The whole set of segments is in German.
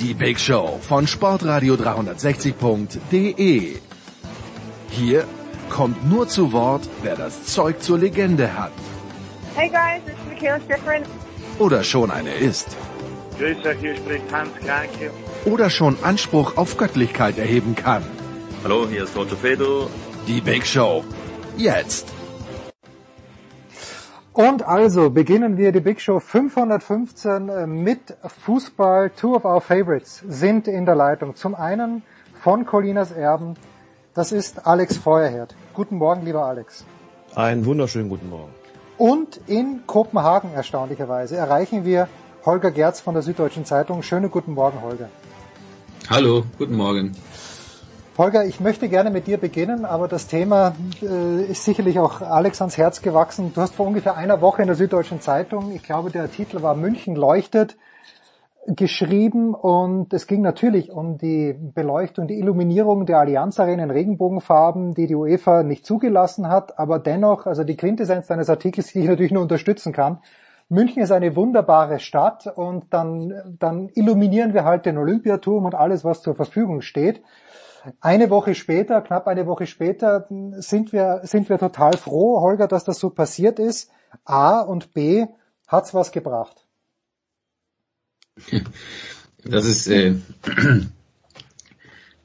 die Big Show von Sportradio 360.de. Hier kommt nur zu Wort, wer das Zeug zur Legende hat. Hey guys, it's Michaela Schifrin. Oder schon eine ist. Grüß euch, hier spricht Hans Kranke. Oder schon Anspruch auf Göttlichkeit erheben kann. Hallo, hier ist Roger Fedor. Die Big Show. Jetzt. Und also beginnen wir die Big Show 515 äh, mit Fußball. Two of our favorites sind in der Leitung. Zum einen von Colinas Erben, das ist Alex Feuerherd. Guten Morgen, lieber Alex. Einen wunderschönen guten Morgen. Und in Kopenhagen erstaunlicherweise erreichen wir Holger Gerz von der Süddeutschen Zeitung. Schönen guten Morgen, Holger. Hallo, guten Morgen. Holger, ich möchte gerne mit dir beginnen, aber das Thema äh, ist sicherlich auch Alex ans Herz gewachsen. Du hast vor ungefähr einer Woche in der Süddeutschen Zeitung, ich glaube der Titel war München leuchtet, geschrieben und es ging natürlich um die Beleuchtung, die Illuminierung der Allianz Arena in Regenbogenfarben, die die UEFA nicht zugelassen hat, aber dennoch, also die Quintessenz deines Artikels, die ich natürlich nur unterstützen kann, München ist eine wunderbare Stadt und dann, dann illuminieren wir halt den Olympiaturm und alles, was zur Verfügung steht. Eine Woche später, knapp eine Woche später, sind wir, sind wir total froh, Holger, dass das so passiert ist. A und B, hat's was gebracht? Das ist, äh,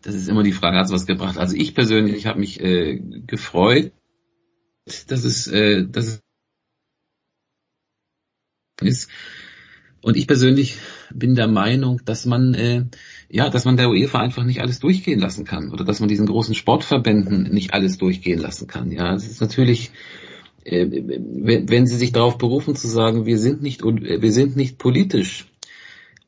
das ist immer die Frage, hat's was gebracht? Also ich persönlich habe mich äh, gefreut, dass es, äh, dass es ist. Und ich persönlich bin der Meinung, dass man äh, ja, dass man der UEFA einfach nicht alles durchgehen lassen kann oder dass man diesen großen Sportverbänden nicht alles durchgehen lassen kann. Ja, es ist natürlich, äh, wenn, wenn sie sich darauf berufen zu sagen, wir sind nicht wir sind nicht politisch.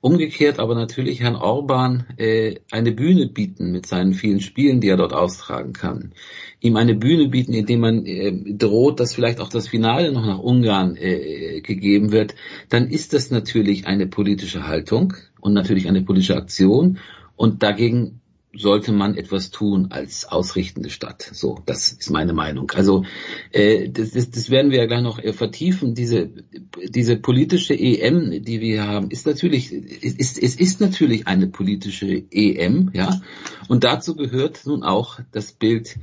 Umgekehrt aber natürlich Herrn Orban äh, eine Bühne bieten mit seinen vielen Spielen, die er dort austragen kann. Ihm eine Bühne bieten, indem man äh, droht, dass vielleicht auch das Finale noch nach Ungarn äh, gegeben wird, dann ist das natürlich eine politische Haltung und natürlich eine politische Aktion. Und dagegen sollte man etwas tun als ausrichtende Stadt. So, das ist meine Meinung. Also äh, das, das, das werden wir ja gleich noch äh, vertiefen. Diese diese politische EM, die wir haben, ist natürlich ist es ist natürlich eine politische EM, ja. Und dazu gehört nun auch das Bild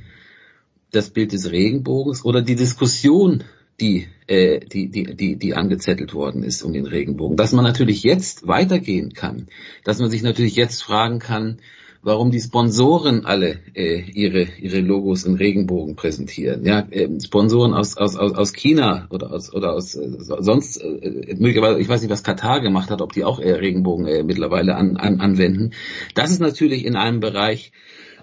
das Bild des Regenbogens oder die Diskussion die, äh, die, die, die, die angezettelt worden ist um den Regenbogen. Dass man natürlich jetzt weitergehen kann, dass man sich natürlich jetzt fragen kann, warum die Sponsoren alle äh, ihre ihre Logos in Regenbogen präsentieren. Ja, äh, Sponsoren aus aus aus China oder aus oder aus äh, sonst äh, möglicherweise ich weiß nicht, was Katar gemacht hat, ob die auch äh, Regenbogen äh, mittlerweile an, an, anwenden. Das ist natürlich in einem Bereich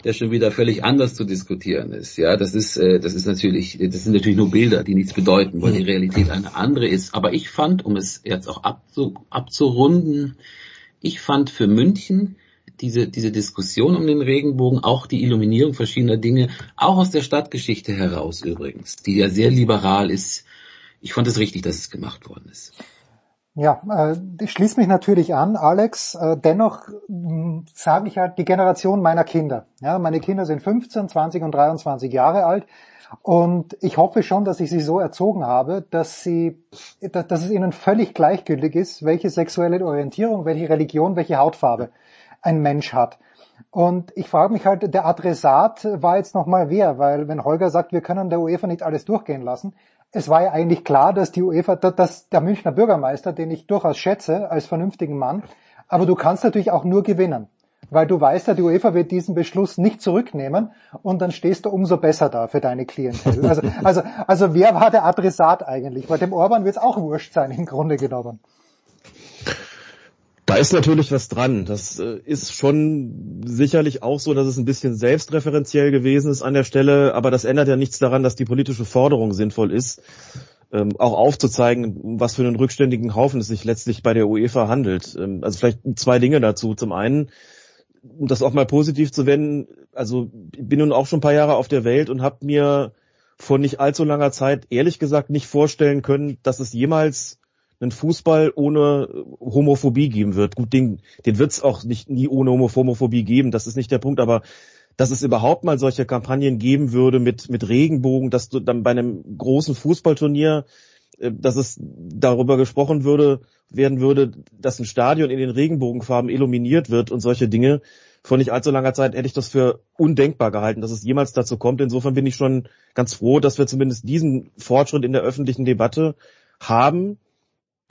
der schon wieder völlig anders zu diskutieren ist. Ja, das ist, äh, das ist natürlich, das sind natürlich nur Bilder, die nichts bedeuten, weil die Realität eine andere ist. Aber ich fand, um es jetzt auch abzu, abzurunden, ich fand für München diese, diese Diskussion um den Regenbogen, auch die Illuminierung verschiedener Dinge, auch aus der Stadtgeschichte heraus übrigens, die ja sehr liberal ist. Ich fand es richtig, dass es gemacht worden ist. Ja, äh, ich schließe mich natürlich an, Alex. Äh, dennoch sage ich halt die Generation meiner Kinder. Ja, meine Kinder sind 15, 20 und 23 Jahre alt. Und ich hoffe schon, dass ich sie so erzogen habe, dass sie, dass es ihnen völlig gleichgültig ist, welche sexuelle Orientierung, welche Religion, welche Hautfarbe ein Mensch hat. Und ich frage mich halt, der Adressat war jetzt nochmal wer, weil wenn Holger sagt, wir können der UEFA nicht alles durchgehen lassen, es war ja eigentlich klar, dass die UEFA, dass der Münchner Bürgermeister, den ich durchaus schätze als vernünftigen Mann, aber du kannst natürlich auch nur gewinnen. Weil du weißt ja, die UEFA wird diesen Beschluss nicht zurücknehmen und dann stehst du umso besser da für deine Klientel. Also, also, also wer war der Adressat eigentlich? Weil dem Orban wird es auch wurscht sein im Grunde genommen. Da ist natürlich was dran. Das äh, ist schon sicherlich auch so, dass es ein bisschen selbstreferenziell gewesen ist an der Stelle, aber das ändert ja nichts daran, dass die politische Forderung sinnvoll ist. ähm, auch aufzuzeigen, was für einen rückständigen Haufen es sich letztlich bei der UEFA handelt. Ähm, also vielleicht zwei Dinge dazu. Zum einen, um das auch mal positiv zu wenden, also ich bin nun auch schon ein paar Jahre auf der Welt und habe mir vor nicht allzu langer Zeit ehrlich gesagt nicht vorstellen können, dass es jemals einen Fußball ohne Homophobie geben wird. Gut, den, den wird es auch nicht nie ohne Homophobie geben, das ist nicht der Punkt, aber dass es überhaupt mal solche Kampagnen geben würde mit, mit Regenbogen, dass du dann bei einem großen Fußballturnier, äh, dass es darüber gesprochen würde, werden würde, dass ein Stadion in den Regenbogenfarben illuminiert wird und solche Dinge. Vor nicht allzu langer Zeit hätte ich das für undenkbar gehalten, dass es jemals dazu kommt. Insofern bin ich schon ganz froh, dass wir zumindest diesen Fortschritt in der öffentlichen Debatte haben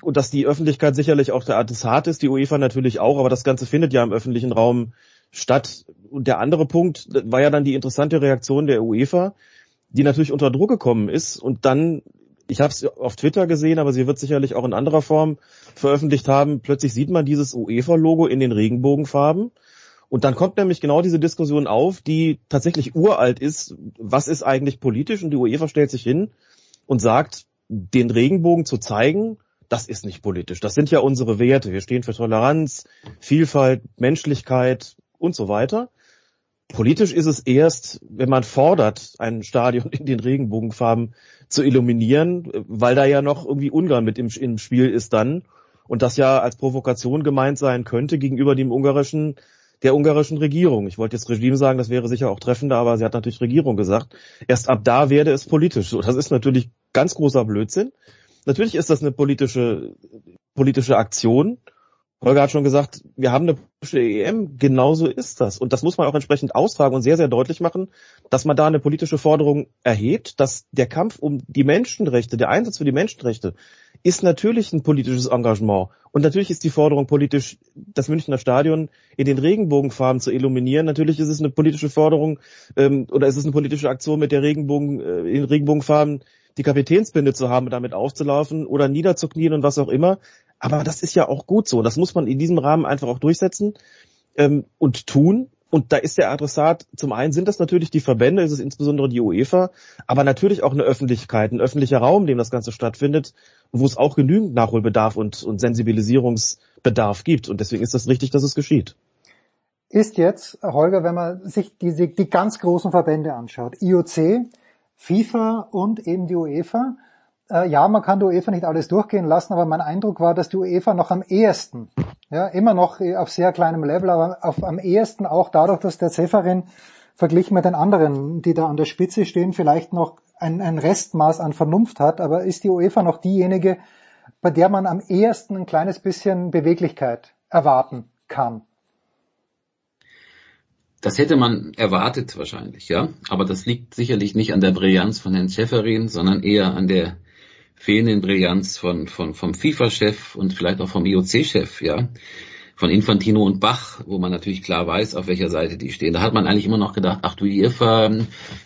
und dass die Öffentlichkeit sicherlich auch der Adressat ist, die UEFA natürlich auch, aber das Ganze findet ja im öffentlichen Raum statt. Und der andere Punkt war ja dann die interessante Reaktion der UEFA, die natürlich unter Druck gekommen ist und dann, ich habe es auf Twitter gesehen, aber sie wird sicherlich auch in anderer Form veröffentlicht haben, plötzlich sieht man dieses UEFA-Logo in den Regenbogenfarben. Und dann kommt nämlich genau diese Diskussion auf, die tatsächlich uralt ist. Was ist eigentlich politisch? Und die UEFA stellt sich hin und sagt, den Regenbogen zu zeigen, das ist nicht politisch. Das sind ja unsere Werte. Wir stehen für Toleranz, Vielfalt, Menschlichkeit, und so weiter. Politisch ist es erst, wenn man fordert, ein Stadion in den Regenbogenfarben zu illuminieren, weil da ja noch irgendwie Ungarn mit im, im Spiel ist dann und das ja als Provokation gemeint sein könnte gegenüber dem ungarischen der ungarischen Regierung. Ich wollte jetzt Regime sagen, das wäre sicher auch treffender, aber sie hat natürlich Regierung gesagt. Erst ab da werde es politisch. So, das ist natürlich ganz großer Blödsinn. Natürlich ist das eine politische politische Aktion Holger hat schon gesagt, wir haben eine politische EM, genauso ist das. Und das muss man auch entsprechend austragen und sehr, sehr deutlich machen, dass man da eine politische Forderung erhebt, dass der Kampf um die Menschenrechte, der Einsatz für die Menschenrechte, ist natürlich ein politisches Engagement. Und natürlich ist die Forderung politisch, das Münchner Stadion in den Regenbogenfarben zu illuminieren. Natürlich ist es eine politische Forderung ähm, oder ist es eine politische Aktion mit der Regenbogen, äh, in Regenbogenfarben die Kapitänsbinde zu haben, damit aufzulaufen oder niederzuknien und was auch immer. Aber das ist ja auch gut so. Das muss man in diesem Rahmen einfach auch durchsetzen ähm, und tun. Und da ist der Adressat, zum einen sind das natürlich die Verbände, ist es insbesondere die UEFA, aber natürlich auch eine Öffentlichkeit, ein öffentlicher Raum, in dem das Ganze stattfindet, wo es auch genügend Nachholbedarf und, und Sensibilisierungsbedarf gibt. Und deswegen ist das richtig, dass es geschieht. Ist jetzt, Holger, wenn man sich diese, die ganz großen Verbände anschaut, IOC, FIFA und eben die UEFA, äh, ja, man kann die UEFA nicht alles durchgehen lassen, aber mein Eindruck war, dass die UEFA noch am ehesten, ja, immer noch auf sehr kleinem Level, aber auf, am ehesten auch dadurch, dass der Seferin verglichen mit den anderen, die da an der Spitze stehen, vielleicht noch ein, ein Restmaß an Vernunft hat, aber ist die UEFA noch diejenige, bei der man am ehesten ein kleines bisschen Beweglichkeit erwarten kann? Das hätte man erwartet wahrscheinlich, ja. Aber das liegt sicherlich nicht an der Brillanz von Herrn Schäferin, sondern eher an der fehlenden Brillanz von, von, vom FIFA-Chef und vielleicht auch vom IOC-Chef, ja, von Infantino und Bach, wo man natürlich klar weiß, auf welcher Seite die stehen. Da hat man eigentlich immer noch gedacht, ach du IFA,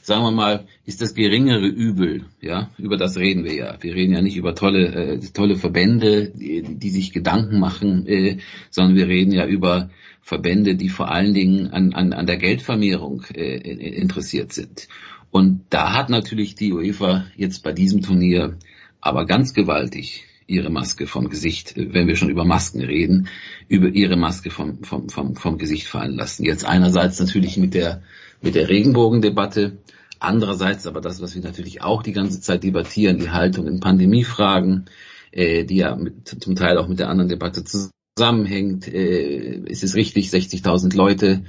sagen wir mal, ist das geringere Übel, ja, über das reden wir ja. Wir reden ja nicht über tolle, äh, tolle Verbände, die, die sich Gedanken machen, äh, sondern wir reden ja über Verbände, die vor allen Dingen an, an, an der Geldvermehrung äh, interessiert sind. Und da hat natürlich die UEFA jetzt bei diesem Turnier aber ganz gewaltig ihre Maske vom Gesicht, wenn wir schon über Masken reden, über ihre Maske vom, vom, vom, vom Gesicht fallen lassen. Jetzt einerseits natürlich mit der, mit der Regenbogendebatte, andererseits aber das, was wir natürlich auch die ganze Zeit debattieren, die Haltung in Pandemiefragen, äh, die ja mit, zum Teil auch mit der anderen Debatte zusammenhängt. Äh, ist es richtig, 60.000 Leute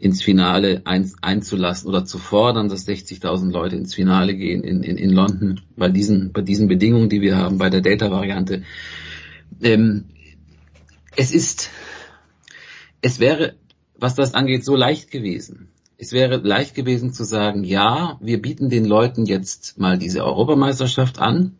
ins Finale ein, einzulassen oder zu fordern, dass 60.000 Leute ins Finale gehen in, in, in London bei diesen, bei diesen Bedingungen, die wir haben, bei der Delta-Variante. Ähm, es ist, es wäre, was das angeht, so leicht gewesen. Es wäre leicht gewesen zu sagen, ja, wir bieten den Leuten jetzt mal diese Europameisterschaft an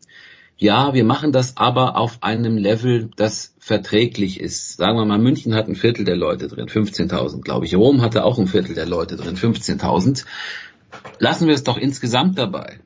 ja, wir machen das aber auf einem Level, das verträglich ist. Sagen wir mal, München hat ein Viertel der Leute drin, 15.000, glaube ich. Rom hatte auch ein Viertel der Leute drin, 15.000. Lassen wir es doch insgesamt dabei.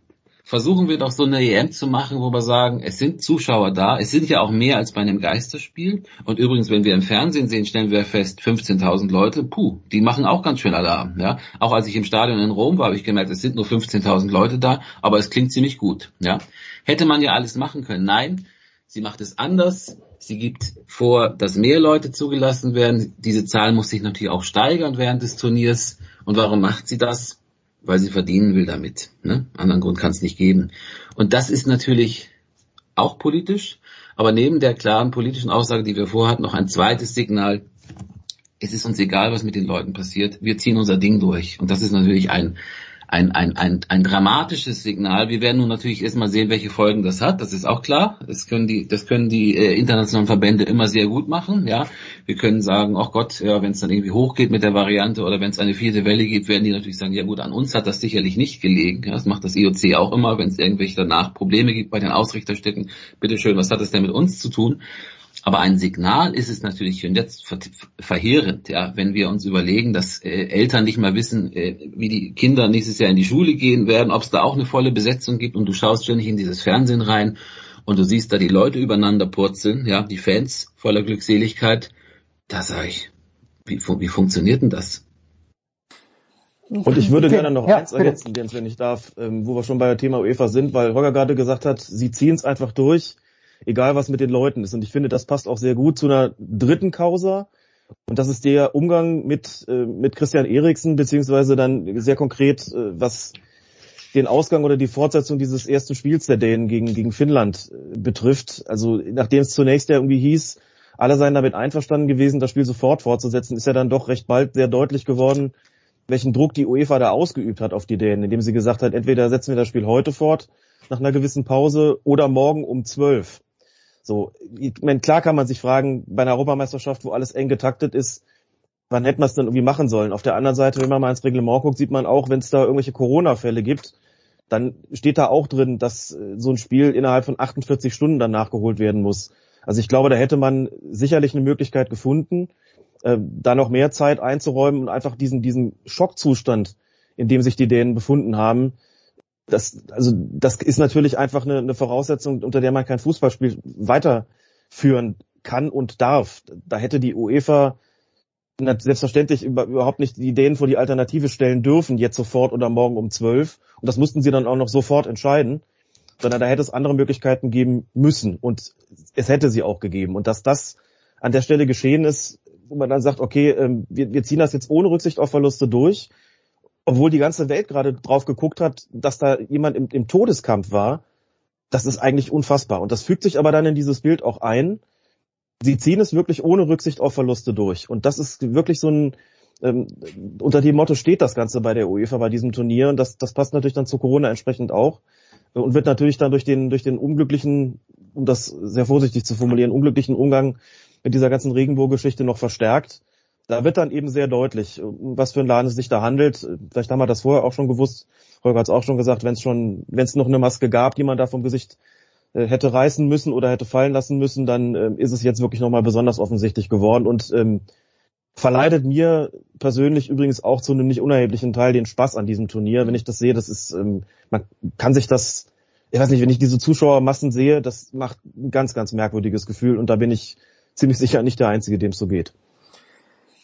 Versuchen wir doch so eine EM zu machen, wo wir sagen, es sind Zuschauer da, es sind ja auch mehr als bei einem Geisterspiel. Und übrigens, wenn wir im Fernsehen sehen, stellen wir fest, 15.000 Leute, puh, die machen auch ganz schön Alarm. Ja? Auch als ich im Stadion in Rom war, habe ich gemerkt, es sind nur 15.000 Leute da, aber es klingt ziemlich gut. Ja? Hätte man ja alles machen können. Nein, sie macht es anders. Sie gibt vor, dass mehr Leute zugelassen werden. Diese Zahl muss sich natürlich auch steigern während des Turniers. Und warum macht sie das? Weil sie verdienen will damit. Ne? Anderen Grund kann es nicht geben. Und das ist natürlich auch politisch, aber neben der klaren politischen Aussage, die wir vorhatten, noch ein zweites Signal. Es ist uns egal, was mit den Leuten passiert. Wir ziehen unser Ding durch. Und das ist natürlich ein ein, ein, ein, ein dramatisches Signal. Wir werden nun natürlich erstmal sehen, welche Folgen das hat. Das ist auch klar. Das können die, das können die äh, internationalen Verbände immer sehr gut machen. Ja, wir können sagen, ach Gott, ja, wenn es dann irgendwie hochgeht mit der Variante oder wenn es eine vierte Welle gibt, werden die natürlich sagen, ja gut, an uns hat das sicherlich nicht gelegen. Ja, das macht das IOC auch immer, wenn es irgendwelche danach Probleme gibt bei den Ausrichterstätten. Bitteschön, was hat das denn mit uns zu tun? Aber ein Signal ist es natürlich und jetzt verheerend, ja, wenn wir uns überlegen, dass äh, Eltern nicht mal wissen, äh, wie die Kinder nächstes Jahr in die Schule gehen werden, ob es da auch eine volle Besetzung gibt und du schaust ständig in dieses Fernsehen rein und du siehst da die Leute übereinander purzeln, ja, die Fans voller Glückseligkeit. Da sage ich, wie, wie funktioniert denn das? Und ich würde gerne noch ja, eins ergänzen, Jens, wenn ich darf, ähm, wo wir schon bei Thema UEFA sind, weil Holger gerade gesagt hat, sie ziehen es einfach durch egal was mit den Leuten ist. Und ich finde, das passt auch sehr gut zu einer dritten Causa. Und das ist der Umgang mit, äh, mit Christian Eriksen, beziehungsweise dann sehr konkret, äh, was den Ausgang oder die Fortsetzung dieses ersten Spiels der Dänen gegen, gegen Finnland äh, betrifft. Also nachdem es zunächst ja irgendwie hieß, alle seien damit einverstanden gewesen, das Spiel sofort fortzusetzen, ist ja dann doch recht bald sehr deutlich geworden, welchen Druck die UEFA da ausgeübt hat auf die Dänen, indem sie gesagt hat, entweder setzen wir das Spiel heute fort, nach einer gewissen Pause, oder morgen um zwölf. So, ich meine, klar kann man sich fragen, bei einer Europameisterschaft, wo alles eng getaktet ist, wann hätte man es denn irgendwie machen sollen? Auf der anderen Seite, wenn man mal ins Reglement guckt, sieht man auch, wenn es da irgendwelche Corona-Fälle gibt, dann steht da auch drin, dass äh, so ein Spiel innerhalb von 48 Stunden dann nachgeholt werden muss. Also ich glaube, da hätte man sicherlich eine Möglichkeit gefunden, äh, da noch mehr Zeit einzuräumen und einfach diesen, diesen Schockzustand, in dem sich die Dänen befunden haben, das, also das ist natürlich einfach eine, eine Voraussetzung, unter der man kein Fußballspiel weiterführen kann und darf. Da hätte die UEFA selbstverständlich überhaupt nicht die Ideen vor die Alternative stellen dürfen, jetzt sofort oder morgen um zwölf. Und das mussten sie dann auch noch sofort entscheiden, sondern da hätte es andere Möglichkeiten geben müssen. Und es hätte sie auch gegeben. Und dass das an der Stelle geschehen ist, wo man dann sagt, okay, ähm, wir, wir ziehen das jetzt ohne Rücksicht auf Verluste durch, obwohl die ganze Welt gerade drauf geguckt hat, dass da jemand im, im Todeskampf war, das ist eigentlich unfassbar. Und das fügt sich aber dann in dieses Bild auch ein. Sie ziehen es wirklich ohne Rücksicht auf Verluste durch. Und das ist wirklich so ein, ähm, unter dem Motto steht das Ganze bei der UEFA bei diesem Turnier. Und das, das passt natürlich dann zu Corona entsprechend auch. Und wird natürlich dann durch den, durch den unglücklichen, um das sehr vorsichtig zu formulieren, unglücklichen Umgang mit dieser ganzen Regenbohrgeschichte noch verstärkt da wird dann eben sehr deutlich, was für ein Laden es sich da handelt. Vielleicht haben wir das vorher auch schon gewusst. Holger hat es auch schon gesagt, wenn es schon, wenn es noch eine Maske gab, die man da vom Gesicht äh, hätte reißen müssen oder hätte fallen lassen müssen, dann äh, ist es jetzt wirklich nochmal besonders offensichtlich geworden und ähm, verleidet mir persönlich übrigens auch zu einem nicht unerheblichen Teil den Spaß an diesem Turnier. Wenn ich das sehe, das ist, ähm, man kann sich das, ich weiß nicht, wenn ich diese Zuschauermassen sehe, das macht ein ganz, ganz merkwürdiges Gefühl und da bin ich ziemlich sicher nicht der Einzige, dem es so geht.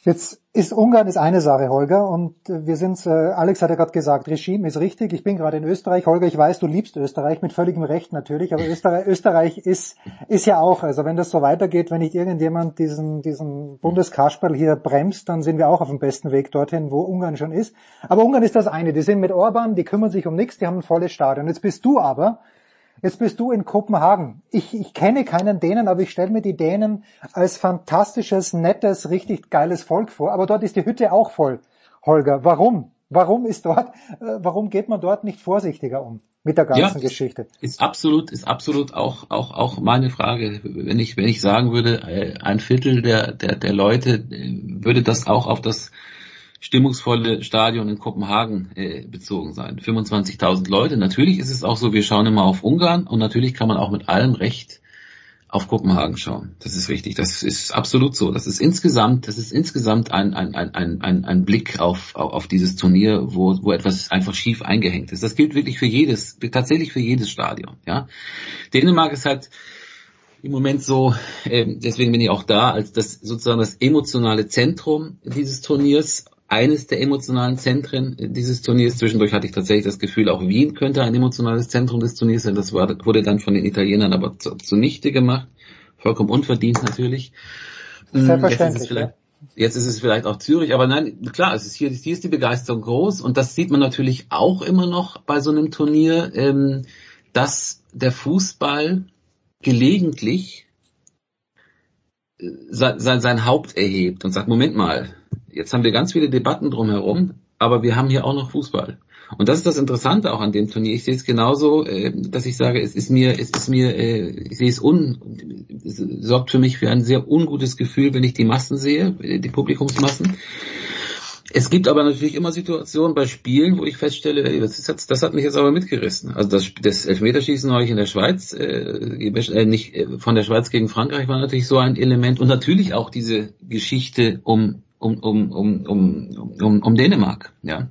Jetzt ist Ungarn ist eine Sache, Holger, und wir sind, äh, Alex hat ja gerade gesagt, Regime ist richtig. Ich bin gerade in Österreich, Holger. Ich weiß, du liebst Österreich mit völligem Recht natürlich, aber Österreich, Österreich ist ist ja auch. Also wenn das so weitergeht, wenn nicht irgendjemand diesen diesen Bundeskasperl hier bremst, dann sind wir auch auf dem besten Weg dorthin, wo Ungarn schon ist. Aber Ungarn ist das eine. Die sind mit Orban, die kümmern sich um nichts, die haben ein volles Stadion. Jetzt bist du aber Jetzt bist du in Kopenhagen. Ich, ich kenne keinen Dänen, aber ich stelle mir die Dänen als fantastisches, nettes, richtig geiles Volk vor. Aber dort ist die Hütte auch voll. Holger, warum? Warum ist dort, äh, warum geht man dort nicht vorsichtiger um mit der ganzen ja, Geschichte? Ist absolut, ist absolut auch, auch, auch meine Frage. Wenn ich, wenn ich sagen würde, äh, ein Viertel der, der, der Leute äh, würde das auch auf das stimmungsvolle Stadion in Kopenhagen äh, bezogen sein. 25.000 Leute. Natürlich ist es auch so, wir schauen immer auf Ungarn und natürlich kann man auch mit allem Recht auf Kopenhagen schauen. Das ist richtig. Das ist absolut so. Das ist insgesamt, das ist insgesamt ein, ein, ein, ein, ein Blick auf, auf, dieses Turnier, wo, wo etwas einfach schief eingehängt ist. Das gilt wirklich für jedes, tatsächlich für jedes Stadion. Ja, Dänemark ist halt im Moment so, äh, deswegen bin ich auch da, als das sozusagen das emotionale Zentrum dieses Turniers eines der emotionalen Zentren dieses Turniers. Zwischendurch hatte ich tatsächlich das Gefühl, auch Wien könnte ein emotionales Zentrum des Turniers sein. Das war, wurde dann von den Italienern aber zunichte gemacht. Vollkommen unverdient natürlich. Hm, Selbstverständlich. Jetzt ist, ja. jetzt ist es vielleicht auch Zürich, aber nein, klar, es ist hier, hier ist die Begeisterung groß und das sieht man natürlich auch immer noch bei so einem Turnier, ähm, dass der Fußball gelegentlich äh, sein, sein, sein Haupt erhebt und sagt, Moment mal, jetzt haben wir ganz viele Debatten drumherum, aber wir haben hier auch noch Fußball. Und das ist das Interessante auch an dem Turnier. Ich sehe es genauso, äh, dass ich sage, es ist mir, es ist mir, äh, ich sehe es un, es sorgt für mich für ein sehr ungutes Gefühl, wenn ich die Massen sehe, die Publikumsmassen. Es gibt aber natürlich immer Situationen bei Spielen, wo ich feststelle, das, ist das hat mich jetzt aber mitgerissen. Also das, das Elfmeterschießen neulich in der Schweiz, äh, äh nicht äh, von der Schweiz gegen Frankreich war natürlich so ein Element und natürlich auch diese Geschichte um um um um um um, um Dänemark, ja.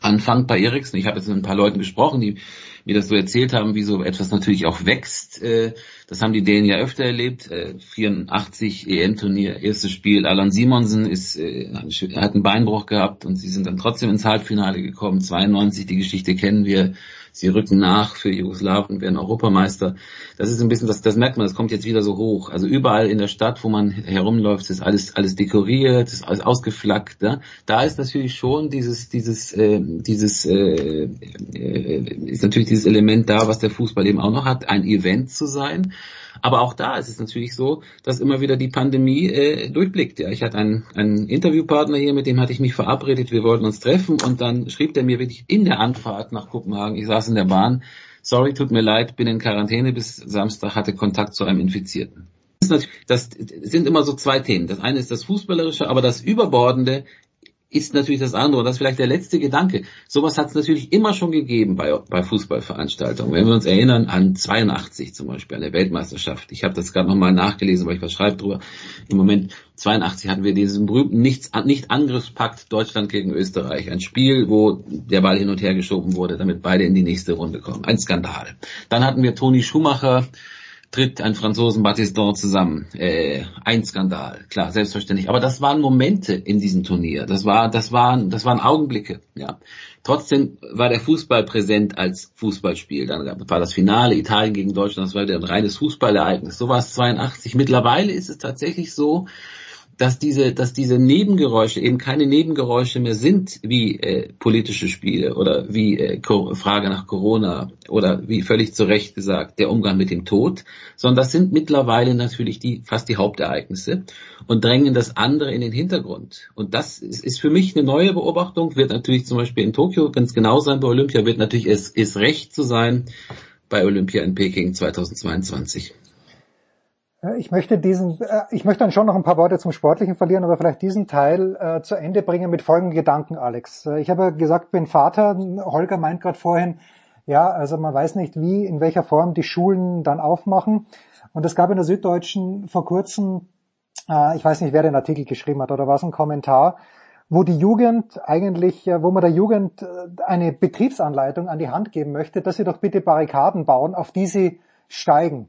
Anfang bei Eriksen. Ich habe jetzt mit ein paar Leuten gesprochen, die mir das so erzählt haben, wie so etwas natürlich auch wächst. Äh, das haben die Dänen ja öfter erlebt. 84 äh, EM-Turnier, erstes Spiel. Alan Simonsen ist, äh, hat einen Beinbruch gehabt und sie sind dann trotzdem ins Halbfinale gekommen. 92, die Geschichte kennen wir. Sie rücken nach für Jugoslawien, werden Europameister. Das ist ein bisschen, das, das merkt man, das kommt jetzt wieder so hoch. Also überall in der Stadt, wo man herumläuft, ist alles, alles dekoriert, ist alles ausgeflaggt. Ja? Da ist natürlich schon dieses, dieses, äh, dieses, äh, ist natürlich dieses Element da, was der Fußball eben auch noch hat, ein Event zu sein. Aber auch da ist es natürlich so, dass immer wieder die Pandemie äh, durchblickt. Ja, ich hatte einen, einen Interviewpartner hier, mit dem hatte ich mich verabredet, wir wollten uns treffen und dann schrieb der mir wirklich in der Anfahrt nach Kopenhagen, ich saß in der Bahn, sorry, tut mir leid, bin in Quarantäne bis Samstag, hatte Kontakt zu einem Infizierten. Das sind immer so zwei Themen. Das eine ist das Fußballerische, aber das Überbordende ist natürlich das andere. Und das ist vielleicht der letzte Gedanke. Sowas hat es natürlich immer schon gegeben bei, bei Fußballveranstaltungen. Wenn wir uns erinnern an 82 zum Beispiel, an der Weltmeisterschaft. Ich habe das gerade nochmal nachgelesen, weil ich was schreibe drüber. Im Moment 82 hatten wir diesen berühmten Nicht-Angriffspakt Deutschland gegen Österreich. Ein Spiel, wo der Ball hin und her geschoben wurde, damit beide in die nächste Runde kommen. Ein Skandal. Dann hatten wir Toni Schumacher, tritt ein Franzosen Battiston zusammen. Äh, ein Skandal, klar, selbstverständlich. Aber das waren Momente in diesem Turnier. Das war, das waren, das waren Augenblicke. Ja. Trotzdem war der Fußball präsent als Fußballspiel. Dann war das Finale Italien gegen Deutschland. Das war wieder ein reines Fußballereignis. So war es 82. Mittlerweile ist es tatsächlich so, dass diese, dass diese Nebengeräusche eben keine Nebengeräusche mehr sind, wie äh, politische Spiele oder wie äh, Frage nach Corona oder wie völlig zu Recht gesagt der Umgang mit dem Tod, sondern das sind mittlerweile natürlich die fast die Hauptereignisse und drängen das andere in den Hintergrund. Und das ist, ist für mich eine neue Beobachtung, wird natürlich zum Beispiel in Tokio ganz genau sein bei Olympia, wird natürlich es ist recht zu sein bei Olympia in Peking 2022. Ich möchte diesen, äh, ich möchte dann schon noch ein paar Worte zum Sportlichen verlieren, aber vielleicht diesen Teil äh, zu Ende bringen mit folgenden Gedanken, Alex. Äh, ich habe gesagt, bin Vater. Holger meint gerade vorhin, ja, also man weiß nicht, wie, in welcher Form die Schulen dann aufmachen. Und es gab in der Süddeutschen vor kurzem, äh, ich weiß nicht, wer den Artikel geschrieben hat oder was, ein Kommentar, wo die Jugend eigentlich, wo man der Jugend äh, eine Betriebsanleitung an die Hand geben möchte, dass sie doch bitte Barrikaden bauen, auf die sie steigen.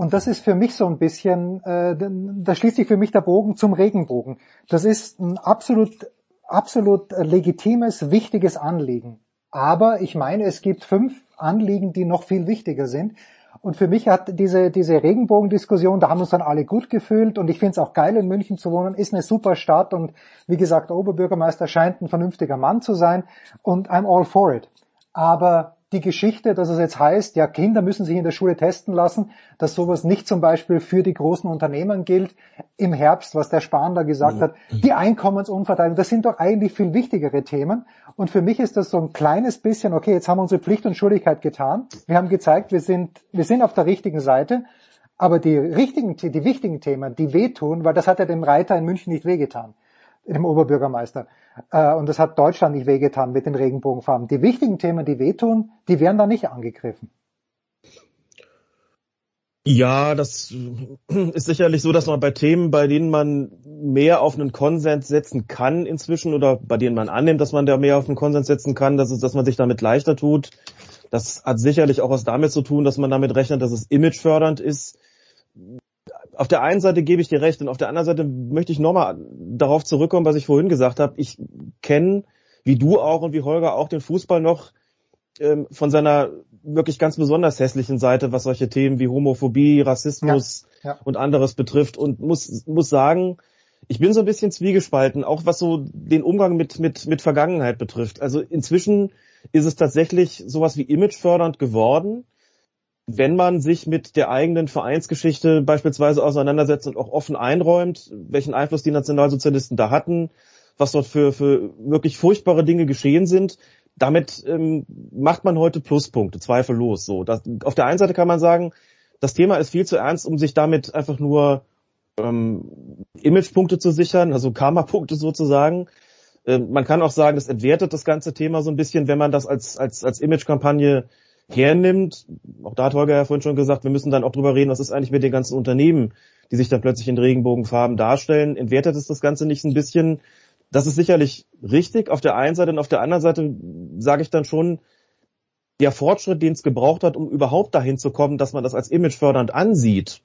Und das ist für mich so ein bisschen, äh, da schließt sich für mich der Bogen zum Regenbogen. Das ist ein absolut, absolut legitimes, wichtiges Anliegen. Aber ich meine, es gibt fünf Anliegen, die noch viel wichtiger sind. Und für mich hat diese, diese Regenbogendiskussion, da haben uns dann alle gut gefühlt und ich finde es auch geil, in München zu wohnen, ist eine super Stadt und wie gesagt, der Oberbürgermeister scheint ein vernünftiger Mann zu sein und I'm all for it. Aber die Geschichte, dass es jetzt heißt, ja, Kinder müssen sich in der Schule testen lassen, dass sowas nicht zum Beispiel für die großen Unternehmen gilt. Im Herbst, was der Spahn da gesagt mhm. hat, die Einkommensunverteilung, das sind doch eigentlich viel wichtigere Themen. Und für mich ist das so ein kleines bisschen, okay, jetzt haben wir unsere Pflicht und Schuldigkeit getan. Wir haben gezeigt, wir sind, wir sind auf der richtigen Seite. Aber die richtigen, die wichtigen Themen, die wehtun, weil das hat ja dem Reiter in München nicht wehgetan dem Oberbürgermeister. Äh, und das hat Deutschland nicht wehgetan mit den Regenbogenfarben. Die wichtigen Themen, die wehtun, die werden da nicht angegriffen. Ja, das ist sicherlich so, dass man bei Themen, bei denen man mehr auf einen Konsens setzen kann inzwischen oder bei denen man annimmt, dass man da mehr auf einen Konsens setzen kann, dass, es, dass man sich damit leichter tut. Das hat sicherlich auch was damit zu tun, dass man damit rechnet, dass es imagefördernd ist. Auf der einen Seite gebe ich dir recht und auf der anderen Seite möchte ich nochmal darauf zurückkommen, was ich vorhin gesagt habe. Ich kenne, wie du auch und wie Holger auch, den Fußball noch ähm, von seiner wirklich ganz besonders hässlichen Seite, was solche Themen wie Homophobie, Rassismus ja, ja. und anderes betrifft und muss, muss sagen, ich bin so ein bisschen zwiegespalten, auch was so den Umgang mit, mit, mit Vergangenheit betrifft. Also inzwischen ist es tatsächlich sowas wie imagefördernd geworden, wenn man sich mit der eigenen Vereinsgeschichte beispielsweise auseinandersetzt und auch offen einräumt, welchen Einfluss die Nationalsozialisten da hatten, was dort für, für wirklich furchtbare Dinge geschehen sind, damit ähm, macht man heute Pluspunkte, zweifellos. So, das, auf der einen Seite kann man sagen, das Thema ist viel zu ernst, um sich damit einfach nur ähm, Imagepunkte zu sichern, also Karma-Punkte sozusagen. Ähm, man kann auch sagen, das entwertet das ganze Thema so ein bisschen, wenn man das als als als Imagekampagne hernimmt. Auch da hat Holger ja vorhin schon gesagt, wir müssen dann auch drüber reden, was ist eigentlich mit den ganzen Unternehmen, die sich dann plötzlich in Regenbogenfarben darstellen. Entwertet es das Ganze nicht ein bisschen? das ist sicherlich richtig auf der einen Seite und auf der anderen Seite sage ich dann schon, der Fortschritt, den es gebraucht hat, um überhaupt dahin zu kommen, dass man das als imagefördernd ansieht,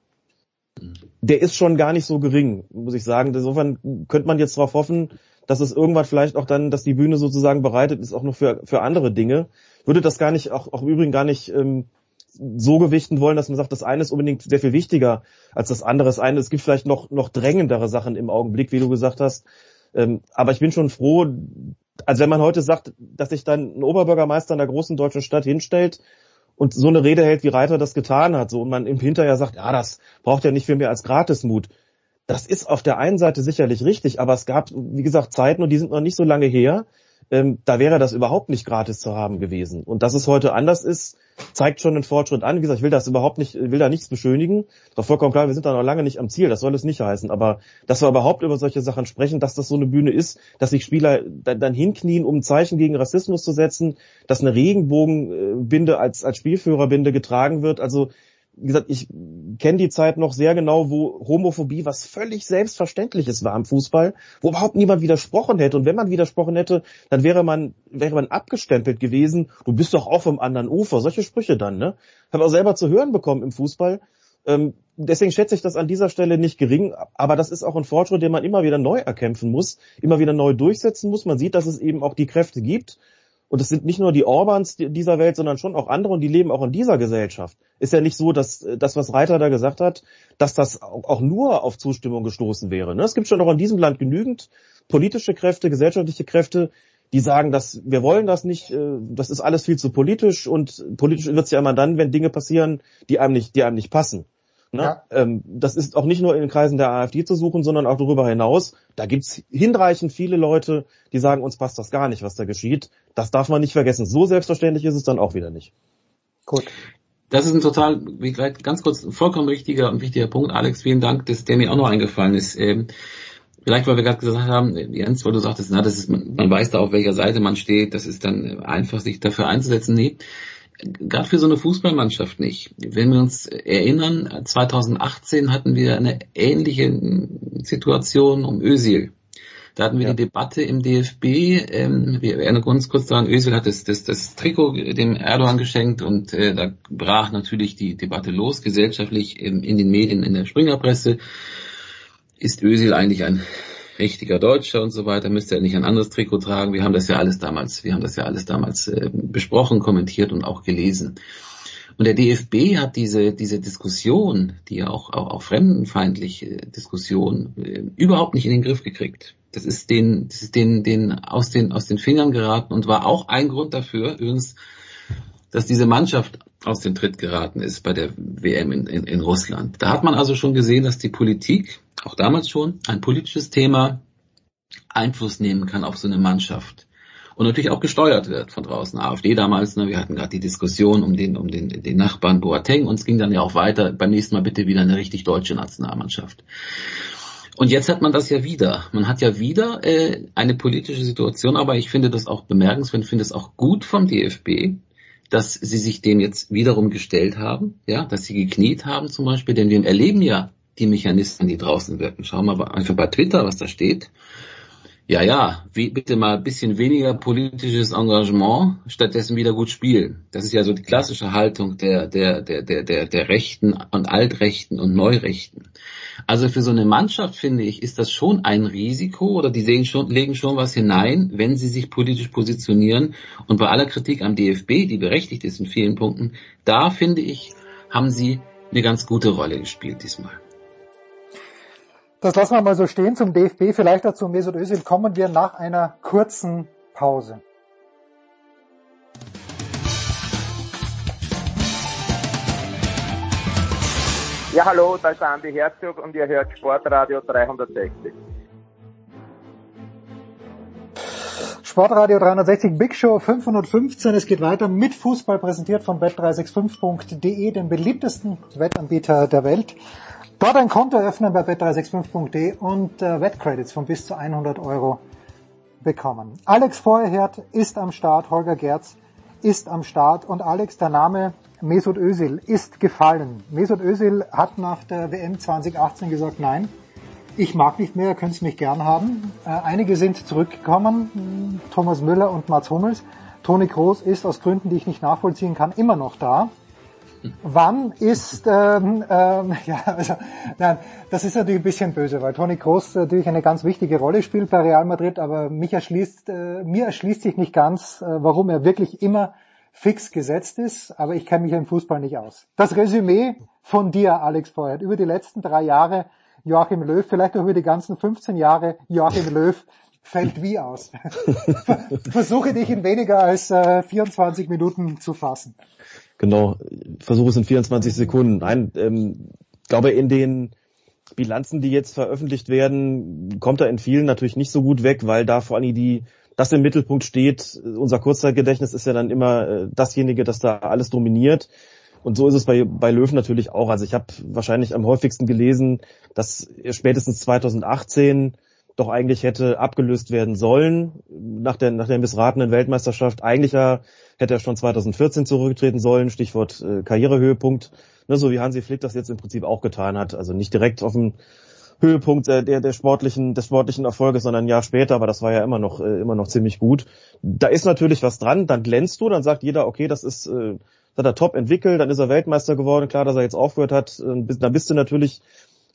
der ist schon gar nicht so gering, muss ich sagen. Insofern könnte man jetzt darauf hoffen, dass es irgendwann vielleicht auch dann, dass die Bühne sozusagen bereitet ist, auch noch für, für andere Dinge. Würde das gar nicht, auch, auch im Übrigen gar nicht ähm, so gewichten wollen, dass man sagt, das eine ist unbedingt sehr viel wichtiger als das andere. Das eine, es gibt vielleicht noch, noch drängendere Sachen im Augenblick, wie du gesagt hast. Ähm, aber ich bin schon froh, also wenn man heute sagt, dass sich dann ein Oberbürgermeister in einer großen deutschen Stadt hinstellt und so eine Rede hält, wie Reiter das getan hat, so und man im Hinterher sagt, ja, das braucht ja nicht viel mehr als Gratismut. Das ist auf der einen Seite sicherlich richtig, aber es gab, wie gesagt, Zeiten und die sind noch nicht so lange her, ähm, da wäre das überhaupt nicht gratis zu haben gewesen. Und dass es heute anders ist, zeigt schon den Fortschritt an. Wie gesagt, ich will das überhaupt nicht, will da nichts beschönigen. Doch vollkommen klar, wir sind da noch lange nicht am Ziel. Das soll es nicht heißen. Aber dass wir überhaupt über solche Sachen sprechen, dass das so eine Bühne ist, dass sich Spieler dann, dann hinknien, um ein Zeichen gegen Rassismus zu setzen, dass eine Regenbogenbinde als, als Spielführerbinde getragen wird. Also wie gesagt, ich kenne die Zeit noch sehr genau, wo Homophobie was völlig Selbstverständliches war im Fußball, wo überhaupt niemand widersprochen hätte. Und wenn man widersprochen hätte, dann wäre man, wäre man abgestempelt gewesen, du bist doch auch vom anderen Ufer. Solche Sprüche dann, ne? Habe auch selber zu hören bekommen im Fußball. Ähm, deswegen schätze ich das an dieser Stelle nicht gering, aber das ist auch ein Fortschritt, den man immer wieder neu erkämpfen muss, immer wieder neu durchsetzen muss. Man sieht, dass es eben auch die Kräfte gibt, und es sind nicht nur die Orbans dieser Welt, sondern schon auch andere und die leben auch in dieser Gesellschaft. Ist ja nicht so, dass äh, das, was Reiter da gesagt hat, dass das auch nur auf Zustimmung gestoßen wäre. Ne? Es gibt schon auch in diesem Land genügend politische Kräfte, gesellschaftliche Kräfte, die sagen, dass wir wollen das nicht, äh, das ist alles viel zu politisch und politisch wird es ja immer dann, wenn Dinge passieren, die einem nicht, die einem nicht passen. Ne? Ja. Ähm, das ist auch nicht nur in den Kreisen der AfD zu suchen, sondern auch darüber hinaus. Da gibt's hinreichend viele Leute, die sagen, uns passt das gar nicht, was da geschieht. Das darf man nicht vergessen. So selbstverständlich ist es dann auch wieder nicht. Gut. Das ist ein total, wie gleich ganz kurz, vollkommen richtiger und wichtiger Punkt, Alex. Vielen Dank, dass der mir auch noch eingefallen ist. Ähm, vielleicht, weil wir gerade gesagt haben, Jens, weil du sagtest, na, das ist, man weiß da auf welcher Seite man steht, das ist dann einfach, sich dafür einzusetzen. Nee, gerade für so eine Fußballmannschaft nicht. Wenn wir uns erinnern, 2018 hatten wir eine ähnliche Situation um Özil. Da hatten wir ja. die Debatte im DFB, ähm, wir erinnern uns kurz daran, Özil hat das, das, das Trikot dem Erdogan geschenkt und äh, da brach natürlich die Debatte los, gesellschaftlich in, in den Medien, in der Springerpresse. Ist Özil eigentlich ein richtiger Deutscher und so weiter, müsste er nicht ein anderes Trikot tragen. Wir haben das ja alles damals, wir haben das ja alles damals äh, besprochen, kommentiert und auch gelesen. Und der DFB hat diese, diese Diskussion, die ja auch, auch, auch fremdenfeindliche Diskussion, äh, überhaupt nicht in den Griff gekriegt. Das ist den, das ist den, den aus den, aus den Fingern geraten und war auch ein Grund dafür, übrigens, dass diese Mannschaft aus dem Tritt geraten ist bei der WM in, in, in Russland. Da hat man also schon gesehen, dass die Politik, auch damals schon, ein politisches Thema Einfluss nehmen kann auf so eine Mannschaft. Und natürlich auch gesteuert wird von draußen. AfD damals, ne, wir hatten gerade die Diskussion um den, um den, den Nachbarn Boateng und es ging dann ja auch weiter, beim nächsten Mal bitte wieder eine richtig deutsche Nationalmannschaft. Und jetzt hat man das ja wieder. Man hat ja wieder äh, eine politische Situation, aber ich finde das auch bemerkenswert, finde es auch gut vom DFB, dass sie sich dem jetzt wiederum gestellt haben, ja, dass sie gekniet haben zum Beispiel, denn wir erleben ja die Mechanismen, die draußen wirken. Schauen wir mal einfach bei Twitter, was da steht. Ja, ja, wie, bitte mal ein bisschen weniger politisches Engagement, stattdessen wieder gut spielen. Das ist ja so die klassische Haltung der, der, der, der, der, der Rechten und Altrechten und Neurechten. Also für so eine Mannschaft, finde ich, ist das schon ein Risiko oder die sehen schon, legen schon was hinein, wenn sie sich politisch positionieren. Und bei aller Kritik am DFB, die berechtigt ist in vielen Punkten, da finde ich, haben sie eine ganz gute Rolle gespielt diesmal. Das lassen wir mal so stehen zum DFB. Vielleicht dazu Mesut Özil kommen wir nach einer kurzen Pause. Ja, hallo, da ist Andi Herzog und ihr hört Sportradio 360. Sportradio 360 Big Show 515. Es geht weiter mit Fußball präsentiert von bet365.de, dem beliebtesten Wettanbieter der Welt. Dort ein Konto öffnen bei bet365.de und äh, Wettcredits von bis zu 100 Euro bekommen. Alex Feuerherd ist am Start, Holger Gerz ist am Start und Alex, der Name Mesut Özil ist gefallen. Mesut Özil hat nach der WM 2018 gesagt, nein, ich mag nicht mehr, ihr könnt es mich gern haben. Äh, einige sind zurückgekommen, Thomas Müller und Mats Hummels. Toni Kroos ist aus Gründen, die ich nicht nachvollziehen kann, immer noch da. Wann ist, ähm, ähm, ja, also, nein, das ist natürlich ein bisschen böse, weil Toni Kroos natürlich eine ganz wichtige Rolle spielt bei Real Madrid, aber mich erschließt, äh, mir erschließt sich nicht ganz, äh, warum er wirklich immer fix gesetzt ist, aber ich kenne mich im Fußball nicht aus. Das Resümee von dir, Alex Feuert, über die letzten drei Jahre Joachim Löw, vielleicht auch über die ganzen 15 Jahre Joachim Löw, fällt wie aus? Versuche dich in weniger als äh, 24 Minuten zu fassen. Genau, versuche es in 24 Sekunden. Nein, ähm, glaube in den Bilanzen, die jetzt veröffentlicht werden, kommt er in vielen natürlich nicht so gut weg, weil da vor allem die das im Mittelpunkt steht. Unser Kurzzeitgedächtnis ist ja dann immer äh, dasjenige, das da alles dominiert. Und so ist es bei, bei Löwen natürlich auch. Also ich habe wahrscheinlich am häufigsten gelesen, dass spätestens 2018 doch eigentlich hätte abgelöst werden sollen. Nach der, nach der missratenen Weltmeisterschaft. Eigentlich ja hätte er schon 2014 zurücktreten sollen, Stichwort äh, Karrierehöhepunkt, ne, so wie Hansi Flick das jetzt im Prinzip auch getan hat. Also nicht direkt auf dem Höhepunkt äh, der, der sportlichen, des sportlichen Erfolges, sondern ein Jahr später, aber das war ja immer noch, äh, immer noch ziemlich gut. Da ist natürlich was dran, dann glänzt du, dann sagt jeder, okay, das ist, äh, hat er top entwickelt, dann ist er Weltmeister geworden, klar, dass er jetzt aufgehört hat, dann bist du natürlich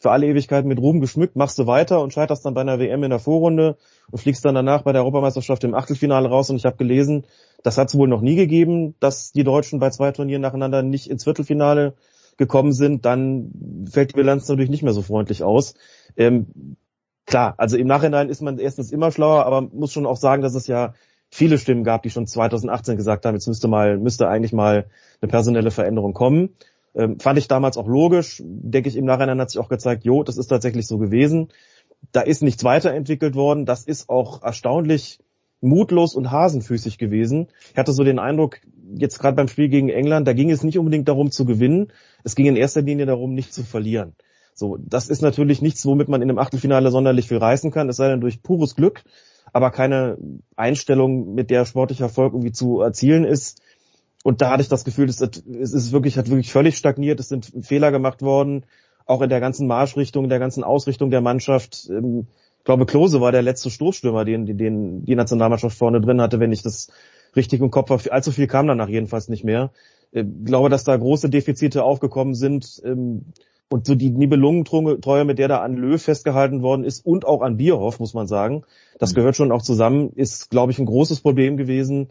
für alle Ewigkeiten mit Ruhm geschmückt, machst du weiter und scheiterst dann bei einer WM in der Vorrunde und fliegst dann danach bei der Europameisterschaft im Achtelfinale raus und ich habe gelesen, das hat es wohl noch nie gegeben, dass die Deutschen bei zwei Turnieren nacheinander nicht ins Viertelfinale gekommen sind, dann fällt die Bilanz natürlich nicht mehr so freundlich aus. Ähm, klar, also im Nachhinein ist man erstens immer schlauer, aber muss schon auch sagen, dass es ja viele Stimmen gab, die schon 2018 gesagt haben, jetzt müsste mal, müsste eigentlich mal eine personelle Veränderung kommen. Ähm, fand ich damals auch logisch. Denke ich, im Nachhinein hat sich auch gezeigt, jo, das ist tatsächlich so gewesen. Da ist nichts weiterentwickelt worden. Das ist auch erstaunlich mutlos und hasenfüßig gewesen. Ich hatte so den Eindruck, jetzt gerade beim Spiel gegen England, da ging es nicht unbedingt darum zu gewinnen. Es ging in erster Linie darum, nicht zu verlieren. So, das ist natürlich nichts, womit man in einem Achtelfinale sonderlich viel reißen kann, es sei denn durch pures Glück, aber keine Einstellung, mit der sportlicher Erfolg irgendwie zu erzielen ist. Und da hatte ich das Gefühl, es ist wirklich, hat wirklich völlig stagniert, es sind Fehler gemacht worden, auch in der ganzen Marschrichtung, in der ganzen Ausrichtung der Mannschaft. Ähm, ich glaube, Klose war der letzte Stoßstürmer, den, den die Nationalmannschaft vorne drin hatte, wenn ich das richtig im Kopf habe. Allzu viel kam danach jedenfalls nicht mehr. Ich ähm, glaube, dass da große Defizite aufgekommen sind. Ähm, und so die Nibelungentreue, mit der da an Löw festgehalten worden ist und auch an Bierhoff, muss man sagen, das mhm. gehört schon auch zusammen, ist, glaube ich, ein großes Problem gewesen.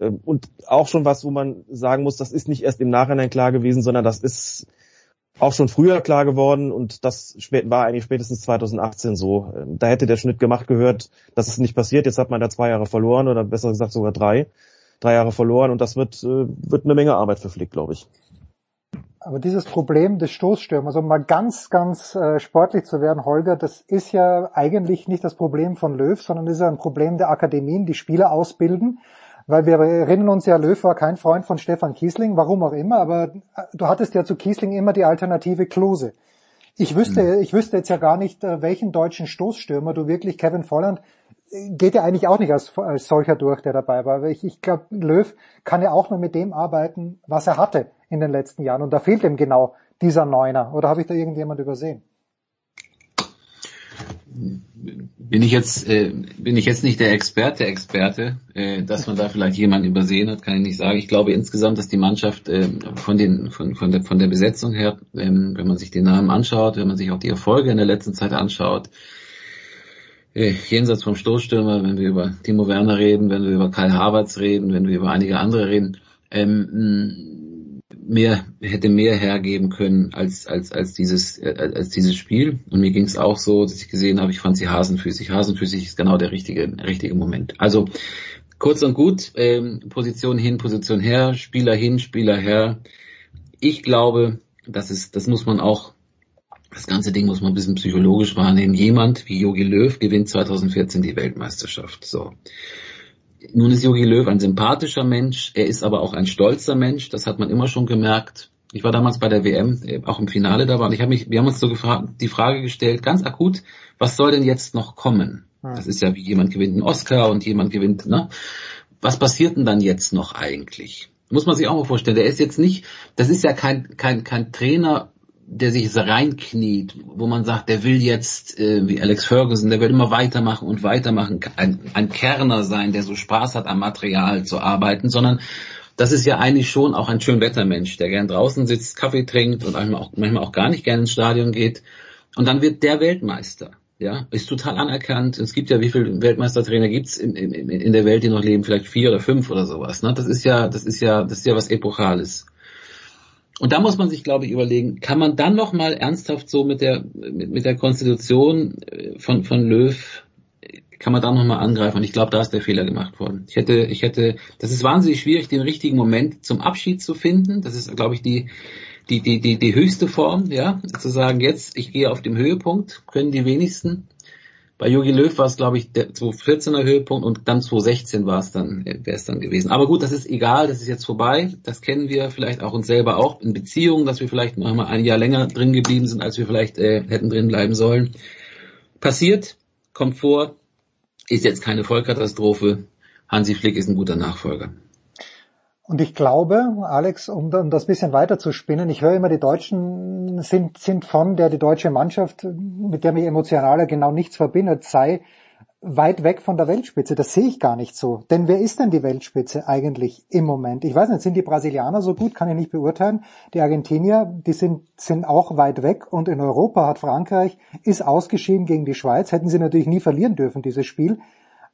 Ähm, und auch schon was, wo man sagen muss, das ist nicht erst im Nachhinein klar gewesen, sondern das ist auch schon früher klar geworden und das war eigentlich spätestens 2018 so. Ähm, da hätte der Schnitt gemacht gehört, dass es nicht passiert. Jetzt hat man da zwei Jahre verloren oder besser gesagt sogar drei. Drei Jahre verloren und das wird, äh, wird eine Menge Arbeit Flick, glaube ich. Aber dieses Problem des Stoßstürmers, um mal ganz, ganz äh, sportlich zu werden, Holger, das ist ja eigentlich nicht das Problem von Löw, sondern ist ja ein Problem der Akademien, die Spieler ausbilden. Weil wir erinnern uns ja, Löw war kein Freund von Stefan Kiesling, warum auch immer, aber äh, du hattest ja zu Kiesling immer die Alternative Klose. Ich wüsste, mhm. ich wüsste jetzt ja gar nicht, äh, welchen deutschen Stoßstürmer du wirklich Kevin Volland geht ja eigentlich auch nicht als, als solcher durch, der dabei war. Ich, ich glaube, Löw kann ja auch nur mit dem arbeiten, was er hatte in den letzten Jahren. Und da fehlt ihm genau dieser Neuner. Oder habe ich da irgendjemand übersehen? Bin ich jetzt äh, bin ich jetzt nicht der Experte Experte, äh, dass man da vielleicht jemanden übersehen hat, kann ich nicht sagen. Ich glaube insgesamt, dass die Mannschaft äh, von den von von der von der Besetzung her, ähm, wenn man sich die Namen anschaut, wenn man sich auch die Erfolge in der letzten Zeit anschaut, äh, jenseits vom Stoßstürmer, wenn wir über Timo Werner reden, wenn wir über Kai Havertz reden, wenn wir über einige andere reden, ähm, mehr hätte mehr hergeben können als als als dieses äh, als dieses Spiel und mir ging es auch so, dass ich gesehen habe, ich fand sie hasenfüßig. Hasenfüßig ist genau der richtige richtige Moment. Also kurz und gut, ähm, Position hin, Position her, Spieler hin, Spieler her. Ich glaube, das ist das muss man auch das ganze Ding muss man ein bisschen psychologisch wahrnehmen. Jemand wie Jogi Löw gewinnt 2014 die Weltmeisterschaft. So. Nun ist Jogi Löw ein sympathischer Mensch, er ist aber auch ein stolzer Mensch, das hat man immer schon gemerkt. Ich war damals bei der WM, äh, auch im Finale dabei und ich habe mich, wir haben uns so gefragt, die Frage gestellt, ganz akut, was soll denn jetzt noch kommen? Das ist ja wie jemand gewinnt einen Oscar und jemand gewinnt, ne? Was passiert denn dann jetzt noch eigentlich? Muss man sich auch mal vorstellen, der ist jetzt nicht, das ist ja kein, kein, kein Trainer, der sich reinkniet, wo man sagt, der will jetzt, äh, wie Alex Ferguson, der will immer weitermachen und weitermachen, ein, ein Kerner sein, der so Spaß hat am Material zu arbeiten, sondern das ist ja eigentlich schon auch ein Schönwettermensch, der gern draußen sitzt, Kaffee trinkt und manchmal auch, manchmal auch gar nicht gern ins Stadion geht. Und dann wird der Weltmeister. Ja, ist total anerkannt. Es gibt ja, wie viele Weltmeistertrainer gibt's in, in, in der Welt, die noch leben? Vielleicht vier oder fünf oder sowas. Ne? Das ist ja, das ist ja, das ist ja was Epochales. Und da muss man sich, glaube ich, überlegen, kann man dann noch mal ernsthaft so mit der mit, mit der Konstitution äh, von von Löw kann man da noch mal angreifen? Und ich glaube, da ist der Fehler gemacht worden. Ich hätte ich hätte das ist wahnsinnig schwierig, den richtigen Moment zum Abschied zu finden. Das ist, glaube ich, die die die die die höchste Form, ja, zu sagen, jetzt ich gehe auf dem Höhepunkt, können die wenigsten. Bei Jogi Löw war es, glaube ich, der 2014er Höhepunkt und dann 2016 war es dann, äh, wäre es dann gewesen. Aber gut, das ist egal, das ist jetzt vorbei. Das kennen wir vielleicht auch uns selber auch in Beziehungen, dass wir vielleicht noch mal ein Jahr länger drin geblieben sind, als wir vielleicht äh, hätten drin bleiben sollen. Passiert, kommt vor, ist jetzt keine Vollkatastrophe. Hansi Flick ist ein guter Nachfolger. Und ich glaube, Alex, um, das bisschen weiter zu spinnen, ich höre immer, die Deutschen sind, sind von der die deutsche Mannschaft, mit der mich emotionaler genau nichts verbindet, sei weit weg von der Weltspitze. Das sehe ich gar nicht so. Denn wer ist denn die Weltspitze eigentlich im Moment? Ich weiß nicht, sind die Brasilianer so gut? Kann ich nicht beurteilen. Die Argentinier, die sind, sind auch weit weg. Und in Europa hat Frankreich, ist ausgeschieden gegen die Schweiz. Hätten sie natürlich nie verlieren dürfen, dieses Spiel.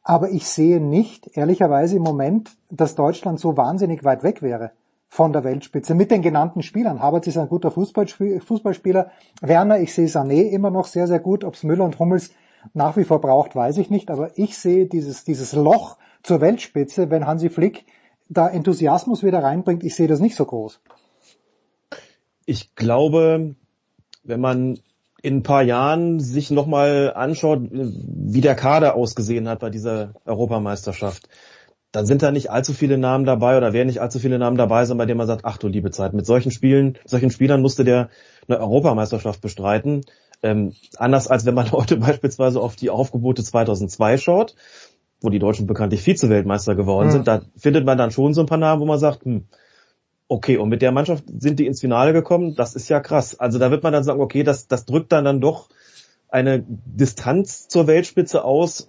Aber ich sehe nicht, ehrlicherweise im Moment, dass Deutschland so wahnsinnig weit weg wäre von der Weltspitze mit den genannten Spielern. Havertz ist ein guter Fußballspieler. Werner, ich sehe Sané immer noch sehr, sehr gut. Ob es Müller und Hummels nach wie vor braucht, weiß ich nicht. Aber ich sehe dieses, dieses Loch zur Weltspitze, wenn Hansi Flick da Enthusiasmus wieder reinbringt, ich sehe das nicht so groß. Ich glaube, wenn man in ein paar Jahren sich nochmal anschaut, wie der Kader ausgesehen hat bei dieser Europameisterschaft, dann sind da nicht allzu viele Namen dabei oder werden nicht allzu viele Namen dabei sein, bei denen man sagt, ach du liebe Zeit, mit solchen Spielen, solchen Spielern musste der eine Europameisterschaft bestreiten. Ähm, anders als wenn man heute beispielsweise auf die Aufgebote 2002 schaut, wo die Deutschen bekanntlich Vize-Weltmeister geworden mhm. sind, da findet man dann schon so ein paar Namen, wo man sagt, hm, Okay, und mit der Mannschaft sind die ins Finale gekommen. Das ist ja krass. Also da wird man dann sagen, okay, das, das drückt dann dann doch eine Distanz zur Weltspitze aus,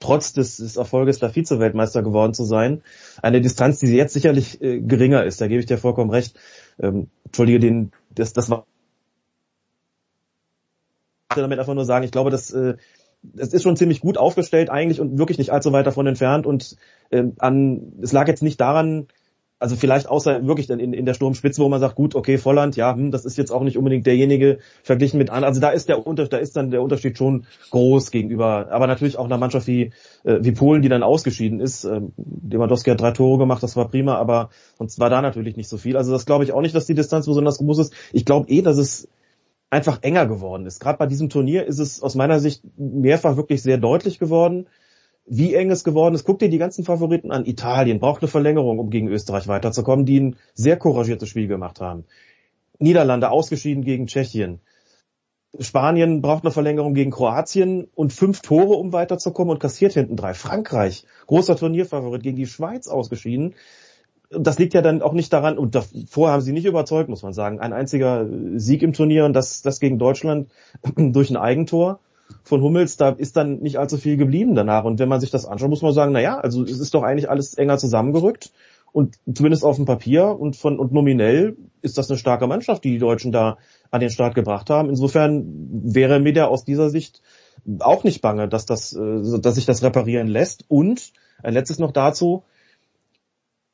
trotz des, des Erfolges der Vize-Weltmeister geworden zu sein. Eine Distanz, die jetzt sicherlich äh, geringer ist. Da gebe ich dir vollkommen recht. Ähm, Entschuldige, den, das, das war damit einfach nur sagen, ich glaube, dass äh, es ist schon ziemlich gut aufgestellt eigentlich und wirklich nicht allzu weit davon entfernt und äh, an es lag jetzt nicht daran, also vielleicht außer wirklich dann in, in der Sturmspitze, wo man sagt, gut, okay, Volland, ja, hm, das ist jetzt auch nicht unbedingt derjenige verglichen mit anderen. Also da ist der Unterschied, da ist dann der Unterschied schon groß gegenüber, aber natürlich auch einer Mannschaft wie, äh, wie Polen, die dann ausgeschieden ist. Ähm, Lewandowski hat drei Tore gemacht, das war prima, aber sonst war da natürlich nicht so viel. Also das glaube ich auch nicht, dass die Distanz besonders groß ist. Ich glaube eh, dass es einfach enger geworden ist. Gerade bei diesem Turnier ist es aus meiner Sicht mehrfach wirklich sehr deutlich geworden wie eng es geworden ist. Guck dir die ganzen Favoriten an. Italien braucht eine Verlängerung, um gegen Österreich weiterzukommen, die ein sehr couragiertes Spiel gemacht haben. Niederlande ausgeschieden gegen Tschechien. Spanien braucht eine Verlängerung gegen Kroatien und fünf Tore, um weiterzukommen und kassiert hinten drei. Frankreich, großer Turnierfavorit, gegen die Schweiz ausgeschieden. Das liegt ja dann auch nicht daran, und davor haben sie nicht überzeugt, muss man sagen. Ein einziger Sieg im Turnier und das, das gegen Deutschland durch ein Eigentor von Hummels, da ist dann nicht allzu viel geblieben danach. Und wenn man sich das anschaut, muss man sagen, na ja, also es ist doch eigentlich alles enger zusammengerückt. Und zumindest auf dem Papier und von und nominell ist das eine starke Mannschaft, die die Deutschen da an den Start gebracht haben. Insofern wäre mir da aus dieser Sicht auch nicht bange, dass das, äh, dass sich das reparieren lässt. Und ein letztes noch dazu.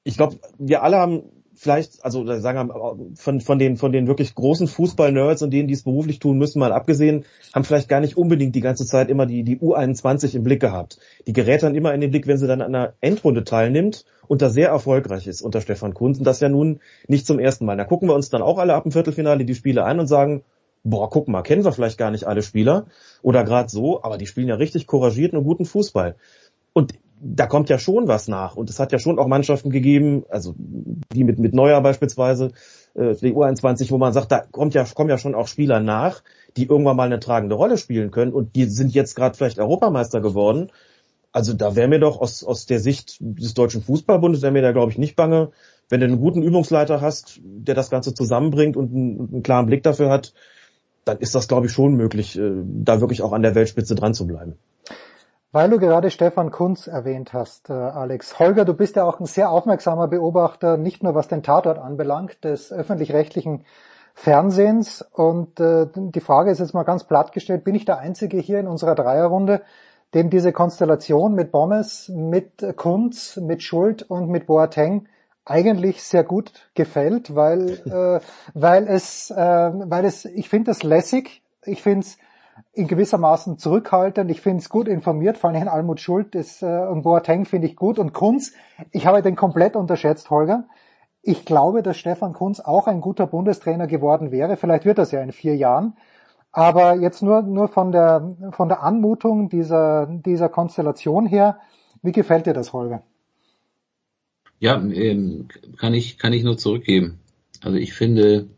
Ich glaube, wir alle haben vielleicht, also sagen wir von, von den von den wirklich großen Fußball-Nerds und denen, die es beruflich tun müssen, mal abgesehen, haben vielleicht gar nicht unbedingt die ganze Zeit immer die, die U21 im Blick gehabt. Die gerät dann immer in den Blick, wenn sie dann an einer Endrunde teilnimmt und da sehr erfolgreich ist unter Stefan Kunz. Und das ja nun nicht zum ersten Mal. Da gucken wir uns dann auch alle ab dem Viertelfinale die Spiele an und sagen, boah, guck mal, kennen wir vielleicht gar nicht alle Spieler oder gerade so, aber die spielen ja richtig couragierten und guten Fußball. Und da kommt ja schon was nach. Und es hat ja schon auch Mannschaften gegeben, also die mit, mit Neuer beispielsweise, äh, die U21, wo man sagt, da kommt ja, kommen ja schon auch Spieler nach, die irgendwann mal eine tragende Rolle spielen können und die sind jetzt gerade vielleicht Europameister geworden. Also da wäre mir doch aus, aus der Sicht des Deutschen Fußballbundes, wäre mir da glaube ich nicht bange, wenn du einen guten Übungsleiter hast, der das Ganze zusammenbringt und einen, einen klaren Blick dafür hat, dann ist das glaube ich schon möglich, äh, da wirklich auch an der Weltspitze dran zu bleiben. Weil du gerade Stefan Kunz erwähnt hast, äh, Alex. Holger, du bist ja auch ein sehr aufmerksamer Beobachter, nicht nur was den Tatort anbelangt, des öffentlich-rechtlichen Fernsehens. Und äh, die Frage ist jetzt mal ganz platt gestellt, bin ich der Einzige hier in unserer Dreierrunde, dem diese Konstellation mit Bommes, mit Kunz, mit Schuld und mit Boateng eigentlich sehr gut gefällt, weil, äh, weil es, äh, weil es, ich finde das lässig, ich finde es in gewissermaßen zurückhaltend. Ich finde es gut informiert, vor allem Almut Schuld ist, äh, und Boateng finde ich gut. Und Kunz, ich habe den komplett unterschätzt, Holger. Ich glaube, dass Stefan Kunz auch ein guter Bundestrainer geworden wäre. Vielleicht wird das ja in vier Jahren. Aber jetzt nur, nur von der, von der Anmutung dieser, dieser Konstellation her, wie gefällt dir das, Holger? Ja, ähm, kann ich, kann ich nur zurückgeben. Also ich finde,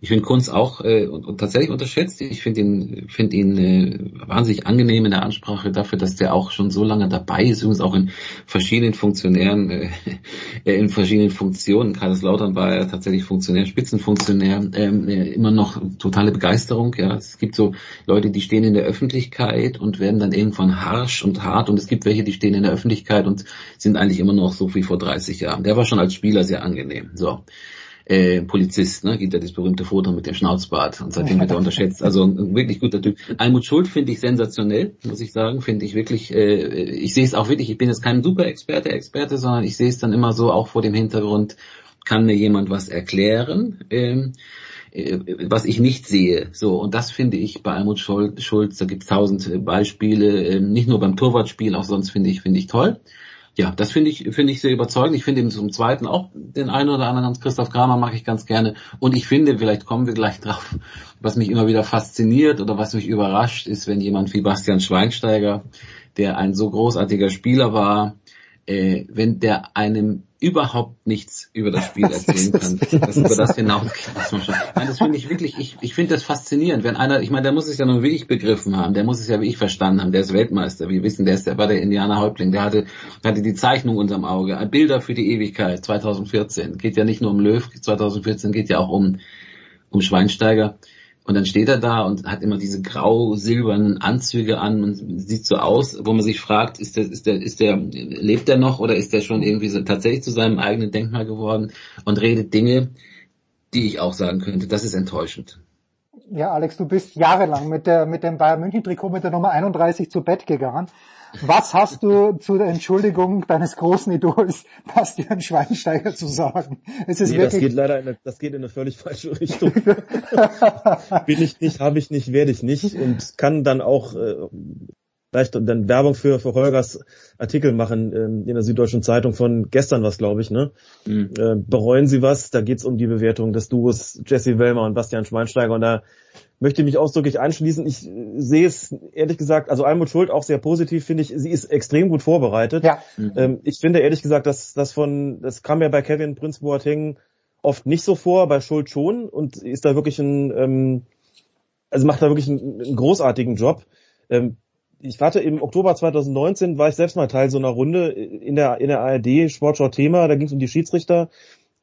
ich finde Kunz auch äh, und, und tatsächlich unterschätzt. Ich finde ihn, finde ihn äh, wahnsinnig angenehm in der Ansprache dafür, dass der auch schon so lange dabei ist, übrigens auch in verschiedenen Funktionären, äh, in verschiedenen Funktionen. Karls Lautern war ja tatsächlich Funktionär, Spitzenfunktionär, ähm, äh, immer noch totale Begeisterung. Ja, es gibt so Leute, die stehen in der Öffentlichkeit und werden dann irgendwann harsch und hart, und es gibt welche, die stehen in der Öffentlichkeit und sind eigentlich immer noch so wie vor 30 Jahren. Der war schon als Spieler sehr angenehm. So äh, Polizist, ne? Gibt ja das berühmte Foto mit dem Schnauzbart und seitdem wird er unterschätzt. Also ein wirklich guter Typ. Almut Schuld finde ich sensationell, muss ich sagen. Finde ich wirklich, äh, ich sehe es auch wirklich, ich bin jetzt kein Super-Experte, Experte, sondern ich sehe es dann immer so auch vor dem Hintergrund, kann mir jemand was erklären? Ähm, äh, was ich nicht sehe. So, und das finde ich bei Almut Schulz, da gibt es tausend Beispiele, ähm, nicht nur beim Torwartspiel, auch sonst finde ich, finde ich toll ja, das finde ich, finde ich sehr überzeugend. Ich finde eben zum Zweiten auch den einen oder anderen Christoph Kramer mag ich ganz gerne. Und ich finde, vielleicht kommen wir gleich drauf, was mich immer wieder fasziniert oder was mich überrascht, ist, wenn jemand wie Bastian Schweinsteiger, der ein so großartiger Spieler war, äh, wenn der einem überhaupt nichts über das Spiel erzählen kann, das über das hinausgeht. Nein, das finde ich wirklich, ich, ich finde das faszinierend, wenn einer, ich meine, der muss es ja nun wirklich begriffen haben, der muss es ja wie ich verstanden haben, der ist Weltmeister, wir wissen, der ist, der war der Indianerhäuptling, der hatte, hatte die Zeichnung unterm Auge, Bilder für die Ewigkeit, 2014, geht ja nicht nur um Löw, 2014 geht ja auch um, um Schweinsteiger. Und dann steht er da und hat immer diese grau-silbernen Anzüge an und sieht so aus, wo man sich fragt, ist der, ist der, ist der, lebt der noch oder ist der schon irgendwie so tatsächlich zu seinem eigenen Denkmal geworden und redet Dinge, die ich auch sagen könnte, das ist enttäuschend. Ja, Alex, du bist jahrelang mit der, mit dem Bayern München Trikot mit der Nummer 31 zu Bett gegangen. Was hast du zu der Entschuldigung deines großen Idols Bastian Schweinsteiger zu sagen? Es ist nee, wirklich... das geht leider in eine, das geht in eine völlig falsche Richtung. Bin ich nicht, habe ich nicht, werde ich nicht und kann dann auch äh, vielleicht dann Werbung für, für Holgers Artikel machen ähm, in der Süddeutschen Zeitung von gestern was, glaube ich. Ne? Mhm. Äh, bereuen Sie was? Da geht's um die Bewertung des Duos Jesse Wellmer und Bastian Schweinsteiger und da möchte mich ausdrücklich anschließen. Ich sehe es ehrlich gesagt, also Almut Schuld auch sehr positiv, finde ich. Sie ist extrem gut vorbereitet. Ja. Mhm. Ähm, ich finde ehrlich gesagt, dass das von, das kam ja bei Kevin Prince Boateng oft nicht so vor, bei Schuld schon und ist da wirklich ein, ähm, also macht da wirklich einen, einen großartigen Job. Ähm, ich warte im Oktober 2019 war ich selbst mal Teil so einer Runde in der in der ARD Sportschau Thema, da ging es um die Schiedsrichter.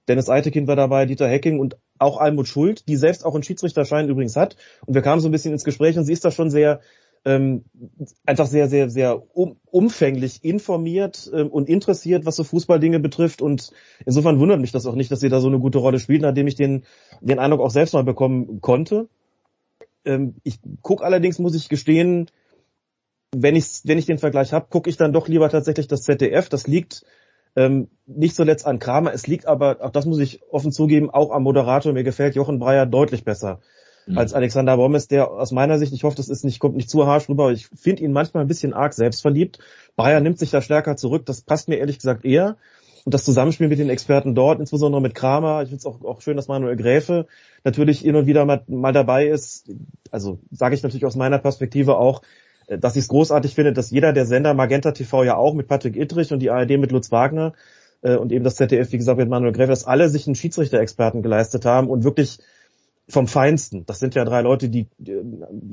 Dennis Eitekind war dabei, Dieter Hecking und auch Almut Schuld, die selbst auch einen Schiedsrichterschein übrigens hat. Und wir kamen so ein bisschen ins Gespräch und sie ist da schon sehr ähm, einfach sehr, sehr, sehr um, umfänglich informiert ähm, und interessiert, was so Fußballdinge betrifft. Und insofern wundert mich das auch nicht, dass sie da so eine gute Rolle spielt, nachdem ich den, den Eindruck auch selbst mal bekommen konnte. Ähm, ich gucke allerdings, muss ich gestehen, wenn ich, wenn ich den Vergleich habe, gucke ich dann doch lieber tatsächlich das ZDF. Das liegt ähm, nicht zuletzt an Kramer, es liegt aber, auch das muss ich offen zugeben, auch am Moderator. Mir gefällt Jochen Breyer deutlich besser mhm. als Alexander Bommes, der aus meiner Sicht, ich hoffe, das ist nicht, kommt nicht zu harsch rüber, aber ich finde ihn manchmal ein bisschen arg selbstverliebt. Breyer nimmt sich da stärker zurück, das passt mir ehrlich gesagt eher. Und das Zusammenspiel mit den Experten dort, insbesondere mit Kramer, ich finde es auch, auch schön, dass Manuel Gräfe natürlich hin und wieder mal, mal dabei ist. Also sage ich natürlich aus meiner Perspektive auch, dass ich es großartig finde, dass jeder der Sender Magenta TV ja auch mit Patrick Ittrich und die ARD mit Lutz Wagner äh, und eben das ZDF, wie gesagt, mit Manuel Gräfe, dass alle sich einen Schiedsrichter-Experten geleistet haben und wirklich vom Feinsten. Das sind ja drei Leute, die, die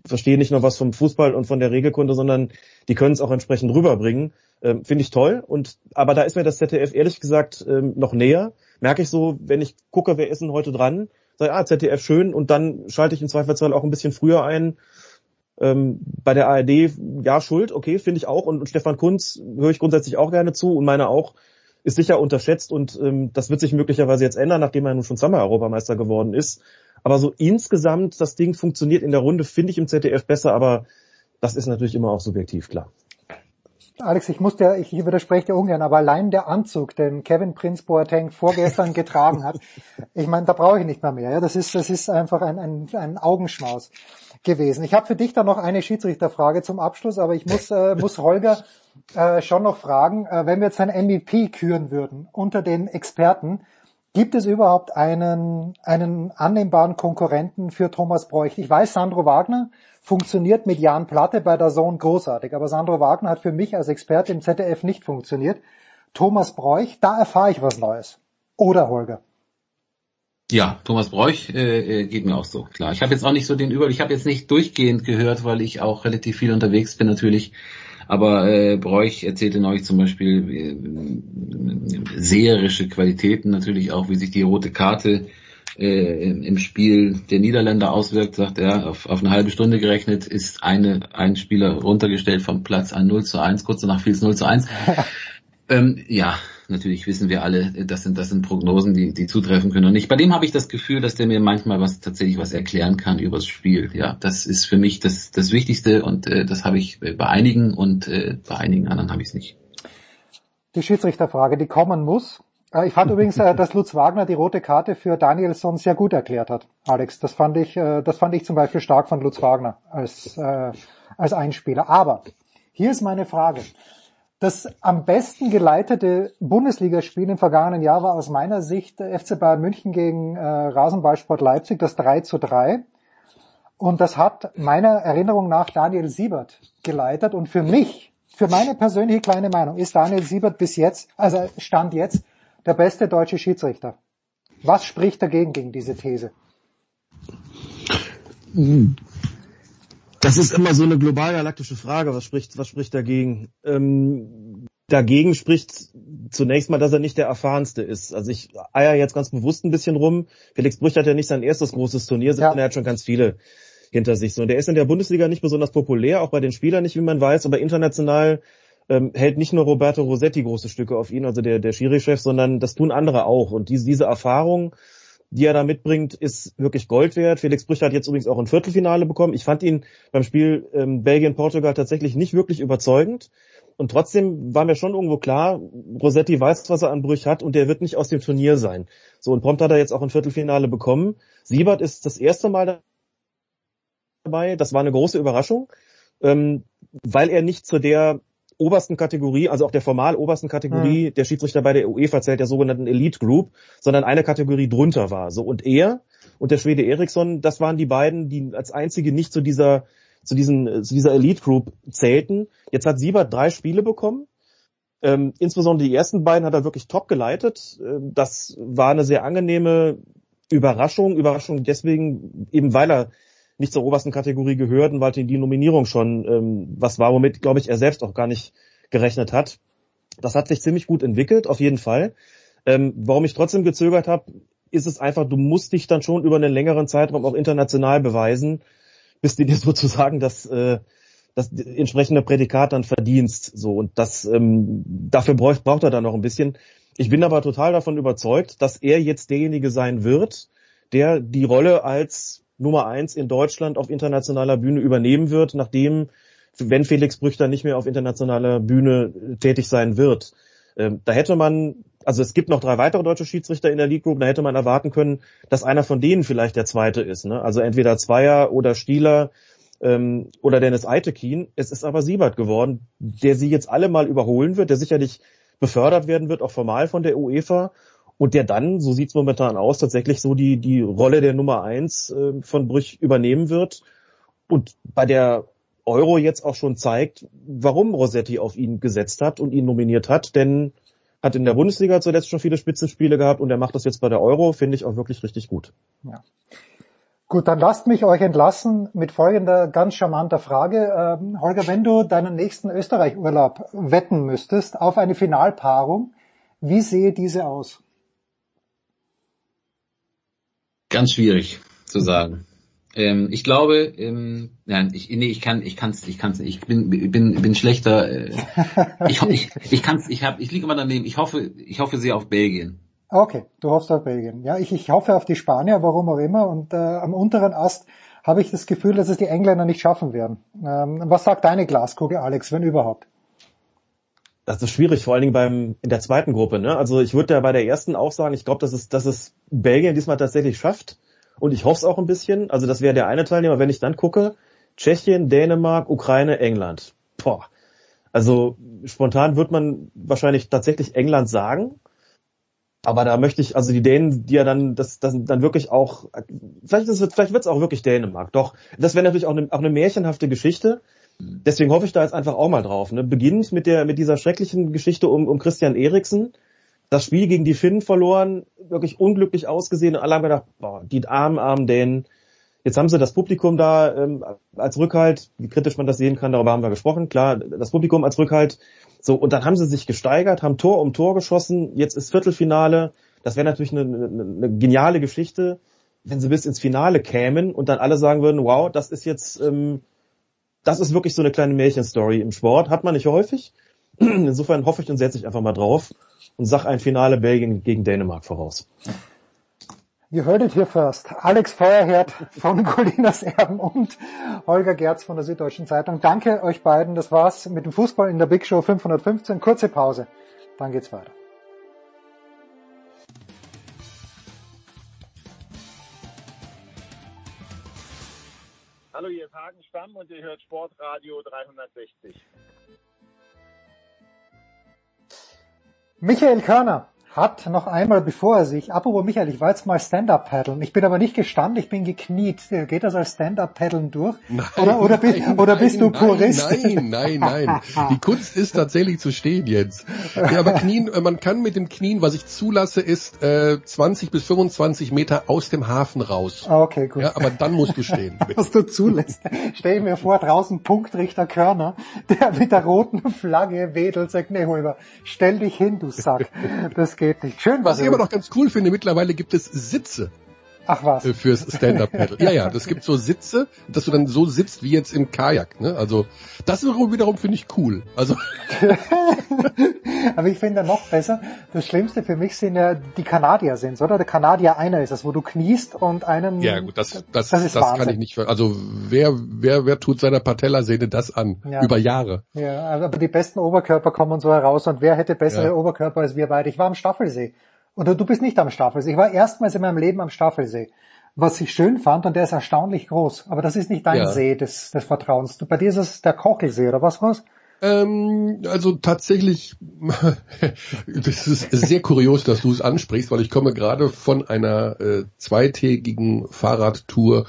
verstehen nicht nur was vom Fußball und von der Regelkunde, sondern die können es auch entsprechend rüberbringen. Ähm, Finde ich toll. Und aber da ist mir das ZDF ehrlich gesagt ähm, noch näher. Merke ich so, wenn ich gucke, wer ist denn heute dran, sage ah ZDF schön und dann schalte ich im Zweifelsfall auch ein bisschen früher ein. Ähm, bei der ARD ja Schuld, okay, finde ich auch. Und, und Stefan Kunz höre ich grundsätzlich auch gerne zu und meine auch ist sicher unterschätzt und ähm, das wird sich möglicherweise jetzt ändern, nachdem er nun schon Sommer-Europameister geworden ist. Aber so insgesamt, das Ding funktioniert in der Runde, finde ich im ZDF besser, aber das ist natürlich immer auch subjektiv, klar. Alex, ich muss dir, ich widerspreche dir ungern, aber allein der Anzug, den Kevin Prince Boateng vorgestern getragen hat, ich meine, da brauche ich nicht mehr mehr. Ja? Das ist, das ist einfach ein, ein, ein Augenschmaus gewesen. Ich habe für dich da noch eine Schiedsrichterfrage zum Abschluss, aber ich muss, äh, muss Holger äh, schon noch fragen, äh, wenn wir jetzt ein MVP küren würden unter den Experten, Gibt es überhaupt einen, einen annehmbaren Konkurrenten für Thomas Bräuch? Ich weiß, Sandro Wagner funktioniert mit Jan Platte bei der Zone großartig, aber Sandro Wagner hat für mich als Experte im ZDF nicht funktioniert. Thomas Bräuch, da erfahre ich was Neues. Oder Holger? Ja, Thomas Bräuch äh, äh geht mir auch so, klar. Ich habe jetzt auch nicht so den Überblick, ich habe jetzt nicht durchgehend gehört, weil ich auch relativ viel unterwegs bin natürlich aber äh, Bräuch erzählte neulich zum Beispiel äh, seherische Qualitäten natürlich auch, wie sich die rote Karte äh, im Spiel der Niederländer auswirkt, sagt er, auf, auf eine halbe Stunde gerechnet ist eine, ein Spieler runtergestellt vom Platz an 0 zu 1, kurz danach fiel es 0 zu 1. ähm, ja, natürlich wissen wir alle, das sind, das sind Prognosen, die, die zutreffen können und nicht. Bei dem habe ich das Gefühl, dass der mir manchmal was tatsächlich was erklären kann übers Spiel. Ja, das ist für mich das, das Wichtigste und äh, das habe ich bei einigen und äh, bei einigen anderen habe ich es nicht. Die Schiedsrichterfrage, die kommen muss. Äh, ich fand übrigens, äh, dass Lutz Wagner die rote Karte für Danielson sehr gut erklärt hat, Alex. Das fand ich, äh, das fand ich zum Beispiel stark von Lutz Wagner als, als Einspieler. Aber hier ist meine Frage. Das am besten geleitete Bundesligaspiel im vergangenen Jahr war aus meiner Sicht FC Bayern München gegen Rasenballsport Leipzig, das 3 zu 3. Und das hat meiner Erinnerung nach Daniel Siebert geleitet. Und für mich, für meine persönliche kleine Meinung, ist Daniel Siebert bis jetzt, also Stand jetzt, der beste deutsche Schiedsrichter. Was spricht dagegen gegen diese These? Das ist immer so eine global galaktische Frage. Was spricht, was spricht dagegen? Ähm, dagegen spricht zunächst mal, dass er nicht der erfahrenste ist. Also ich eier jetzt ganz bewusst ein bisschen rum. Felix Brüch hat ja nicht sein erstes großes Turnier, sondern ja. er hat schon ganz viele hinter sich. So, und der ist in der Bundesliga nicht besonders populär, auch bei den Spielern nicht, wie man weiß, aber international ähm, hält nicht nur Roberto Rossetti große Stücke auf ihn, also der, der Schiri-Chef, sondern das tun andere auch. Und diese, diese Erfahrung, die er da mitbringt, ist wirklich Gold wert. Felix Brücher hat jetzt übrigens auch ein Viertelfinale bekommen. Ich fand ihn beim Spiel ähm, Belgien-Portugal tatsächlich nicht wirklich überzeugend. Und trotzdem war mir schon irgendwo klar, Rossetti weiß, was er an Brüch hat und der wird nicht aus dem Turnier sein. So, und prompt hat er jetzt auch ein Viertelfinale bekommen. Siebert ist das erste Mal dabei. Das war eine große Überraschung, ähm, weil er nicht zu der obersten Kategorie, also auch der formal obersten Kategorie mhm. der Schiedsrichter bei der UEFA zählt der sogenannten Elite Group, sondern eine Kategorie drunter war. So und er und der Schwede Eriksson, das waren die beiden, die als einzige nicht zu dieser zu diesen zu dieser Elite Group zählten. Jetzt hat Siebert drei Spiele bekommen. Ähm, insbesondere die ersten beiden hat er wirklich top geleitet. Ähm, das war eine sehr angenehme Überraschung. Überraschung deswegen eben, weil er nicht zur obersten Kategorie gehört und weil die Nominierung schon ähm, was war, womit, glaube ich, er selbst auch gar nicht gerechnet hat. Das hat sich ziemlich gut entwickelt, auf jeden Fall. Ähm, warum ich trotzdem gezögert habe, ist es einfach, du musst dich dann schon über einen längeren Zeitraum auch international beweisen, bis du dir sozusagen das, äh, das entsprechende Prädikat dann verdienst. So und das ähm, dafür braucht, braucht er dann noch ein bisschen. Ich bin aber total davon überzeugt, dass er jetzt derjenige sein wird, der die Rolle als Nummer eins in Deutschland auf internationaler Bühne übernehmen wird, nachdem, wenn Felix Brüchter nicht mehr auf internationaler Bühne tätig sein wird. Ähm, da hätte man, also es gibt noch drei weitere deutsche Schiedsrichter in der League Group, da hätte man erwarten können, dass einer von denen vielleicht der zweite ist. Ne? Also entweder Zweier oder Stieler ähm, oder Dennis Eitekin. Es ist aber Siebert geworden, der sie jetzt alle mal überholen wird, der sicherlich befördert werden wird, auch formal von der UEFA und der dann, so sieht's momentan aus, tatsächlich so die, die Rolle der Nummer eins äh, von Brüch übernehmen wird und bei der Euro jetzt auch schon zeigt, warum Rossetti auf ihn gesetzt hat und ihn nominiert hat, denn hat in der Bundesliga zuletzt schon viele Spitzenspiele gehabt und er macht das jetzt bei der Euro, finde ich auch wirklich richtig gut. Ja. Gut, dann lasst mich euch entlassen mit folgender ganz charmanter Frage. Ähm, Holger, wenn du deinen nächsten Österreich-Urlaub wetten müsstest auf eine Finalpaarung, wie sehe diese aus? Ganz schwierig zu sagen. Ähm, ich glaube, ähm, nein, ich, nee, ich kann, ich kann's, ich kann's nicht. Ich bin, bin, bin schlechter. Äh, ich, ich, ich kann's, ich habe, ich liege immer daneben. Ich hoffe, ich hoffe sehr auf Belgien. Okay, du hoffst auf Belgien. Ja, ich, ich hoffe auf die Spanier, warum auch immer. Und äh, am unteren Ast habe ich das Gefühl, dass es die Engländer nicht schaffen werden. Ähm, was sagt deine Glaskugel, Alex, wenn überhaupt? Das ist schwierig, vor allen Dingen beim in der zweiten Gruppe. Ne? Also ich würde ja bei der ersten auch sagen, ich glaube, dass es, dass es Belgien diesmal tatsächlich schafft. Und ich hoffe es auch ein bisschen. Also das wäre der eine Teilnehmer. Wenn ich dann gucke, Tschechien, Dänemark, Ukraine, England. Boah. Also spontan wird man wahrscheinlich tatsächlich England sagen. Aber da möchte ich, also die Dänen, die ja dann, das, das dann wirklich auch, vielleicht vielleicht wird es auch wirklich Dänemark. Doch, das wäre natürlich auch eine, auch eine märchenhafte Geschichte. Deswegen hoffe ich da jetzt einfach auch mal drauf. Ne? Beginnt mit der, mit dieser schrecklichen Geschichte um, um Christian Eriksen. Das Spiel gegen die Finnen verloren, wirklich unglücklich ausgesehen und alle haben gedacht, boah, die armen, armen Dänen. Jetzt haben sie das Publikum da ähm, als Rückhalt, wie kritisch man das sehen kann, darüber haben wir gesprochen, klar, das Publikum als Rückhalt so, und dann haben sie sich gesteigert, haben Tor um Tor geschossen, jetzt ist Viertelfinale. Das wäre natürlich eine, eine, eine geniale Geschichte, wenn sie bis ins Finale kämen und dann alle sagen würden, wow, das ist jetzt, ähm, das ist wirklich so eine kleine Märchenstory im Sport. Hat man nicht häufig. Insofern hoffe ich und setze ich einfach mal drauf und sag ein Finale Belgien gegen Dänemark voraus. You heard it here first. Alex Feuerherd von Colinas Erben und Holger Gerz von der Süddeutschen Zeitung. Danke euch beiden. Das war's mit dem Fußball in der Big Show 515. Kurze Pause. Dann geht's weiter. Hallo, hier ist Hagen Stamm und ihr hört Sportradio 360. Michael Körner hat noch einmal, bevor er sich, apropos Michael, ich war jetzt mal Stand-Up-Paddeln. Ich bin aber nicht gestanden, ich bin gekniet. Geht das als Stand-Up-Paddeln durch? Nein, oder oder, nein, bist, oder bist du nein, Purist? Nein, nein, nein. Die Kunst ist tatsächlich zu stehen jetzt. Ja, aber Knien, äh, man kann mit dem Knien, was ich zulasse, ist äh, 20 bis 25 Meter aus dem Hafen raus. Ah, Okay, gut. Ja, aber dann musst du stehen. was du zulässt. Stell mir vor, draußen Punktrichter Körner, der mit der roten Flagge wedelt, sagt, nee, Holger, stell dich hin, du Sack. Das geht nicht. Schön, Was ich aber noch ganz cool finde, mittlerweile gibt es Sitze Ach was. äh, fürs Stand-Up-Paddle. Ja, ja, das gibt so Sitze, dass du dann so sitzt wie jetzt im Kajak. Ne? Also das wiederum, finde ich cool. Also Aber ich finde noch besser, das Schlimmste für mich sind ja die Kanadier sind's, oder? Der Kanadier einer ist es, wo du kniest und einen... ja gut, das das das das, ist kann Wahnsinn. ich nicht. Also wer wer wer tut seiner Patellasehne das an Ja. über Jahre? Ja, aber die besten Oberkörper kommen so heraus und wer hätte bessere Ja. Oberkörper als wir beide? Ich war am Staffelsee. Oder du bist nicht am Staffelsee. Ich war erstmals in meinem Leben am Staffelsee. Was ich schön fand, und der ist erstaunlich groß, aber das ist nicht dein Ja. See des, des Vertrauens. Du, bei dir ist es der Kochelsee, oder was war's? Ähm, also tatsächlich, das ist sehr kurios, dass du es ansprichst, weil ich komme gerade von einer äh, zweitägigen Fahrradtour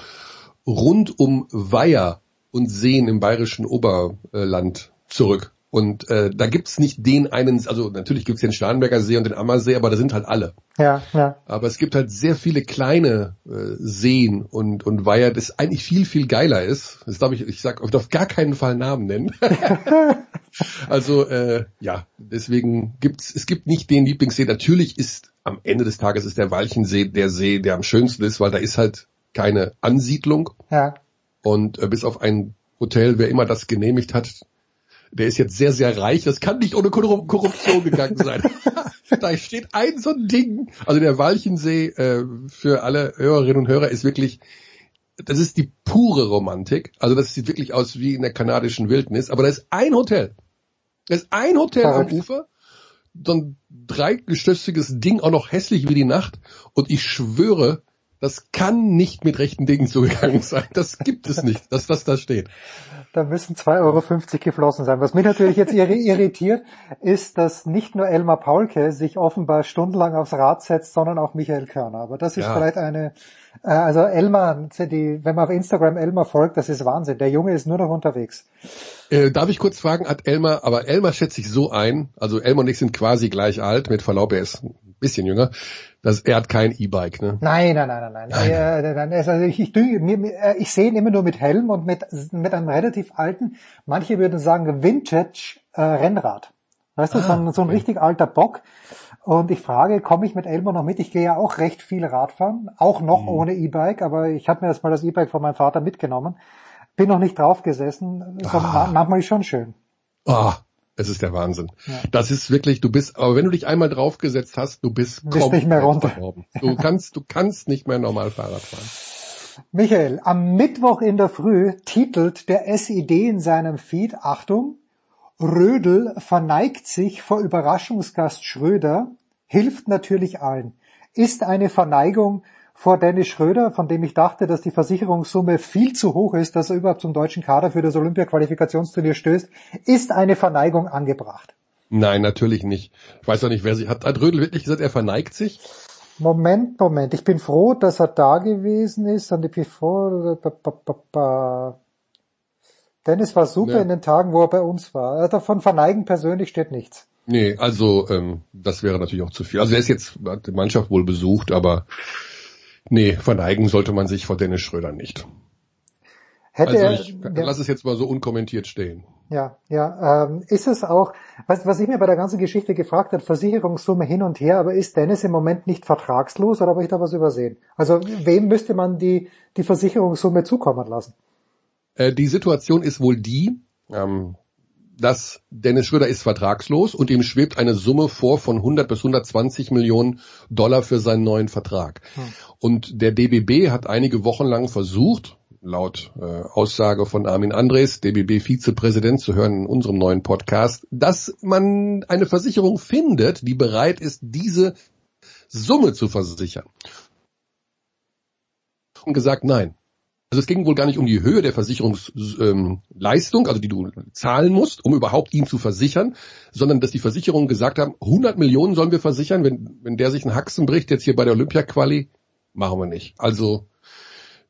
rund um Weiher und Seen im bayerischen Oberland zurück. Und äh, da gibt's nicht den einen, also natürlich gibt's den Starnberger See und den Ammersee, aber da sind halt alle. Ja, ja. Aber es gibt halt sehr viele kleine äh, Seen und, und Weiher, das eigentlich viel, viel geiler ist. Das darf ich, ich sag, ich darf gar keinen Fall Namen nennen. also äh, ja, deswegen gibt's, es gibt nicht den Lieblingssee. Natürlich ist am Ende des Tages ist der Walchensee der See, der am schönsten ist, weil da ist halt keine Ansiedlung. Ja. Und äh, bis auf ein Hotel, wer immer das genehmigt hat, der ist jetzt sehr, sehr reich. Das kann nicht ohne Korru- Korruption gegangen sein. da steht ein so ein Ding. Also der Walchensee äh, für alle Hörerinnen und Hörer ist wirklich, das ist die pure Romantik. Also das sieht wirklich aus wie in der kanadischen Wildnis. Aber da ist ein Hotel. Da ist ein Hotel Verrückt. am Ufer. So ein dreigestössiges Ding, auch noch hässlich wie die Nacht. Und ich schwöre, das kann nicht mit rechten Dingen zugegangen sein. Das gibt es nicht, dass das da steht. Da müssen 2,50 Euro geflossen sein. Was mich natürlich jetzt irri- irritiert, ist, dass nicht nur Elmar Paulke sich offenbar stundenlang aufs Rad setzt, sondern auch Michael Körner. Aber das ist Ja. vielleicht eine, äh, also Elmar, die, wenn man auf Instagram Elmar folgt, das ist Wahnsinn. Der Junge ist nur noch unterwegs. Äh, darf ich kurz fragen, hat Elmar, aber Elmar schätze ich so ein, also Elmar und ich sind quasi gleich alt, mit Verlaub, er ist ein bisschen jünger, dass er hat kein E-Bike, ne? Nein, nein, nein, nein, nein. Nein. Äh, nein, also ich, ich, äh, ich sehe ihn immer nur mit Helm und mit, mit einem relativ alten, manche würden sagen Vintage äh, Rennrad. Weißt du, so ein, so ein richtig alter Bock. Und ich frage, komme ich mit Elmar noch mit? Ich gehe ja auch recht viel Radfahren, auch noch ohne E-Bike, aber ich habe mir jetzt mal das E-Bike von meinem Vater mitgenommen. Bin noch nicht drauf gesessen. So, Ah. Manchmal ist schon schön. Ah, es ist der Wahnsinn. Ja. Das ist wirklich, du bist, aber wenn du dich einmal draufgesetzt hast, du bist, Bist nicht mehr runter. Du kannst, du kannst nicht mehr normal Fahrrad fahren. Michael, am Mittwoch in der Früh titelt der SID in seinem Feed, Achtung, Rödel verneigt sich vor Überraschungsgast Schröder, hilft natürlich allen. Ist eine Verneigung vor Dennis Schröder, von dem ich dachte, dass die Versicherungssumme viel zu hoch ist, dass er überhaupt zum deutschen Kader für das Olympia-Qualifikationsturnier stößt, ist eine Verneigung angebracht. Nein, natürlich nicht. Ich weiß auch nicht, wer sie hat. Hat Rödel wirklich gesagt, er verneigt sich? Moment, Moment. Ich bin froh, dass er da gewesen ist. Und ich bin froh. Dennis war super Ja. in den Tagen, wo er bei uns war. Davon verneigen persönlich steht nichts. Nee, also ähm, das wäre natürlich auch zu viel. Also er ist jetzt, hat die Mannschaft wohl besucht, aber nee, verneigen sollte man sich vor Dennis Schröder nicht. Hätte Also er, ich ja, lass es jetzt mal so unkommentiert stehen. ja, ja, ähm, ist es auch, was, was ich mir bei der ganzen Geschichte gefragt habe, Versicherungssumme hin und her, aber ist Dennis im Moment nicht vertragslos oder habe ich da was übersehen? Also wem müsste man die, die Versicherungssumme zukommen lassen? Äh, die Situation ist wohl die, ähm, dass Dennis Schröder ist vertragslos und ihm schwebt eine Summe vor von 100 bis 120 Millionen Dollar für seinen neuen Vertrag. Und der DBB hat einige Wochen lang versucht, laut äh, Aussage von Armin Andres, DBB-Vizepräsident, zu hören in unserem neuen Podcast, dass man eine Versicherung findet, die bereit ist, diese Summe zu versichern. Und gesagt, nein. Also es ging wohl gar nicht um die Höhe der Versicherungsleistung, ähm, also die du zahlen musst, um überhaupt ihn zu versichern, sondern dass die Versicherungen gesagt haben, 100 Millionen sollen wir versichern, wenn, wenn der sich einen Haxen bricht, jetzt hier bei der Olympia-Quali, machen wir nicht. Also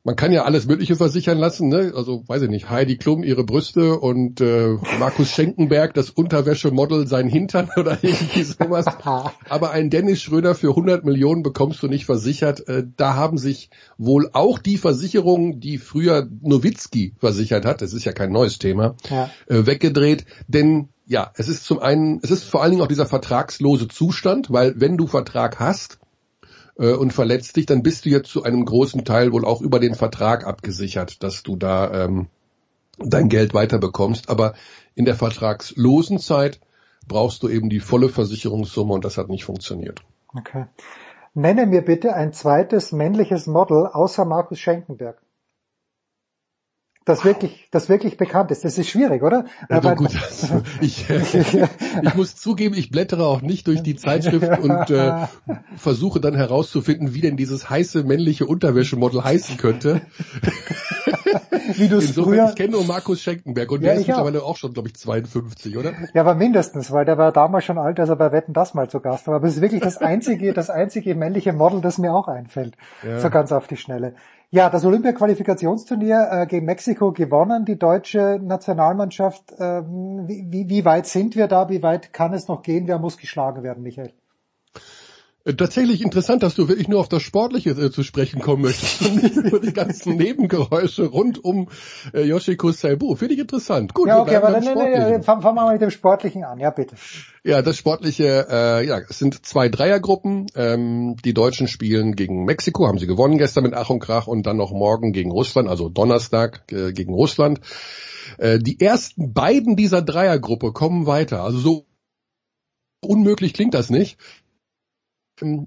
man kann ja alles Mögliche versichern lassen, ne? Also weiß ich nicht, Heidi Klum ihre Brüste und äh, Markus Schenkenberg das Unterwäschemodel sein Hintern oder irgendwie sowas. Aber ein Dennis Schröder für 100 Millionen bekommst du nicht versichert. Äh, da haben sich wohl auch die Versicherungen, die früher Nowitzki versichert hat, das ist ja kein neues Thema, Ja. äh, weggedreht. Denn ja, es ist zum einen, es ist vor allen Dingen auch dieser vertragslose Zustand, weil wenn du Vertrag hast, äh, und verletzt dich, dann bist du jetzt zu einem großen Teil wohl auch über den Vertrag abgesichert, dass du da ähm, dein Geld weiter bekommst. Aber in der vertragslosen Zeit brauchst du eben die volle Versicherungssumme und das hat nicht funktioniert. Okay. Nenne mir bitte ein zweites männliches Model außer Markus Schenkenberg. Das wirklich, das wirklich bekannt ist. Das ist schwierig, oder? Ja, Aber- gut, also ich, ich muss zugeben, ich blättere auch nicht durch die Zeitschrift und äh, versuche dann herauszufinden, wie denn dieses heiße männliche Unterwäschemodel heißen könnte. Wie du es Insofern, früher, ich kenne nur Markus Schenkenberg und Ja, der ist ich auch. mittlerweile auch schon, glaube ich, 52, oder? ja, aber mindestens, weil der war damals schon alt, als er bei Wetten das mal zu Gast war. Aber es ist wirklich das einzige, das einzige männliche Model, das mir auch einfällt. Ja. So ganz auf die Schnelle. Ja, das Olympia-Qualifikationsturnier äh, gegen Mexiko gewonnen, die deutsche Nationalmannschaft. Ähm, wie, wie weit sind wir da? Wie weit kann es noch gehen? Wer muss geschlagen werden, Michael? Äh, tatsächlich interessant, dass du wirklich nur auf das Sportliche äh, zu sprechen kommen möchtest und nicht über die ganzen Nebengeräusche rund um äh, Yoshiko Saibu. Finde ich interessant. Gut, ja, okay, aber dann, nee, nee, fangen wir mal mit dem Sportlichen an. Ja, bitte. Ja, das Sportliche, äh, ja, es sind zwei Dreiergruppen. Ähm, die Deutschen spielen gegen Mexiko, haben sie gewonnen gestern mit Ach und Krach und dann noch morgen gegen Russland, also Donnerstag äh, gegen Russland. Äh, die ersten beiden dieser Dreiergruppe kommen weiter. Also so unmöglich klingt das nicht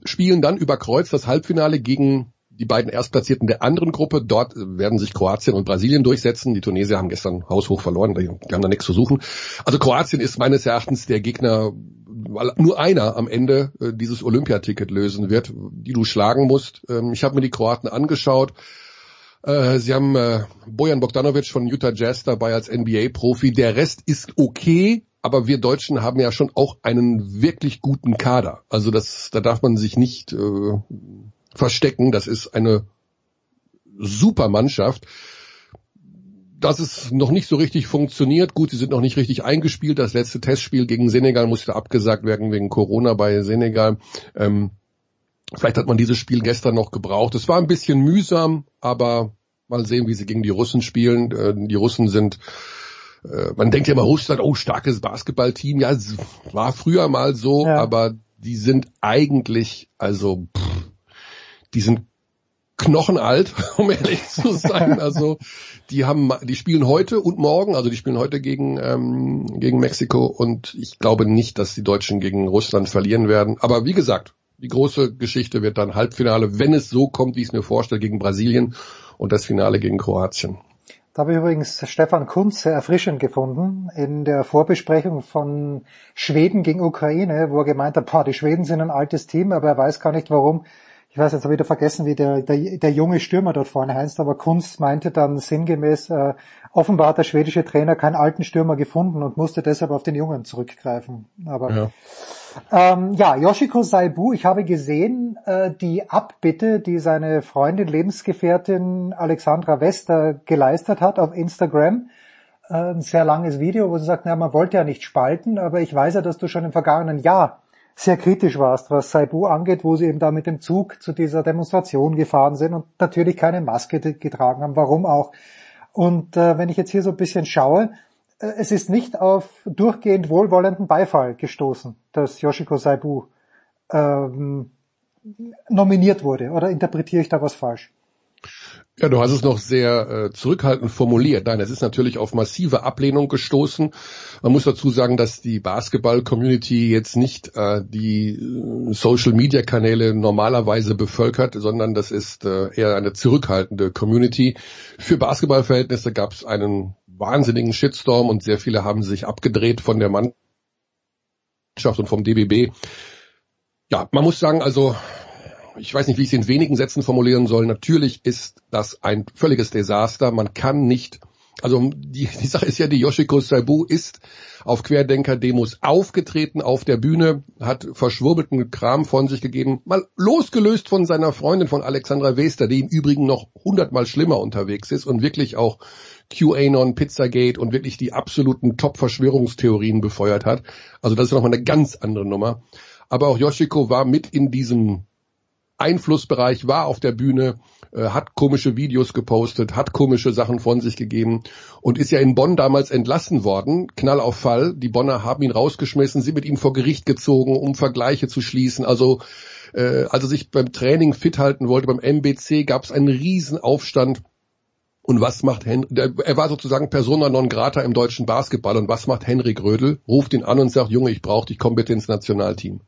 spielen dann über Kreuz das Halbfinale gegen die beiden Erstplatzierten der anderen Gruppe. Dort werden sich Kroatien und Brasilien durchsetzen. Die Tunesier haben gestern haushoch verloren, die haben da nichts zu suchen. Also Kroatien ist meines Erachtens der Gegner, weil nur einer am Ende äh, dieses Olympiaticket lösen wird, die du schlagen musst. Ähm, ich habe mir die Kroaten angeschaut. Äh, sie haben äh, Bojan Bogdanovic von Utah Jazz dabei als NBA-Profi. Der Rest ist okay, aber wir Deutschen haben ja schon auch einen wirklich guten Kader. Also das, da darf man sich nicht äh, verstecken. Das ist eine super Mannschaft. Dass es noch nicht so richtig funktioniert. Gut, sie sind noch nicht richtig eingespielt. Das letzte Testspiel gegen Senegal musste abgesagt werden wegen Corona bei Senegal. Ähm, vielleicht hat man dieses Spiel gestern noch gebraucht. Es war ein bisschen mühsam, aber mal sehen, wie sie gegen die Russen spielen. Äh, die Russen sind äh, man denkt ja immer, Russland, oh, starkes Basketballteam. Ja, es war früher mal so, ja. aber die sind eigentlich, also, pff, die sind knochenalt, um ehrlich zu sein. Also die haben, die spielen heute und morgen, also die spielen heute gegen ähm, gegen Mexiko und ich glaube nicht, dass die Deutschen gegen Russland verlieren werden. Aber wie gesagt, die große Geschichte wird dann Halbfinale, wenn es so kommt, wie ich es mir vorstelle, gegen Brasilien und das Finale gegen Kroatien. Da habe ich übrigens Stefan Kunz sehr erfrischend gefunden in der Vorbesprechung von Schweden gegen Ukraine, wo er gemeint hat, boah, die Schweden sind ein altes Team, aber er weiß gar nicht warum. Ich weiß jetzt habe wieder vergessen, wie der, der, der junge Stürmer dort vorne heißt, aber Kunz meinte dann sinngemäß, äh, offenbar hat der schwedische Trainer keinen alten Stürmer gefunden und musste deshalb auf den Jungen zurückgreifen. Aber ja. Ähm, ja, Yoshiko Saibu, ich habe gesehen, äh, die Abbitte, die seine Freundin, Lebensgefährtin Alexandra Wester geleistet hat auf Instagram. Äh, ein sehr langes Video, wo sie sagt, na, man wollte ja nicht spalten, aber ich weiß ja, dass du schon im vergangenen Jahr sehr kritisch warst, was Saibu angeht, wo sie eben da mit dem Zug zu dieser Demonstration gefahren sind und natürlich keine Maske getragen haben. Warum auch? Und äh, wenn ich jetzt hier so ein bisschen schaue, es ist nicht auf durchgehend wohlwollenden Beifall gestoßen, dass Yoshiko Saibu ähm, nominiert wurde. Oder interpretiere ich da was falsch? Ja, du hast es noch sehr äh, zurückhaltend formuliert. Nein, es ist natürlich auf massive Ablehnung gestoßen. Man muss dazu sagen, dass die Basketball-Community jetzt nicht äh, die äh, Social-Media-Kanäle normalerweise bevölkert, sondern das ist äh, eher eine zurückhaltende Community. Für Basketballverhältnisse gab es einen wahnsinnigen Shitstorm und sehr viele haben sich abgedreht von der Mannschaft und vom DBB. Ja, man muss sagen, also ich weiß nicht, wie ich es in wenigen Sätzen formulieren soll. Natürlich ist das ein völliges Desaster. Man kann nicht, also die, die Sache ist ja, die Yoshiko Saibu ist auf Querdenker-Demos aufgetreten auf der Bühne, hat verschwurbelten Kram von sich gegeben, mal losgelöst von seiner Freundin von Alexandra Wester, die im Übrigen noch hundertmal schlimmer unterwegs ist und wirklich auch QAnon, Pizzagate und wirklich die absoluten Top-Verschwörungstheorien befeuert hat. Also das ist nochmal eine ganz andere Nummer. Aber auch Yoshiko war mit in diesem Einflussbereich, war auf der Bühne, äh, hat komische Videos gepostet, hat komische Sachen von sich gegeben und ist ja in Bonn damals entlassen worden, Knall auf Fall. Die Bonner haben ihn rausgeschmissen, sind mit ihm vor Gericht gezogen, um Vergleiche zu schließen. Also äh, als er sich beim Training fit halten wollte, beim MBC gab es einen riesen Aufstand. Und was macht Henry, er war sozusagen Persona non grata im deutschen Basketball. Und was macht Henrik Rödel? Ruft ihn an und sagt, Junge, ich brauche dich, komm bitte ins Nationalteam.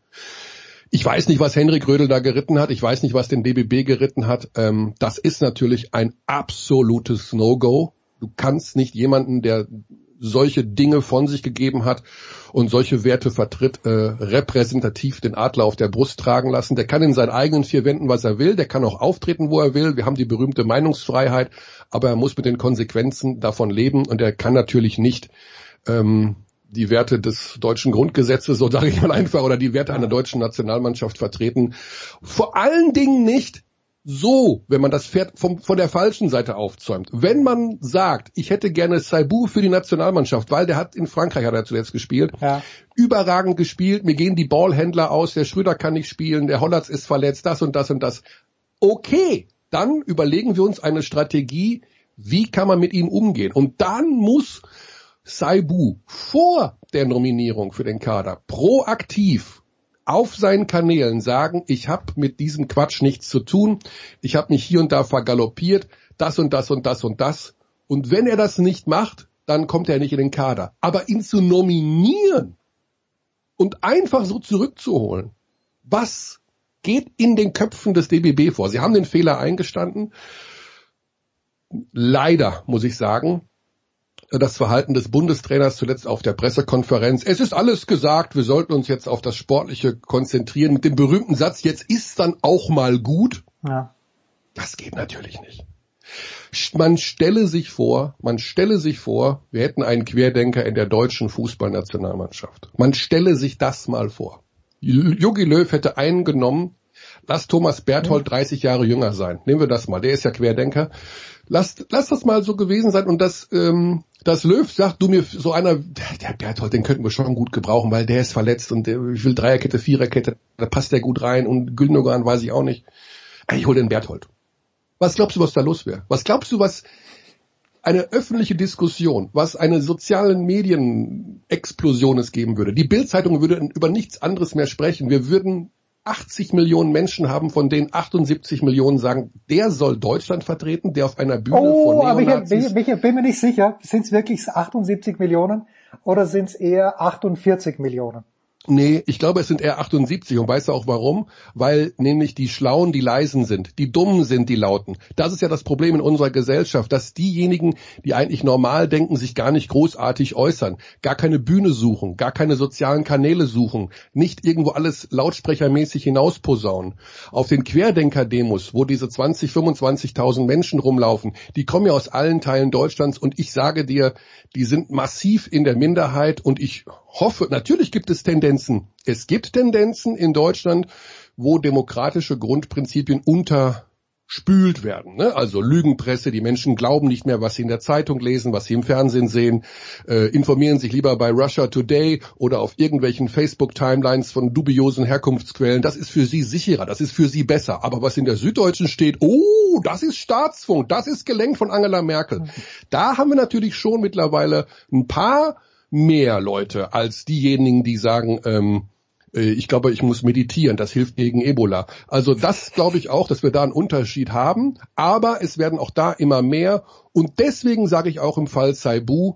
Ich weiß nicht, was Henrik Rödel da geritten hat. Ich weiß nicht, was den BBB geritten hat. Ähm, das ist natürlich ein absolutes No-Go. Du kannst nicht jemanden, der solche Dinge von sich gegeben hat und solche Werte vertritt, äh, repräsentativ den Adler auf der Brust tragen lassen. Der kann in seinen eigenen vier Wänden, was er will. Der kann auch auftreten, wo er will. Wir haben die berühmte Meinungsfreiheit, aber er muss mit den Konsequenzen davon leben und er kann natürlich nicht ähm, die Werte des deutschen Grundgesetzes, so sage ich mal einfach, oder die Werte einer deutschen Nationalmannschaft vertreten. Vor allen Dingen nicht, so, wenn man das Pferd vom, von der falschen Seite aufzäumt. Wenn man sagt, ich hätte gerne Saibu für die Nationalmannschaft, weil der hat in Frankreich hat er zuletzt gespielt, Ja. überragend gespielt, mir gehen die Ballhändler aus, der Schröder kann nicht spielen, der Hollatz ist verletzt, das und das und das. Okay, dann überlegen wir uns eine Strategie, wie kann man mit ihm umgehen. Und dann muss Saibu vor der Nominierung für den Kader proaktiv auf seinen Kanälen sagen, ich habe mit diesem Quatsch nichts zu tun, ich habe mich hier und da vergaloppiert, das und das und das und das. Und wenn er das nicht macht, dann kommt er nicht in den Kader. Aber ihn zu nominieren und einfach so zurückzuholen, was geht in den Köpfen des DBB vor? Sie haben den Fehler eingestanden. Leider, muss ich sagen, das Verhalten des Bundestrainers zuletzt auf der Pressekonferenz. Es ist alles gesagt, wir sollten uns jetzt auf das Sportliche konzentrieren. Mit dem berühmten Satz, jetzt ist dann auch mal gut. Ja. Das geht natürlich nicht. Man stelle sich vor, man stelle sich vor, wir hätten einen Querdenker in der deutschen Fußballnationalmannschaft. Man stelle sich das mal vor. Jogi Löw hätte einen genommen, lass Thomas Berthold 30 Jahre jünger sein. Nehmen wir das mal, der ist ja Querdenker. Lass, lass das mal so gewesen sein und das, ähm, das Löw sagt, du mir so einer, der Berthold, den könnten wir schon gut gebrauchen, weil der ist verletzt und der, ich will Dreierkette, Viererkette, da passt der gut rein und Gündogan weiß ich auch nicht. Ich hol den Berthold. Was glaubst du, was da los wäre? Was glaubst du, was eine öffentliche Diskussion, was eine sozialen Medienexplosion es geben würde? Die Bildzeitung würde über nichts anderes mehr sprechen. Wir würden 80 Millionen Menschen haben, von denen 78 Millionen sagen, der soll Deutschland vertreten, der auf einer Bühne Oh, von aber ich, Neonazis... ich, ich bin mir nicht sicher, sind es wirklich 78 Millionen oder sind es eher 48 Millionen? Nee, ich glaube, es sind eher 78 und weißt du auch warum? Weil nämlich die Schlauen die Leisen sind, die Dummen sind die Lauten. Das ist ja das Problem in unserer Gesellschaft, dass diejenigen, die eigentlich normal denken, sich gar nicht großartig äußern, gar keine Bühne suchen, gar keine sozialen Kanäle suchen, nicht irgendwo alles lautsprechermäßig hinausposaunen. Auf den Querdenker-Demos, wo diese 20, 25.000 Menschen rumlaufen, die kommen ja aus allen Teilen Deutschlands und ich sage dir, die sind massiv in der Minderheit und ich hoffe, natürlich gibt es Tendenzen. Es gibt Tendenzen in Deutschland, wo demokratische Grundprinzipien unterspült werden. Ne? Also Lügenpresse, die Menschen glauben nicht mehr, was sie in der Zeitung lesen, was sie im Fernsehen sehen, äh, informieren sich lieber bei Russia Today oder auf irgendwelchen Facebook-Timelines von dubiosen Herkunftsquellen. Das ist für sie sicherer, das ist für sie besser. Aber was in der Süddeutschen steht, oh, das ist Staatsfunk, das ist gelenkt von Angela Merkel. Da haben wir natürlich schon mittlerweile ein paar mehr Leute als diejenigen, die sagen, ähm, äh, ich glaube, ich muss meditieren, das hilft gegen Ebola. Also das glaube ich auch, dass wir da einen Unterschied haben, aber es werden auch da immer mehr und deswegen sage ich auch im Fall Saibu,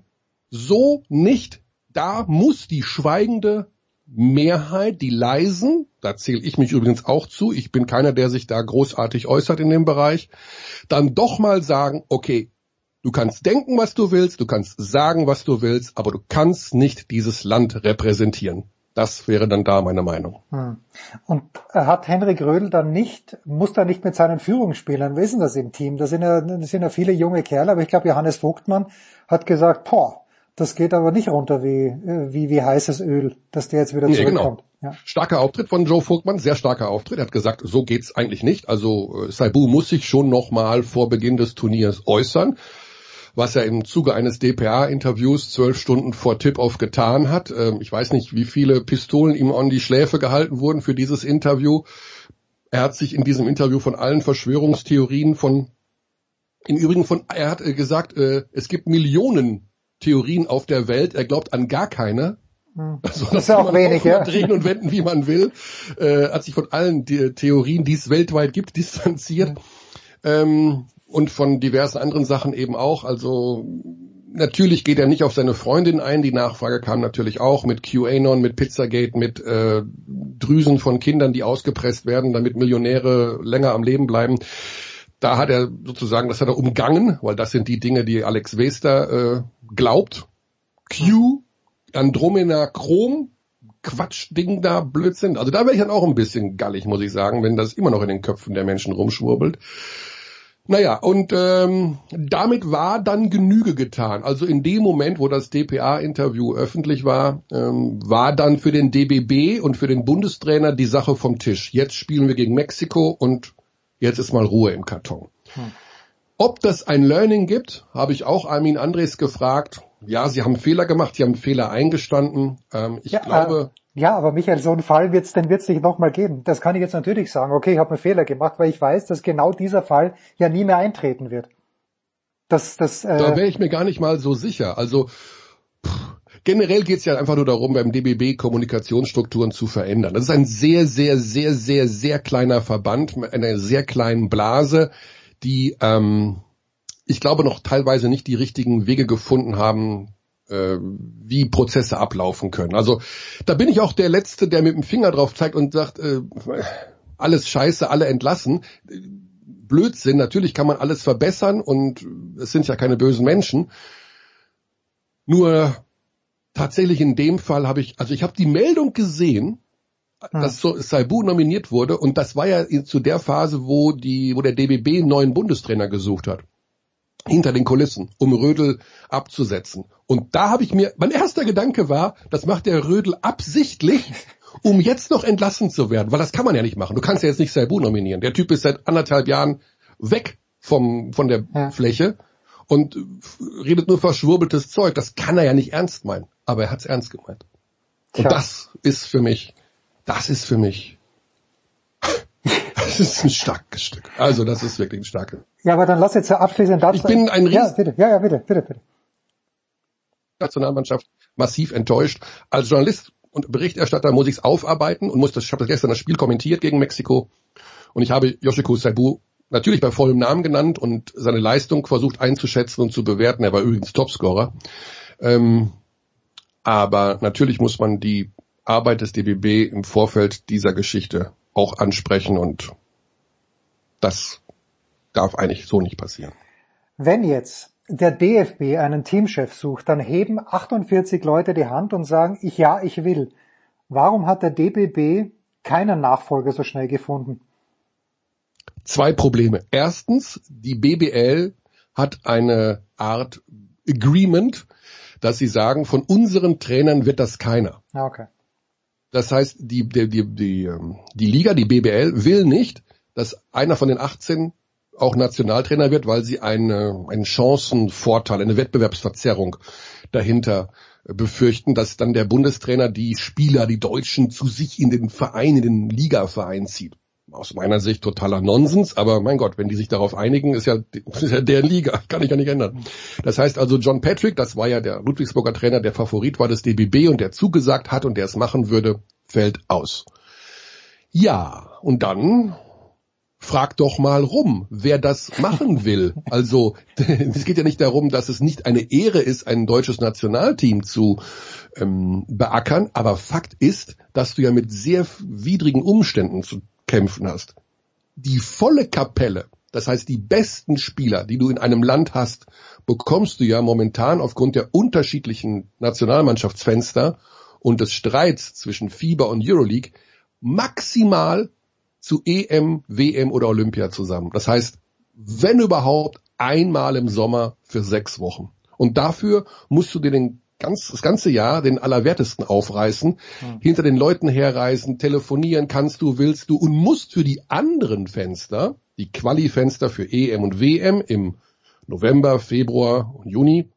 so nicht, da muss die schweigende Mehrheit, die Leisen, da zähle ich mich übrigens auch zu, ich bin keiner, der sich da großartig äußert in dem Bereich, dann doch mal sagen, okay, Du kannst denken, was du willst, du kannst sagen, was du willst, aber du kannst nicht dieses Land repräsentieren. Das wäre dann da meine Meinung. Hm. Und hat Henrik Rödel dann nicht, muss da nicht mit seinen Führungsspielern, wissen das im Team? Da sind ja, das sind ja viele junge Kerle, aber ich glaube, Johannes Vogtmann hat gesagt, boah, das geht aber nicht runter wie, wie, wie heißes Öl, dass der jetzt wieder Nee, zurückkommt. genau. Ja. Starker Auftritt von Joe Vogtmann, sehr starker Auftritt. Er hat gesagt, so geht's eigentlich nicht. Also äh, Saibu muss sich schon nochmal vor Beginn des Turniers äußern was er im Zuge eines DPA-Interviews zwölf Stunden vor Tip-Off getan hat. Ähm, Ich weiß nicht, wie viele Pistolen ihm an die Schläfe gehalten wurden für dieses Interview. Er hat sich in diesem Interview von allen Verschwörungstheorien von, im Übrigen von, er hat äh, gesagt, äh, es gibt Millionen Theorien auf der Welt. Er glaubt an gar keine. Also, Das ist ja auch wenig, ja. Drehen und wenden, wie man will. Äh, hat sich von allen die Theorien, die es weltweit gibt, distanziert. Ähm, und von diversen anderen Sachen eben auch. Also natürlich geht er nicht auf seine Freundin ein. Die Nachfrage kam natürlich auch mit QAnon, mit Pizzagate, mit äh, Drüsen von Kindern, die ausgepresst werden, damit Millionäre länger am Leben bleiben. Da hat er sozusagen, das hat er umgangen, weil das sind die Dinge, die Alex Wester äh, glaubt. Q, Andromeda Chrom, Quatschding da, Blödsinn. Also da wäre ich dann auch ein bisschen gallig, muss ich sagen, wenn das immer noch in den Köpfen der Menschen rumschwurbelt. Naja, und ähm, damit war dann Genüge getan. Also in dem Moment, wo das DPA-Interview öffentlich war, ähm, war dann für den DBB und für den Bundestrainer die Sache vom Tisch. Jetzt spielen wir gegen Mexiko und Jetzt ist mal Ruhe im Karton. Hm. Ob das ein Learning gibt, habe ich auch Armin Andres gefragt. Ja, sie haben Fehler gemacht, sie haben Fehler eingestanden. Ähm, ich ja, glaube. Äh, ja, aber Michael, so einen Fall wird's, den wird's nicht nochmal geben. Das kann ich jetzt natürlich sagen. Okay, ich habe einen Fehler gemacht, weil ich weiß, dass genau dieser Fall ja nie mehr eintreten wird. Das, das, äh, da wäre ich mir gar nicht mal so sicher. Also pff, generell geht's ja einfach nur darum, beim DBB Kommunikationsstrukturen zu verändern. Das ist ein sehr, sehr, sehr, sehr, sehr kleiner Verband mit einer sehr kleinen Blase, die ähm, ich glaube noch teilweise nicht die richtigen Wege gefunden haben, äh, wie Prozesse ablaufen können. Also da bin ich auch der Letzte, der mit dem Finger drauf zeigt und sagt, äh, alles scheiße, alle entlassen. Blödsinn, natürlich kann man alles verbessern und es sind ja keine bösen Menschen. Nur tatsächlich in dem Fall habe ich, also ich habe die Meldung gesehen, hm. dass so Saibu nominiert wurde und das war ja zu der Phase, wo die, wo der DBB einen neuen Bundestrainer gesucht hat. Hinter den Kulissen, um Rödel abzusetzen. Und da habe ich mir, mein erster Gedanke war, das macht der Rödel absichtlich, um jetzt noch entlassen zu werden, weil das kann man ja nicht machen. Du kannst ja jetzt nicht Saibu nominieren. Der Typ ist seit anderthalb Jahren weg vom, von der ja. Fläche und redet nur verschwurbeltes Zeug. Das kann er ja nicht ernst meinen. Aber er hat es ernst gemeint. Und Tja. das ist für mich, das ist für mich, das ist ein starkes Stück. Also das ist wirklich ein starkes. Ja, aber dann lass jetzt abschließend dazu. Ich bin ein Riesen. Ja, bitte. Ja, ja, bitte, bitte, bitte. Nationalmannschaft massiv enttäuscht. Als Journalist und Berichterstatter muss ich es aufarbeiten und muss das, ich habe gestern das Spiel kommentiert gegen Mexiko und ich habe Yoshiko Saibu natürlich bei vollem Namen genannt und seine Leistung versucht einzuschätzen und zu bewerten. Er war übrigens Topscorer. Ähm, aber natürlich muss man die Arbeit des DBB im Vorfeld dieser Geschichte auch ansprechen und das darf eigentlich so nicht passieren. Wenn jetzt der DFB einen Teamchef sucht, dann heben 48 Leute die Hand und sagen, ich ja, ich will. Warum hat der DBB keinen Nachfolger so schnell gefunden? Zwei Probleme. Erstens, die BBL hat eine Art Agreement, dass sie sagen, von unseren Trainern wird das keiner. Ah, okay. Das heißt, die, die, die, die, ähm, die Liga, die BBL, will nicht, dass einer von den 18 auch Nationaltrainer wird, weil sie eine, einen Chancenvorteil, eine Wettbewerbsverzerrung dahinter befürchten, dass dann der Bundestrainer die Spieler, die Deutschen zu sich in den Verein, in den Ligaverein zieht aus meiner Sicht totaler Nonsens, aber mein Gott, wenn die sich darauf einigen, ist ja, ist ja der Liga, kann ich ja nicht ändern. Das heißt also John Patrick, das war ja der Ludwigsburger Trainer, der Favorit war des DBB und der zugesagt hat und der es machen würde, fällt aus. Ja, und dann frag doch mal rum, wer das machen will. Also es geht ja nicht darum, dass es nicht eine Ehre ist, ein deutsches Nationalteam zu ähm, beackern, aber Fakt ist, dass du ja mit sehr widrigen Umständen zu kämpfen hast. Die volle Kapelle, das heißt die besten Spieler, die du in einem Land hast, bekommst du ja momentan aufgrund der unterschiedlichen Nationalmannschaftsfenster und des Streits zwischen FIBA und Euroleague maximal zu EM, WM oder Olympia zusammen. Das heißt, wenn überhaupt einmal im Sommer für sechs Wochen. Und dafür musst du dir den ganz, das ganze Jahr den Allerwertesten aufreißen, hm. hinter den Leuten herreisen, telefonieren kannst du, willst du und musst für die anderen Fenster, die Quali-Fenster für EM und WM im November, Februar und Juni,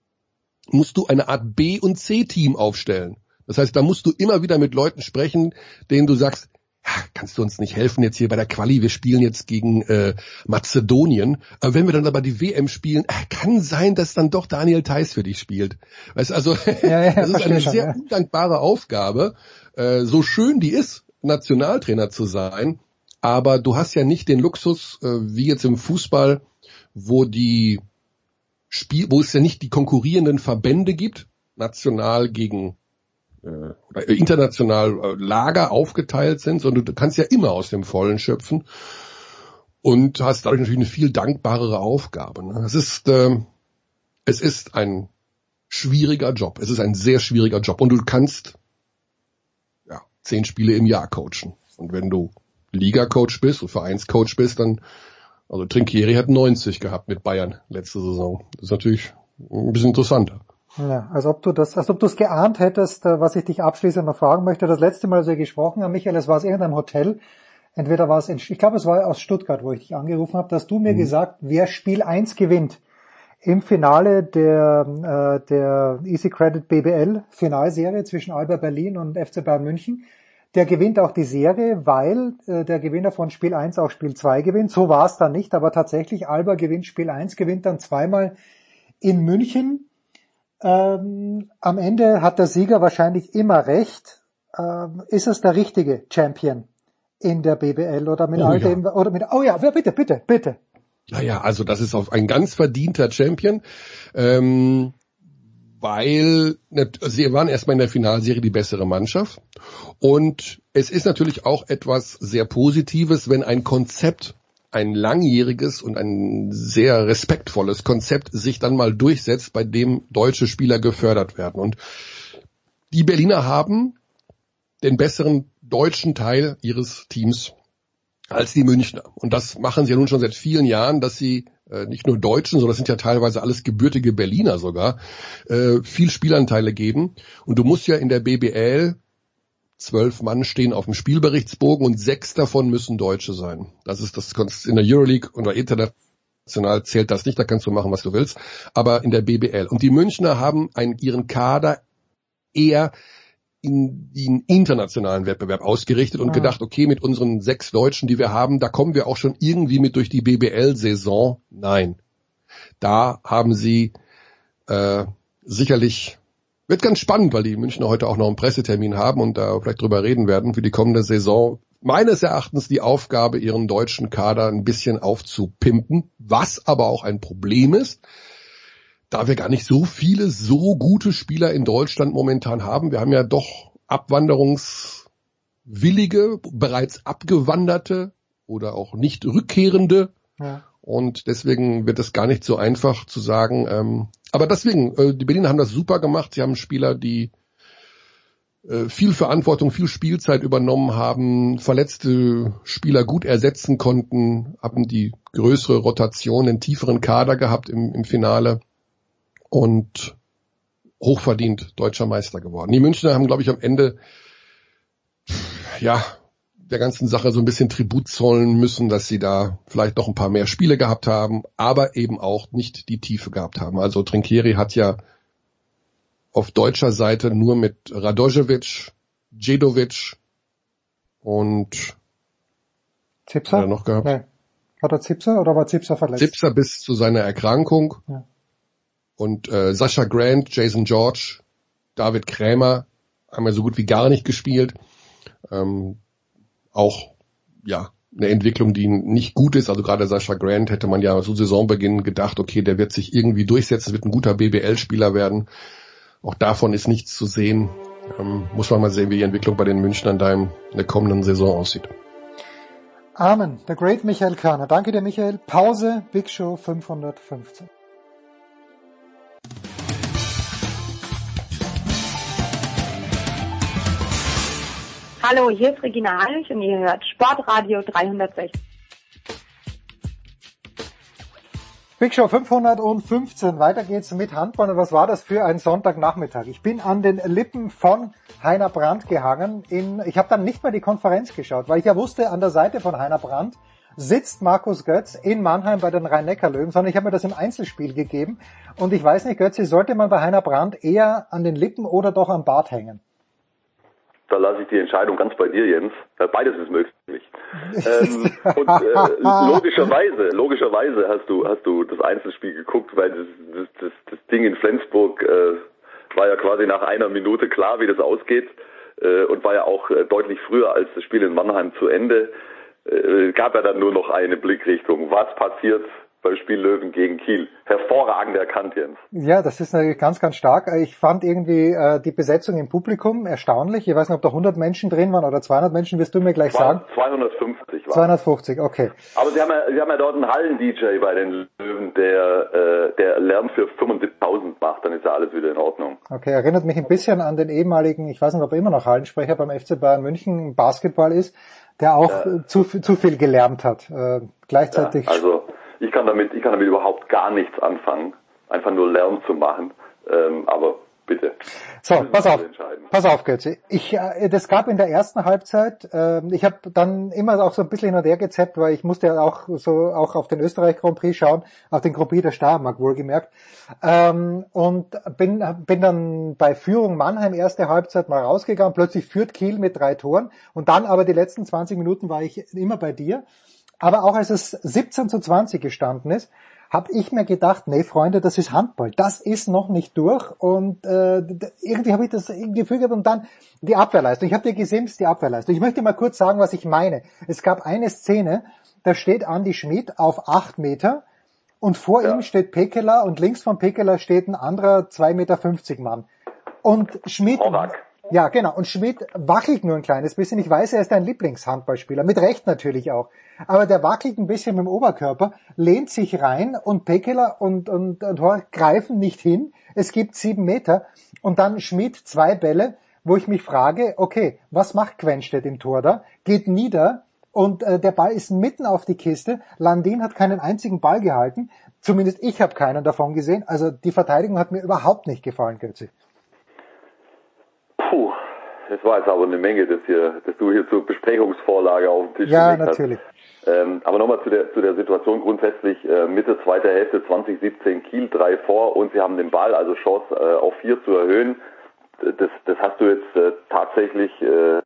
musst du eine Art B- und C-Team aufstellen. Das heißt, da musst du immer wieder mit Leuten sprechen, denen du sagst, kannst du uns nicht helfen jetzt hier bei der Quali? Wir spielen jetzt gegen äh, Mazedonien. Aber wenn wir dann aber die WM spielen, äh, kann sein, dass dann doch Daniel Theiss für dich spielt. Weißt also, ja, ja, das ist eine schon, sehr ja. undankbare Aufgabe. Äh, so schön die ist, Nationaltrainer zu sein, aber du hast ja nicht den Luxus, äh, wie jetzt im Fußball, wo die Spiel, wo es ja nicht die konkurrierenden Verbände gibt, national gegen oder international äh, Lager aufgeteilt sind, sondern du kannst ja immer aus dem Vollen schöpfen und hast dadurch natürlich eine viel dankbarere Aufgabe. Ne? Es ist äh, es ist ein schwieriger Job. Es ist ein sehr schwieriger Job und du kannst ja zehn Spiele im Jahr coachen. Und wenn du Liga-Coach bist und Vereinscoach bist, dann also Trinkieri hat 90 gehabt mit Bayern letzte Saison. Das ist natürlich ein bisschen interessanter. Ja, als ob du das, als ob du es geahnt hättest, äh, was ich dich abschließend noch fragen möchte. Das letzte Mal, als wir gesprochen haben, Michael, es war aus irgendeinem Hotel. entweder war es, in, ich glaube es war aus Stuttgart, wo ich dich angerufen habe, dass du mir Mhm. gesagt, wer Spiel 1 gewinnt im Finale der, äh, der Easy Credit BBL Finalserie zwischen Alba Berlin und FC Bayern München, der gewinnt auch die Serie, weil äh, der Gewinner von Spiel 1 auch Spiel 2 gewinnt. So war es dann nicht, aber tatsächlich Alba gewinnt Spiel 1, gewinnt dann zweimal in München. Ähm, am Ende hat der Sieger wahrscheinlich immer recht. Ähm, ist es der richtige Champion in der BBL oder mit Oh all ja. dem oder mit oh ja, bitte, bitte, bitte. Ja, ja, also das ist auf ein ganz verdienter Champion, ähm, weil ne, sie waren erstmal in der Finalserie die bessere Mannschaft und es ist natürlich auch etwas sehr Positives, wenn ein Konzept, ein langjähriges und ein sehr respektvolles Konzept sich dann mal durchsetzt, bei dem deutsche Spieler gefördert werden. Und die Berliner haben den besseren deutschen Teil ihres Teams als die Münchner. Und das machen sie ja nun schon seit vielen Jahren, dass sie äh, nicht nur Deutschen, sondern das sind ja teilweise alles gebürtige Berliner sogar, äh, viel Spielanteile geben. Und du musst ja in der BBL zwölf Mann stehen auf dem Spielberichtsbogen und sechs davon müssen Deutsche sein. Das ist das in der Euroleague oder international zählt das nicht, da kannst du machen, was du willst, aber in der BBL. Und die Münchner haben einen, ihren Kader eher in den internationalen Wettbewerb ausgerichtet und Ah. gedacht, okay, mit unseren sechs Deutschen, die wir haben, da kommen wir auch schon irgendwie mit durch die BBL-Saison. Nein. Da haben sie äh, sicherlich, wird ganz spannend, weil die Münchner heute auch noch einen Pressetermin haben und da vielleicht drüber reden werden für die kommende Saison. Meines Erachtens die Aufgabe, ihren deutschen Kader ein bisschen aufzupimpen, was aber auch ein Problem ist, da wir gar nicht so viele so gute Spieler in Deutschland momentan haben. Wir haben ja doch abwanderungswillige, bereits abgewanderte oder auch nicht rückkehrende. Ja. Und deswegen wird es gar nicht so einfach zu sagen. Ähm, aber deswegen, äh, die Berliner haben das super gemacht. Sie haben Spieler, die äh, viel Verantwortung, viel Spielzeit übernommen haben, verletzte Spieler gut ersetzen konnten, haben die größere Rotation, einen tieferen Kader gehabt im, im Finale und hochverdient deutscher Meister geworden. Die Münchner haben, glaube ich, am Ende ja der ganzen Sache so ein bisschen Tribut zollen müssen, dass sie da vielleicht noch ein paar mehr Spiele gehabt haben, aber eben auch nicht die Tiefe gehabt haben. Also Trinkieri hat ja auf deutscher Seite nur mit Radojevic, Djedovic und Zipser? Hat er noch gehabt? Nee. Hat er Zipser oder war Zipser verletzt? Zipser bis zu seiner Erkrankung Ja. und äh, Sascha Grant, Jason George, David Krämer haben ja so gut wie gar nicht gespielt. Ähm, auch ja eine Entwicklung, die nicht gut ist. Also gerade Sascha Grant hätte man ja zu Saisonbeginn gedacht, okay, der wird sich irgendwie durchsetzen, wird ein guter BBL-Spieler werden. Auch davon ist nichts zu sehen. Ähm, muss man mal sehen, wie die Entwicklung bei den Münchnern da in der kommenden Saison aussieht. Amen. Der Great Michael Körner. Danke dir, Michael. Pause. Big Show 515. Hallo, hier ist Regina Heinrich und ihr hört Sportradio 360. Big Show 515. Weiter geht's mit Handball. Und was war das für ein Sonntagnachmittag? Ich bin an den Lippen von Heiner Brandt gehangen. In, ich habe dann nicht mehr die Konferenz geschaut, weil ich ja wusste, an der Seite von Heiner Brandt sitzt Markus Götz in Mannheim bei den Rhein-Neckar-Löwen, sondern ich habe mir das im Einzelspiel gegeben. Und ich weiß nicht, Götzi, sollte man bei Heiner Brandt eher an den Lippen oder doch am Bart hängen? Da lasse ich die Entscheidung ganz bei dir, Jens. Äh, Beides ist möglich. ähm, und äh, logischerweise, logischerweise hast du hast du das Einzelspiel geguckt, weil das, das, das, das Ding in Flensburg äh, war ja quasi nach einer Minute klar, wie das ausgeht äh, und war ja auch äh, deutlich früher als das Spiel in Mannheim zu Ende. Äh, gab ja dann nur noch eine Blickrichtung. Was passiert beim Spiel Löwen gegen Kiel? Hervorragend erkannt, Jens. Ja, das ist natürlich ganz, ganz stark. Ich fand irgendwie äh, die Besetzung im Publikum erstaunlich. Ich weiß nicht, ob da 100 Menschen drin waren oder 200 Menschen, wirst du mir gleich sagen. 250 war. 250, okay. Aber sie haben ja, sie haben ja dort einen Hallen-DJ bei den Löwen, der, äh, der Lärm für 75.000 macht, dann ist ja alles wieder in Ordnung. Okay, erinnert mich ein bisschen an den ehemaligen, ich weiß nicht, ob er immer noch Hallensprecher beim FC Bayern München im Basketball ist, der auch äh, zu, zu viel gelärmt hat. Äh, gleichzeitig. Ja, also ich kann damit, ich kann damit überhaupt gar nichts anfangen, einfach nur Lärm zu machen. Ähm, aber Bitte. So, pass auf, pass auf, Götze. Ich, äh, das gab in der ersten Halbzeit, äh, ich habe dann immer auch so ein bisschen hin und her gezappt, weil ich musste ja auch so auch auf den Österreich Grand Prix schauen, auf den Grand Prix der Steiermark wohlgemerkt. Ähm, und bin, bin dann bei Führung Mannheim erste Halbzeit mal rausgegangen, plötzlich führt Kiel mit drei Toren und dann aber die letzten 20 Minuten war ich immer bei dir. Aber auch als es 17 zu 20 gestanden ist, habe ich mir gedacht, nee Freunde, das ist Handball, das ist noch nicht durch und äh, irgendwie habe ich das Gefühl gehabt und dann die Abwehrleistung. Ich habe dir gesimst, die Abwehrleistung. Ich möchte mal kurz sagen, was ich meine. Es gab eine Szene, da steht Andy Schmid auf acht Meter und vor Ja. ihm steht Pekela und links von Pekela steht ein anderer 2,50 Meter Mann. Und Schmid, Horak. Ja genau, und Schmid wackelt nur ein kleines bisschen. Ich weiß, er ist ein Lieblingshandballspieler, mit Recht natürlich auch. Aber der wackelt ein bisschen mit dem Oberkörper, lehnt sich rein und Pekela und, und, und Horak greifen nicht hin. Es gibt sieben Meter und dann Schmid zwei Bälle, wo ich mich frage, okay, was macht Quenstedt im Tor da? Geht nieder, und äh, der Ball ist mitten auf die Kiste. Landin hat keinen einzigen Ball gehalten. Zumindest ich habe keinen davon gesehen. Also die Verteidigung hat mir überhaupt nicht gefallen, Götze. Puh, das war jetzt aber eine Menge, das hier, dass du hier zur Besprechungsvorlage auf den Tisch Ja, gelegt hast. natürlich. Ähm, aber nochmal zu der, zu der Situation grundsätzlich, äh, Mitte zweiter Hälfte 2017 Kiel drei vor und sie haben den Ball, also Chance äh, auf vier zu erhöhen. Das, das hast du jetzt äh, tatsächlich äh,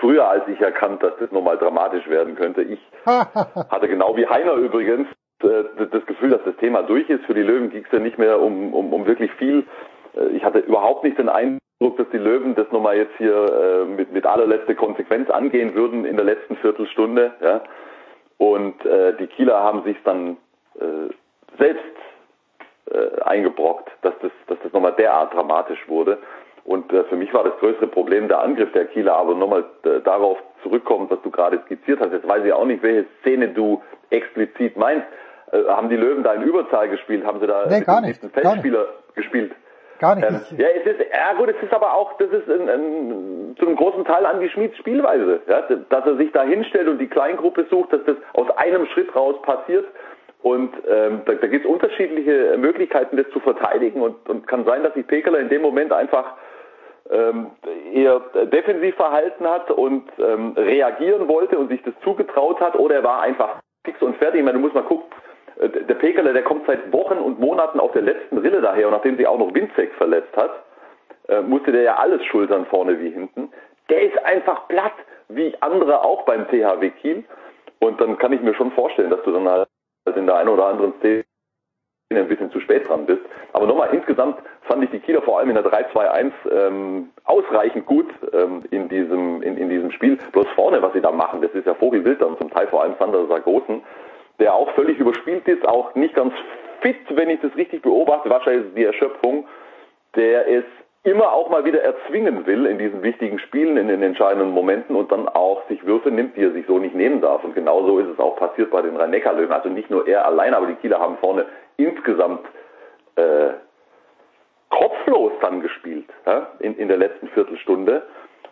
früher als ich erkannt, dass das nochmal dramatisch werden könnte. Ich hatte genau wie Heiner übrigens äh, das Gefühl, dass das Thema durch ist. Für die Löwen ging es ja nicht mehr um, um, um wirklich viel. Äh, Ich hatte überhaupt nicht den Eindruck, dass die Löwen das nochmal jetzt hier äh, mit, mit allerletzter Konsequenz angehen würden in der letzten Viertelstunde. Ja. Und äh, die Kieler haben sich dann äh, selbst äh, eingebrockt, dass das, dass das nochmal derart dramatisch wurde. Und äh, für mich war das größere Problem der Angriff der Kieler, aber nochmal äh, darauf zurückkommt, was du gerade skizziert hast. Jetzt weiß ich auch nicht, welche Szene du explizit meinst. Äh, haben die Löwen da in Überzahl gespielt? Haben sie da Nee, mit gar nicht. Feldspieler gespielt? Gar nicht. Ähm, ja, es ist, ja gut, es ist aber auch, das ist ein, ein, zu einem großen Teil an die Schmieds Spielweise, ja, dass er sich da hinstellt und die Kleingruppe sucht, dass das aus einem Schritt raus passiert. Und ähm, da, da gibt es unterschiedliche Möglichkeiten, das zu verteidigen und, und kann sein, dass sich Pekeler in dem Moment einfach ähm, eher defensiv verhalten hat und ähm, reagieren wollte und sich das zugetraut hat, oder er war einfach fix und fertig. Ich meine, du musst mal gucken, der Pekeler, der kommt seit Wochen und Monaten auf der letzten Rille daher und nachdem sie auch noch Winzek verletzt hat, äh, musste der ja alles schultern vorne wie hinten. Der ist einfach platt, wie andere auch beim THW Kiel. Und dann kann ich mir schon vorstellen, dass du dann halt in der einen oder anderen Szene ein bisschen zu spät dran bist. Aber nochmal, insgesamt fand ich die Kieler vor allem in der 3-2-1 ähm, ausreichend gut ähm, in, diesem, in, in diesem Spiel. Bloß vorne, was sie da machen, das ist ja vogelwild dann zum Teil, vor allem Sander Sargosen, der auch völlig überspielt ist, auch nicht ganz fit, wenn ich das richtig beobachte. Wahrscheinlich ist es die Erschöpfung, der es immer auch mal wieder erzwingen will in diesen wichtigen Spielen, in den entscheidenden Momenten und dann auch sich Würfe nimmt, die er sich so nicht nehmen darf. Und genauso ist es auch passiert bei den Rhein-Neckar-Löwen. Also nicht nur er allein, aber die Kieler haben vorne insgesamt äh, kopflos dann gespielt ja, in, in der letzten Viertelstunde.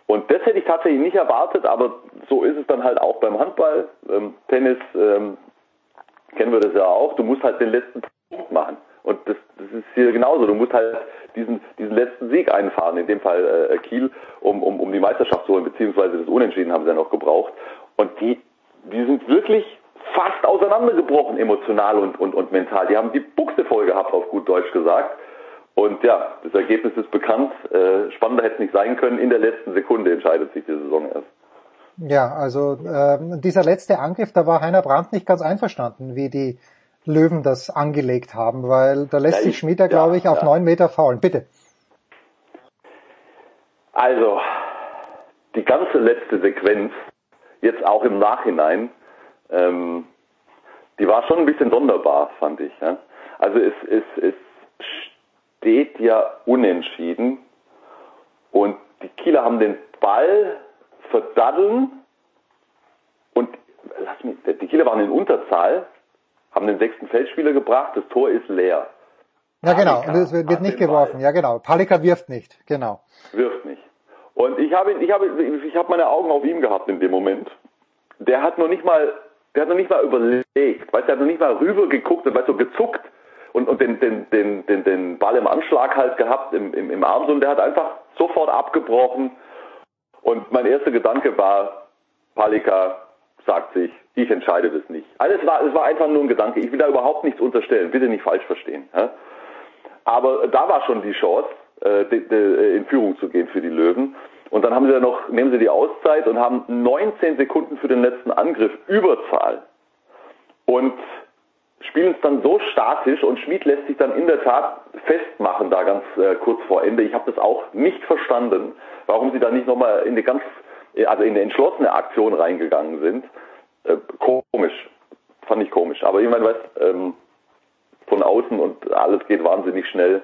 Und das hätte ich tatsächlich nicht erwartet, aber so ist es dann halt auch beim Handball. Ähm, Tennis ähm, kennen wir das ja auch. Du musst halt den letzten Punkt machen. Und das, das ist hier genauso. Du musst halt diesen, diesen letzten Sieg einfahren, in dem Fall äh, Kiel, um, um, um die Meisterschaft zu holen, beziehungsweise das Unentschieden haben sie ja noch gebraucht. Und die, die sind wirklich fast auseinandergebrochen, emotional und, und, und mental. Die haben die Buchse voll gehabt, auf gut Deutsch gesagt. Und ja, das Ergebnis ist bekannt. Äh, spannender hätte es nicht sein können. In der letzten Sekunde entscheidet sich die Saison erst. Ja, also ähm, dieser letzte Angriff, da war Heiner Brandt nicht ganz einverstanden, wie die Löwen das angelegt haben, weil da lässt Ja, sich ich- Schmieder, ja, glaube ich, auf ja. neun Meter faulen. Bitte. Also, die ganze letzte Sequenz, jetzt auch im Nachhinein, ähm, die war schon ein bisschen sonderbar, fand ich. Ja? Also es, es, es steht ja unentschieden und die Kieler haben den Ball verdaddeln und lass mich, die Kieler waren in Unterzahl, haben den sechsten Feldspieler gebracht, das Tor ist leer. Ja, genau. Palika Und es wird, nicht geworfen. Ball. Ja, genau. Palika wirft nicht. Genau. wirft nicht. Und ich habe ich habe, ich habe meine Augen auf ihm gehabt in dem Moment. Der hat noch nicht mal, der hat noch nicht mal überlegt, weißt, du, der hat noch nicht mal rüber geguckt und weißt du, gezuckt, und, und den, den, den, den, den Ball im Anschlag halt gehabt im, im, im Arm und der hat einfach sofort abgebrochen. Und mein erster Gedanke war, Palika sagt sich, ich entscheide das nicht. Alles war, es war einfach nur ein Gedanke. Ich will da überhaupt nichts unterstellen. Bitte nicht falsch verstehen. Aber da war schon die Chance, äh, de, in Führung zu gehen für die Löwen. Und dann haben sie ja noch, nehmen sie die Auszeit und haben 19 Sekunden für den letzten Angriff Überzahl. Und spielen es dann so statisch und Schmid lässt sich dann in der Tat festmachen da ganz äh, kurz vor Ende. Ich habe das auch nicht verstanden, warum sie da nicht nochmal in eine ganz, also in eine entschlossene Aktion reingegangen sind. Äh, komisch, fand ich komisch. Aber ich meine, weißt, ähm, von außen und alles geht wahnsinnig schnell.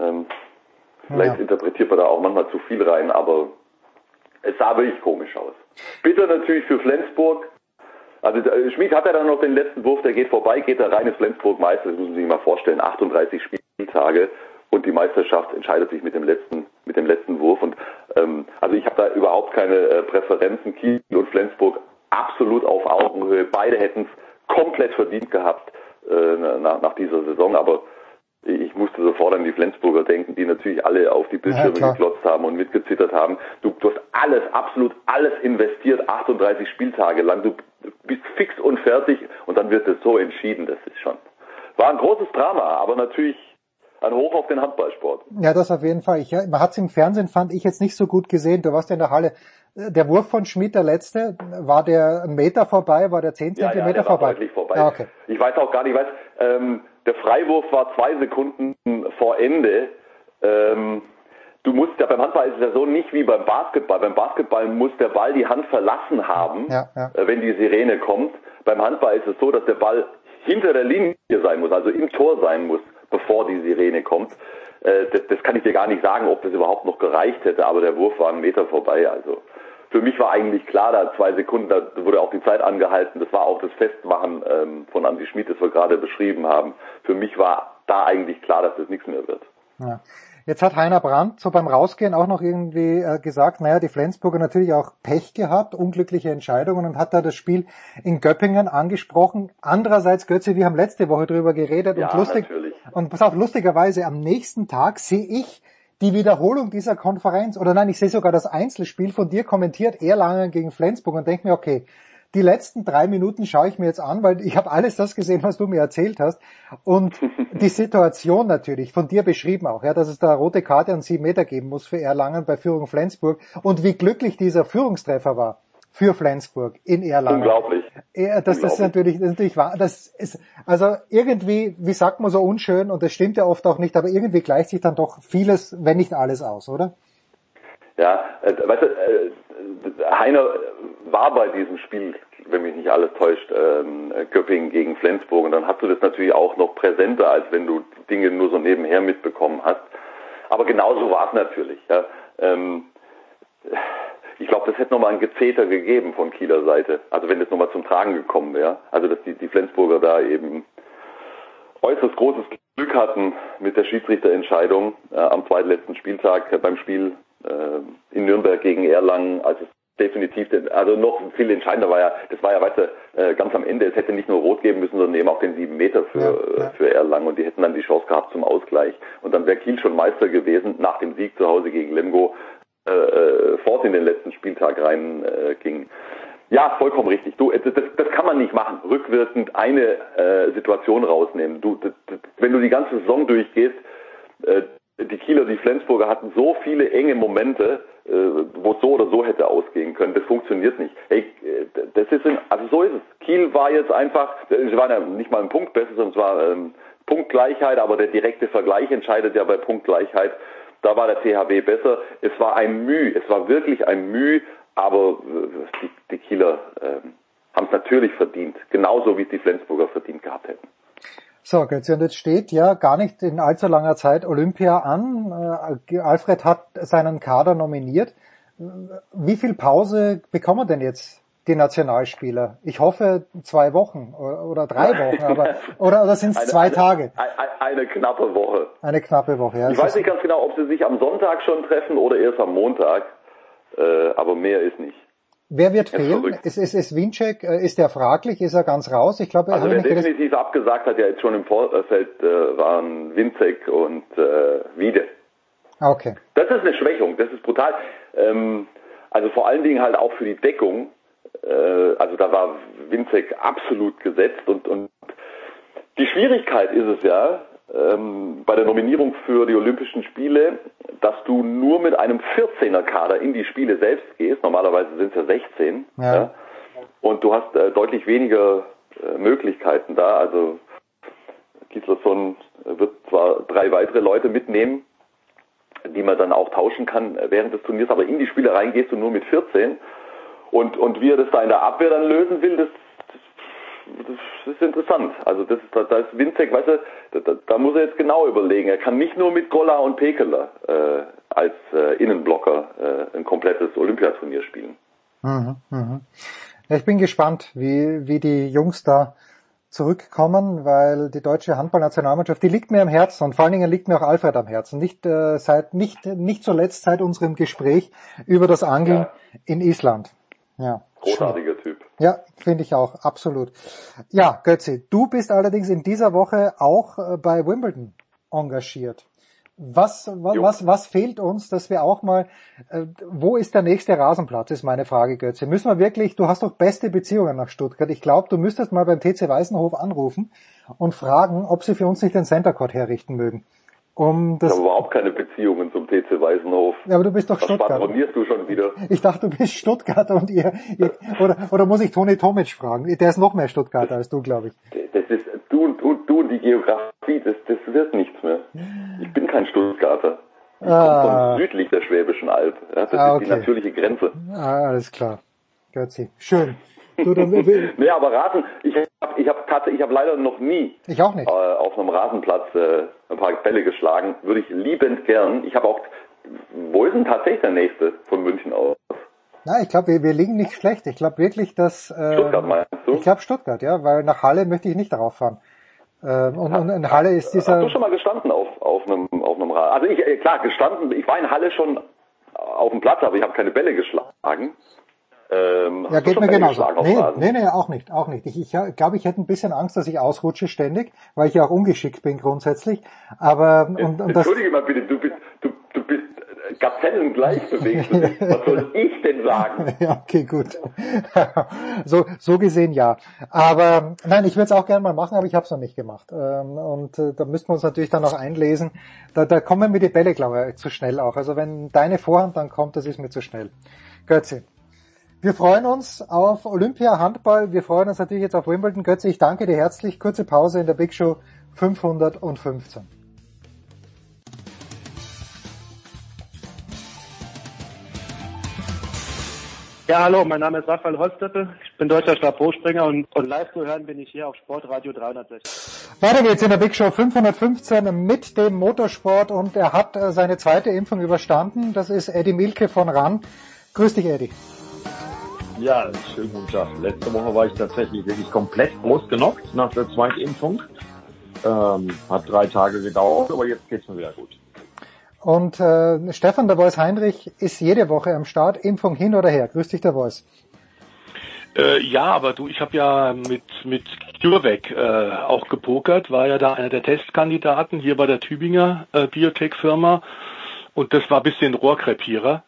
Ähm, vielleicht ja. interpretiert man da auch manchmal zu viel rein, aber es sah wirklich komisch aus. Bitter natürlich für Flensburg, also Schmid hat ja dann noch den letzten Wurf, der geht vorbei, geht da rein, ist Flensburg Meister, das müssen Sie sich mal vorstellen, 38 Spieltage und die Meisterschaft entscheidet sich mit dem letzten, mit dem letzten Wurf. Und ähm, also ich habe da überhaupt keine äh, Präferenzen. Kiel und Flensburg absolut auf Augenhöhe. Beide hätten es komplett verdient gehabt äh, nach, nach dieser Saison, aber ich musste sofort an die Flensburger denken, die natürlich alle auf die Bildschirme ja, geklotzt haben und mitgezittert haben. Du, du hast alles, absolut alles investiert, 38 Spieltage lang. Du bist fix und fertig und dann wird es so entschieden. Das ist schon, war ein großes Drama, aber natürlich ein Hoch auf den Handballsport. Ja, das auf jeden Fall. Ich, man hat es im Fernsehen, fand ich jetzt nicht so gut gesehen. Du warst ja in der Halle. Der Wurf von Schmidt, der letzte, war der ein Meter vorbei, war der zehn Zentimeter ja, ja, der vorbei? War deutlich vorbei. Ja, okay. Ich weiß auch gar nicht, ich weiß, ähm, der Freiwurf war zwei Sekunden vor Ende. Ähm, du musst ja beim Handball ist es ja so nicht wie beim Basketball. Beim Basketball muss der Ball die Hand verlassen haben, ja, ja. Äh, wenn die Sirene kommt. Beim Handball ist es so, dass der Ball hinter der Linie sein muss, also im Tor sein muss, bevor die Sirene kommt. Äh, das, das kann ich dir gar nicht sagen, ob das überhaupt noch gereicht hätte, aber der Wurf war einen Meter vorbei. Also für mich war eigentlich klar, da zwei Sekunden, da wurde auch die Zeit angehalten. Das war auch das Festmachen ähm, von Andi Schmid, das wir gerade beschrieben haben. Für mich war da eigentlich klar, dass das nichts mehr wird. Ja. Jetzt hat Heiner Brandt so beim Rausgehen auch noch irgendwie äh, gesagt, naja, die Flensburger natürlich auch Pech gehabt, unglückliche Entscheidungen und hat da das Spiel in Göppingen angesprochen. Andererseits, Götze, wir haben letzte Woche drüber geredet ja, und lustig, natürlich. und pass auf, lustigerweise am nächsten Tag sehe ich die Wiederholung dieser Konferenz, oder nein, ich sehe sogar das Einzelspiel von dir kommentiert, Erlangen gegen Flensburg und denke mir, okay, die letzten drei Minuten schaue ich mir jetzt an, weil ich habe alles das gesehen, was du mir erzählt hast. Und die Situation natürlich, von dir beschrieben auch, ja, dass es da rote Karte und sieben Meter geben muss für Erlangen bei Führung Flensburg und wie glücklich dieser Führungstreffer war für Flensburg in Erlangen. Unglaublich. Ja, das, das ist natürlich, das ist natürlich wahr. Das ist, also irgendwie, wie sagt man so unschön, und das stimmt ja oft auch nicht, aber irgendwie gleicht sich dann doch vieles, wenn nicht alles aus, oder? Ja, äh, weißt du, äh, Heiner war bei diesem Spiel, wenn mich nicht alles täuscht, ähm, Göppingen gegen Flensburg und dann hast du das natürlich auch noch präsenter, als wenn du Dinge nur so nebenher mitbekommen hast. Aber genauso war es natürlich. Ja. Ähm, ich glaube, das hätte nochmal ein Gezeter gegeben von Kieler Seite. Also wenn das nochmal zum Tragen gekommen wäre. Also dass die, die Flensburger da eben äußerst großes Glück hatten mit der Schiedsrichterentscheidung äh, am zweitletzten Spieltag äh, beim Spiel äh, in Nürnberg gegen Erlangen, als es definitiv, also noch viel entscheidender war ja, das war ja, weißt du, äh, ganz am Ende, es hätte nicht nur rot geben müssen, sondern eben auch den sieben Meter für, ja, ja. für Erlangen und die hätten dann die Chance gehabt zum Ausgleich. Und dann wäre Kiel schon Meister gewesen nach dem Sieg zu Hause gegen Lemgo äh, äh, fort in den letzten Spieltag rein äh. Ja, vollkommen richtig. Du, das, das kann man nicht machen. Rückwirkend eine äh, Situation rausnehmen. Du, das, das, wenn du die ganze Saison durchgehst, äh, die Kieler, die Flensburger hatten so viele enge Momente, äh, wo es so oder so hätte ausgehen können. Das funktioniert nicht. Hey, äh, das ist in, also so ist es. Kiel war jetzt einfach, sie waren ja nicht mal ein Punkt besser, sondern es war ähm, Punktgleichheit, aber der direkte Vergleich entscheidet ja bei Punktgleichheit. Da war der THW besser. Es war ein Mühe, es war wirklich ein Mühe, aber äh, die, die Kieler äh, haben es natürlich verdient, genauso wie es die Flensburger verdient gehabt hätten. So, Götze, und jetzt steht ja gar nicht in allzu langer Zeit Olympia an. Äh, Alfred hat seinen Kader nominiert. Wie viel Pause bekommen denn jetzt die Nationalspieler? Ich hoffe zwei Wochen oder drei Wochen, aber oder, oder sind es zwei eine, Tage? Eine, eine, knappe Woche. Eine knappe Woche, ja. Ich weiß nicht ganz genau, ob sie sich am Sonntag schon treffen oder erst am Montag, äh, aber mehr ist nicht. Wer wird fehlen? Ist, ist, ist Winczek, äh, ist der fraglich? Ist er ganz raus? Ich glaube, er Also hat wer definitiv abgesagt hat, ja jetzt schon im Vorfeld, äh, waren Winzek und äh, Wiede. Ah, Okay. Das ist eine Schwächung, das ist brutal. Ähm, also vor allen Dingen halt auch für die Deckung. Äh, also da war Winzek absolut gesetzt und, und die Schwierigkeit ist es ja ähm, bei der Nominierung für die Olympischen Spiele, dass du nur mit einem 14er Kader in die Spiele selbst gehst. Normalerweise sind es ja 16. Ja. Und du hast äh, deutlich weniger äh, Möglichkeiten da. Also Gislason wird zwar drei weitere Leute mitnehmen, die man dann auch tauschen kann äh, während des Turniers, aber in die Spiele rein gehst du nur mit 14. Und, und wie er das da in der Abwehr dann lösen will, das, das, das ist interessant. Also das ist, da, da ist Winzek, weißt du, da, da, muss er jetzt genau überlegen. Er kann nicht nur mit Golla und Pekeler äh, als äh, Innenblocker äh, ein komplettes Olympiaturnier spielen. Mhm. Ja, ich bin gespannt, wie, wie die Jungs da zurückkommen, weil die deutsche Handballnationalmannschaft, die liegt mir am Herzen und vor allen Dingen liegt mir auch Alfred am Herzen. Nicht äh, seit nicht nicht zuletzt seit unserem Gespräch über das Angeln Ja. in Island. Ja. Großartiger Typ. Ja, finde ich auch, absolut. Ja, Götzi, du bist allerdings in dieser Woche auch äh, bei Wimbledon engagiert. Was, wa, Jo. was, was fehlt uns, dass wir auch mal, äh, wo ist der nächste Rasenplatz, ist meine Frage, Götze. Müssen wir wirklich, du hast doch beste Beziehungen nach Stuttgart. Ich glaube, du müsstest mal beim TC Weißenhof anrufen und fragen, ob sie für uns nicht den Center Court herrichten mögen. Um Ich das, habe überhaupt keine Beziehungen zum TC Weißenhof. ja, aber du bist doch Was Stuttgart. patronierst du schon wieder? Ich dachte, du bist Stuttgarter und ihr, ihr oder, oder muss ich Toni Tomic fragen? Der ist noch mehr Stuttgarter als du, glaube ich. Das ist du und du, du und die Geografie, das, das wird nichts mehr. Ich bin kein Stuttgarter. Ich Ah. komme von südlich der Schwäbischen Alb. Das Ah, ist die okay. natürliche Grenze. Ah, alles klar. Götzi. Schön. Du, dann, Nee, aber Rasen, ich habe ich hab tatsächlich, ich habe leider noch nie ich auch nicht. äh, auf einem Rasenplatz äh, ein paar Bälle geschlagen. Würde ich liebend gern. Ich habe auch, wo ist denn tatsächlich der nächste von München aus? Na, ich glaube, wir, wir liegen nicht schlecht. Ich glaube wirklich, dass äh, Stuttgart meinst du? ich glaube Stuttgart, ja, weil nach Halle möchte ich nicht darauf fahren. Ähm, und, und in Halle ist Hast dieser du schon mal gestanden auf, auf einem, auf einem Rad? Also ich, äh, klar, gestanden, ich war in Halle schon auf dem Platz, aber ich habe keine Bälle geschlagen. Ähm, ja, geht mir genauso. Nee, nee, nee, auch nicht, auch nicht. Ich, ich glaube, ich hätte ein bisschen Angst, dass ich ausrutsche ständig, weil ich ja auch ungeschickt bin grundsätzlich. Aber und, und das, Entschuldige mal bitte, du bist, du, du bist äh, Gazellengleich bewegt. Was soll ich denn sagen? ja, okay, gut. so, so gesehen ja. Aber nein, ich würde es auch gerne mal machen, aber ich habe es noch nicht gemacht. Ähm, und äh, da müssten wir uns natürlich dann noch einlesen. Da, da kommen mir die Bälle, glaube ich, zu schnell auch. Also wenn deine Vorhand dann kommt, das ist mir zu schnell. Götze. Wir freuen uns auf Olympia Handball. Wir freuen uns natürlich jetzt auf Wimbledon. Götze, ich danke dir herzlich. Kurze Pause in der Big Show 515. Ja, hallo, mein Name ist Raphael Holzdeppel. Ich bin deutscher Stabhochspringer und, und live zu hören bin ich hier auf Sportradio 360. Weiter geht's in der Big Show 515 mit dem Motorsport und er hat äh, seine zweite Impfung überstanden. Das ist Eddie Milke von RAN. Grüß dich, Eddie. Ja, schönen guten Tag. Letzte Woche war ich tatsächlich wirklich komplett ausgenockt nach der zweiten Impfung. Ähm, hat drei Tage gedauert, aber jetzt geht's mir wieder gut. Und äh, Stefan der Voice Heinrich ist jede Woche am Start. Impfung hin oder her. Grüß dich, der Voice. Äh, ja, aber du, ich habe ja mit mit CureVac äh, auch gepokert, war ja da einer der Testkandidaten hier bei der Tübinger äh, Biotech-Firma und das war ein bisschen Rohrkrepierer.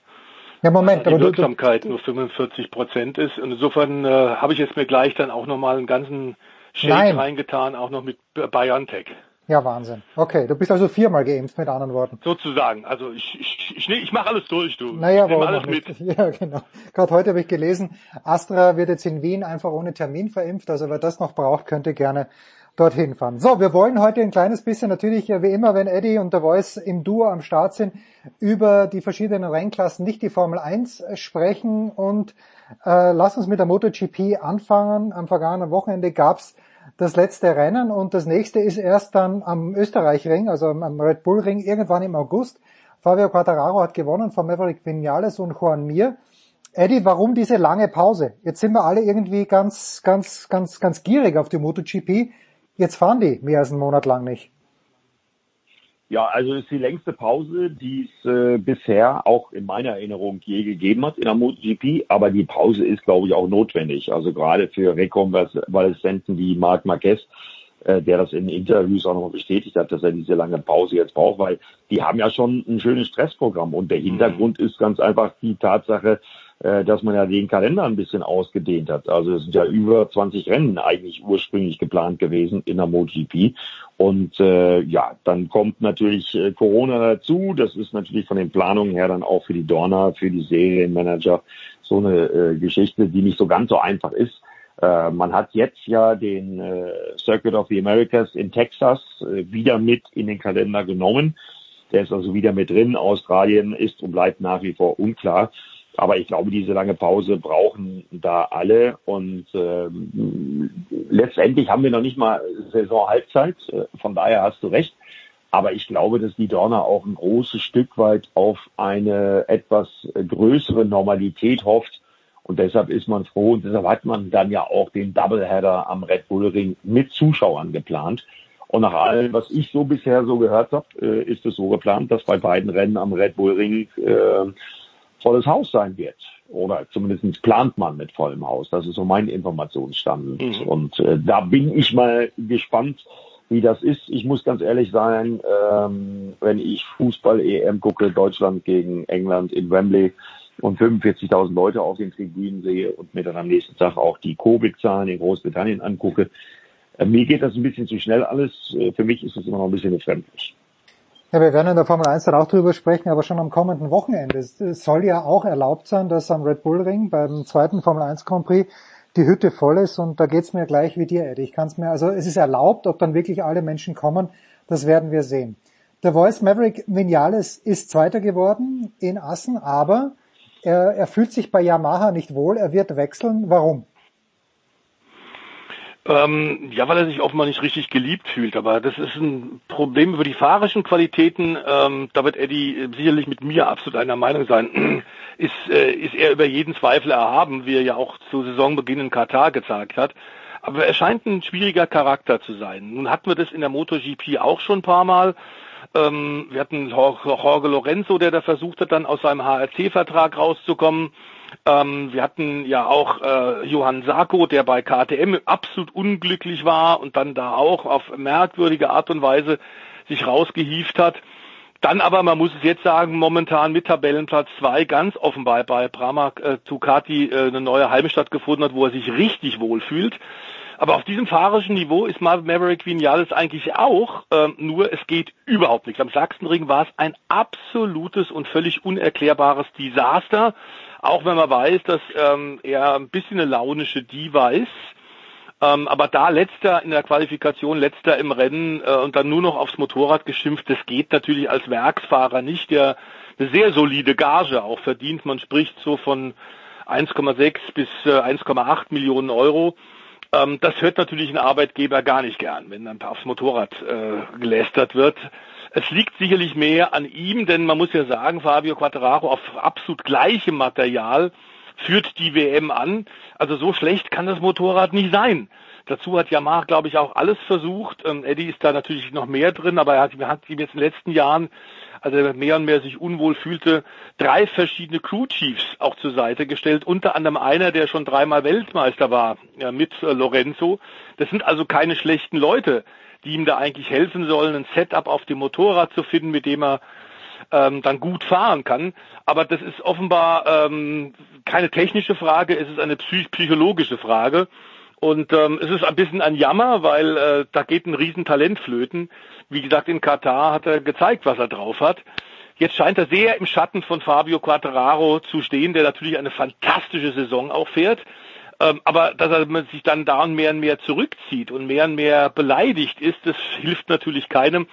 Ja, Moment, die aber du, du, Wirksamkeit nur 45 Prozent ist. Und insofern äh, habe ich jetzt mir gleich dann auch nochmal einen ganzen Shake Nein. reingetan, auch noch mit BioNTech. ja Wahnsinn. Okay, du bist also viermal geimpft, mit anderen Worten. Sozusagen. Also ich, ich, ich, ich mache alles durch, du. Naja, ich warum alles mit. Ja, genau. Gerade heute habe ich gelesen, Astra wird jetzt in Wien einfach ohne Termin verimpft. Also wer das noch braucht, könnte gerne dorthin fahren. So, wir wollen heute ein kleines bisschen natürlich, äh, wie immer, wenn Eddie und der Voice im Duo am Start sind, über die verschiedenen Rennklassen, nicht die Formel 1 sprechen. Und äh, lass uns mit der MotoGP anfangen. Am vergangenen Wochenende gab's das letzte Rennen und das nächste ist erst dann am Österreich-Ring, also am Red Bull-Ring, irgendwann im August. Fabio Quartararo hat gewonnen von Maverick Vinales und Juan Mir. Eddie, warum diese lange Pause? Jetzt sind wir alle irgendwie ganz, ganz, ganz, ganz gierig auf die MotoGP. Jetzt fahren die mehr als einen Monat lang nicht. Ja, also es ist die längste Pause, die es äh, bisher auch in meiner Erinnerung je gegeben hat in der MotoGP. Aber die Pause ist, glaube ich, auch notwendig. Also gerade für Rekonvaleszenten wie Marc Marquez, äh, der das in Interviews auch nochmal bestätigt hat, dass er diese lange Pause jetzt braucht, weil die haben ja schon ein schönes Stressprogramm. Und der mhm. Hintergrund mhm. ist ganz einfach die Tatsache, äh, dass man ja den Kalender ein bisschen ausgedehnt hat. Also es sind ja über 20 Rennen eigentlich ursprünglich geplant gewesen in der MotoGP. Und äh, ja, dann kommt natürlich äh, Corona dazu. Das ist natürlich von den Planungen her dann auch für die Dorner, für die Serienmanager so eine äh, Geschichte, die nicht so ganz so einfach ist. Äh, man hat jetzt ja den äh, Circuit of the Americas in Texas äh, wieder mit in den Kalender genommen. Der ist also wieder mit drin. Australien ist und bleibt nach wie vor unklar. Aber ich glaube, diese lange Pause brauchen da alle. Und ähm, letztendlich haben wir noch nicht mal Saison-Halbzeit. Äh, von daher hast du recht. Aber ich glaube, dass die Dorner auch ein großes Stück weit auf eine etwas größere Normalität hofft. Und deshalb ist man froh und deshalb hat man dann ja auch den Doubleheader am Red Bull Ring mit Zuschauern geplant. Und nach allem, was ich so bisher so gehört habe, äh, ist es so geplant, dass bei beiden Rennen am Red Bull Ring äh, volles Haus sein wird. Oder zumindest plant man mit vollem Haus. Das ist so mein Informationsstand. Mhm. Und äh, da bin ich mal gespannt, wie das ist. Ich muss ganz ehrlich sein, ähm, wenn ich Fußball-EM gucke, Deutschland gegen England in Wembley und 45.000 Leute auf den Tribünen sehe und mir dann am nächsten Tag auch die Covid-Zahlen in Großbritannien angucke, äh, mir geht das ein bisschen zu schnell alles. Äh, für mich ist es immer noch ein bisschen befremdlich. Ja, wir werden in der Formel 1 dann auch drüber sprechen, aber schon am kommenden Wochenende. Es soll ja auch erlaubt sein, dass am Red Bull Ring beim zweiten Formel 1 Grand Prix die Hütte voll ist und da geht's mir gleich wie dir, Eddie. Ich kann es mir, also es ist erlaubt, ob dann wirklich alle Menschen kommen, das werden wir sehen. Der Voice Maverick Vinales ist Zweiter geworden in Assen, aber er, er fühlt sich bei Yamaha nicht wohl, er wird wechseln. Warum? Ähm, ja, weil er sich offenbar nicht richtig geliebt fühlt. Aber das ist ein Problem über die fahrischen Qualitäten. Ähm, da wird Eddie sicherlich mit mir absolut einer Meinung sein. ist, äh, ist er über jeden Zweifel erhaben, wie er ja auch zu Saisonbeginn in Katar gezeigt hat. Aber er scheint ein schwieriger Charakter zu sein. Nun hatten wir das in der MotoGP auch schon ein paar Mal. Ähm, wir hatten Jorge Lorenzo, der da versucht hat, dann aus seinem HRC-Vertrag rauszukommen. Ähm, wir hatten ja auch äh, Johann Sarko, der bei KTM absolut unglücklich war und dann da auch auf merkwürdige Art und Weise sich rausgehieft hat. Dann aber, man muss es jetzt sagen, momentan mit Tabellenplatz zwei ganz offenbar bei Pramac äh, Ducati äh, eine neue Heimstatt gefunden hat, wo er sich richtig wohlfühlt. Aber auf diesem fahrerischen Niveau ist Maverick Vinales eigentlich auch, ähm, nur es geht überhaupt nicht. Am Sachsenring war es ein absolutes und völlig unerklärbares Desaster, auch wenn man weiß, dass ähm, er ein bisschen eine launische Diva ist. Ähm, aber da letzter in der Qualifikation, letzter im Rennen äh, und dann nur noch aufs Motorrad geschimpft, das geht natürlich als Werksfahrer nicht, der eine sehr solide Gage auch verdient. Man spricht so von 1,6 bis äh, 1,8 Millionen Euro. Ähm, das hört natürlich ein Arbeitgeber gar nicht gern, wenn dann aufs Motorrad äh, gelästert wird. Es liegt sicherlich mehr an ihm, denn man muss ja sagen, Fabio Quattararo auf absolut gleichem Material führt die WM an. Also so schlecht kann das Motorrad nicht sein. Dazu hat Yamaha, glaube ich, auch alles versucht. Ähm, Eddie ist da natürlich noch mehr drin, aber er hat, hat ihm jetzt in den letzten Jahren also er mehr und mehr sich unwohl fühlte, drei verschiedene Crew Chiefs auch zur Seite gestellt, unter anderem einer, der schon dreimal Weltmeister war, ja, mit äh, Lorenzo. Das sind also keine schlechten Leute, die ihm da eigentlich helfen sollen, ein Setup auf dem Motorrad zu finden, mit dem er ähm, dann gut fahren kann. Aber das ist offenbar ähm, keine technische Frage, es ist eine psychologische Frage. Und ähm, es ist ein bisschen ein Jammer, weil äh, da geht ein Riesentalent flöten. Wie gesagt, in Katar hat er gezeigt, was er drauf hat. Jetzt scheint er sehr im Schatten von Fabio Quattararo zu stehen, der natürlich eine fantastische Saison auch fährt. Ähm, aber dass er sich dann da und mehr und mehr zurückzieht und mehr und mehr beleidigt ist, das hilft natürlich keinem.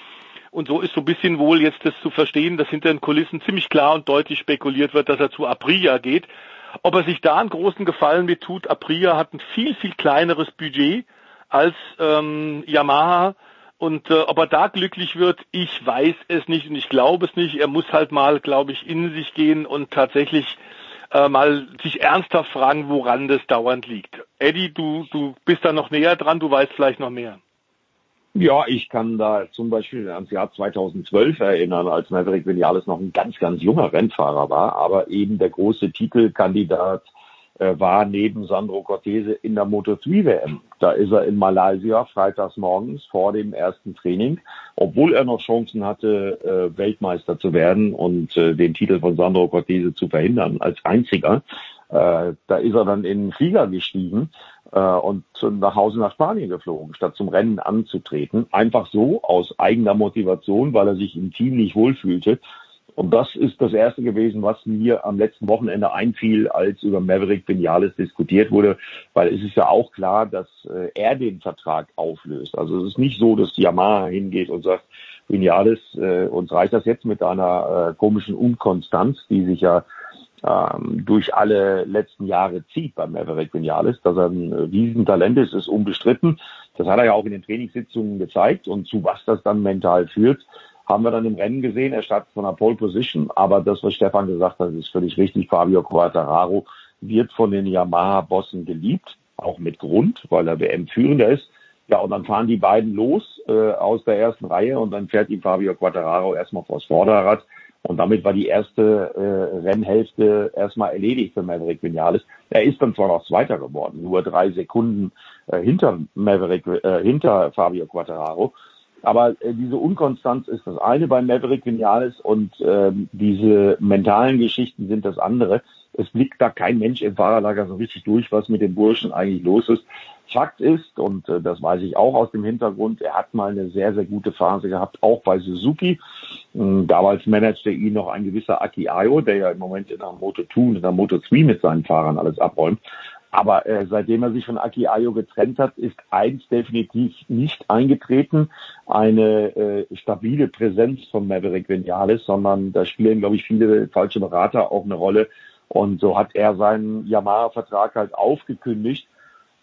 Und so ist so ein bisschen wohl jetzt das zu verstehen, dass hinter den Kulissen ziemlich klar und deutlich spekuliert wird, dass er zu Aprilia geht. Ob er sich da einen großen Gefallen mit tut, Aprilia hat ein viel, viel kleineres Budget als ähm, Yamaha. Und äh, ob er da glücklich wird, ich weiß es nicht und ich glaube es nicht. Er muss halt mal, glaube ich, in sich gehen und tatsächlich äh, mal sich ernsthaft fragen, woran das dauernd liegt. Eddie, du, du bist da noch näher dran, du weißt vielleicht noch mehr. Ja, ich kann da zum Beispiel ans Jahr 2012 erinnern, als Maverick Vinales noch ein ganz, ganz junger Rennfahrer war, aber eben der große Titelkandidat äh, war neben Sandro Cortese in der Moto3 WM. Da ist er in Malaysia freitags morgens vor dem ersten Training, obwohl er noch Chancen hatte, äh, Weltmeister zu werden und äh, den Titel von Sandro Cortese zu verhindern als einziger. Äh, da ist er dann in den Flieger gestiegen äh, und nach Hause nach Spanien geflogen, statt zum Rennen anzutreten. Einfach so aus eigener Motivation, weil er sich im Team nicht wohlfühlte. Und das ist das erste gewesen, was mir am letzten Wochenende einfiel, als über Maverick Vinales diskutiert wurde, weil es ist ja auch klar, dass äh, er den Vertrag auflöst. Also es ist nicht so, dass Yamaha hingeht und sagt, Vinales, äh, uns reicht das jetzt mit einer äh, komischen Unkonstanz, die sich ja ähm, durch alle letzten Jahre zieht bei Maverick Vinales, dass er ein Riesentalent ist, ist unbestritten. Das hat er ja auch in den Trainingssitzungen gezeigt und zu was das dann mental führt, haben wir dann im Rennen gesehen. Er startet von der Pole Position, aber das, was Stefan gesagt hat, ist völlig richtig. Fabio Quattararo wird von den Yamaha-Bossen geliebt, auch mit Grund, weil er WM-Führender ist. Ja, und dann fahren die beiden los äh, aus der ersten Reihe und dann fährt ihm Fabio Quattararo erstmal vors Vorderrad und damit war die erste äh, Rennhälfte erstmal erledigt für Maverick Vinales. Er ist dann zwar noch Zweiter geworden, nur drei Sekunden äh, hinter Maverick, äh, hinter Fabio Quattararo. Aber äh, diese Unkonstanz ist das eine bei Maverick Vinales und äh, diese mentalen Geschichten sind das andere. Es blickt da kein Mensch im Fahrerlager so richtig durch, was mit dem Burschen eigentlich los ist. Fakt ist, und äh, das weiß ich auch aus dem Hintergrund, er hat mal eine sehr, sehr gute Phase gehabt, auch bei Suzuki. Ähm, damals managte ihn noch ein gewisser Aki Ayo, der ja im Moment in der Moto2 und in der Moto3 mit seinen Fahrern alles abräumt. Aber äh, seitdem er sich von Aki Ayo getrennt hat, ist eins definitiv nicht eingetreten, eine äh, stabile Präsenz von Maverick Vinales, sondern da spielen, glaube ich, viele falsche Berater auch eine Rolle. Und so hat er seinen Yamaha-Vertrag halt aufgekündigt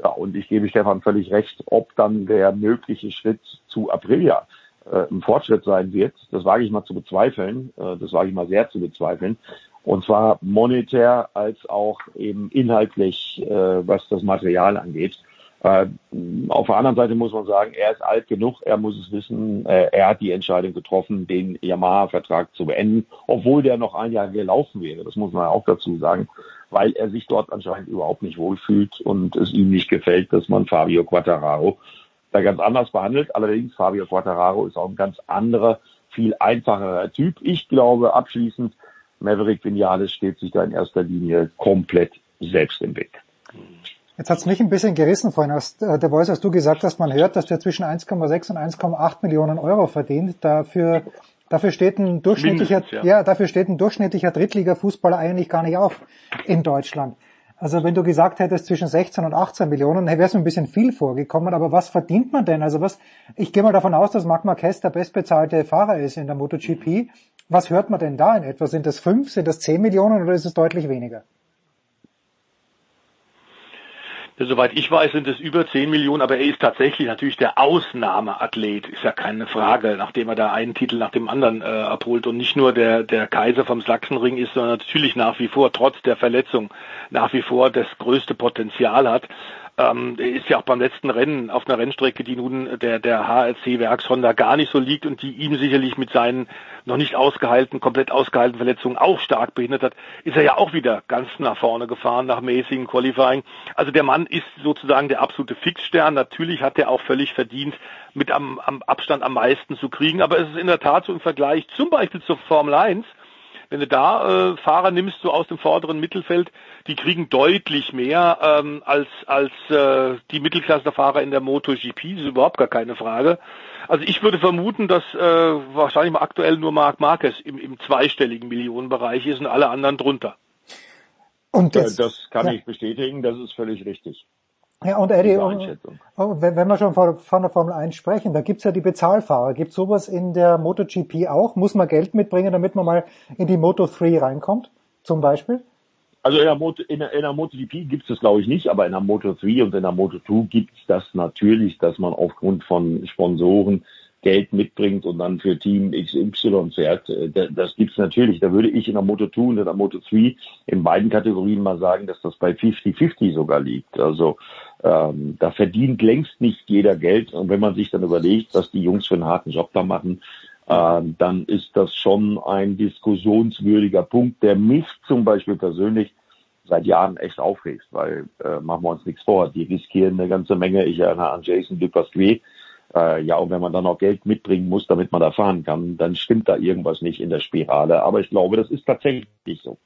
ja, und ich gebe Stefan völlig recht, ob dann der mögliche Schritt zu Aprilia äh, ein Fortschritt sein wird, das wage ich mal zu bezweifeln, äh, das wage ich mal sehr zu bezweifeln. Und zwar monetär als auch eben inhaltlich, äh, was das Material angeht. Äh, auf der anderen Seite muss man sagen, er ist alt genug, er muss es wissen, äh, er hat die Entscheidung getroffen, den Yamaha-Vertrag zu beenden, obwohl der noch ein Jahr gelaufen wäre, das muss man auch dazu sagen weil er sich dort anscheinend überhaupt nicht wohlfühlt und es ihm nicht gefällt, dass man Fabio Quattararo da ganz anders behandelt. Allerdings, Fabio Quattararo ist auch ein ganz anderer, viel einfacherer Typ. Ich glaube abschließend, Maverick Vinales steht sich da in erster Linie komplett selbst im Weg. Jetzt hat's mich ein bisschen gerissen vorhin aus äh, der Voice, als du gesagt hast, man hört, dass der zwischen 1,6 und 1,8 Millionen Euro verdient. Dafür Dafür steht ein durchschnittlicher, ja. ja. dafür steht ein durchschnittlicher Drittliga-Fußballer eigentlich gar nicht auf in Deutschland. Also wenn du gesagt hättest zwischen 16 und 18 Millionen, wäre es ein bisschen viel vorgekommen. Aber was verdient man denn? Also was, ich gehe mal davon aus, dass Marc Marquez der bestbezahlte Fahrer ist in der MotoGP. Was hört man denn da in etwa? Sind das fünf, sind das zehn Millionen oder ist es deutlich weniger? Soweit ich weiß, sind es über 10 Millionen, aber er ist tatsächlich natürlich der Ausnahmeathlet, ist ja keine Frage, nachdem er da einen Titel nach dem anderen äh, abholt und nicht nur der, der Kaiser vom Sachsenring ist, sondern natürlich nach wie vor, trotz der Verletzung, nach wie vor das größte Potenzial hat ähm, ist ja auch beim letzten Rennen auf einer Rennstrecke, die nun der, der HRC Werks Honda gar nicht so liegt und die ihm sicherlich mit seinen noch nicht ausgeheilten, komplett ausgeheilten Verletzungen auch stark behindert hat, ist er ja auch wieder ganz nach vorne gefahren nach mäßigen Qualifying. Also der Mann ist sozusagen der absolute Fixstern. Natürlich hat er auch völlig verdient, mit am, am Abstand am meisten zu kriegen, aber es ist in der Tat so im Vergleich zum Beispiel zur Formel 1, wenn du da äh, Fahrer nimmst, so aus dem vorderen Mittelfeld, die kriegen deutlich mehr ähm, als als äh, die Mittelklasse-Fahrer in der MotoGP, das ist überhaupt gar keine Frage. Also ich würde vermuten, dass äh, wahrscheinlich mal aktuell nur Marc Marquez im, im zweistelligen Millionenbereich ist und alle anderen drunter. Und das, das kann ja. ich bestätigen, das ist völlig richtig. Ja, und Eddie, wenn wir schon von der Formel 1 sprechen, da gibt's ja die Bezahlfahrer. Gibt's sowas in der MotoGP auch? Muss man Geld mitbringen, damit man mal in die Moto3 reinkommt, zum Beispiel? Also in der, Moto, in der, in der MotoGP gibt's das glaube ich nicht, aber in der Moto3 und in der Moto2 gibt's das natürlich, dass man aufgrund von Sponsoren Geld mitbringt und dann für Team XY fährt. Äh, das gibt's natürlich. Da würde ich in der Moto 2 und in der Moto 3 in beiden Kategorien mal sagen, dass das bei 50-50 sogar liegt. Also Ähm, da verdient längst nicht jeder Geld. Und wenn man sich dann überlegt, was die Jungs für einen harten Job da machen, äh, dann ist das schon ein diskussionswürdiger Punkt, der mich zum Beispiel persönlich seit Jahren echt aufregt, weil äh, machen wir uns nichts vor, die riskieren eine ganze Menge. Ich erinnere an Jason Dupasquier. Äh, ja, und wenn man dann noch Geld mitbringen muss, damit man da fahren kann, dann stimmt da irgendwas nicht in der Spirale. Aber ich glaube, das ist tatsächlich so.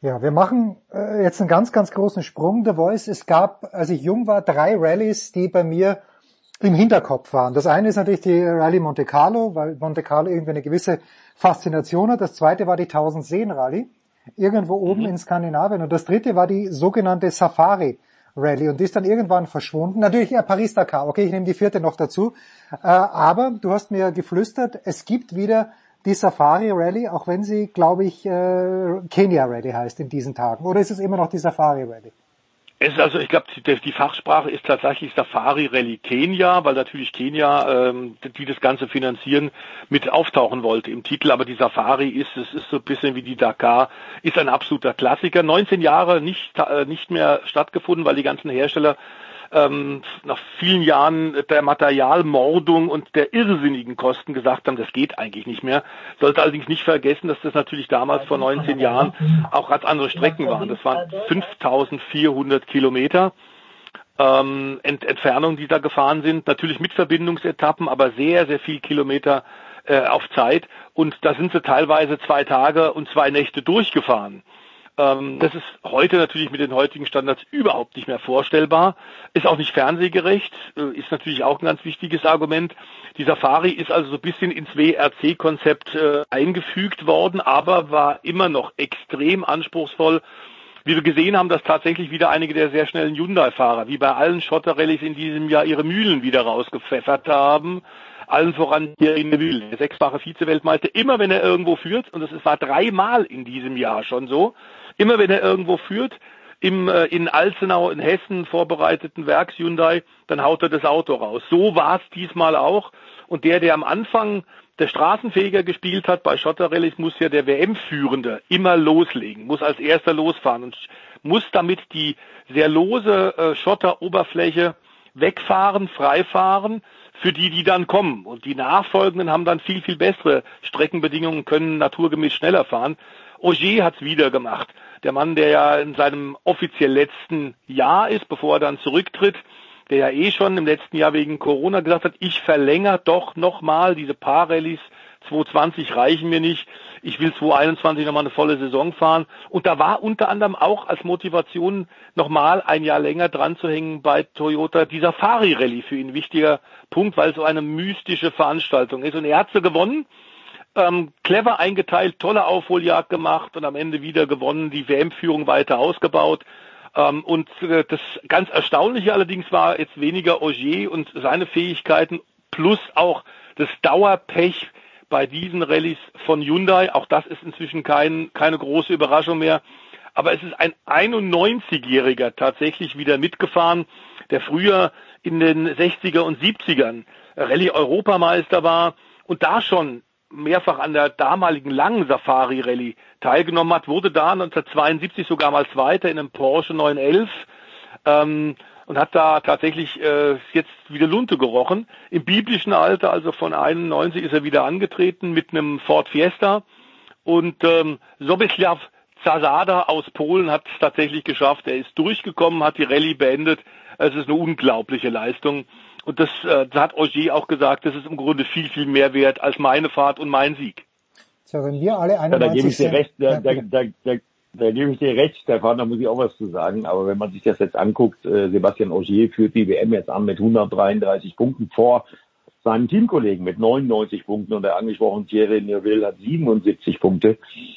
Ja, wir machen äh, jetzt einen ganz, ganz großen Sprung. The Voice, es gab, als ich jung war, drei Rallyes, die bei mir im Hinterkopf waren. Das eine ist natürlich die Rallye Monte Carlo, weil Monte Carlo irgendwie eine gewisse Faszination hat. Das zweite war die 1000 Seen Rallye, irgendwo oben mhm. in Skandinavien. Und das dritte war die sogenannte Safari Rallye. Und die ist dann irgendwann verschwunden. Natürlich ja, Paris-Dakar. Okay, ich nehme die vierte noch dazu. Äh, aber du hast mir geflüstert, es gibt wieder die Safari Rally, auch wenn sie, glaube ich, äh, Kenya Rally heißt in diesen Tagen. Oder ist es immer noch die Safari Rally? Es ist also, ich glaube, die, die, Fachsprache ist tatsächlich Safari Rally Kenia, weil natürlich Kenia, ähm, die das Ganze finanzieren, mit auftauchen wollte im Titel. Aber die Safari ist, es ist so ein bisschen wie die Dakar, ist ein absoluter Klassiker. 19 Jahre nicht, äh, nicht mehr stattgefunden, weil die ganzen Hersteller ähm, nach vielen Jahren der Materialmordung und der irrsinnigen Kosten gesagt haben, das geht eigentlich nicht mehr. Sollte allerdings nicht vergessen, dass das natürlich damals vor 19 Jahren auch ganz andere Strecken waren. Das waren 5400 Kilometer. Ähm, Ent Entfernungen, die da gefahren sind, natürlich mit Verbindungsetappen, aber sehr, sehr viel Kilometer äh, auf Zeit. Und da sind sie teilweise zwei Tage und zwei Nächte durchgefahren. Ähm, das ist heute natürlich mit den heutigen Standards überhaupt nicht mehr vorstellbar. Ist auch nicht fernsehgerecht, äh, ist natürlich auch ein ganz wichtiges Argument. Die Safari ist also so ein bisschen ins WRC-Konzept äh, eingefügt worden, aber war immer noch extrem anspruchsvoll. Wie wir gesehen haben, dass tatsächlich wieder einige der sehr schnellen Hyundai-Fahrer, wie bei allen Schotterrallyes in diesem Jahr, ihre Mühlen wieder rausgepfeffert haben allen voran hier in Mühle, der sechsfache Vize-Weltmeister, immer wenn er irgendwo führt, und das war dreimal in diesem Jahr schon so, Immer wenn er irgendwo führt, im, äh, in Alzenau in Hessen vorbereiteten Werks Hyundai, dann haut er das Auto raus. So war es diesmal auch. Und der, der am Anfang der Straßenfähiger gespielt hat bei Schotterrallyes, muss ja der WM-Führende immer loslegen, muss als erster losfahren und muss damit die sehr lose äh, Schotteroberfläche wegfahren, freifahren für die, die dann kommen. Und die Nachfolgenden haben dann viel, viel bessere Streckenbedingungen, können naturgemäß schneller fahren. Ogier hat's wieder gemacht. Der Mann, der ja in seinem offiziell letzten Jahr ist, bevor er dann zurücktritt, der ja eh schon im letzten Jahr wegen Corona gesagt hat, ich verlängere doch nochmal diese paar Rallyes 2020 reichen mir nicht. Ich will 2021 nochmal eine volle Saison fahren. Und da war unter anderem auch als Motivation nochmal ein Jahr länger dran zu hängen bei Toyota dieser Fari Rallye für ihn ein wichtiger Punkt, weil es so eine mystische Veranstaltung ist. Und er hat sie gewonnen ähm, clever eingeteilt, tolle Aufholjagd gemacht und am Ende wieder gewonnen, die WM-Führung weiter ausgebaut. Ähm, und äh, das ganz Erstaunliche allerdings war jetzt weniger Ogier und seine Fähigkeiten plus auch das Dauerpech bei diesen Rallyes von Hyundai. Auch das ist inzwischen kein, keine große Überraschung mehr. Aber es ist ein 91-Jähriger tatsächlich wieder mitgefahren, der früher in den 60er und 70ern Rallye-Europameister war und da schon mehrfach an der damaligen langen Safari Rallye teilgenommen hat, wurde da 1972 sogar mal Zweiter in einem Porsche 911 ähm, und hat da tatsächlich äh, jetzt wieder Lunte gerochen. Im biblischen Alter, also von 91, ist er wieder angetreten mit einem Ford Fiesta und ähm, Sobislav Zasada aus Polen hat es tatsächlich geschafft. Er ist durchgekommen, hat die Rallye beendet. Es ist eine unglaubliche Leistung. Und das, äh, das hat Ogier auch gesagt, das ist im Grunde viel, viel mehr wert als meine Fahrt und mein Sieg. So, wenn wir alle 91 ja, da gebe ich dir recht, da, da, da, da, da gebe ich dir recht, Stefan, da muss ich auch was zu sagen. Aber wenn man sich das jetzt anguckt, äh, Sebastian Ogier führt die WM jetzt an mit 133 Punkten vor seinen Teamkollegen mit 99 Punkten und der angesprochene Thierry Neuville hat 77 Punkte.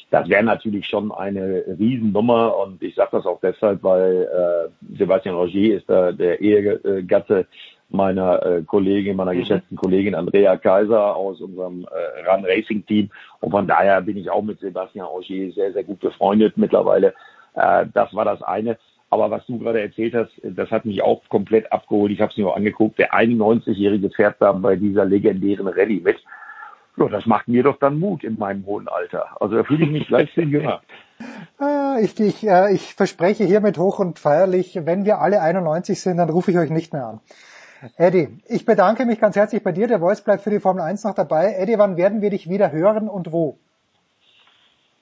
Das wäre natürlich schon eine Riesennummer und ich sage das auch deshalb, weil äh, Sebastian Rogier ist da der Ehegatte meiner äh, Kollegin, meiner mhm. geschätzten Kollegin Andrea Kaiser aus unserem äh, Run Racing Team. Und von daher bin ich auch mit Sebastian Augier sehr, sehr gut befreundet mittlerweile. Äh, das war das eine. Aber was du gerade erzählt hast, das hat mich auch komplett abgeholt. Ich habe es mir auch angeguckt. Der 91-Jährige fährt da bei dieser legendären Rallye mit. So, das macht mir doch dann Mut in meinem hohen Alter. Also da fühle ich mich gleich viel jünger. Ah, ich, ich, äh, ich verspreche hiermit hoch und feierlich, wenn wir alle 91 sind, dann rufe ich euch nicht mehr an. Eddie, ich bedanke mich ganz herzlich bei dir. Der Voice bleibt für die Formel 1 noch dabei. Eddie, wann werden wir dich wieder hören und wo?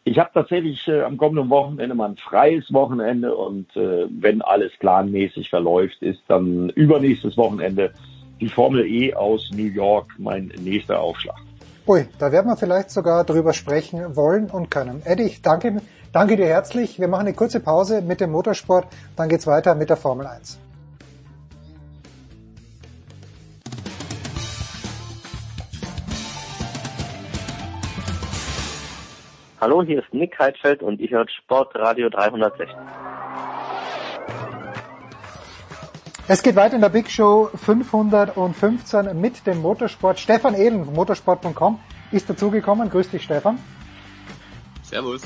Ich habe tatsächlich äh, am kommenden Wochenende mal ein freies Wochenende und äh, wenn alles planmäßig verläuft, ist dann übernächstes Wochenende die Formel E aus New York mein nächster Aufschlag. Ui, da werden wir vielleicht sogar drüber sprechen wollen und können. Eddie, ich danke, danke dir herzlich. Wir machen eine kurze Pause mit dem Motorsport, dann geht's weiter mit der Formel 1. Hallo, hier ist Nick Heidfeld und ihr hört Sportradio 360. Es geht weiter in der Big Show 515 mit dem Motorsport. Stefan Ehlen von motorsport.com ist dazugekommen. Grüß dich, Stefan. Servus.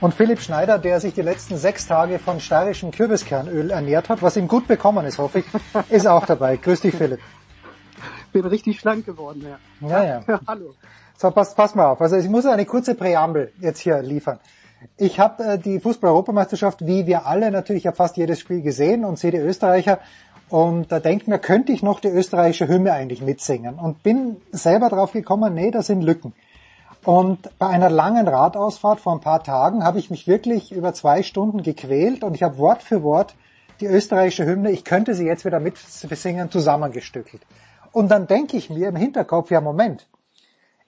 Und Philipp Schneider, der sich die letzten sechs Tage von steirischem Kürbiskernöl ernährt hat, was ihm gut bekommen ist, hoffe ich, ist auch dabei. Grüß dich, Philipp. Bin richtig schlank geworden, ja. Ja, ja. ja hallo. So, pass, pass mal auf. Also ich muss eine kurze Präambel jetzt hier liefern. Ich habe äh, die Fußball-Europameisterschaft, wie wir alle natürlich, ja fast jedes Spiel gesehen und sehe die Österreicher und da denkt mir, könnte ich noch die österreichische Hymne eigentlich mitsingen? Und bin selber drauf gekommen, nee, da sind Lücken. Und bei einer langen Radausfahrt vor ein paar Tagen habe ich mich wirklich über zwei Stunden gequält und ich habe Wort für Wort die österreichische Hymne, ich könnte sie jetzt wieder mitsingen, zusammengestückelt. Und dann denke ich mir im Hinterkopf, ja Moment,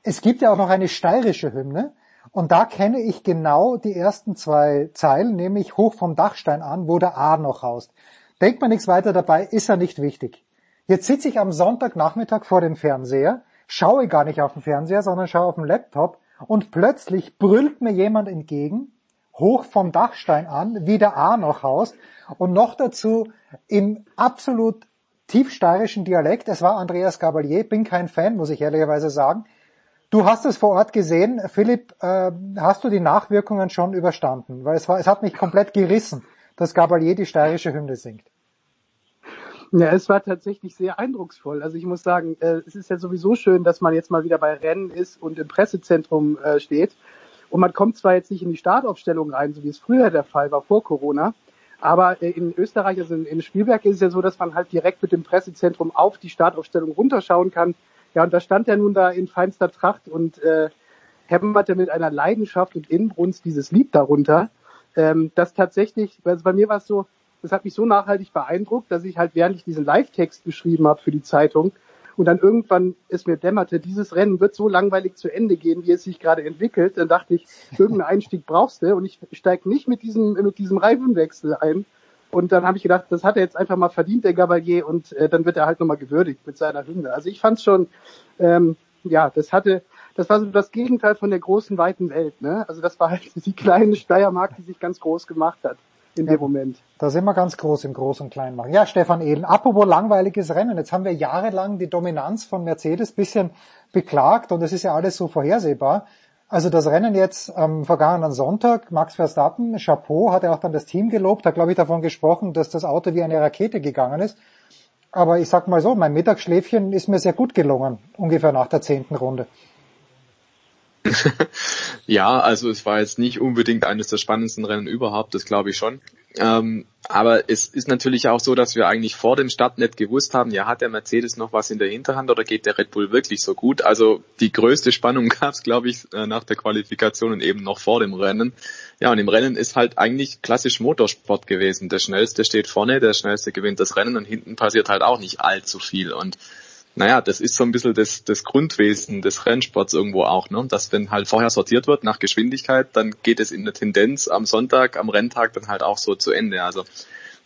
es gibt ja auch noch eine steirische Hymne und da kenne ich genau die ersten zwei Zeilen, nämlich hoch vom Dachstein an, wo der A noch haust. Denkt man nichts weiter dabei, ist ja nicht wichtig. Jetzt sitze ich am Sonntagnachmittag vor dem Fernseher, schaue gar nicht auf den Fernseher, sondern schaue auf den Laptop und plötzlich brüllt mir jemand entgegen, hoch vom Dachstein an, wie der A noch haust und noch dazu im absolut tiefsteirischen Dialekt. Es war Andreas Gabalier, bin kein Fan, muss ich ehrlicherweise sagen. Du hast es vor Ort gesehen. Philipp, äh, hast du die Nachwirkungen schon überstanden? Weil es, war, es hat mich komplett gerissen dass Gabalier die steirische Hymne singt. Ja, es war tatsächlich sehr eindrucksvoll. Also ich muss sagen, äh, es ist ja sowieso schön, dass man jetzt mal wieder bei Rennen ist und im Pressezentrum äh, steht. Und man kommt zwar jetzt nicht in die Startaufstellung rein, so wie es früher der Fall war vor Corona, aber äh, in Österreich, also in, Spielberg ist es ja so, dass man halt direkt mit dem Pressezentrum auf die Startaufstellung runterschauen kann. Ja, und da stand er nun da in feinster Tracht und äh, hämmerte mit einer Leidenschaft und Inbrunst dieses Lied darunter ähm, das tatsächlich, also bei mir war es so, das hat mich so nachhaltig beeindruckt, dass ich halt, während ich diesen Live-Text geschrieben habe für die Zeitung, und dann irgendwann ist mir dämmerte, dieses Rennen wird so langweilig zu Ende gehen, wie es sich gerade entwickelt. Dann dachte ich, irgendeinen Einstieg brauchst du und ich steige nicht mit diesem, mit diesem Reifenwechsel ein. Und dann habe ich gedacht, das hat er jetzt einfach mal verdient, der Gavalier, und äh, dann wird er halt nochmal gewürdigt mit seiner Hymne. Also ich fand schon, ähm, ja, das hatte, das war so das Gegenteil von der großen, weiten Welt. Ne? Also das war halt die kleine Steiermark, die sich ganz groß gemacht hat in ja, dem Moment. Da sind wir ganz groß im Groß- und Klein machen. Ja, Stefan Ehlen, apropos langweiliges Rennen. Jetzt haben wir jahrelang die Dominanz von Mercedes bisschen beklagt und es ist ja alles so vorhersehbar. Also das Rennen jetzt am vergangenen Sonntag, Max Verstappen, Chapeau, hat er auch dann das Team gelobt, hat glaube ich davon gesprochen, dass das Auto wie eine Rakete gegangen ist. Aber ich sag mal so, mein Mittagsschläfchen ist mir sehr gut gelungen, ungefähr nach der zehnten Runde. ja, also es war jetzt nicht unbedingt eines der spannendsten Rennen überhaupt, das glaube ich schon. Ähm, aber es ist natürlich auch so, dass wir eigentlich vor dem Start nicht gewusst haben, ja, hat der Mercedes noch was in der Hinterhand oder geht der Red Bull wirklich so gut? Also die größte Spannung gab es, glaube ich, äh, nach der Qualifikation und eben noch vor dem Rennen. Ja, und im Rennen ist halt eigentlich klassisch Motorsport gewesen. Der Schnellste steht vorne, der Schnellste gewinnt das Rennen und hinten passiert halt auch nicht allzu viel. Und naja, das ist so ein bisschen das, das Grundwesen des Rennsports irgendwo auch, ne? dass wenn halt vorher sortiert wird nach Geschwindigkeit, dann geht es in der Tendenz am Sonntag, am Renntag dann halt auch so zu Ende. Also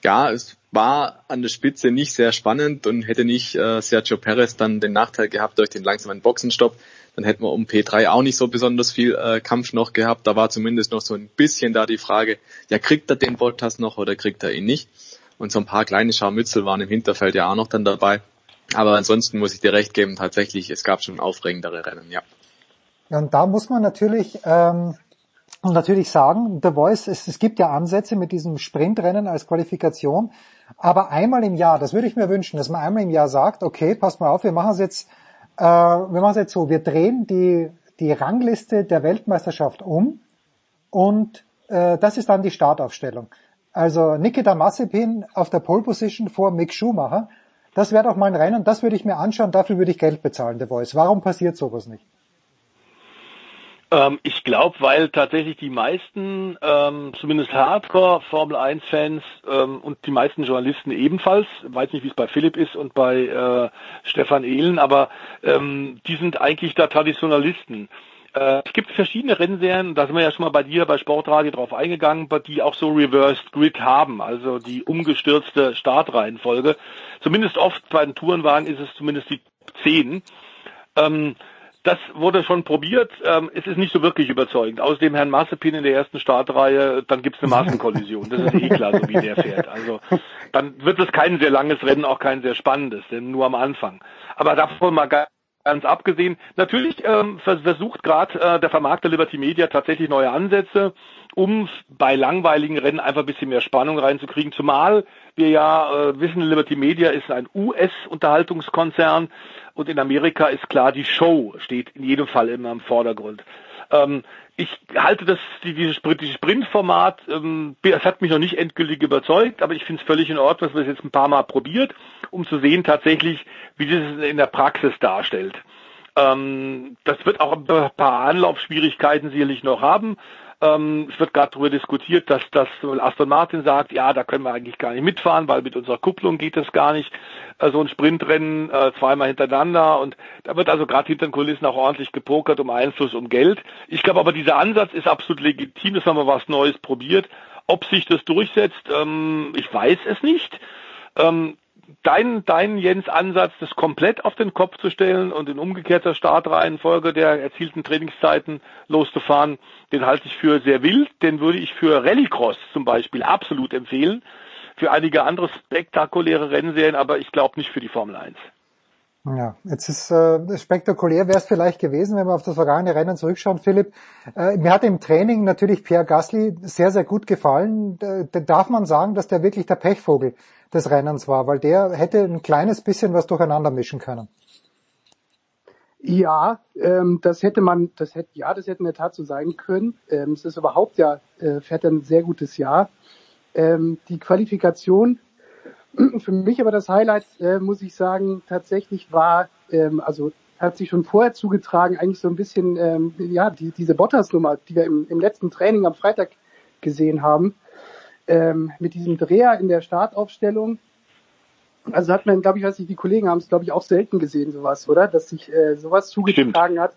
ja, es war an der Spitze nicht sehr spannend und hätte nicht äh, Sergio Perez dann den Nachteil gehabt durch den langsamen Boxenstopp, dann hätten wir um P3 auch nicht so besonders viel äh, Kampf noch gehabt. Da war zumindest noch so ein bisschen da die Frage, ja, kriegt er den Bottas noch oder kriegt er ihn nicht? Und so ein paar kleine Scharmützel waren im Hinterfeld ja auch noch dann dabei. Aber ansonsten muss ich dir recht geben, tatsächlich, es gab schon aufregendere Rennen, ja. Ja, und da muss man natürlich, ähm, natürlich sagen, The Voice, es, es gibt ja Ansätze mit diesem Sprintrennen als Qualifikation, aber einmal im Jahr, das würde ich mir wünschen, dass man einmal im Jahr sagt, okay, passt mal auf, wir machen es jetzt, äh, wir machen es jetzt so, wir drehen die, die Rangliste der Weltmeisterschaft um und äh, das ist dann die Startaufstellung. Also Nikita Mazepin auf der Pole Position vor Mick Schumacher. Das wäre doch mal ein Rennen, das würde ich mir anschauen, dafür würde ich Geld bezahlen, der Voice. Warum passiert sowas nicht? Ähm, ich glaube, weil tatsächlich die meisten, ähm, zumindest Hardcore Formel 1 Fans ähm, und die meisten Journalisten ebenfalls, weiß nicht, wie es bei Philipp ist und bei äh, Stefan Ehlen, aber ähm, die sind eigentlich da Traditionalisten. Äh, es gibt verschiedene Rennserien, da sind wir ja schon mal bei dir bei Sportradio drauf eingegangen, die auch so Reversed Grid haben, also die umgestürzte Startreihenfolge. Zumindest oft bei den Tourenwagen ist es zumindest die 10. Ähm, das wurde schon probiert. Ähm, es ist nicht so wirklich überzeugend. Außerdem Herrn Massepin in der ersten Startreihe, dann gibt es eine Massenkollision. Das ist eh klar, so wie der fährt. Also dann wird es kein sehr langes Rennen, auch kein sehr spannendes, denn nur am Anfang. Aber davon mal ganz abgesehen, natürlich ähm, versucht gerade äh, der Vermarkter Liberty Media tatsächlich neue Ansätze, um bei langweiligen Rennen einfach ein bisschen mehr Spannung reinzukriegen. Zumal wir ja äh, wissen, Liberty Media ist ein US-Unterhaltungskonzern und in Amerika ist klar, die Show steht in jedem Fall immer im Vordergrund. Ähm, ich halte das, dieses Sprintformat, ähm, es hat mich noch nicht endgültig überzeugt, aber ich finde es völlig in Ordnung, dass wir es jetzt ein paar Mal probiert, um zu sehen tatsächlich, wie das in der Praxis darstellt. Ähm, das wird auch ein paar Anlaufschwierigkeiten sicherlich noch haben. Ähm, es wird gerade darüber diskutiert, dass, dass Aston Martin sagt, ja, da können wir eigentlich gar nicht mitfahren, weil mit unserer Kupplung geht das gar nicht. Äh, so ein Sprintrennen äh, zweimal hintereinander und da wird also gerade hinter den Kulissen auch ordentlich gepokert um Einfluss, um Geld. Ich glaube aber, dieser Ansatz ist absolut legitim, dass haben wir was Neues probiert. Ob sich das durchsetzt, ähm, ich weiß es nicht. Ähm, dein, dein Jens Ansatz, das komplett auf den Kopf zu stellen und in umgekehrter Startreihenfolge der erzielten Trainingszeiten loszufahren, den halte ich für sehr wild. Den würde ich für Rallycross zum Beispiel absolut empfehlen. Für einige andere spektakuläre Rennserien, aber ich glaube nicht für die Formel 1. Ja, jetzt ist äh, spektakulär wäre es vielleicht gewesen, wenn wir auf das vergangene Rennen zurückschauen, Philipp. Äh, mir hat im Training natürlich Pierre Gasly sehr, sehr gut gefallen. Da, da darf man sagen, dass der wirklich der Pechvogel des Rennens war, weil der hätte ein kleines bisschen was durcheinander mischen können. Ja, ähm, das hätte man, das hätte, ja, das hätte in der Tat so sein können. Ähm, es ist überhaupt ja, äh, fährt ein sehr gutes Jahr. Ähm, die Qualifikation für mich aber das Highlight, äh, muss ich sagen, tatsächlich war, ähm, also hat sich schon vorher zugetragen, eigentlich so ein bisschen, ähm, ja, die, diese Bottas-Nummer, die wir im, im letzten Training am Freitag gesehen haben, ähm, mit diesem Dreher in der Startaufstellung. Also hat man, glaube ich, weiß nicht, die Kollegen haben es, glaube ich, auch selten gesehen, sowas, oder? Dass sich äh, sowas zugetragen Stimmt. hat.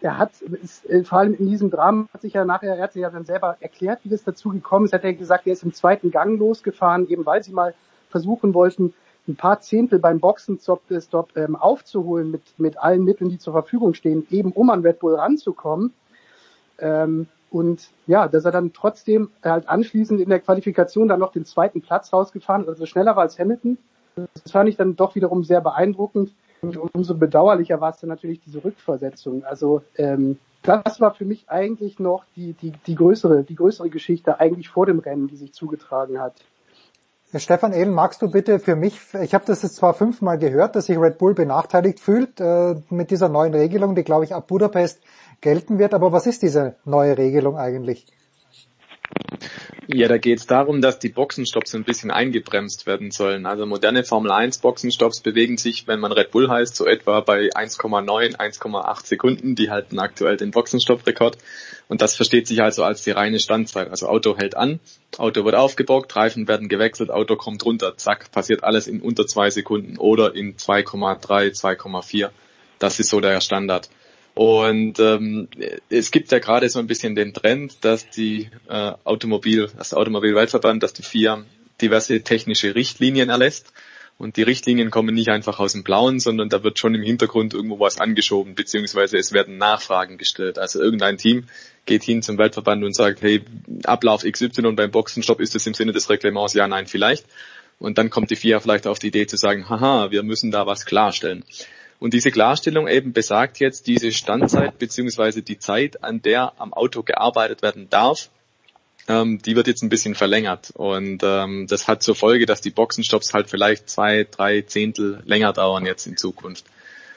Er hat, ist, äh, vor allem in diesem Drama hat sich ja nachher, er hat sich ja dann selber erklärt, wie das dazu gekommen ist. Hat er gesagt, er ist im zweiten Gang losgefahren, eben weil sie mal versuchen wollten, ein paar Zehntel beim Boxenstopp ähm, aufzuholen mit, mit allen Mitteln, die zur Verfügung stehen, eben um an Red Bull ranzukommen. Ähm, und ja, dass er dann trotzdem halt anschließend in der Qualifikation dann noch den zweiten Platz rausgefahren, also schneller war als Hamilton. Das fand ich dann doch wiederum sehr beeindruckend. Und umso bedauerlicher war es dann natürlich diese Rückversetzung. Also ähm, das war für mich eigentlich noch die, die, die größere, die größere Geschichte eigentlich vor dem Rennen, die sich zugetragen hat. Stefan Ehlen, magst du bitte für mich, ich habe das jetzt zwar fünfmal gehört, dass sich Red Bull benachteiligt fühlt äh, mit dieser neuen Regelung, die glaube ich ab Budapest gelten wird, aber was ist diese neue Regelung eigentlich? Ja, da geht es darum, dass die Boxenstopps ein bisschen eingebremst werden sollen. Also moderne Formel 1 Boxenstopps bewegen sich, wenn man Red Bull heißt, so etwa bei 1,9, 1,8 Sekunden. Die halten aktuell den Boxenstopp-Rekord. Und das versteht sich also als die reine Standzeit. Also Auto hält an, Auto wird aufgebockt, Reifen werden gewechselt, Auto kommt runter, zack, passiert alles in unter zwei Sekunden oder in 2,3, 2,4. Das ist so der Standard. Und ähm, es gibt ja gerade so ein bisschen den Trend, dass die äh, Automobil, das Automobilweltverband, dass die FIA diverse technische Richtlinien erlässt. Und die Richtlinien kommen nicht einfach aus dem Blauen, sondern da wird schon im Hintergrund irgendwo was angeschoben, beziehungsweise es werden Nachfragen gestellt. Also irgendein Team geht hin zum Weltverband und sagt, hey, Ablauf XY beim Boxenstopp, ist das im Sinne des Reglements? Ja, nein, vielleicht. Und dann kommt die FIA vielleicht auf die Idee zu sagen, haha, wir müssen da was klarstellen. Und diese Klarstellung eben besagt jetzt diese Standzeit beziehungsweise die Zeit, an der am Auto gearbeitet werden darf, ähm, die wird jetzt ein bisschen verlängert. Und ähm, das hat zur Folge, dass die Boxenstopps halt vielleicht zwei, drei Zehntel länger dauern jetzt in Zukunft.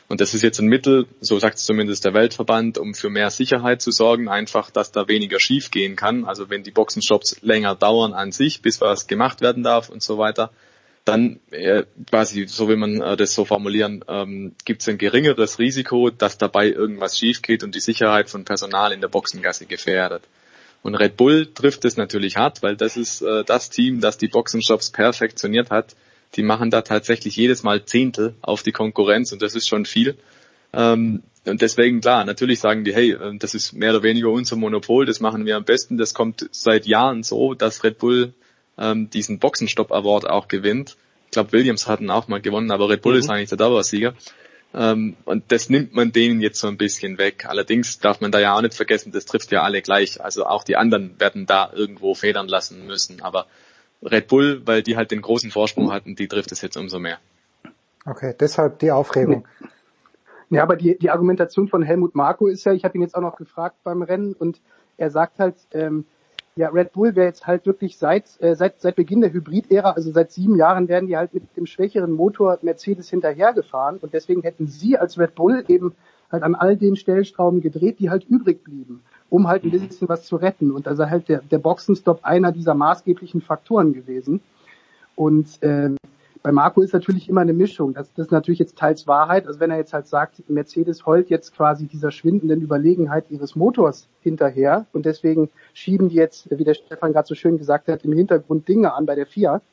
Und das ist jetzt ein Mittel, so sagt es zumindest der Weltverband, um für mehr Sicherheit zu sorgen, einfach, dass da weniger schief gehen kann. Also wenn die Boxenshops länger dauern an sich, bis was gemacht werden darf und so weiter, dann äh, quasi, so will man äh, das so formulieren, ähm, gibt es ein geringeres Risiko, dass dabei irgendwas schief geht und die Sicherheit von Personal in der Boxengasse gefährdet. Und Red Bull trifft es natürlich hart, weil das ist äh, das Team, das die Boxenshops perfektioniert hat. Die machen da tatsächlich jedes Mal Zehntel auf die Konkurrenz und das ist schon viel. Ähm, und deswegen, klar, natürlich sagen die, hey, äh, das ist mehr oder weniger unser Monopol, das machen wir am besten. Das kommt seit Jahren so, dass Red Bull ähm, diesen Boxenstopp Award auch gewinnt. Ich glaube, Williams hatten auch mal gewonnen, aber Red Bull mhm. ist eigentlich der Dauersieger. Ähm, und das nimmt man denen jetzt so ein bisschen weg. Allerdings darf man da ja auch nicht vergessen, das trifft ja alle gleich. Also auch die anderen werden da irgendwo federn lassen müssen. Aber Red Bull, weil die halt den großen Vorsprung hatten, die trifft es jetzt umso mehr. Okay, deshalb die Aufregung. Ja, aber die, die Argumentation von Helmut Marko ist ja, ich habe ihn jetzt auch noch gefragt beim Rennen und er sagt halt, ähm, ja, Red Bull wäre jetzt halt wirklich seit, äh, seit, seit Beginn der Hybrid-Ära, also seit sieben Jahren, werden die halt mit dem schwächeren Motor Mercedes hinterhergefahren und deswegen hätten sie als Red Bull eben halt an all den Stellschrauben gedreht, die halt übrig blieben, um halt ein bisschen was zu retten. Und also halt der, der Boxenstopp einer dieser maßgeblichen Faktoren gewesen. Und äh, bei Marco ist natürlich immer eine Mischung. Das, das ist natürlich jetzt teils Wahrheit. Also wenn er jetzt halt sagt, Mercedes heult jetzt quasi dieser schwindenden Überlegenheit ihres Motors hinterher und deswegen schieben die jetzt, wie der Stefan gerade so schön gesagt hat, im Hintergrund Dinge an bei der Fiat.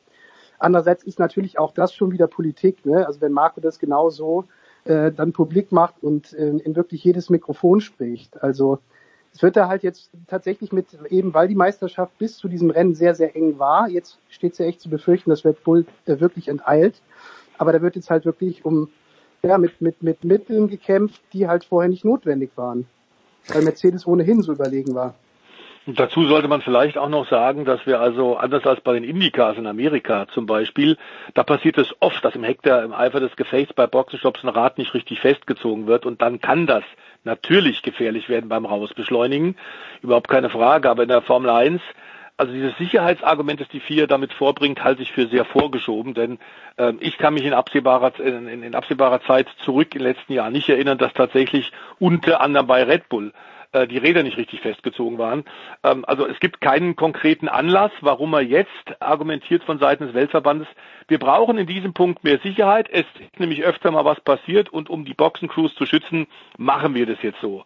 Andererseits ist natürlich auch das schon wieder Politik. Ne? Also wenn Marco das genau so äh, dann publik macht und äh, in wirklich jedes Mikrofon spricht. Also es wird da halt jetzt tatsächlich mit, eben weil die Meisterschaft bis zu diesem Rennen sehr, sehr eng war, jetzt steht es ja echt zu befürchten, dass Red Bull äh, wirklich enteilt. Aber da wird jetzt halt wirklich um, ja, mit, mit, mit Mitteln gekämpft, die halt vorher nicht notwendig waren. Weil Mercedes ohnehin so überlegen war. Und dazu sollte man vielleicht auch noch sagen, dass wir also anders als bei den Indicars in Amerika zum Beispiel, da passiert es oft, dass im Hektar im Eifer des Gefechts bei Boxenstops ein Rad nicht richtig festgezogen wird und dann kann das natürlich gefährlich werden beim Rausbeschleunigen, überhaupt keine Frage, aber in der Formel 1 also dieses Sicherheitsargument, das die FIA damit vorbringt, halte ich für sehr vorgeschoben, denn äh, ich kann mich in absehbarer, in, in absehbarer Zeit zurück in den letzten Jahren nicht erinnern, dass tatsächlich unter anderem bei Red Bull äh, die Räder nicht richtig festgezogen waren. Ähm, also es gibt keinen konkreten Anlass, warum er jetzt argumentiert von Seiten des Weltverbandes, wir brauchen in diesem Punkt mehr Sicherheit. Es ist nämlich öfter mal was passiert und um die Boxencrews zu schützen, machen wir das jetzt so.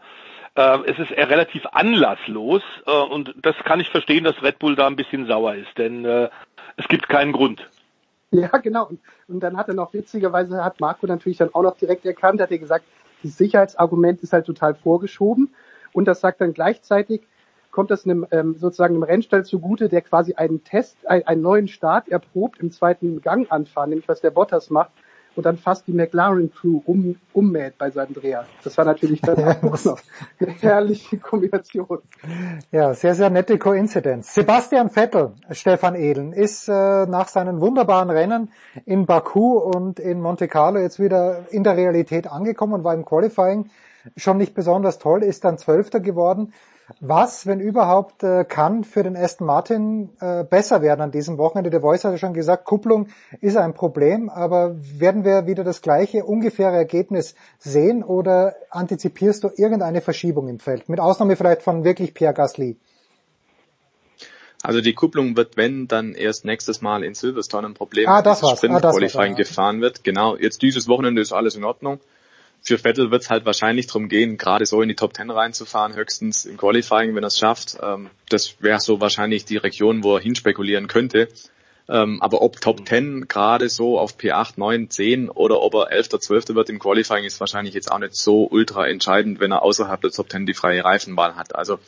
Äh, es ist relativ anlasslos äh, und das kann ich verstehen, dass Red Bull da ein bisschen sauer ist, denn äh, es gibt keinen Grund. Ja, genau. Und dann hat er noch witzigerweise, hat Marco natürlich dann auch noch direkt erkannt, hat er gesagt, das Sicherheitsargument ist halt total vorgeschoben. Und das sagt dann gleichzeitig, kommt das einem, ähm, sozusagen einem Rennstall zugute, der quasi einen Test, ein, einen neuen Start erprobt im zweiten Gang anfahren, nämlich was der Bottas macht und dann fast die McLaren Crew um, ummäht bei seinem Dreher. Das war natürlich dann auch noch eine herrliche Kombination. Ja, sehr, sehr nette Koinzidenz. Sebastian Vettel, Stefan Edeln, ist äh, nach seinen wunderbaren Rennen in Baku und in Monte Carlo jetzt wieder in der Realität angekommen und war im Qualifying schon nicht besonders toll, ist dann Zwölfter geworden. Was, wenn überhaupt, äh, kann für den Aston Martin äh, besser werden an diesem Wochenende? Der Voice hat ja schon gesagt, Kupplung ist ein Problem, aber werden wir wieder das gleiche ungefähre Ergebnis sehen oder antizipierst du irgendeine Verschiebung im Feld? Mit Ausnahme vielleicht von wirklich Pierre Gasly. Also die Kupplung wird, wenn, dann erst nächstes Mal in Silverstone ein Problem, ah, das Sprint Qualifying ah, gefahren wird. Genau, jetzt dieses Wochenende ist alles in Ordnung für Vettel wird es halt wahrscheinlich darum gehen, gerade so in die Top Ten reinzufahren, höchstens im Qualifying, wenn er es schafft. Ähm, das wäre so wahrscheinlich die Region, wo er hinspekulieren könnte. Ähm, aber ob Top Ten gerade so auf P8, 9, 10 oder ob er 11. 12. wird im Qualifying, ist wahrscheinlich jetzt auch nicht so ultra entscheidend, wenn er außerhalb der Top Ten die freie Reifenwahl hat. Also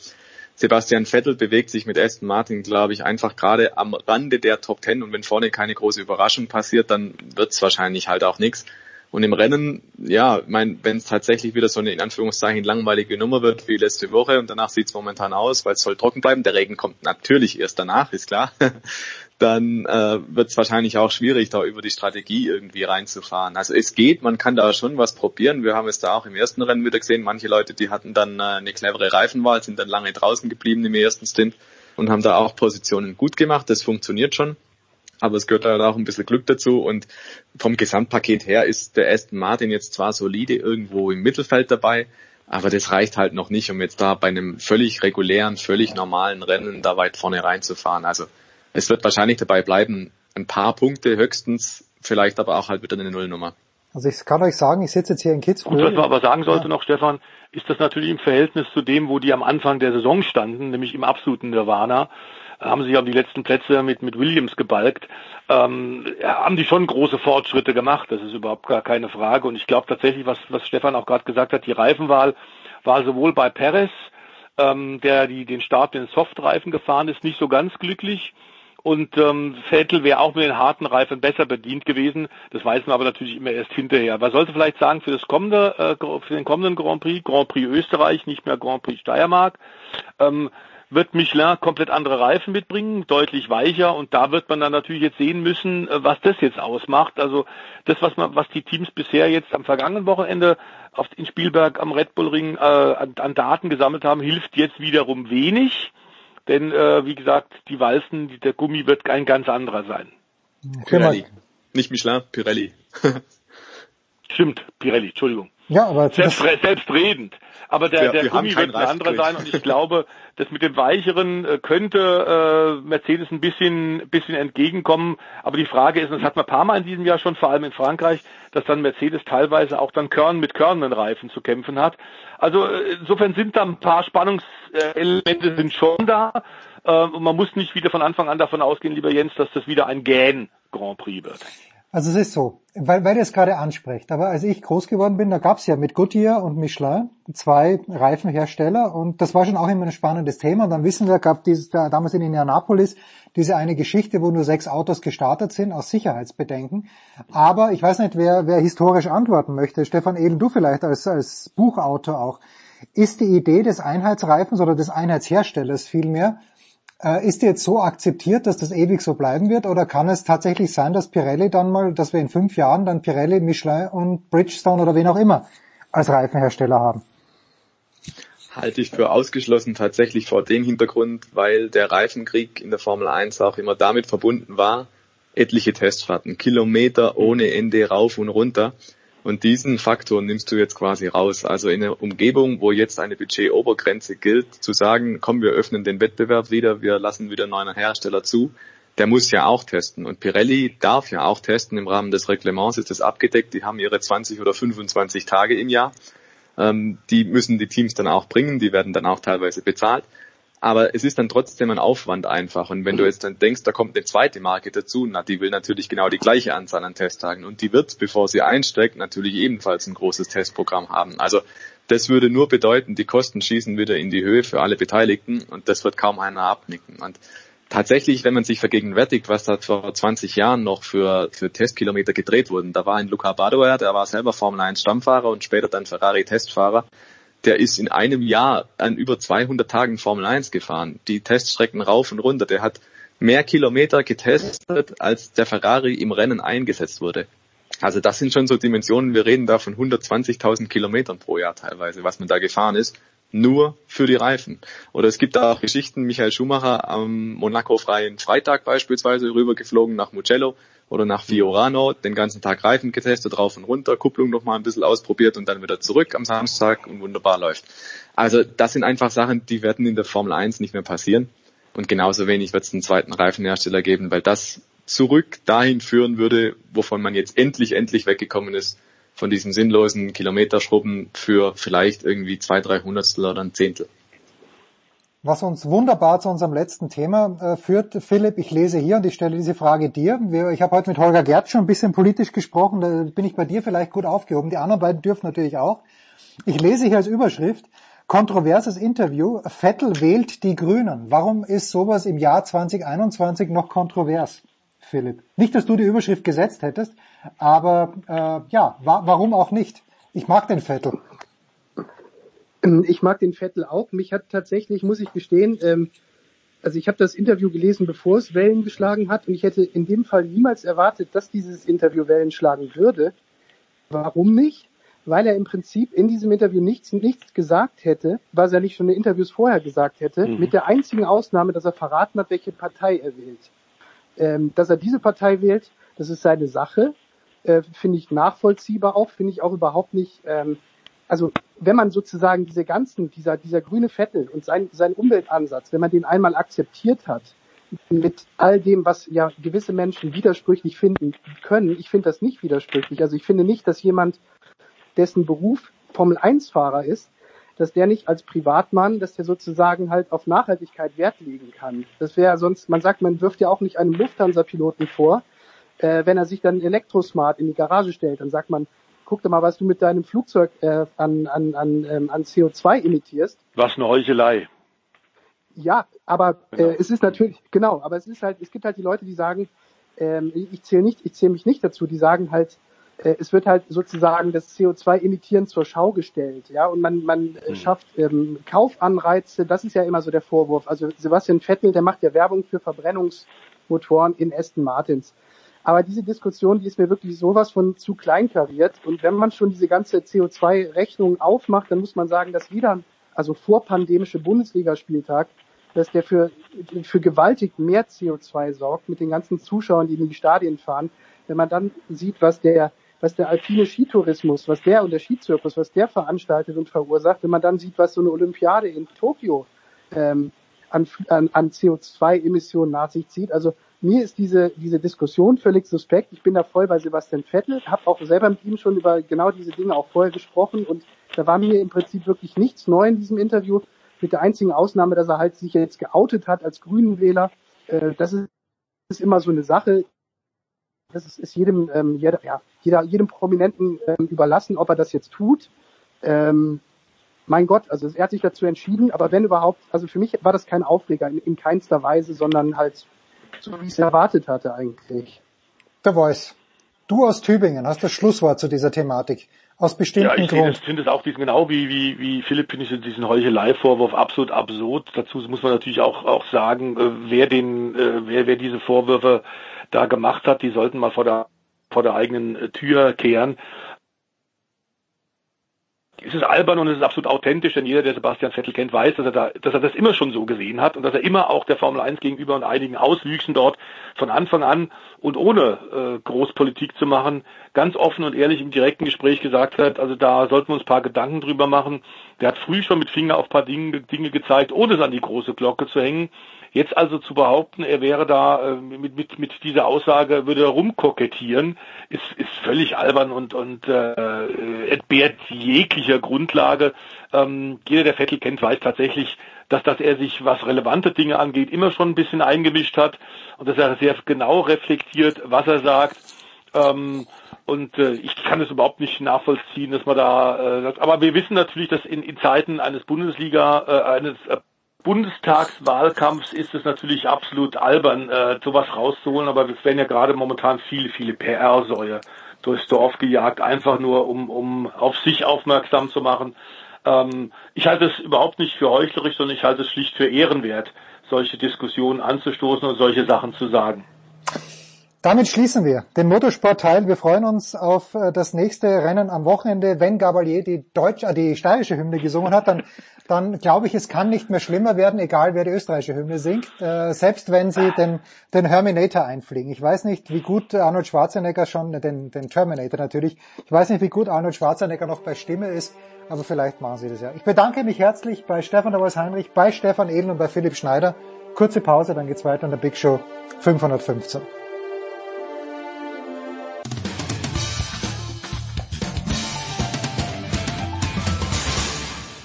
Sebastian Vettel bewegt sich mit Aston Martin, glaube ich, einfach gerade am Rande der Top Ten und wenn vorne keine große Überraschung passiert, dann wird es wahrscheinlich halt auch nichts. Und im Rennen, ja, mein, wenn es tatsächlich wieder so eine in Anführungszeichen langweilige Nummer wird wie letzte Woche und danach sieht es momentan aus, weil es soll trocken bleiben, der Regen kommt natürlich erst danach, ist klar, dann äh, wird es wahrscheinlich auch schwierig, da über die Strategie irgendwie reinzufahren. Also es geht, man kann da schon was probieren. Wir haben es da auch im ersten Rennen wieder gesehen. Manche Leute, die hatten dann äh, eine clevere Reifenwahl, sind dann lange draußen geblieben im ersten Stint und haben da auch Positionen gut gemacht. Das funktioniert schon. Aber es gehört halt auch ein bisschen Glück dazu und vom Gesamtpaket her ist der Aston Martin jetzt zwar solide irgendwo im Mittelfeld dabei, aber das reicht halt noch nicht, um jetzt da bei einem völlig regulären, völlig normalen Rennen da weit vorne reinzufahren. Also es wird wahrscheinlich dabei bleiben, ein paar Punkte höchstens, vielleicht aber auch halt wieder eine Nullnummer. Also ich kann euch sagen, ich sitze jetzt hier in Kitzbühel. Und was man aber sagen sollte ja. noch, Stefan, ist das natürlich im Verhältnis zu dem, wo die am Anfang der Saison standen, nämlich im absoluten Nirvana, haben sich auf die letzten Plätze mit, mit Williams gebalgt, ähm, haben die schon große Fortschritte gemacht, das ist überhaupt gar keine Frage. Und ich glaube tatsächlich, was, was Stefan auch gerade gesagt hat, die Reifenwahl war sowohl bei Perez, ähm, der die, den Start in Softreifen gefahren ist, nicht so ganz glücklich. Und ähm, Vettel wäre auch mit den harten Reifen besser bedient gewesen. Das weiß man aber natürlich immer erst hinterher. Man sollte vielleicht sagen, für das kommende, äh, für den kommenden Grand Prix, Grand Prix Österreich, nicht mehr Grand Prix Steiermark, ähm, wird Michelin komplett andere Reifen mitbringen, deutlich weicher und da wird man dann natürlich jetzt sehen müssen, äh, was das jetzt ausmacht. Also das, was man, was die Teams bisher jetzt am vergangenen Wochenende auf, in Spielberg am Red Bull Ring äh, an, an Daten gesammelt haben, hilft jetzt wiederum wenig, denn äh, wie gesagt, die Walzen, die, der Gummi wird ein ganz anderer sein. Pirelli, nicht Michelin, Pirelli. Stimmt, Pirelli, Entschuldigung. Ja, aber Selbst, selbstredend. Aber der, ja, der Gummi wird ein anderer sein und ich glaube, das mit dem Weicheren äh, könnte äh, Mercedes ein bisschen, bisschen entgegenkommen. Aber die Frage ist, und das hat man ein paar Mal in diesem Jahr schon, vor allem in Frankreich, dass dann Mercedes teilweise auch dann Körn mit körnenden Reifen zu kämpfen hat. Also äh, insofern sind da ein paar Spannungselemente sind schon da. Äh, und man muss nicht wieder von Anfang an davon ausgehen, lieber Jens, dass das wieder ein Gähn Grand Prix wird. Also es ist so, weil, weil ihr es gerade ansprecht, aber als ich groß geworden bin, da gab es ja mit Goodyear und Michelin zwei Reifenhersteller und das war schon auch immer ein spannendes Thema. Und dann wissen wir, gab dieses, da, damals in Indianapolis diese eine Geschichte, wo nur sechs Autos gestartet sind, aus Sicherheitsbedenken. Aber ich weiß nicht, wer, wer historisch antworten möchte. Stefan Edel, du vielleicht als, als Buchautor auch. Ist die Idee des Einheitsreifens oder des Einheitsherstellers vielmehr, äh, ist jetzt so akzeptiert, dass das ewig so bleiben wird oder kann es tatsächlich sein, dass Pirelli dann mal, dass wir in fünf Jahren dann Pirelli, Michelin und Bridgestone oder wen auch immer als Reifenhersteller haben? Halte ich für ausgeschlossen tatsächlich vor dem Hintergrund, weil der Reifenkrieg in der Formel 1 auch immer damit verbunden war, etliche Testfahrten, Kilometer ohne Ende rauf und runter. Und diesen Faktor nimmst du jetzt quasi raus. Also in einer Umgebung, wo jetzt eine Budgetobergrenze gilt, zu sagen, komm, wir öffnen den Wettbewerb wieder, wir lassen wieder neuen Hersteller zu, der muss ja auch testen. Und Pirelli darf ja auch testen. Im Rahmen des Reglements ist das abgedeckt. Die haben ihre 20 oder 25 Tage im Jahr. Ähm, die müssen die Teams dann auch bringen. Die werden dann auch teilweise bezahlt. Aber es ist dann trotzdem ein Aufwand einfach. Und wenn du jetzt dann denkst, da kommt eine zweite Marke dazu, na, die will natürlich genau die gleiche Anzahl an Testtagen. Und die wird, bevor sie einsteigt, natürlich ebenfalls ein großes Testprogramm haben. Also das würde nur bedeuten, die Kosten schießen wieder in die Höhe für alle Beteiligten und das wird kaum einer abnicken. Und tatsächlich, wenn man sich vergegenwärtigt, was da vor 20 Jahren noch für, für Testkilometer gedreht wurden, da war ein Luca Badoer, der war selber Formel 1 Stammfahrer und später dann Ferrari Testfahrer der ist in einem Jahr an über 200 Tagen Formel 1 gefahren. Die Teststrecken rauf und runter. Der hat mehr Kilometer getestet, als der Ferrari im Rennen eingesetzt wurde. Also das sind schon so Dimensionen. Wir reden da von 120.000 Kilometern pro Jahr teilweise, was man da gefahren ist. Nur für die Reifen. Oder es gibt auch Geschichten, Michael Schumacher am Monaco-freien Freitag beispielsweise rübergeflogen nach Mugello oder nach Fiorano, den ganzen Tag Reifen getestet, rauf und runter, Kupplung nochmal ein bisschen ausprobiert und dann wieder zurück am Samstag und wunderbar läuft. Also das sind einfach Sachen, die werden in der Formel 1 nicht mehr passieren. Und genauso wenig wird es einen zweiten Reifenhersteller geben, weil das zurück dahin führen würde, wovon man jetzt endlich, endlich weggekommen ist, von diesem sinnlosen Kilometerschrubben für vielleicht irgendwie zwei, drei Hundertstel oder ein Zehntel. Was uns wunderbar zu unserem letzten Thema äh, führt, Philipp, ich lese hier und ich stelle diese Frage dir. Ich habe heute mit Holger Gerd schon ein bisschen politisch gesprochen, da bin ich bei dir vielleicht gut aufgehoben. Die anderen beiden dürfen natürlich auch. Ich lese hier als Überschrift, kontroverses Interview, Vettel wählt die Grünen. Warum ist sowas im Jahr 2021 noch kontrovers, Philipp? Nicht, dass du die Überschrift gesetzt hättest, aber äh, ja, wa warum auch nicht? Ich mag den Vettel. Ähm, ich mag den Vettel auch. Mich hat tatsächlich, muss ich gestehen, ähm, also ich habe das Interview gelesen, bevor es Wellen geschlagen hat und ich hätte in dem Fall niemals erwartet, dass dieses Interview Wellen schlagen würde. Warum nicht? Weil er im Prinzip in diesem Interview nichts, nichts gesagt hätte, was er nicht schon in Interviews vorher gesagt hätte, mhm. mit der einzigen Ausnahme, dass er verraten hat, welche Partei er wählt. Ähm, dass er diese Partei wählt, das ist seine Sache, äh, finde ich nachvollziehbar auch, finde ich auch überhaupt nicht, ähm, also wenn man sozusagen diese ganzen, dieser, dieser grüne Vettel und sein, sein Umweltansatz, wenn man den einmal akzeptiert hat, mit all dem, was ja gewisse Menschen widersprüchlich finden können, ich finde das nicht widersprüchlich. Also ich finde nicht, dass jemand, dessen Beruf Formel 1 Fahrer ist, dass der nicht als Privatmann, dass der sozusagen halt auf Nachhaltigkeit Wert legen kann. Das wäre sonst, man sagt, man wirft ja auch nicht einem Lufthansa-Piloten vor, äh, wenn er sich dann Elektrosmart in die Garage stellt, dann sagt man, guck doch mal, was du mit deinem Flugzeug äh, an, an, an, ähm, an CO2 emittierst. Was eine Heuchelei. Ja, aber genau. äh, es ist natürlich, genau, aber es ist halt, es gibt halt die Leute, die sagen, ähm, ich zähle nicht, ich zähle mich nicht dazu, die sagen halt, äh, es wird halt sozusagen das CO2-Emittieren zur Schau gestellt, ja, und man, man mhm. schafft ähm, Kaufanreize, das ist ja immer so der Vorwurf. Also Sebastian Vettel, der macht ja Werbung für Verbrennungsmotoren in Aston Martins. Aber diese Diskussion, die ist mir wirklich sowas von zu kleinkariert. Und wenn man schon diese ganze CO2-Rechnung aufmacht, dann muss man sagen, dass wieder, also vorpandemische Bundesligaspieltag, dass der für, für gewaltig mehr CO2 sorgt mit den ganzen Zuschauern, die in die Stadien fahren. Wenn man dann sieht, was der, was der alpine Skitourismus, was der und der Skizirkus, was der veranstaltet und verursacht, wenn man dann sieht, was so eine Olympiade in Tokio ähm, an, an, an CO2-Emissionen nach sich zieht. Also mir ist diese, diese Diskussion völlig suspekt. Ich bin da voll bei Sebastian Vettel, habe auch selber mit ihm schon über genau diese Dinge auch vorher gesprochen und da war mir im Prinzip wirklich nichts neu in diesem Interview, mit der einzigen Ausnahme, dass er halt sich jetzt geoutet hat als Grünenwähler. Äh, das ist, ist immer so eine Sache. Das ist, ist jedem, ähm, jeder, ja, jeder, jedem Prominenten ähm, überlassen, ob er das jetzt tut. Ähm, mein Gott, also er hat sich dazu entschieden, aber wenn überhaupt, also für mich war das kein Aufreger in, in keinster Weise, sondern halt so wie ich es erwartet hatte eigentlich. Der Voice. Du aus Tübingen hast das Schlusswort zu dieser Thematik. Aus bestimmten ja, ich Grund. finde es auch diesen, genau wie, wie, wie Philipp finde ich diesen Heuchelei-Vorwurf absolut absurd. Dazu muss man natürlich auch, auch sagen, äh, wer den, äh, wer, wer diese Vorwürfe da gemacht hat, die sollten mal vor der, vor der eigenen äh, Tür kehren es ist albern und es ist absolut authentisch, denn jeder, der Sebastian Vettel kennt, weiß, dass er, da, dass er das immer schon so gesehen hat und dass er immer auch der Formel 1 gegenüber und einigen Auswüchsen dort von Anfang an und ohne äh, Großpolitik zu machen, ganz offen und ehrlich im direkten Gespräch gesagt hat, also da sollten wir uns ein paar Gedanken drüber machen. Der hat früh schon mit Finger auf paar Dinge, Dinge gezeigt, ohne es an die große Glocke zu hängen. Jetzt also zu behaupten, er wäre da äh, mit, mit, mit dieser Aussage, würde er rumkokettieren, ist, ist völlig albern und, und äh, entbehrt jeglicher Grundlage. Ähm, jeder, der Vettel kennt, weiß tatsächlich, dass, dass er sich, was relevante Dinge angeht, immer schon ein bisschen eingemischt hat und dass er sehr genau reflektiert, was er sagt. Ähm, und äh, ich kann es überhaupt nicht nachvollziehen, dass man da äh, sagt. Aber wir wissen natürlich, dass in, in Zeiten eines Bundesliga, äh, eines äh, Bundestagswahlkampfs ist es natürlich absolut albern, äh, sowas rauszuholen, aber es werden ja gerade momentan viele, viele PR-Säue durchs Dorf gejagt, einfach nur um, um auf sich aufmerksam zu machen. Ähm, ich halte es überhaupt nicht für heuchlerisch, sondern ich halte es schlicht für ehrenwert, solche Diskussionen anzustoßen und solche Sachen zu sagen. Damit schließen wir den Motorsportteil. Wir freuen uns auf äh, das nächste Rennen am Wochenende. Wenn Gabalier die deutsche, äh, die steirische Hymne gesungen hat, dann, dann glaube ich, es kann nicht mehr schlimmer werden, egal wer die österreichische Hymne singt, äh, selbst wenn sie den, den Herminator einfliegen. Ich weiß nicht, wie gut Arnold Schwarzenegger schon, den, den Terminator natürlich, ich weiß nicht, wie gut Arnold Schwarzenegger noch bei Stimme ist, aber vielleicht machen sie das ja. Ich bedanke mich herzlich bei Stefan der Heinrich, bei Stefan Edel und bei Philipp Schneider. Kurze Pause, dann geht's weiter in der Big Show 515.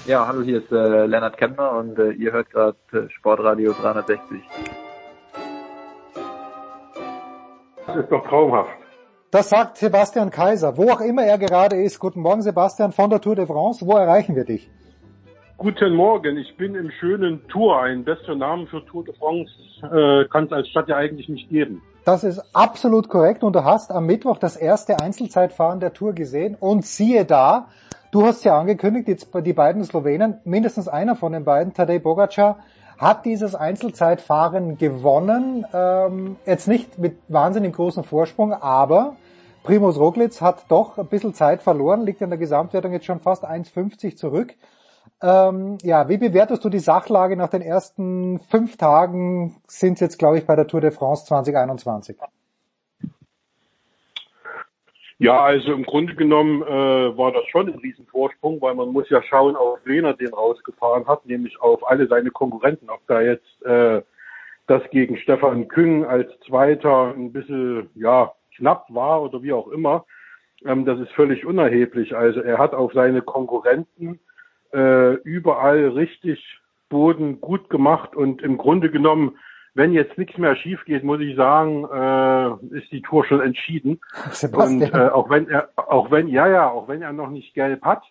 Ja, hallo, hier ist äh, Lennart Kemmner und äh, ihr hört gerade äh, Sportradio 360. Das ist doch traumhaft. Das sagt Sebastian Kaiser. Wo auch immer er gerade ist. Guten Morgen, Sebastian, von der Tour de France. Wo erreichen wir dich? Guten Morgen, ich bin im schönen Tour. Ein bester Name für Tour de France äh, kann es als Stadt ja eigentlich nicht geben. Das ist absolut korrekt und du hast am Mittwoch das erste Einzelzeitfahren der Tour gesehen und siehe da, Du hast ja angekündigt, jetzt die beiden Slowenen, mindestens einer von den beiden, Tadej Bogacar, hat dieses Einzelzeitfahren gewonnen. Ähm, jetzt nicht mit wahnsinnig großem Vorsprung, aber Primus Roglic hat doch ein bisschen Zeit verloren, liegt in der Gesamtwertung jetzt schon fast 1,50 zurück. Ähm, ja, wie bewertest du die Sachlage nach den ersten fünf Tagen? Sind jetzt, glaube ich, bei der Tour de France 2021? Ja, also im Grunde genommen äh, war das schon ein Riesenvorsprung, weil man muss ja schauen, auf wen er den rausgefahren hat, nämlich auf alle seine Konkurrenten. Ob da jetzt äh, das gegen Stefan Küng als Zweiter ein bisschen ja knapp war oder wie auch immer, ähm, das ist völlig unerheblich. Also er hat auf seine Konkurrenten äh, überall richtig Boden gut gemacht und im Grunde genommen wenn jetzt nichts mehr schief geht, muss ich sagen, äh, ist die Tour schon entschieden. Sebastian. Und äh, auch wenn er, auch wenn, ja, ja, auch wenn er noch nicht gelb hat,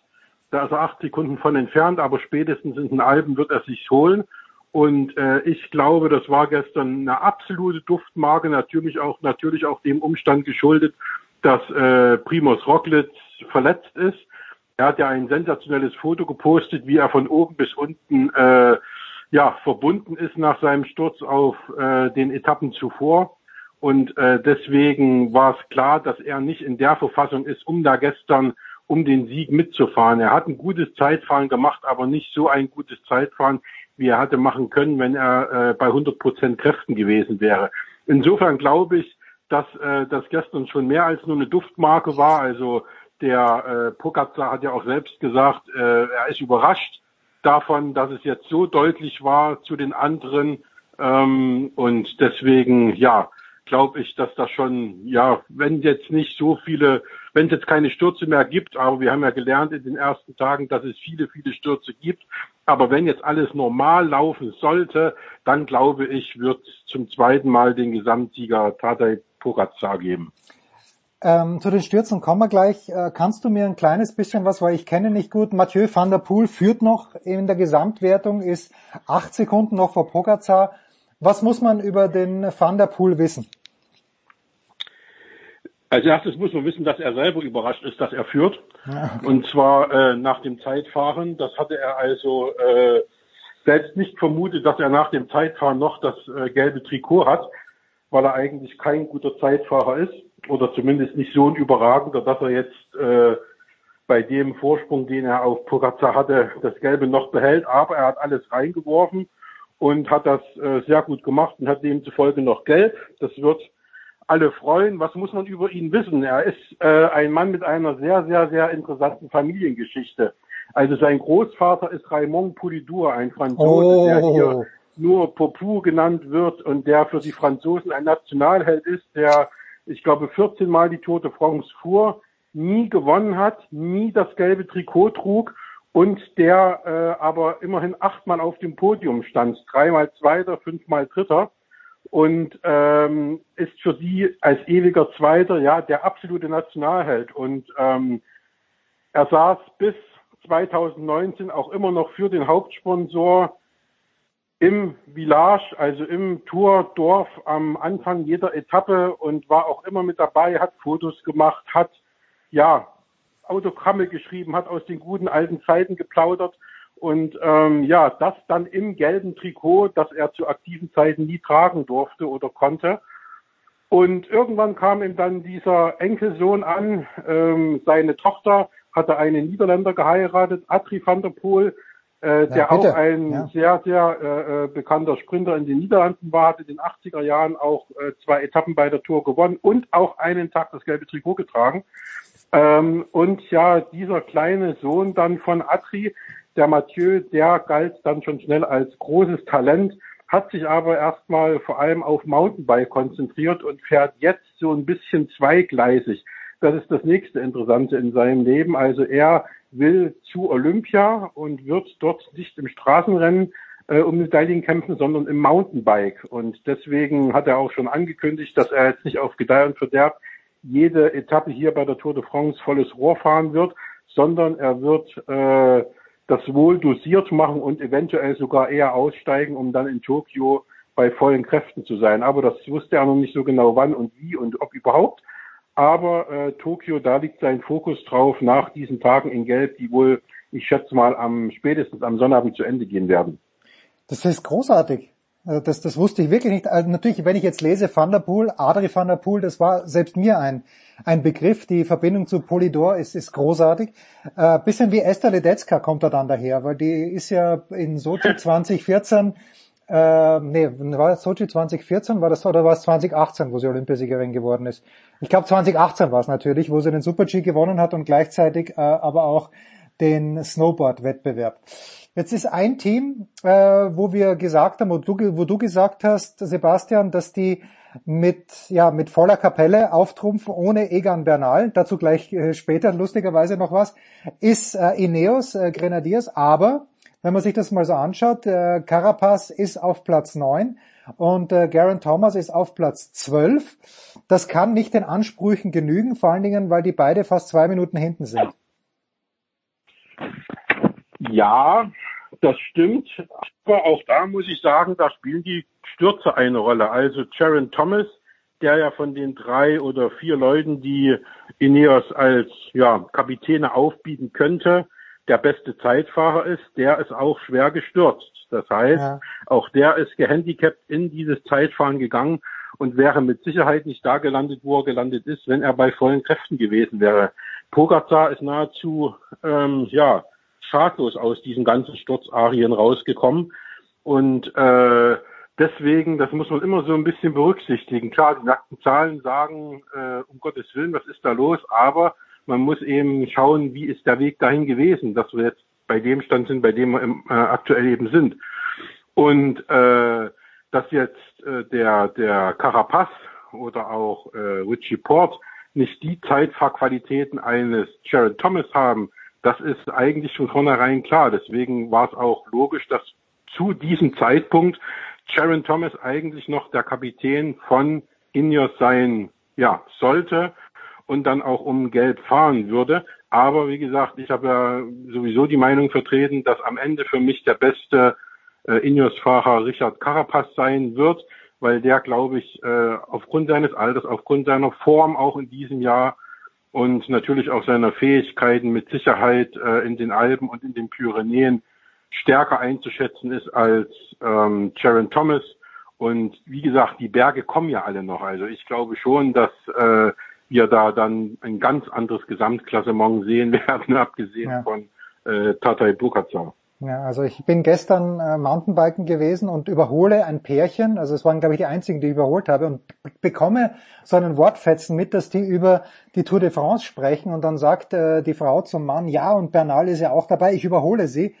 da ist er acht Sekunden von entfernt, aber spätestens in den Alpen wird er sich holen. Und äh, ich glaube, das war gestern eine absolute Duftmarke, natürlich auch, natürlich auch dem Umstand geschuldet, dass äh, Primus Roglic verletzt ist. Er hat ja ein sensationelles Foto gepostet, wie er von oben bis unten äh, ja, verbunden ist nach seinem Sturz auf äh, den Etappen zuvor. Und äh, deswegen war es klar, dass er nicht in der Verfassung ist, um da gestern um den Sieg mitzufahren. Er hat ein gutes Zeitfahren gemacht, aber nicht so ein gutes Zeitfahren, wie er hatte machen können, wenn er äh, bei 100 Prozent Kräften gewesen wäre. Insofern glaube ich, dass äh, das gestern schon mehr als nur eine Duftmarke war. Also der äh, Pogacar hat ja auch selbst gesagt, äh, er ist überrascht, davon, dass es jetzt so deutlich war zu den anderen. Ähm, und deswegen, ja, glaube ich, dass das schon, ja, wenn jetzt nicht so viele, wenn es jetzt keine Stürze mehr gibt, aber wir haben ja gelernt in den ersten Tagen, dass es viele, viele Stürze gibt. Aber wenn jetzt alles normal laufen sollte, dann glaube ich, wird zum zweiten Mal den Gesamtsieger Tadej Pogacar geben. Ähm, zu den Stürzen kommen wir gleich. Äh, kannst du mir ein kleines bisschen was, weil ich kenne nicht gut, Mathieu van der Poel führt noch in der Gesamtwertung, ist acht Sekunden noch vor Pogacar. Was muss man über den Van der Poel wissen? Als erstes muss man wissen, dass er selber überrascht ist, dass er führt. Ja, okay. Und zwar äh, nach dem Zeitfahren. Das hatte er also äh, selbst nicht vermutet, dass er nach dem Zeitfahren noch das äh, gelbe Trikot hat, weil er eigentlich kein guter Zeitfahrer ist oder zumindest nicht so ein überragender, dass er jetzt äh, bei dem Vorsprung, den er auf Pogacar hatte, das Gelbe noch behält. Aber er hat alles reingeworfen und hat das äh, sehr gut gemacht und hat demzufolge noch Gelb. Das wird alle freuen. Was muss man über ihn wissen? Er ist äh, ein Mann mit einer sehr, sehr, sehr interessanten Familiengeschichte. Also sein Großvater ist Raymond Poulidor, ein Franzose, oh. der hier nur Popou genannt wird und der für die Franzosen ein Nationalheld ist, der ich glaube, 14 Mal die Tour de France fuhr, nie gewonnen hat, nie das gelbe Trikot trug und der äh, aber immerhin achtmal auf dem Podium stand, dreimal Zweiter, fünfmal Dritter. Und ähm, ist für sie als ewiger Zweiter ja der absolute Nationalheld. Und ähm, er saß bis 2019 auch immer noch für den Hauptsponsor im Village, also im Tourdorf am Anfang jeder Etappe und war auch immer mit dabei, hat Fotos gemacht, hat ja Autogramme geschrieben, hat aus den guten alten Zeiten geplaudert und ähm, ja, das dann im gelben Trikot, das er zu aktiven Zeiten nie tragen durfte oder konnte. Und irgendwann kam ihm dann dieser Enkelsohn an, ähm, seine Tochter hatte einen Niederländer geheiratet, Adri van der Poel, äh, der ja, auch ein ja. sehr, sehr äh, äh, bekannter Sprinter in den Niederlanden war, hat in den 80er Jahren auch äh, zwei Etappen bei der Tour gewonnen und auch einen Tag das gelbe Trikot getragen. Ähm, und ja, dieser kleine Sohn dann von Atri, der Mathieu, der galt dann schon schnell als großes Talent, hat sich aber erstmal vor allem auf Mountainbike konzentriert und fährt jetzt so ein bisschen zweigleisig. Das ist das nächste Interessante in seinem Leben. Also er will zu Olympia und wird dort nicht im Straßenrennen äh, um Medaillen kämpfen, sondern im Mountainbike. Und deswegen hat er auch schon angekündigt, dass er jetzt nicht auf Gedeih und Verderb jede Etappe hier bei der Tour de France volles Rohr fahren wird, sondern er wird äh, das wohl dosiert machen und eventuell sogar eher aussteigen, um dann in Tokio bei vollen Kräften zu sein. Aber das wusste er noch nicht so genau wann und wie und ob überhaupt. Aber äh, Tokio, da liegt sein Fokus drauf nach diesen Tagen in Gelb, die wohl, ich schätze mal, am spätestens am Sonnabend zu Ende gehen werden. Das ist großartig. Also das, das wusste ich wirklich nicht. Also natürlich, wenn ich jetzt lese Van der Poel, Adri Van der Poel, das war selbst mir ein, ein Begriff. Die Verbindung zu Polidor ist, ist großartig. Äh, bisschen wie Esther Ledetzka kommt er dann daher, weil die ist ja in Sochi 2014 äh, nee, war das Sochi 2014, war das oder war es 2018, wo sie Olympiasiegerin geworden ist? Ich glaube 2018 war es natürlich, wo sie den Super-G gewonnen hat und gleichzeitig äh, aber auch den Snowboard-Wettbewerb. Jetzt ist ein Team, äh, wo wir gesagt haben, wo du, wo du gesagt hast, Sebastian, dass die mit, ja, mit voller Kapelle auftrumpfen, ohne Egan Bernal, dazu gleich äh, später lustigerweise noch was, ist äh, Ineos äh, Grenadiers, aber wenn man sich das mal so anschaut, äh, Carapaz ist auf Platz 9 und äh, Garen Thomas ist auf Platz 12. Das kann nicht den Ansprüchen genügen, vor allen Dingen, weil die beide fast zwei Minuten hinten sind. Ja, das stimmt. Aber auch da muss ich sagen, da spielen die Stürze eine Rolle. Also Sharon Thomas, der ja von den drei oder vier Leuten, die Ineos als ja, Kapitäne aufbieten könnte, der beste Zeitfahrer ist, der ist auch schwer gestürzt. Das heißt, ja. auch der ist gehandicapt in dieses Zeitfahren gegangen und wäre mit Sicherheit nicht da gelandet, wo er gelandet ist, wenn er bei vollen Kräften gewesen wäre. Pogacar ist nahezu ähm, ja schadlos aus diesen ganzen Sturzarien rausgekommen und äh, deswegen, das muss man immer so ein bisschen berücksichtigen. Klar, die nackten Zahlen sagen, äh, um Gottes Willen, was ist da los? Aber man muss eben schauen, wie ist der Weg dahin gewesen, dass wir jetzt bei dem Stand sind, bei dem wir im, äh, aktuell eben sind. Und äh, dass jetzt äh, der der Carapaz oder auch äh, Richie Port nicht die Zeitfahrqualitäten eines Jared Thomas haben, das ist eigentlich von vornherein klar. Deswegen war es auch logisch, dass zu diesem Zeitpunkt Sharon Thomas eigentlich noch der Kapitän von Ineos sein ja, sollte und dann auch um Gelb fahren würde. Aber wie gesagt, ich habe ja sowieso die Meinung vertreten, dass am Ende für mich der beste äh, Ineos-Fahrer Richard Carapaz sein wird, weil der, glaube ich, äh, aufgrund seines Alters, aufgrund seiner Form auch in diesem Jahr und natürlich auch seiner Fähigkeiten mit Sicherheit äh, in den Alpen und in den Pyrenäen stärker einzuschätzen ist als ähm, Sharon Thomas. Und wie gesagt, die Berge kommen ja alle noch. Also ich glaube schon, dass äh, wir da dann ein ganz anderes Gesamtklassement sehen werden, abgesehen ja. von äh, Tatay Bukacar. Ja, also ich bin gestern äh, Mountainbiken gewesen und überhole ein Pärchen, also es waren glaube ich die einzigen, die ich überholt habe und bekomme so einen Wortfetzen mit, dass die über die Tour de France sprechen und dann sagt äh, die Frau zum Mann, ja und Bernal ist ja auch dabei, ich überhole sie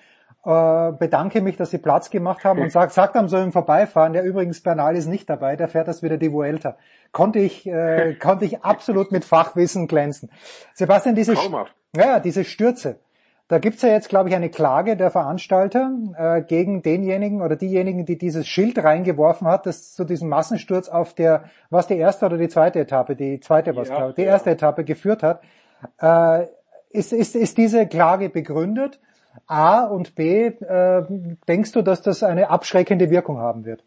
äh, bedanke mich, dass Sie Platz gemacht haben und sagt, sagt dann so im Vorbeifahren, ja übrigens Bernal ist nicht dabei, der fährt das wieder die Vuelta. Konnte ich, äh, konnte ich absolut mit Fachwissen glänzen. Sebastian, diese, ja, diese Stürze, da gibt's ja jetzt, glaube ich, eine Klage der Veranstalter äh, gegen denjenigen oder diejenigen, die dieses Schild reingeworfen hat, das zu diesem Massensturz auf der, was die erste oder die zweite Etappe, die zweite was, glaube ich, die erste ja. Etappe geführt hat. Äh, ist, ist, ist diese Klage begründet? A und B, äh, denkst du, dass das eine abschreckende Wirkung haben wird?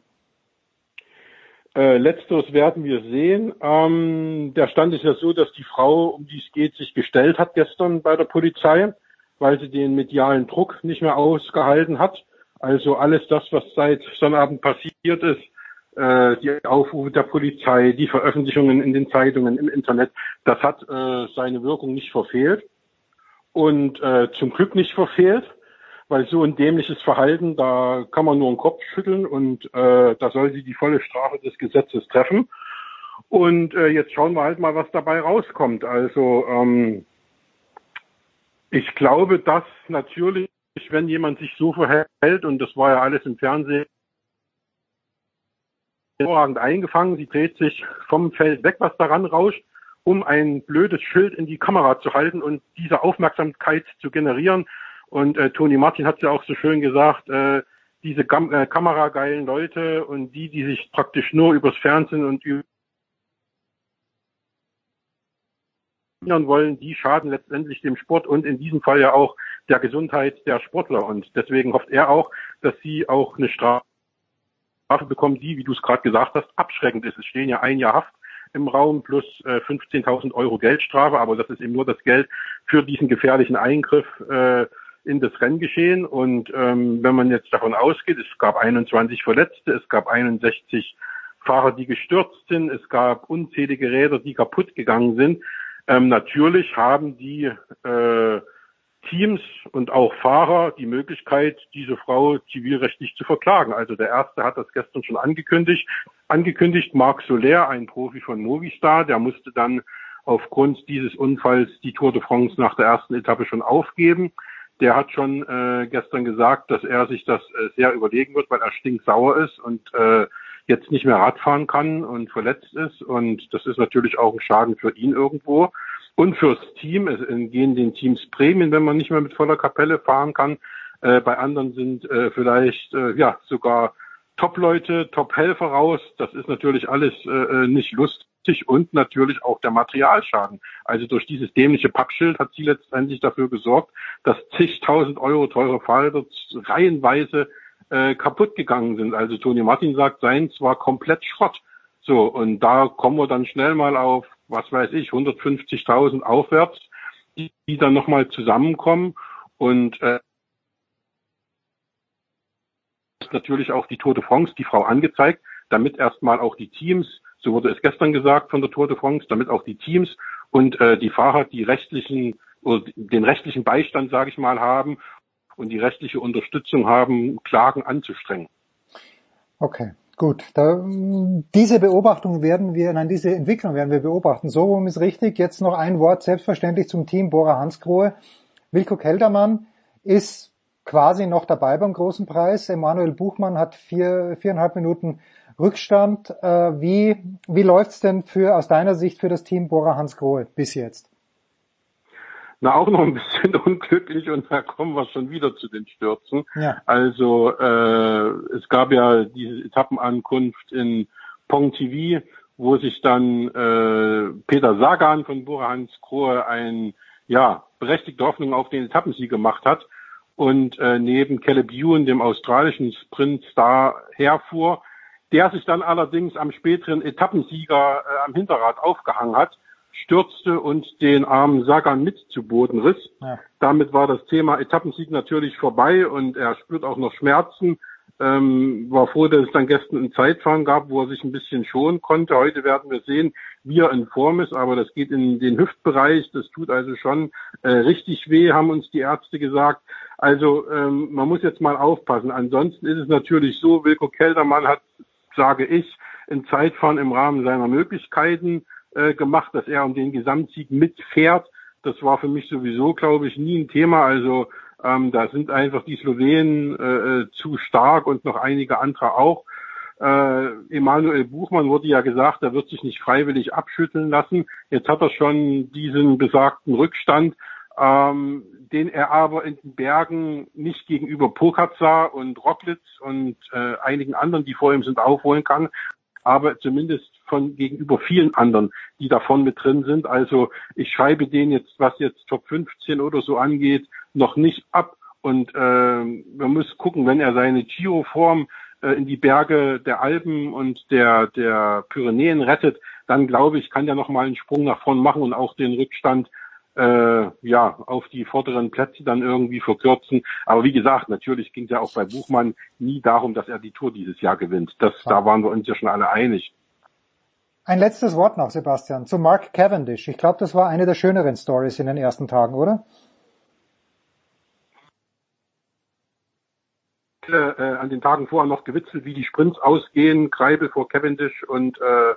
Äh, letzteres werden wir sehen. Ähm, der Stand ist ja so, dass die Frau, um die es geht, sich gestellt hat gestern bei der Polizei, weil sie den medialen Druck nicht mehr ausgehalten hat. Also alles das, was seit Sonnabend passiert ist, äh, die Aufrufe der Polizei, die Veröffentlichungen in den Zeitungen, im Internet, das hat äh, seine Wirkung nicht verfehlt und äh, zum Glück nicht verfehlt, weil so ein dämliches Verhalten, da kann man nur den Kopf schütteln und äh, da soll sie die volle Strafe des Gesetzes treffen. Und äh, jetzt schauen wir halt mal, was dabei rauskommt. Also ähm, ich glaube, dass natürlich, wenn jemand sich so verhält, und das war ja alles im Fernsehen hervorragend eingefangen, sie dreht sich vom Feld weg, was daran rauscht, um ein blödes Schild in die Kamera zu halten und diese Aufmerksamkeit zu generieren. Und äh, Toni Martin hat ja auch so schön gesagt, äh, diese Gam äh, kamerageilen Leute und die, die sich praktisch nur übers Fernsehen und über wollen, die schaden letztendlich dem Sport und in diesem Fall ja auch der Gesundheit der Sportler. Und deswegen hofft er auch, dass sie auch eine Strafe bekommen, die, wie du es gerade gesagt hast, abschreckend ist. Es stehen ja ein Jahr Haft im Raum plus äh, 15.000 Euro Geldstrafe, aber das ist eben nur das Geld für diesen gefährlichen Eingriff äh, in das Renngeschehen. Und ähm, wenn man jetzt davon ausgeht, es gab 21 Verletzte, es gab 61 Fahrer, die gestürzt sind, es gab unzählige Räder, die kaputt gegangen sind. Ähm, natürlich haben die äh, Teams und auch Fahrer die Möglichkeit, diese Frau zivilrechtlich zu verklagen. Also der erste hat das gestern schon angekündigt. Angekündigt, Marc Soler, ein Profi von Movistar, der musste dann aufgrund dieses Unfalls die Tour de France nach der ersten Etappe schon aufgeben. Der hat schon äh, gestern gesagt, dass er sich das äh, sehr überlegen wird, weil er stinksauer ist und äh, jetzt nicht mehr Radfahren kann und verletzt ist. Und das ist natürlich auch ein Schaden für ihn irgendwo. Und fürs Team, es entgehen den Teams Prämien, wenn man nicht mehr mit voller Kapelle fahren kann. Äh, bei anderen sind äh, vielleicht äh, ja sogar Top-Leute, Top-Helfer raus. Das ist natürlich alles äh, äh nicht lustig und natürlich auch der Materialschaden. Also durch dieses dämliche Pappschild hat sie letztendlich dafür gesorgt, dass zigtausend Euro teure Fahrräder reihenweise äh, kaputt gegangen sind. Also Toni Martin sagt, seins war komplett Schrott. So, und da kommen wir dann schnell mal auf, was weiß ich, 150.000 aufwärts, die, die dann nochmal zusammenkommen. Und äh, natürlich auch die Tour de France, die Frau angezeigt, damit erstmal auch die Teams so wurde es gestern gesagt von der Tour de France, damit auch die Teams und äh, die Fahrer die rechtlichen oder den rechtlichen Beistand, sage ich mal, haben und die rechtliche Unterstützung haben, Klagen anzustrengen. Okay, gut. Da, diese Beobachtung werden wir, nein, diese Entwicklung werden wir beobachten. So rum ist richtig. Jetzt noch ein Wort selbstverständlich zum Team Bora Hansgrohe. Wilko Keldermann ist quasi noch dabei beim großen Preis. Emanuel Buchmann hat vier, viereinhalb Minuten Rückstand. Äh, wie wie läuft's denn für aus deiner Sicht für das Team Bora Hansgrohe bis jetzt? Na, auch noch ein bisschen unglücklich und da kommen wir schon wieder zu den Stürzen. Ja. Also äh, es gab ja diese Etappenankunft in Pontivy, wo sich dann äh, Peter Sagan von Bora Hansgrohe ein ja berechtigte Hoffnung auf den Etappensieg gemacht hat und äh, neben Caleb Ewan, dem australischen Sprintstar, herfuhr der sich dann allerdings am späteren Etappensieger äh, am Hinterrad aufgehangen hat, stürzte und den armen Sagan mit zu Boden riss. Ja. Damit war das Thema Etappensieg natürlich vorbei und er spürt auch noch Schmerzen. Ähm, war froh, dass es dann gestern ein Zeitfahren gab, wo er sich ein bisschen schonen konnte. Heute werden wir sehen, wie er in Form ist, aber das geht in den Hüftbereich. Das tut also schon äh, richtig weh, haben uns die Ärzte gesagt. Also ähm, man muss jetzt mal aufpassen. Ansonsten ist es natürlich so, Wilko Keldermann hat sage ich, ein Zeitfahren im Rahmen seiner Möglichkeiten äh, gemacht, dass er um den Gesamtsieg mitfährt. Das war für mich sowieso, glaube ich, nie ein Thema. Also ähm, da sind einfach die Slowenen äh, äh, zu stark und noch einige andere auch. Äh, Emanuel Buchmann wurde ja gesagt, er wird sich nicht freiwillig abschütteln lassen. Jetzt hat er schon diesen besagten Rückstand ähm, den er aber in den Bergen nicht gegenüber Pogacar und Rocklitz und äh, einigen anderen, die vor ihm sind, aufholen kann, aber zumindest von gegenüber vielen anderen, die davon mit drin sind. Also ich schreibe den jetzt, was jetzt Top 15 oder so angeht, noch nicht ab. Und äh, man muss gucken, wenn er seine Giro-Form äh, in die Berge der Alpen und der, der Pyrenäen rettet, dann glaube ich, kann er noch mal einen Sprung nach vorn machen und auch den Rückstand äh, ja, auf die vorderen Plätze dann irgendwie verkürzen. Aber wie gesagt, natürlich ging es ja auch bei Buchmann nie darum, dass er die Tour dieses Jahr gewinnt. Das, ja. Da waren wir uns ja schon alle einig. Ein letztes Wort noch, Sebastian, zu Mark Cavendish. Ich glaube, das war eine der schöneren Stories in den ersten Tagen, oder? Äh, an den Tagen vorher noch gewitzelt, wie die Sprints ausgehen, Kreibel vor Cavendish und äh,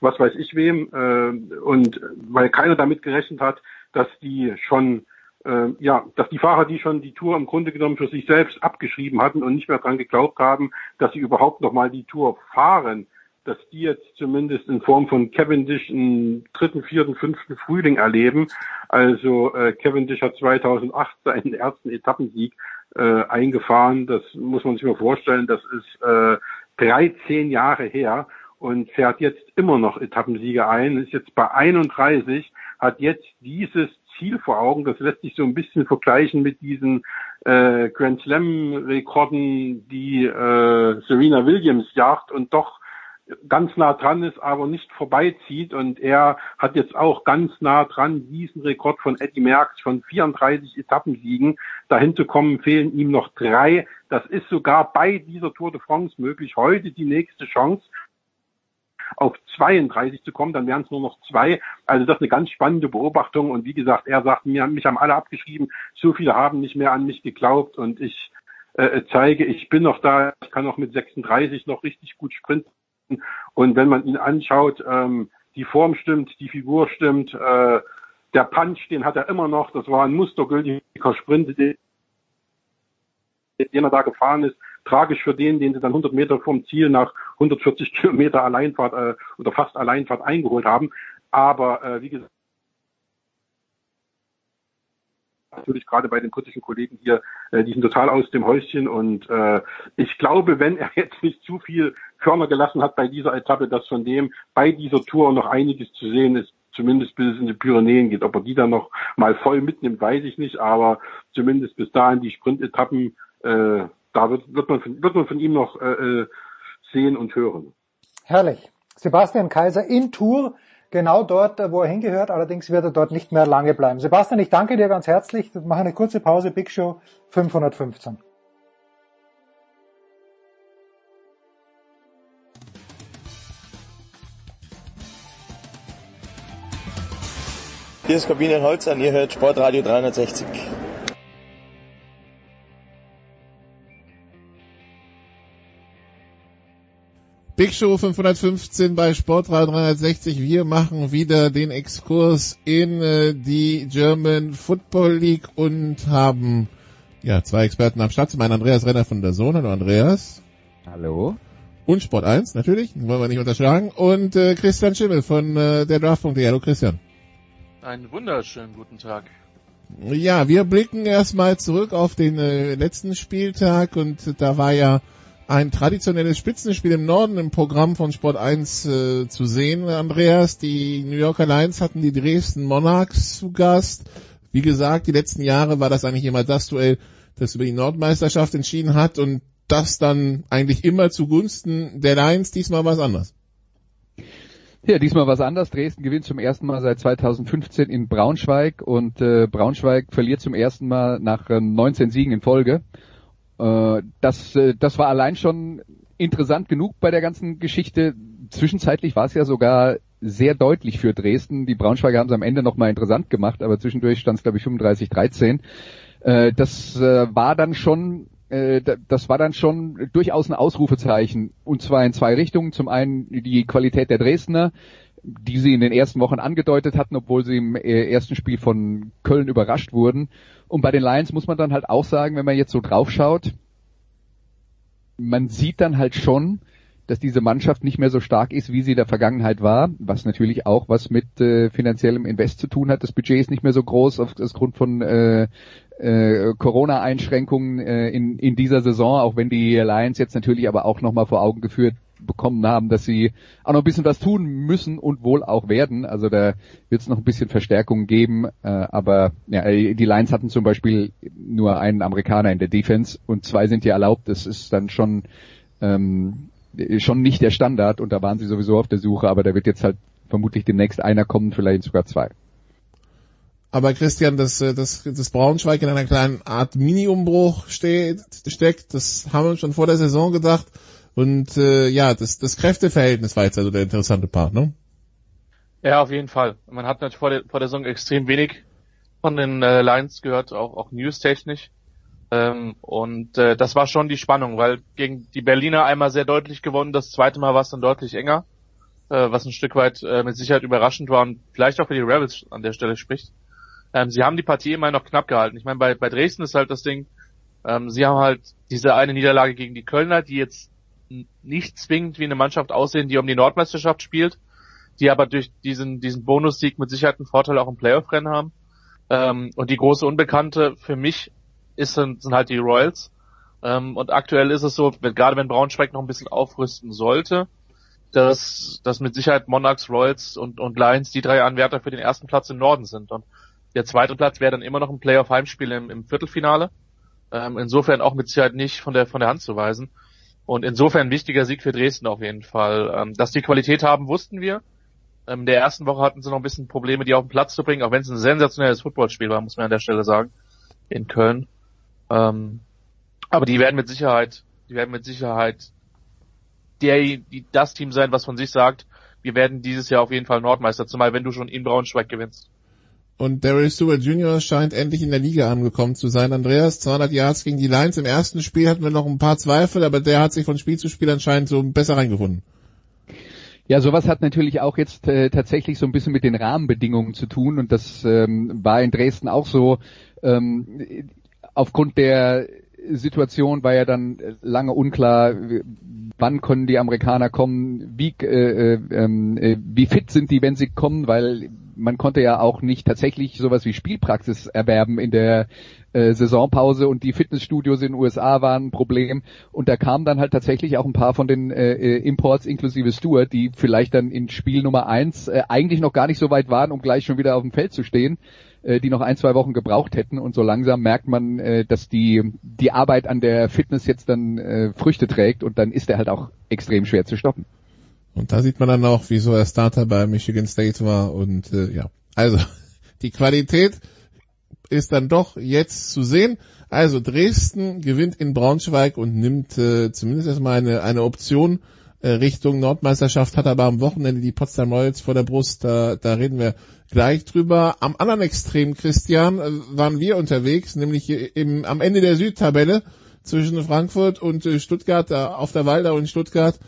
was weiß ich wem. Äh, und weil keiner damit gerechnet hat, dass die schon äh, ja, dass die Fahrer, die schon die Tour im Grunde genommen für sich selbst abgeschrieben hatten und nicht mehr dran geglaubt haben, dass sie überhaupt noch mal die Tour fahren, dass die jetzt zumindest in Form von Cavendish einen dritten, vierten, fünften Frühling erleben. Also äh, Cavendish hat 2008 seinen ersten Etappensieg äh, eingefahren. Das muss man sich mal vorstellen. Das ist äh, 13 Jahre her und fährt jetzt immer noch Etappensiege ein. Ist jetzt bei 31 hat jetzt dieses Ziel vor Augen. Das lässt sich so ein bisschen vergleichen mit diesen äh, Grand Slam-Rekorden, die äh, Serena Williams jagt und doch ganz nah dran ist, aber nicht vorbeizieht. Und er hat jetzt auch ganz nah dran diesen Rekord von Eddie Merckx von 34 Etappensiegen. Dahin zu kommen, fehlen ihm noch drei. Das ist sogar bei dieser Tour de France möglich. Heute die nächste Chance auf 32 zu kommen, dann wären es nur noch zwei. Also das ist eine ganz spannende Beobachtung. Und wie gesagt, er sagt mir, mich haben alle abgeschrieben, so viele haben nicht mehr an mich geglaubt. Und ich äh, zeige, ich bin noch da, ich kann auch mit 36 noch richtig gut sprinten. Und wenn man ihn anschaut, ähm, die Form stimmt, die Figur stimmt, äh, der Punch, den hat er immer noch, das war ein mustergültiger Sprint, den er da gefahren ist, tragisch für den, den sie dann 100 Meter vom Ziel nach 140 Kilometer Alleinfahrt äh, oder fast Alleinfahrt eingeholt haben. Aber äh, wie gesagt, natürlich gerade bei den britischen Kollegen hier, äh, die sind total aus dem Häuschen und äh, ich glaube, wenn er jetzt nicht zu viel Körner gelassen hat bei dieser Etappe, dass von dem bei dieser Tour noch einiges zu sehen ist, zumindest bis es in die Pyrenäen geht. Ob er die dann noch mal voll mitnimmt, weiß ich nicht, aber zumindest bis dahin die Sprintetappen, äh, da wird, wird, man, von, wird man von ihm noch äh, äh, sehen und hören. Herrlich. Sebastian Kaiser in Tour, genau dort, wo er hingehört. Allerdings wird er dort nicht mehr lange bleiben. Sebastian, ich danke dir ganz herzlich. Wir machen eine kurze Pause. Big Show 515. Hier ist Corbinian Holzer und ihr hört Sportradio 360. Big Show 515 bei Sportradio 360. Wir machen wieder den Exkurs in äh, die German Football League und haben ja zwei Experten am Start. Zum einen Andreas Renner von der Sohn. Hallo Andreas. Hallo. Und Sport 1 natürlich, wollen wir nicht unterschlagen. Und äh, Christian Schimmel von äh, der Draft.de. Hallo Christian. Einen wunderschönen guten Tag. Ja, wir blicken erstmal zurück auf den äh, letzten Spieltag und da war ja ein traditionelles Spitzenspiel im Norden im Programm von Sport 1 äh, zu sehen, Andreas. Die New Yorker Lions hatten die Dresden Monarchs zu Gast. Wie gesagt, die letzten Jahre war das eigentlich immer das Duell, das über die Nordmeisterschaft entschieden hat und das dann eigentlich immer zugunsten der Lions. Diesmal war es anders. Ja, diesmal was anders. Dresden gewinnt zum ersten Mal seit 2015 in Braunschweig und äh, Braunschweig verliert zum ersten Mal nach äh, 19 Siegen in Folge. Äh, das, äh, das war allein schon interessant genug bei der ganzen Geschichte. Zwischenzeitlich war es ja sogar sehr deutlich für Dresden. Die Braunschweiger haben es am Ende nochmal interessant gemacht, aber zwischendurch stand es, glaube ich, 35-13. Äh, das war dann schon das war dann schon durchaus ein Ausrufezeichen. Und zwar in zwei Richtungen. Zum einen die Qualität der Dresdner, die sie in den ersten Wochen angedeutet hatten, obwohl sie im ersten Spiel von Köln überrascht wurden. Und bei den Lions muss man dann halt auch sagen, wenn man jetzt so draufschaut, man sieht dann halt schon, dass diese Mannschaft nicht mehr so stark ist, wie sie in der Vergangenheit war, was natürlich auch was mit äh, finanziellem Invest zu tun hat. Das Budget ist nicht mehr so groß aufgrund von äh, äh, Corona-Einschränkungen äh, in, in dieser Saison, auch wenn die Lions jetzt natürlich aber auch nochmal vor Augen geführt bekommen haben, dass sie auch noch ein bisschen was tun müssen und wohl auch werden. Also da wird es noch ein bisschen Verstärkung geben. Äh, aber ja, die Lions hatten zum Beispiel nur einen Amerikaner in der Defense und zwei sind ja erlaubt. Das ist dann schon ähm, schon nicht der Standard und da waren sie sowieso auf der Suche, aber da wird jetzt halt vermutlich demnächst einer kommen, vielleicht sogar zwei. Aber Christian, dass, äh, dass, dass Braunschweig in einer kleinen Art Mini-Umbruch steht, steckt, das haben wir schon vor der Saison gedacht. Und äh, ja, das, das Kräfteverhältnis war jetzt also der interessante Part, ne? Ja, auf jeden Fall. Man hat natürlich vor der, vor der Saison extrem wenig von den äh, Lions gehört, auch, auch news-technisch. Ähm, und äh, das war schon die Spannung, weil gegen die Berliner einmal sehr deutlich gewonnen, das zweite Mal war es dann deutlich enger, äh, was ein Stück weit äh, mit Sicherheit überraschend war und vielleicht auch für die Rebels an der Stelle spricht. Ähm, sie haben die Partie immer noch knapp gehalten. Ich meine, bei, bei Dresden ist halt das Ding, ähm, sie haben halt diese eine Niederlage gegen die Kölner, die jetzt nicht zwingend wie eine Mannschaft aussehen, die um die Nordmeisterschaft spielt, die aber durch diesen, diesen Bonussieg mit Sicherheit einen Vorteil auch im Playoff-Rennen haben. Ähm, und die große Unbekannte für mich ist, sind, halt die Royals. Ähm, und aktuell ist es so, wenn, gerade wenn Braunschweig noch ein bisschen aufrüsten sollte, dass, dass mit Sicherheit Monarchs, Royals und, und Lions die drei Anwärter für den ersten Platz im Norden sind. Und der zweite Platz wäre dann immer noch ein Playoff-Heimspiel im, im Viertelfinale. Ähm, insofern auch mit Sicherheit nicht von der, von der Hand zu weisen. Und insofern ein wichtiger Sieg für Dresden auf jeden Fall. Ähm, dass die Qualität haben, wussten wir. Ähm, in der ersten Woche hatten sie noch ein bisschen Probleme, die auf den Platz zu bringen, auch wenn es ein sensationelles Footballspiel war, muss man an der Stelle sagen, in Köln. Ähm, aber die werden mit Sicherheit, die werden mit Sicherheit der, die, das Team sein, was von sich sagt, wir werden dieses Jahr auf jeden Fall Nordmeister, zumal wenn du schon in Braunschweig gewinnst. Und Daryl Stewart Jr. scheint endlich in der Liga angekommen zu sein. Andreas, 200 Yards gegen die Lions. Im ersten Spiel hatten wir noch ein paar Zweifel, aber der hat sich von Spiel zu Spiel anscheinend so besser reingefunden. Ja, sowas hat natürlich auch jetzt äh, tatsächlich so ein bisschen mit den Rahmenbedingungen zu tun und das ähm, war in Dresden auch so. Ähm, aufgrund der Situation war ja dann lange unklar, wann können die Amerikaner kommen, wie, äh, ähm, äh, wie fit sind die, wenn sie kommen, weil man konnte ja auch nicht tatsächlich sowas wie Spielpraxis erwerben in der äh, Saisonpause und die Fitnessstudios in den USA waren ein Problem und da kamen dann halt tatsächlich auch ein paar von den äh, äh, Imports inklusive Stewart, die vielleicht dann in Spiel Nummer eins äh, eigentlich noch gar nicht so weit waren, um gleich schon wieder auf dem Feld zu stehen äh, die noch ein, zwei Wochen gebraucht hätten und so langsam merkt man, äh, dass die, die Arbeit an der Fitness jetzt dann Früchte trägt und dann ist er halt auch extrem schwer zu stoppen. Und da sieht man dann auch, wieso er Starter bei Michigan State war und äh, ja, also die Qualität ist dann doch jetzt zu sehen. Also Dresden gewinnt in Braunschweig und nimmt äh, zumindest erstmal eine, eine Option äh, Richtung Nordmeisterschaft, hat aber am Wochenende die Potsdam Royals vor der Brust, da, da reden wir gleich drüber. Am anderen Extrem, Christian, äh, waren wir unterwegs, nämlich im, am Ende der Südtabelle zwischen Frankfurt und äh, Stuttgart, auf der Waldau in Stuttgart.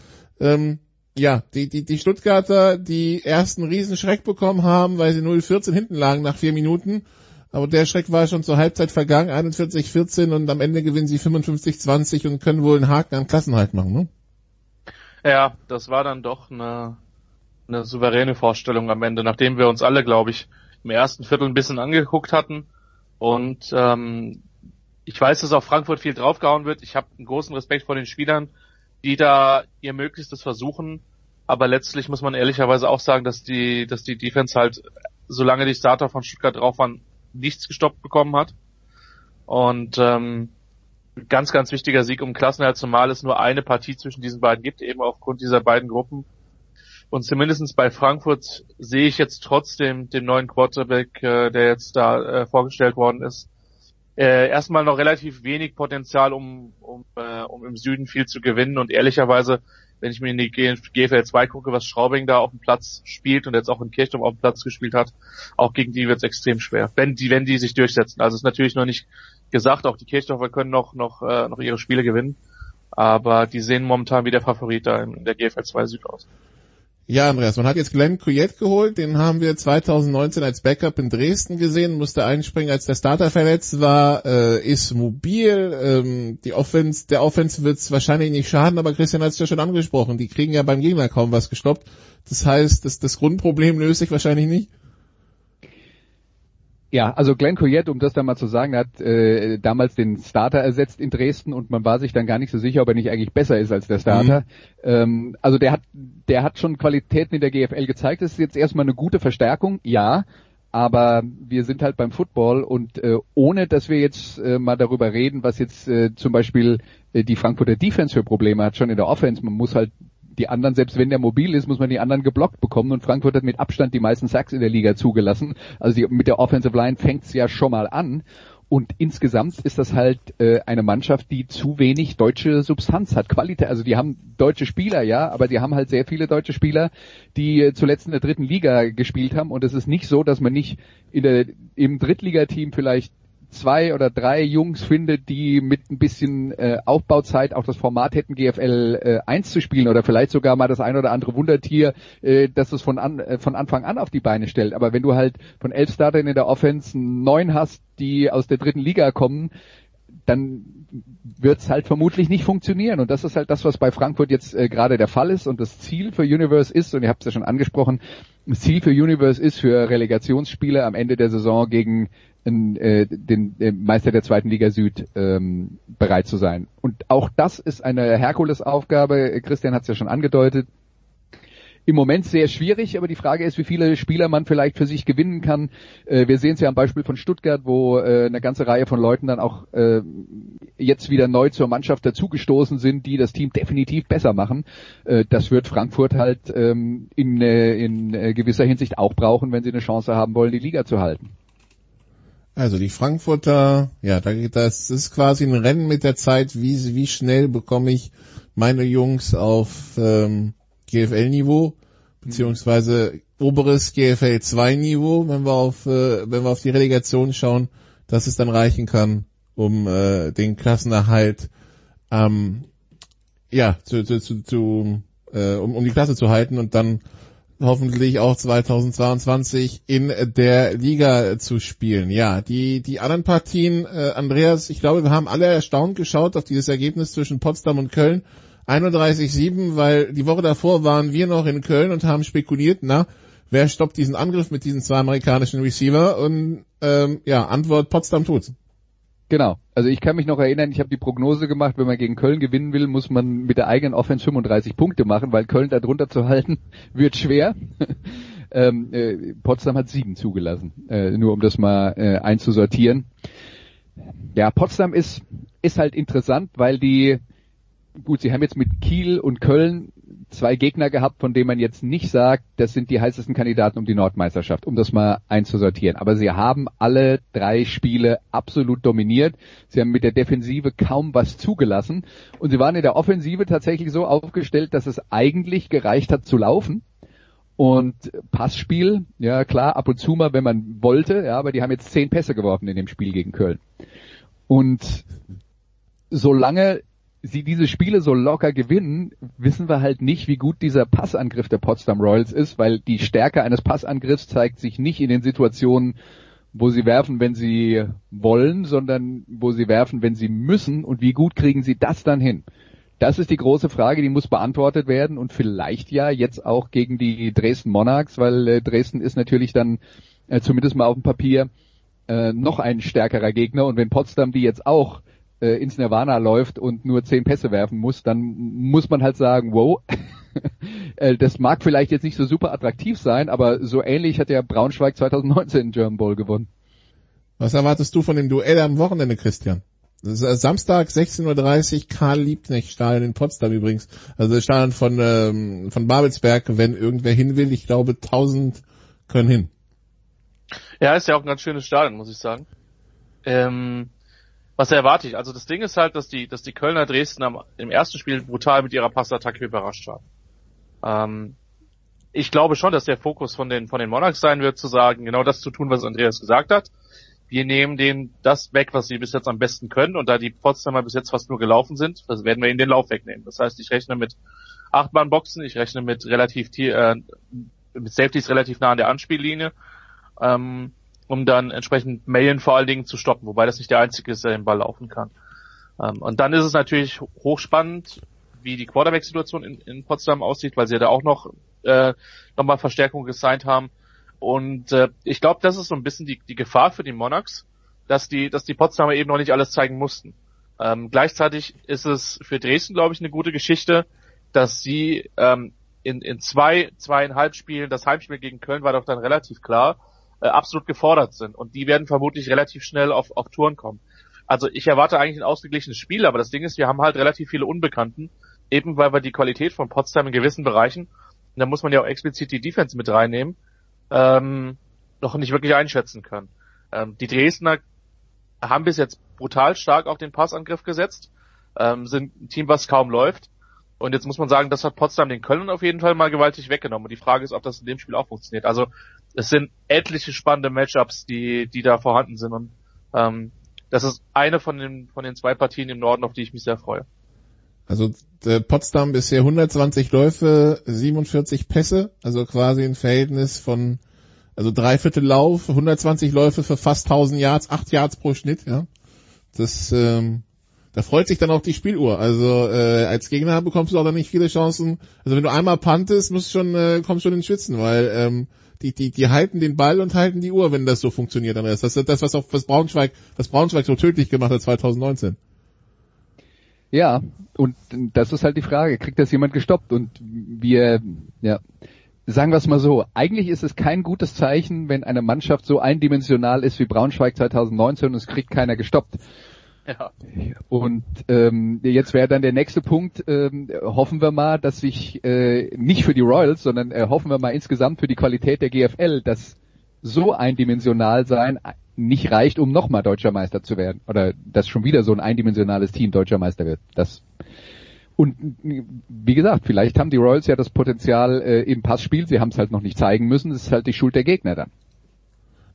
Ähm, ja, die, die, die Stuttgarter, die ersten Riesenschreck bekommen haben, weil sie 0-14 hinten lagen nach vier Minuten. Aber der Schreck war schon zur Halbzeit vergangen, 41-14 und am Ende gewinnen sie 55-20 und können wohl einen Haken an Klassenhalt machen, ne? Ja, das war dann doch eine, eine souveräne Vorstellung am Ende, nachdem wir uns alle, glaube ich, im ersten Viertel ein bisschen angeguckt hatten. Und ähm, ich weiß, dass auf Frankfurt viel draufgehauen wird. Ich habe einen großen Respekt vor den Spielern, die da ihr Möglichstes versuchen. Aber letztlich muss man ehrlicherweise auch sagen, dass die, dass die Defense halt, solange die Starter von Stuttgart drauf waren, nichts gestoppt bekommen hat. Und ähm, ganz, ganz wichtiger Sieg um Klassenerhalt, zumal es nur eine Partie zwischen diesen beiden gibt, eben aufgrund dieser beiden Gruppen. Und zumindestens bei Frankfurt sehe ich jetzt trotzdem den neuen Quarterback, äh, der jetzt da äh, vorgestellt worden ist, äh, erstmal noch relativ wenig Potenzial, um, um, äh, um im Süden viel zu gewinnen. Und ehrlicherweise, wenn ich mir in die GFL 2 gucke, was Schraubing da auf dem Platz spielt und jetzt auch in Kirchturm auf dem Platz gespielt hat, auch gegen die wird es extrem schwer, wenn die, wenn die sich durchsetzen. Also ist natürlich noch nicht gesagt, auch die Kirchdorfer können noch, noch, äh, noch ihre Spiele gewinnen. Aber die sehen momentan wie der Favorit da in der GFL 2 Süd aus. Ja, Andreas, man hat jetzt Glenn Kuyet geholt, den haben wir 2019 als Backup in Dresden gesehen, musste einspringen, als der Starter verletzt war, äh, ist mobil, ähm, die Offense, der Offense wird es wahrscheinlich nicht schaden, aber Christian hat es ja schon angesprochen, die kriegen ja beim Gegner kaum was gestoppt. Das heißt, das, das Grundproblem löst sich wahrscheinlich nicht. Ja, also Glenn Coyette, um das dann mal zu sagen, hat äh, damals den Starter ersetzt in Dresden und man war sich dann gar nicht so sicher, ob er nicht eigentlich besser ist als der Starter. Mhm. Ähm, also der hat, der hat schon Qualitäten in der GFL gezeigt. Das ist jetzt erstmal eine gute Verstärkung, ja. Aber wir sind halt beim Football und äh, ohne, dass wir jetzt äh, mal darüber reden, was jetzt äh, zum Beispiel äh, die Frankfurter Defense für Probleme hat, schon in der Offense. Man muss halt die anderen, selbst wenn der mobil ist, muss man die anderen geblockt bekommen und Frankfurt hat mit Abstand die meisten Sacks in der Liga zugelassen. Also die, mit der Offensive Line fängt's ja schon mal an. Und insgesamt ist das halt äh, eine Mannschaft, die zu wenig deutsche Substanz hat, Qualität. Also die haben deutsche Spieler, ja, aber die haben halt sehr viele deutsche Spieler, die äh, zuletzt in der dritten Liga gespielt haben. Und es ist nicht so, dass man nicht in der, im Drittligateam vielleicht zwei oder drei Jungs findet, die mit ein bisschen äh, Aufbauzeit auch das Format hätten, GFL äh, 1 zu spielen oder vielleicht sogar mal das ein oder andere Wundertier, äh, das es von, an, äh, von Anfang an auf die Beine stellt. Aber wenn du halt von elf Startern in der Offense neun hast, die aus der dritten Liga kommen, dann wird es halt vermutlich nicht funktionieren. Und das ist halt das, was bei Frankfurt jetzt äh, gerade der Fall ist. Und das Ziel für Universe ist, und ihr habt es ja schon angesprochen, das Ziel für Universe ist für Relegationsspiele am Ende der Saison gegen in, äh, den äh, Meister der zweiten Liga Süd ähm, bereit zu sein. Und auch das ist eine Herkulesaufgabe. Christian hat es ja schon angedeutet. im Moment sehr schwierig, aber die Frage ist, wie viele Spieler man vielleicht für sich gewinnen kann. Äh, wir sehen es ja am Beispiel von Stuttgart, wo äh, eine ganze Reihe von Leuten dann auch äh, jetzt wieder neu zur Mannschaft dazugestoßen sind, die das Team definitiv besser machen. Äh, das wird Frankfurt halt ähm, in, äh, in äh, gewisser Hinsicht auch brauchen, wenn sie eine Chance haben wollen, die Liga zu halten. Also die Frankfurter, ja, da geht das, das ist quasi ein Rennen mit der Zeit, wie, wie schnell bekomme ich meine Jungs auf ähm, GFL-Niveau, beziehungsweise oberes GFL 2-Niveau, wenn wir auf, äh, wenn wir auf die Relegation schauen, dass es dann reichen kann, um äh, den Klassenerhalt ähm, ja, zu, zu, zu, zu äh, um, um die Klasse zu halten und dann hoffentlich auch 2022 in der Liga zu spielen. Ja, die, die anderen Partien, äh, Andreas, ich glaube, wir haben alle erstaunt geschaut auf dieses Ergebnis zwischen Potsdam und Köln. 31-7, weil die Woche davor waren wir noch in Köln und haben spekuliert, na, wer stoppt diesen Angriff mit diesen zwei amerikanischen Receiver? Und ähm, ja, Antwort, Potsdam tut's. Genau. Also ich kann mich noch erinnern, ich habe die Prognose gemacht, wenn man gegen Köln gewinnen will, muss man mit der eigenen Offense 35 Punkte machen, weil Köln da drunter zu halten wird schwer. ähm, äh, Potsdam hat sieben zugelassen, äh, nur um das mal äh, einzusortieren. Ja, Potsdam ist ist halt interessant, weil die gut, sie haben jetzt mit Kiel und Köln zwei Gegner gehabt, von denen man jetzt nicht sagt, das sind die heißesten Kandidaten um die Nordmeisterschaft, um das mal einzusortieren. Aber sie haben alle drei Spiele absolut dominiert. Sie haben mit der Defensive kaum was zugelassen. Und sie waren in der Offensive tatsächlich so aufgestellt, dass es eigentlich gereicht hat zu laufen. Und Passspiel, ja klar, ab und zu mal, wenn man wollte, ja, aber die haben jetzt zehn Pässe geworfen in dem Spiel gegen Köln. Und solange sie diese Spiele so locker gewinnen, wissen wir halt nicht, wie gut dieser Passangriff der Potsdam Royals ist, weil die Stärke eines Passangriffs zeigt sich nicht in den Situationen, wo sie werfen, wenn sie wollen, sondern wo sie werfen, wenn sie müssen und wie gut kriegen sie das dann hin? Das ist die große Frage, die muss beantwortet werden und vielleicht ja jetzt auch gegen die Dresden Monarchs, weil äh, Dresden ist natürlich dann äh, zumindest mal auf dem Papier äh, noch ein stärkerer Gegner und wenn Potsdam die jetzt auch äh, ins Nirvana läuft und nur zehn Pässe werfen muss, dann muss man halt sagen, wow, äh, das mag vielleicht jetzt nicht so super attraktiv sein, aber so ähnlich hat ja Braunschweig 2019 den German Bowl gewonnen. Was erwartest du von dem Duell am Wochenende, Christian? Samstag 16.30 Uhr Karl Liebknecht Stadion in Potsdam übrigens. Also das Stadion von, ähm, von Babelsberg, wenn irgendwer hin will. Ich glaube 1000 können hin. Ja, ist ja auch ein ganz schönes Stadion, muss ich sagen. Ähm, was erwarte ich? Also das Ding ist halt, dass die, dass die Kölner Dresden am, im ersten Spiel brutal mit ihrer Passattacke überrascht haben. Ähm, ich glaube schon, dass der Fokus von den, von den Monarchs sein wird, zu sagen, genau das zu tun, was Andreas gesagt hat. Wir nehmen denen das weg, was sie bis jetzt am besten können. Und da die Potsdamer bis jetzt fast nur gelaufen sind, das werden wir ihnen den Lauf wegnehmen. Das heißt, ich rechne mit Achtbahnboxen, ich rechne mit relativ, äh, mit Safeties relativ nah an der Anspiellinie. Ähm, um dann entsprechend Mailen vor allen Dingen zu stoppen, wobei das nicht der einzige ist, der den Ball laufen kann. Ähm, und dann ist es natürlich hochspannend, wie die Quarterback-Situation in, in, Potsdam aussieht, weil sie ja da auch noch äh, nochmal Verstärkung gesigned haben. Und äh, ich glaube, das ist so ein bisschen die, die Gefahr für die Monarchs, dass die, dass die Potsdamer eben noch nicht alles zeigen mussten. Ähm, gleichzeitig ist es für Dresden, glaube ich, eine gute Geschichte, dass sie ähm, in, in zwei, zweieinhalb Spielen, das Heimspiel gegen Köln war doch dann relativ klar, äh, absolut gefordert sind. Und die werden vermutlich relativ schnell auf, auf Touren kommen. Also ich erwarte eigentlich ein ausgeglichenes Spiel, aber das Ding ist, wir haben halt relativ viele Unbekannten, eben weil wir die Qualität von Potsdam in gewissen Bereichen, und da muss man ja auch explizit die Defense mit reinnehmen, ähm, noch nicht wirklich einschätzen können. Ähm, die Dresdner haben bis jetzt brutal stark auf den Passangriff gesetzt, ähm, sind ein Team, was kaum läuft. Und jetzt muss man sagen, das hat Potsdam den Köln auf jeden Fall mal gewaltig weggenommen. Und die Frage ist, ob das in dem Spiel auch funktioniert. Also es sind etliche spannende Matchups, die, die da vorhanden sind. Und ähm, das ist eine von den, von den zwei Partien im Norden, auf die ich mich sehr freue. Also äh, Potsdam bisher 120 Läufe, 47 Pässe, also quasi ein Verhältnis von also Dreiviertel Lauf, 120 Läufe für fast 1000 Yards, 8 Yards pro Schnitt, ja. Das ähm, da freut sich dann auch die Spieluhr. Also äh, als Gegner bekommst du auch dann nicht viele Chancen. Also wenn du einmal pantest, musst schon, äh, kommst schon ins Schwitzen, weil ähm, die, die, die halten den Ball und halten die Uhr, wenn das so funktioniert. Das ist das, was auch was Braunschweig, was Braunschweig so tödlich gemacht hat 2019. Ja, und das ist halt die Frage, kriegt das jemand gestoppt? Und wir, ja, sagen wir es mal so, eigentlich ist es kein gutes Zeichen, wenn eine Mannschaft so eindimensional ist wie Braunschweig 2019 und es kriegt keiner gestoppt. Ja. Und ähm, jetzt wäre dann der nächste Punkt, ähm, hoffen wir mal, dass sich äh, nicht für die Royals, sondern äh, hoffen wir mal insgesamt für die Qualität der GFL, dass so eindimensional sein nicht reicht, um nochmal deutscher Meister zu werden. Oder dass schon wieder so ein eindimensionales Team deutscher Meister wird. Das und wie gesagt, vielleicht haben die Royals ja das Potenzial äh, im Passspiel, sie haben es halt noch nicht zeigen müssen, das ist halt die Schuld der Gegner dann.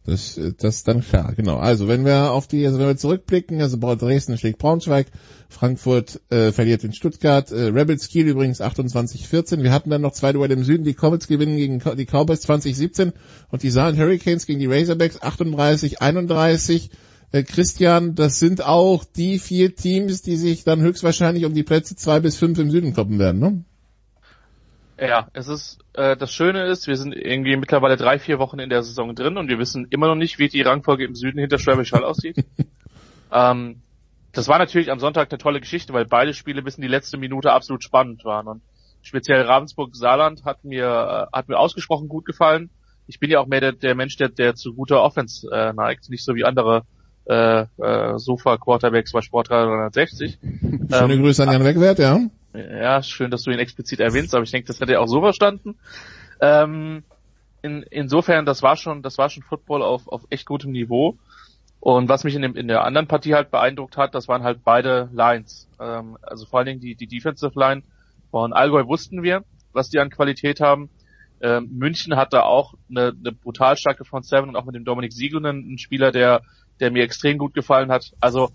Das, das ist dann klar, genau. Also wenn wir auf die, also wenn wir zurückblicken, also Dresden schlägt Braunschweig, Frankfurt äh, verliert in Stuttgart, äh, Rebels Kiel übrigens 28-14. Wir hatten dann noch zwei Duelle im Süden, die Comets gewinnen gegen die Cowboys 2017 und die Saarland Hurricanes gegen die Razorbacks 38-31. Äh, Christian, das sind auch die vier Teams, die sich dann höchstwahrscheinlich um die Plätze zwei bis fünf im Süden kloppen werden, ne? Ja, es ist äh, das Schöne ist, wir sind irgendwie mittlerweile drei, vier Wochen in der Saison drin und wir wissen immer noch nicht, wie die Rangfolge im Süden hinter Schwäbisch Hall aussieht. ähm, das war natürlich am Sonntag eine tolle Geschichte, weil beide Spiele bis in die letzte Minute absolut spannend waren und speziell Ravensburg-Saarland hat mir äh, hat mir ausgesprochen gut gefallen. Ich bin ja auch mehr der, der Mensch, der, der zu guter Offense äh, neigt, nicht so wie andere äh, äh, Sofa-Quarterbacks bei Sport 360. Schöne ähm, Grüße an Jan Wegwert, ja. Ja, schön, dass du ihn explizit erwähnst, aber ich denke, das hat er auch so verstanden. Ähm, in, insofern, das war schon, das war schon Football auf, auf echt gutem Niveau. Und was mich in, dem, in der anderen Partie halt beeindruckt hat, das waren halt beide Lines. Ähm, also vor allen Dingen die, die Defensive Line von Allgäu wussten wir, was die an Qualität haben. Ähm, München hatte auch eine, eine brutal starke Front Seven und auch mit dem Dominik Siegel einen Spieler, der, der mir extrem gut gefallen hat. Also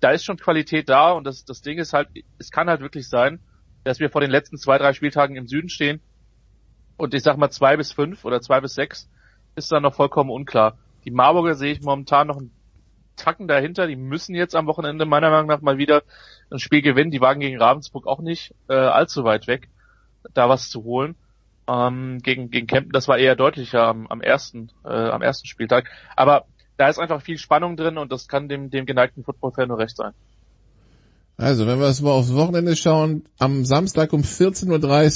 da ist schon Qualität da und das, das Ding ist halt, es kann halt wirklich sein, dass wir vor den letzten zwei, drei Spieltagen im Süden stehen und ich sag mal zwei bis fünf oder zwei bis sechs ist dann noch vollkommen unklar. Die Marburger sehe ich momentan noch einen Tacken dahinter, die müssen jetzt am Wochenende meiner Meinung nach mal wieder ein Spiel gewinnen. Die waren gegen Ravensburg auch nicht äh, allzu weit weg, da was zu holen. Ähm, gegen, gegen Kempten, das war eher deutlicher am, am ersten, äh, am ersten Spieltag. Aber da ist einfach viel Spannung drin und das kann dem, dem geneigten Footballfan nur recht sein. Also, wenn wir es mal aufs Wochenende schauen, am Samstag um 14.30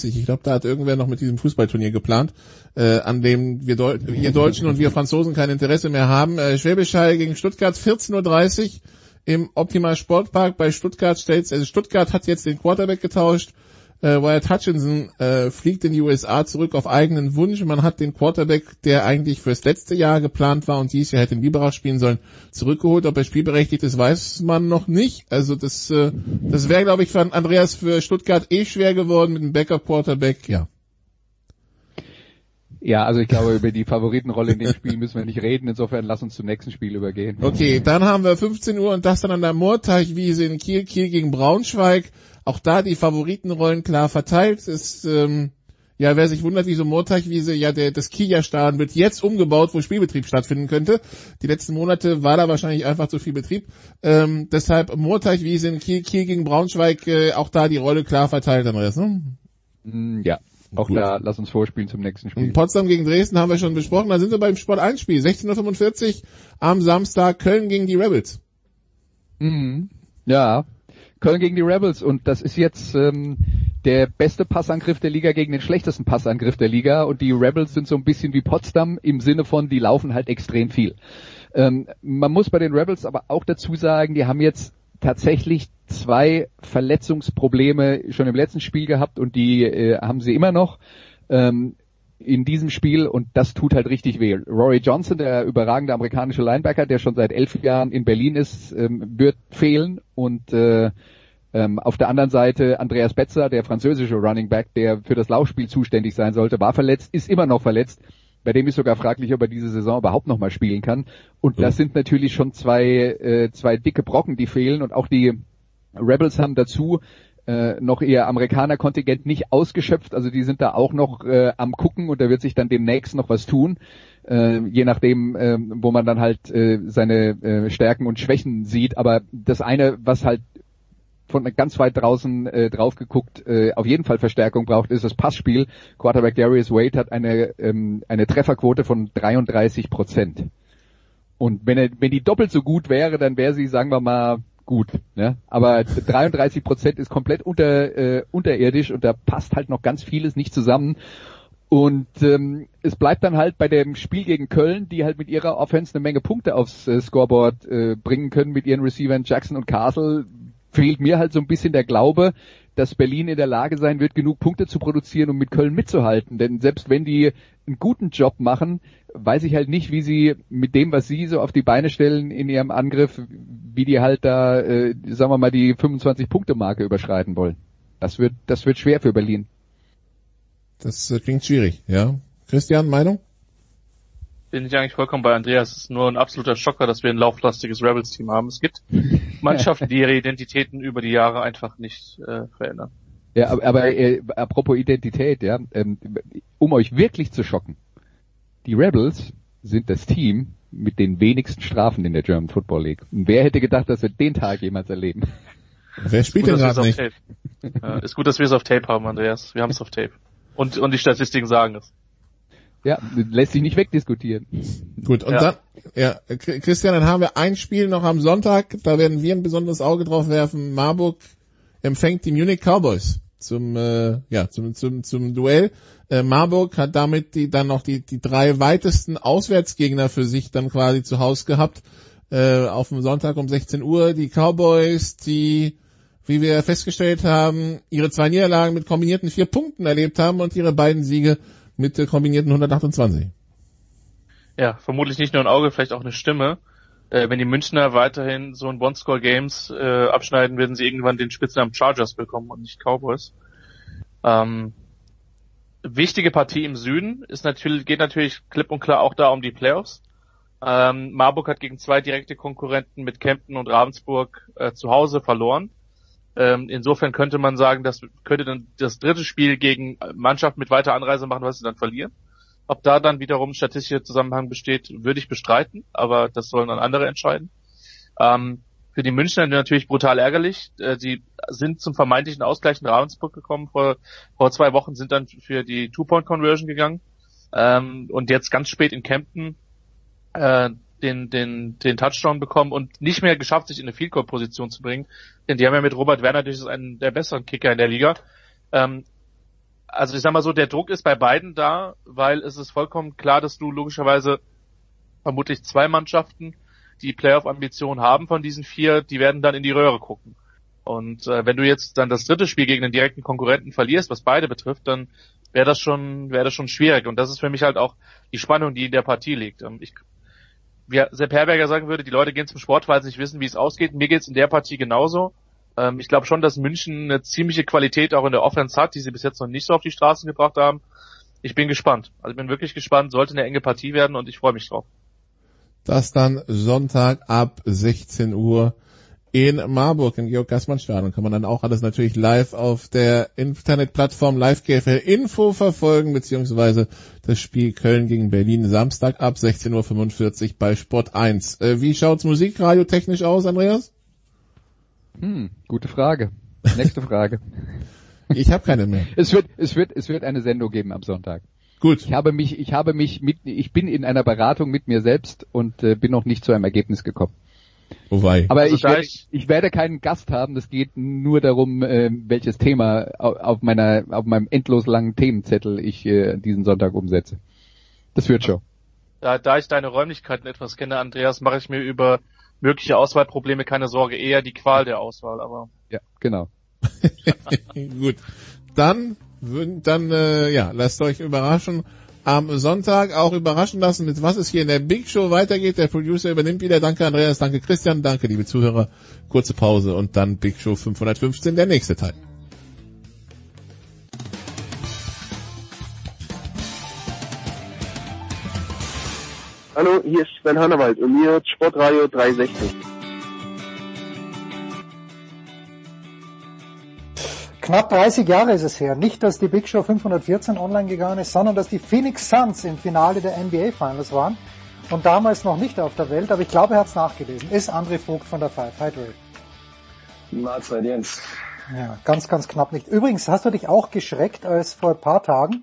Uhr, ich glaube, da hat irgendwer noch mit diesem Fußballturnier geplant, äh, an dem wir, Deu wir Deutschen und wir Franzosen kein Interesse mehr haben. Äh, Schwäbisch Hall gegen Stuttgart, 14.30 Uhr im Optimal Sportpark bei Stuttgart States. Also Stuttgart hat jetzt den Quarterback getauscht. Äh, Wyatt Hutchinson äh, fliegt in die USA zurück auf eigenen Wunsch. Man hat den Quarterback, der eigentlich fürs letzte Jahr geplant war und dieses Jahr hätte in Biberach spielen sollen, zurückgeholt. Ob er spielberechtigt ist, weiß man noch nicht. Also das, äh, das wäre, glaube ich, für Andreas für Stuttgart eh schwer geworden mit dem Backup-Quarterback. Ja. Ja, also ich glaube, über die Favoritenrolle in dem Spiel müssen wir nicht reden. Insofern lass uns zum nächsten Spiel übergehen. Okay, dann haben wir 15 Uhr und das dann an der Moorteichwiese in Kiel, Kiel gegen Braunschweig. Auch da die Favoritenrollen klar verteilt. Ist, ähm, ja, wer sich wundert, wieso Moorteichwiese, ja, der, das Kia-Stadion wird jetzt umgebaut, wo Spielbetrieb stattfinden könnte. Die letzten Monate war da wahrscheinlich einfach zu viel Betrieb. Ähm, deshalb Moorteichwiese in Kiel, Kiel gegen Braunschweig, äh, auch da die Rolle klar verteilt, Andreas, ne? Mm, ja, auch Gut. da, lass uns vorspielen zum nächsten Spiel. Potsdam gegen Dresden haben wir schon besprochen. Da sind wir beim Sport 1 Spiel. 16.45 Uhr am Samstag Köln gegen die Rebels. Mhm. Ja, Köln gegen die Rebels und das ist jetzt ähm, der beste Passangriff der Liga gegen den schlechtesten Passangriff der Liga und die Rebels sind so ein bisschen wie Potsdam im Sinne von, die laufen halt extrem viel. Ähm, man muss bei den Rebels aber auch dazu sagen, die haben jetzt tatsächlich zwei Verletzungsprobleme schon im letzten Spiel gehabt und die äh, haben sie immer noch. Ähm, in diesem Spiel und das tut halt richtig weh. Rory Johnson, der überragende amerikanische Linebacker, der schon seit elf Jahren in Berlin ist, ähm, wird fehlen und äh, ähm, auf der anderen Seite Andreas Betzer, der französische Running Back, der für das Laufspiel zuständig sein sollte, war verletzt, ist immer noch verletzt. Bei dem ist sogar fraglich, ob er diese Saison überhaupt noch mal spielen kann. Und das sind natürlich schon zwei, äh, zwei dicke Brocken, die fehlen. Und auch die Rebels haben dazu äh, noch ihr Amerikaner-Kontingent nicht ausgeschöpft. Also die sind da auch noch äh, am gucken und da wird sich dann demnächst noch was tun. Äh, je nachdem, äh, wo man dann halt äh, seine äh, Stärken und Schwächen sieht. Aber das eine, was halt von ganz weit draußen äh, drauf geguckt, äh, auf jeden Fall Verstärkung braucht, ist das Passspiel. Quarterback Darius Wade hat eine, ähm, eine Trefferquote von 33 Prozent. Und wenn, er, wenn die doppelt so gut wäre, dann wäre sie, sagen wir mal, gut. Ne? Aber 33 Prozent ist komplett unter, äh, unterirdisch und da passt halt noch ganz vieles nicht zusammen. Und ähm, es bleibt dann halt bei dem Spiel gegen Köln, die halt mit ihrer Offense eine Menge Punkte aufs äh, Scoreboard äh, bringen können mit ihren Receivern Jackson und Castle. Fehlt mir halt so ein bisschen der Glaube, dass Berlin in der Lage sein wird, genug Punkte zu produzieren, um mit Köln mitzuhalten. Denn selbst wenn die einen guten Job machen, weiß ich halt nicht, wie sie mit dem, was sie so auf die Beine stellen in ihrem Angriff, wie die halt da, äh, sagen wir mal, die 25-Punkte-Marke überschreiten wollen. Das wird, das wird schwer für Berlin. Das klingt schwierig, ja. Christian, Meinung? Bin ich eigentlich vollkommen bei Andreas. Es ist nur ein absoluter Schocker, dass wir ein lauflastiges Rebels-Team haben. Es gibt Mannschaften, die ihre Identitäten über die Jahre einfach nicht äh, verändern. Ja, aber, aber äh, apropos Identität, ja, ähm, um euch wirklich zu schocken, die Rebels sind das Team mit den wenigsten Strafen in der German Football League. Und wer hätte gedacht, dass wir den Tag jemals erleben? Wer spielt denn gerade nicht? Ja, ist gut, dass wir es auf Tape haben, Andreas. Wir haben es auf Tape. Und, und die Statistiken sagen es. Ja, lässt sich nicht wegdiskutieren. Gut, und Ja. dann, ja, Christian, dann haben wir ein Spiel noch am Sonntag, da werden wir ein besonderes Auge drauf werfen. Marburg empfängt die Munich Cowboys zum, äh, ja, zum, zum, zum Duell. Äh, Marburg hat damit die, dann noch die, die drei weitesten Auswärtsgegner für sich dann quasi zu Hause gehabt, äh, auf dem Sonntag um 16 Uhr. Die Cowboys, die, wie wir festgestellt haben, ihre zwei Niederlagen mit kombinierten vier Punkten erlebt haben und ihre beiden Siege mit äh, kombinierten 128. Ja, vermutlich nicht nur ein Auge, vielleicht auch eine Stimme. Äh, wenn die Münchner weiterhin so ein One-Score-Games äh, abschneiden, werden sie irgendwann den Spitznamen Chargers bekommen und nicht Cowboys. Ähm, wichtige Partie im Süden ist natürlich, geht natürlich klipp und klar auch da um die Playoffs. Ähm, Marburg hat gegen zwei direkte Konkurrenten mit Kempten und Ravensburg äh, zu Hause verloren. Ähm, insofern könnte man sagen, das könnte dann das dritte Spiel gegen Mannschaft mit weiter Anreise machen, was sie dann verlieren. Ob da dann wiederum statistischer Zusammenhang besteht, würde ich bestreiten, aber das sollen dann andere entscheiden. Ähm, für die Münchner natürlich brutal ärgerlich. Äh, sie sind zum vermeintlichen Ausgleich in Ravensburg gekommen. Vor, vor zwei Wochen sind dann für die Two-Point-Conversion gegangen. Ähm, und jetzt ganz spät in Kempten äh, den, den, den Touchdown bekommen und nicht mehr geschafft, sich in eine Field Goal Position zu bringen. Denn die haben ja mit Robert Werner durchaus einen der besseren Kicker in der Liga. Ähm, also ich sag mal so, der Druck ist bei beiden da, weil es ist vollkommen klar, dass du logischerweise vermutlich zwei Mannschaften, die Playoff-Ambitionen haben von diesen vier, die werden dann in die Röhre gucken. Und äh, wenn du jetzt dann das dritte Spiel gegen den direkten Konkurrenten verlierst, was beide betrifft, dann wäre das schon, wäre das schon schwierig. Und das ist für mich halt auch die Spannung, die in der Partie liegt. Ähm, ich, wie Sepp Herberger sagen würde, die Leute gehen zum Sport, weil sie nicht wissen, wie es ausgeht. Mir geht's in der Partie genauso. Ähm, ich glaube schon, dass München eine ziemliche Qualität auch in der Offense hat, die sie bis jetzt noch nicht so auf die Straßen gebracht haben. Ich bin gespannt. Also ich bin wirklich gespannt. Sollte eine enge Partie werden und ich freue mich drauf. Das dann Sonntag ab 16 Uhr in Marburg im Georg Gassmann Stadion. Kann man dann auch alles natürlich live auf der Internetplattform Live GFL Info verfolgen, beziehungsweise das Spiel Köln gegen Berlin Samstag ab 16.45 Uhr bei Sport 1. Äh, wie schaut's Musikradio technisch aus, Andreas? Hm, gute Frage. Nächste Frage. Ich habe keine mehr. Es wird, es wird, es wird eine Sendung geben am Sonntag. Gut. Ich habe mich, ich habe mich mit, ich bin in einer Beratung mit mir selbst und äh, bin noch nicht zu einem Ergebnis gekommen. Wobei. Aber Also ich, werde, ich- ich werde keinen Gast haben. Das geht nur darum, äh, welches Thema au- auf meiner, auf meinem endlos langen Themenzettel ich äh, diesen Sonntag umsetze. Das wird schon. Da, da ich deine Räumlichkeiten etwas kenne, Andreas, mache ich mir über mögliche Auswahlprobleme keine Sorge, eher die Qual der Auswahl, aber Ja, genau. Gut. Dann würden, dann, äh, ja, lasst euch überraschen. Am Sonntag auch überraschen lassen, mit was es hier in der Big Show weitergeht. Der Producer übernimmt wieder. Danke Andreas, danke Christian, danke liebe Zuhörer. Kurze Pause und dann Big Show 515, der nächste Teil. Hallo, hier ist Sven Hannawald und ihr hört Sportradio 360. Knapp 30 Jahre ist es her. Nicht, dass die Big Show 514 online gegangen ist, sondern dass die Phoenix Suns im Finale der NBA Finals waren. Und damals noch nicht auf der Welt, aber ich glaube, er hat es nachgelesen. Ist André Vogt von der Five. Hi, Dre. Mahlzeit, Jens. Ja, ganz, ganz knapp nicht. Übrigens, hast du dich auch geschreckt, als vor ein paar Tagen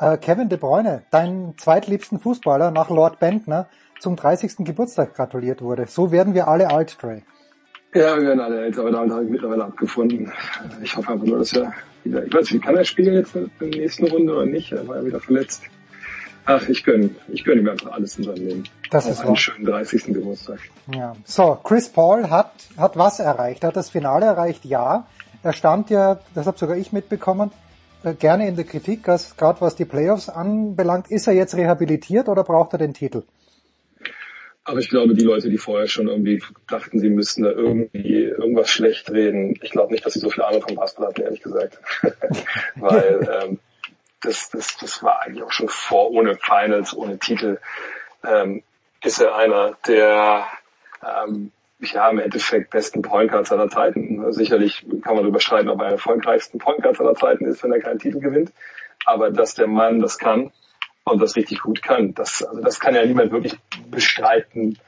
äh, Kevin De Bruyne, dein zweitliebsten Fußballer nach Lord Bentner, zum 30. Geburtstag gratuliert wurde. So werden wir alle alt, Dre. Ja, wir werden alle älter, aber damit habe ich mittlerweile abgefunden. Ich hoffe einfach nur, dass er wieder, ich weiß nicht, kann er spielen jetzt in der nächsten Runde oder nicht? Er war ja wieder verletzt. Ach, ich gönne, ich gönne ihm einfach alles in seinem Leben. Das Auch ist einen wahr. schönen 30. Geburtstag. Ja. So, Chris Paul hat, hat was erreicht? Hat das Finale erreicht? Ja. Er stand ja, das habe sogar ich mitbekommen, äh, gerne in der Kritik, gerade was die Playoffs anbelangt. Ist er jetzt rehabilitiert oder braucht er den Titel? Aber ich glaube, die Leute, die vorher schon irgendwie dachten, sie müssten da irgendwie irgendwas schlecht reden, ich glaube nicht, dass sie so viel Ahnung vom Basketball hatten, ehrlich gesagt. Weil ähm, das, das, das war eigentlich auch schon vor, ohne Finals, ohne Titel, ähm, ist er einer der ähm, ja, im Endeffekt besten Point Guards aller Zeiten. Sicherlich kann man darüber streiten, ob er der erfolgreichsten Point Guards aller Zeiten ist, wenn er keinen Titel gewinnt. Aber dass der Mann das kann und das richtig gut kann, das, also das kann ja niemand wirklich bestreiten,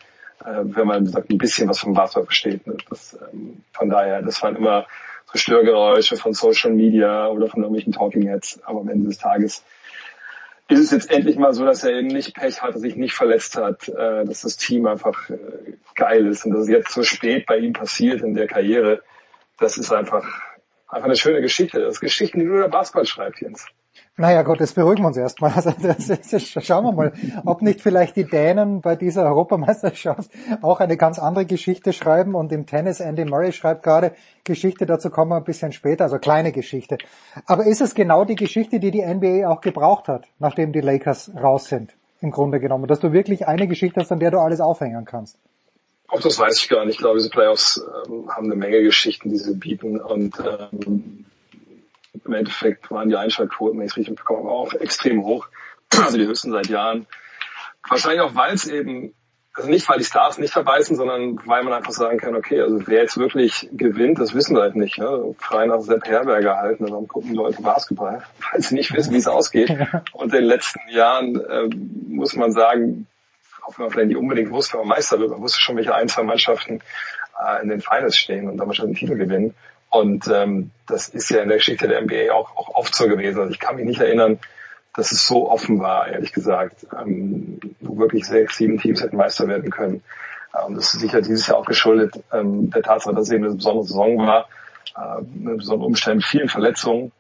äh, wenn man sagt, ein bisschen was vom Basketball versteht. Ne? Das, ähm, von daher, das waren immer so Störgeräusche von Social Media oder von irgendwelchen Talking Heads. Aber am Ende des Tages ist es jetzt endlich mal so, dass er eben nicht Pech hat, dass sich nicht verletzt hat, äh, dass das Team einfach äh, geil ist und dass es jetzt so spät bei ihm passiert in der Karriere. Das ist einfach einfach eine schöne Geschichte. Das ist Geschichten, die nur der Basketball schreibt, Jens. Naja gut, jetzt beruhigen wir uns erstmal. Also das ist, das schauen wir mal, ob nicht vielleicht die Dänen bei dieser Europameisterschaft auch eine ganz andere Geschichte schreiben und im Tennis Andy Murray schreibt gerade Geschichte, dazu kommen wir ein bisschen später, also kleine Geschichte. Aber ist es genau die Geschichte, die die NBA auch gebraucht hat, nachdem die Lakers raus sind, im Grunde genommen, dass du wirklich eine Geschichte hast, an der du alles aufhängen kannst? Auch das weiß ich gar nicht. Ich glaube, diese Playoffs ähm, haben eine Menge Geschichten, die sie bieten und ähm, im Endeffekt waren die Einschaltquoten, wenn ich es richtig mitbekommen habe, auch extrem hoch. Also die höchsten seit Jahren. Wahrscheinlich auch, weil es eben, also nicht, weil die Stars nicht verbeißen, sondern weil man einfach sagen kann, okay, also wer jetzt wirklich gewinnt, das wissen wir halt nicht. Ne? Frei nach Sepp Herberger halten, warum gucken die Leute Basketball? Weil sie nicht wissen, wie es ausgeht. Und in den letzten Jahren ähm, muss man sagen, auch wenn man vielleicht nicht unbedingt wusste, wer Meister wird, man wusste schon, welche ein, zwei Mannschaften äh, in den Finals stehen und damit schon den Titel gewinnen. Und ähm, das ist ja in der Geschichte der NBA auch, auch oft so gewesen. Also ich kann mich nicht erinnern, dass es so offen war, ehrlich gesagt, ähm, wo wirklich sechs, sieben Teams hätten Meister werden können. Äh, Und das ist sicher dieses Jahr auch geschuldet ähm, der Tatsache, dass es eben eine besondere Saison war, äh, eine besondere Umstände mit vielen Verletzungen.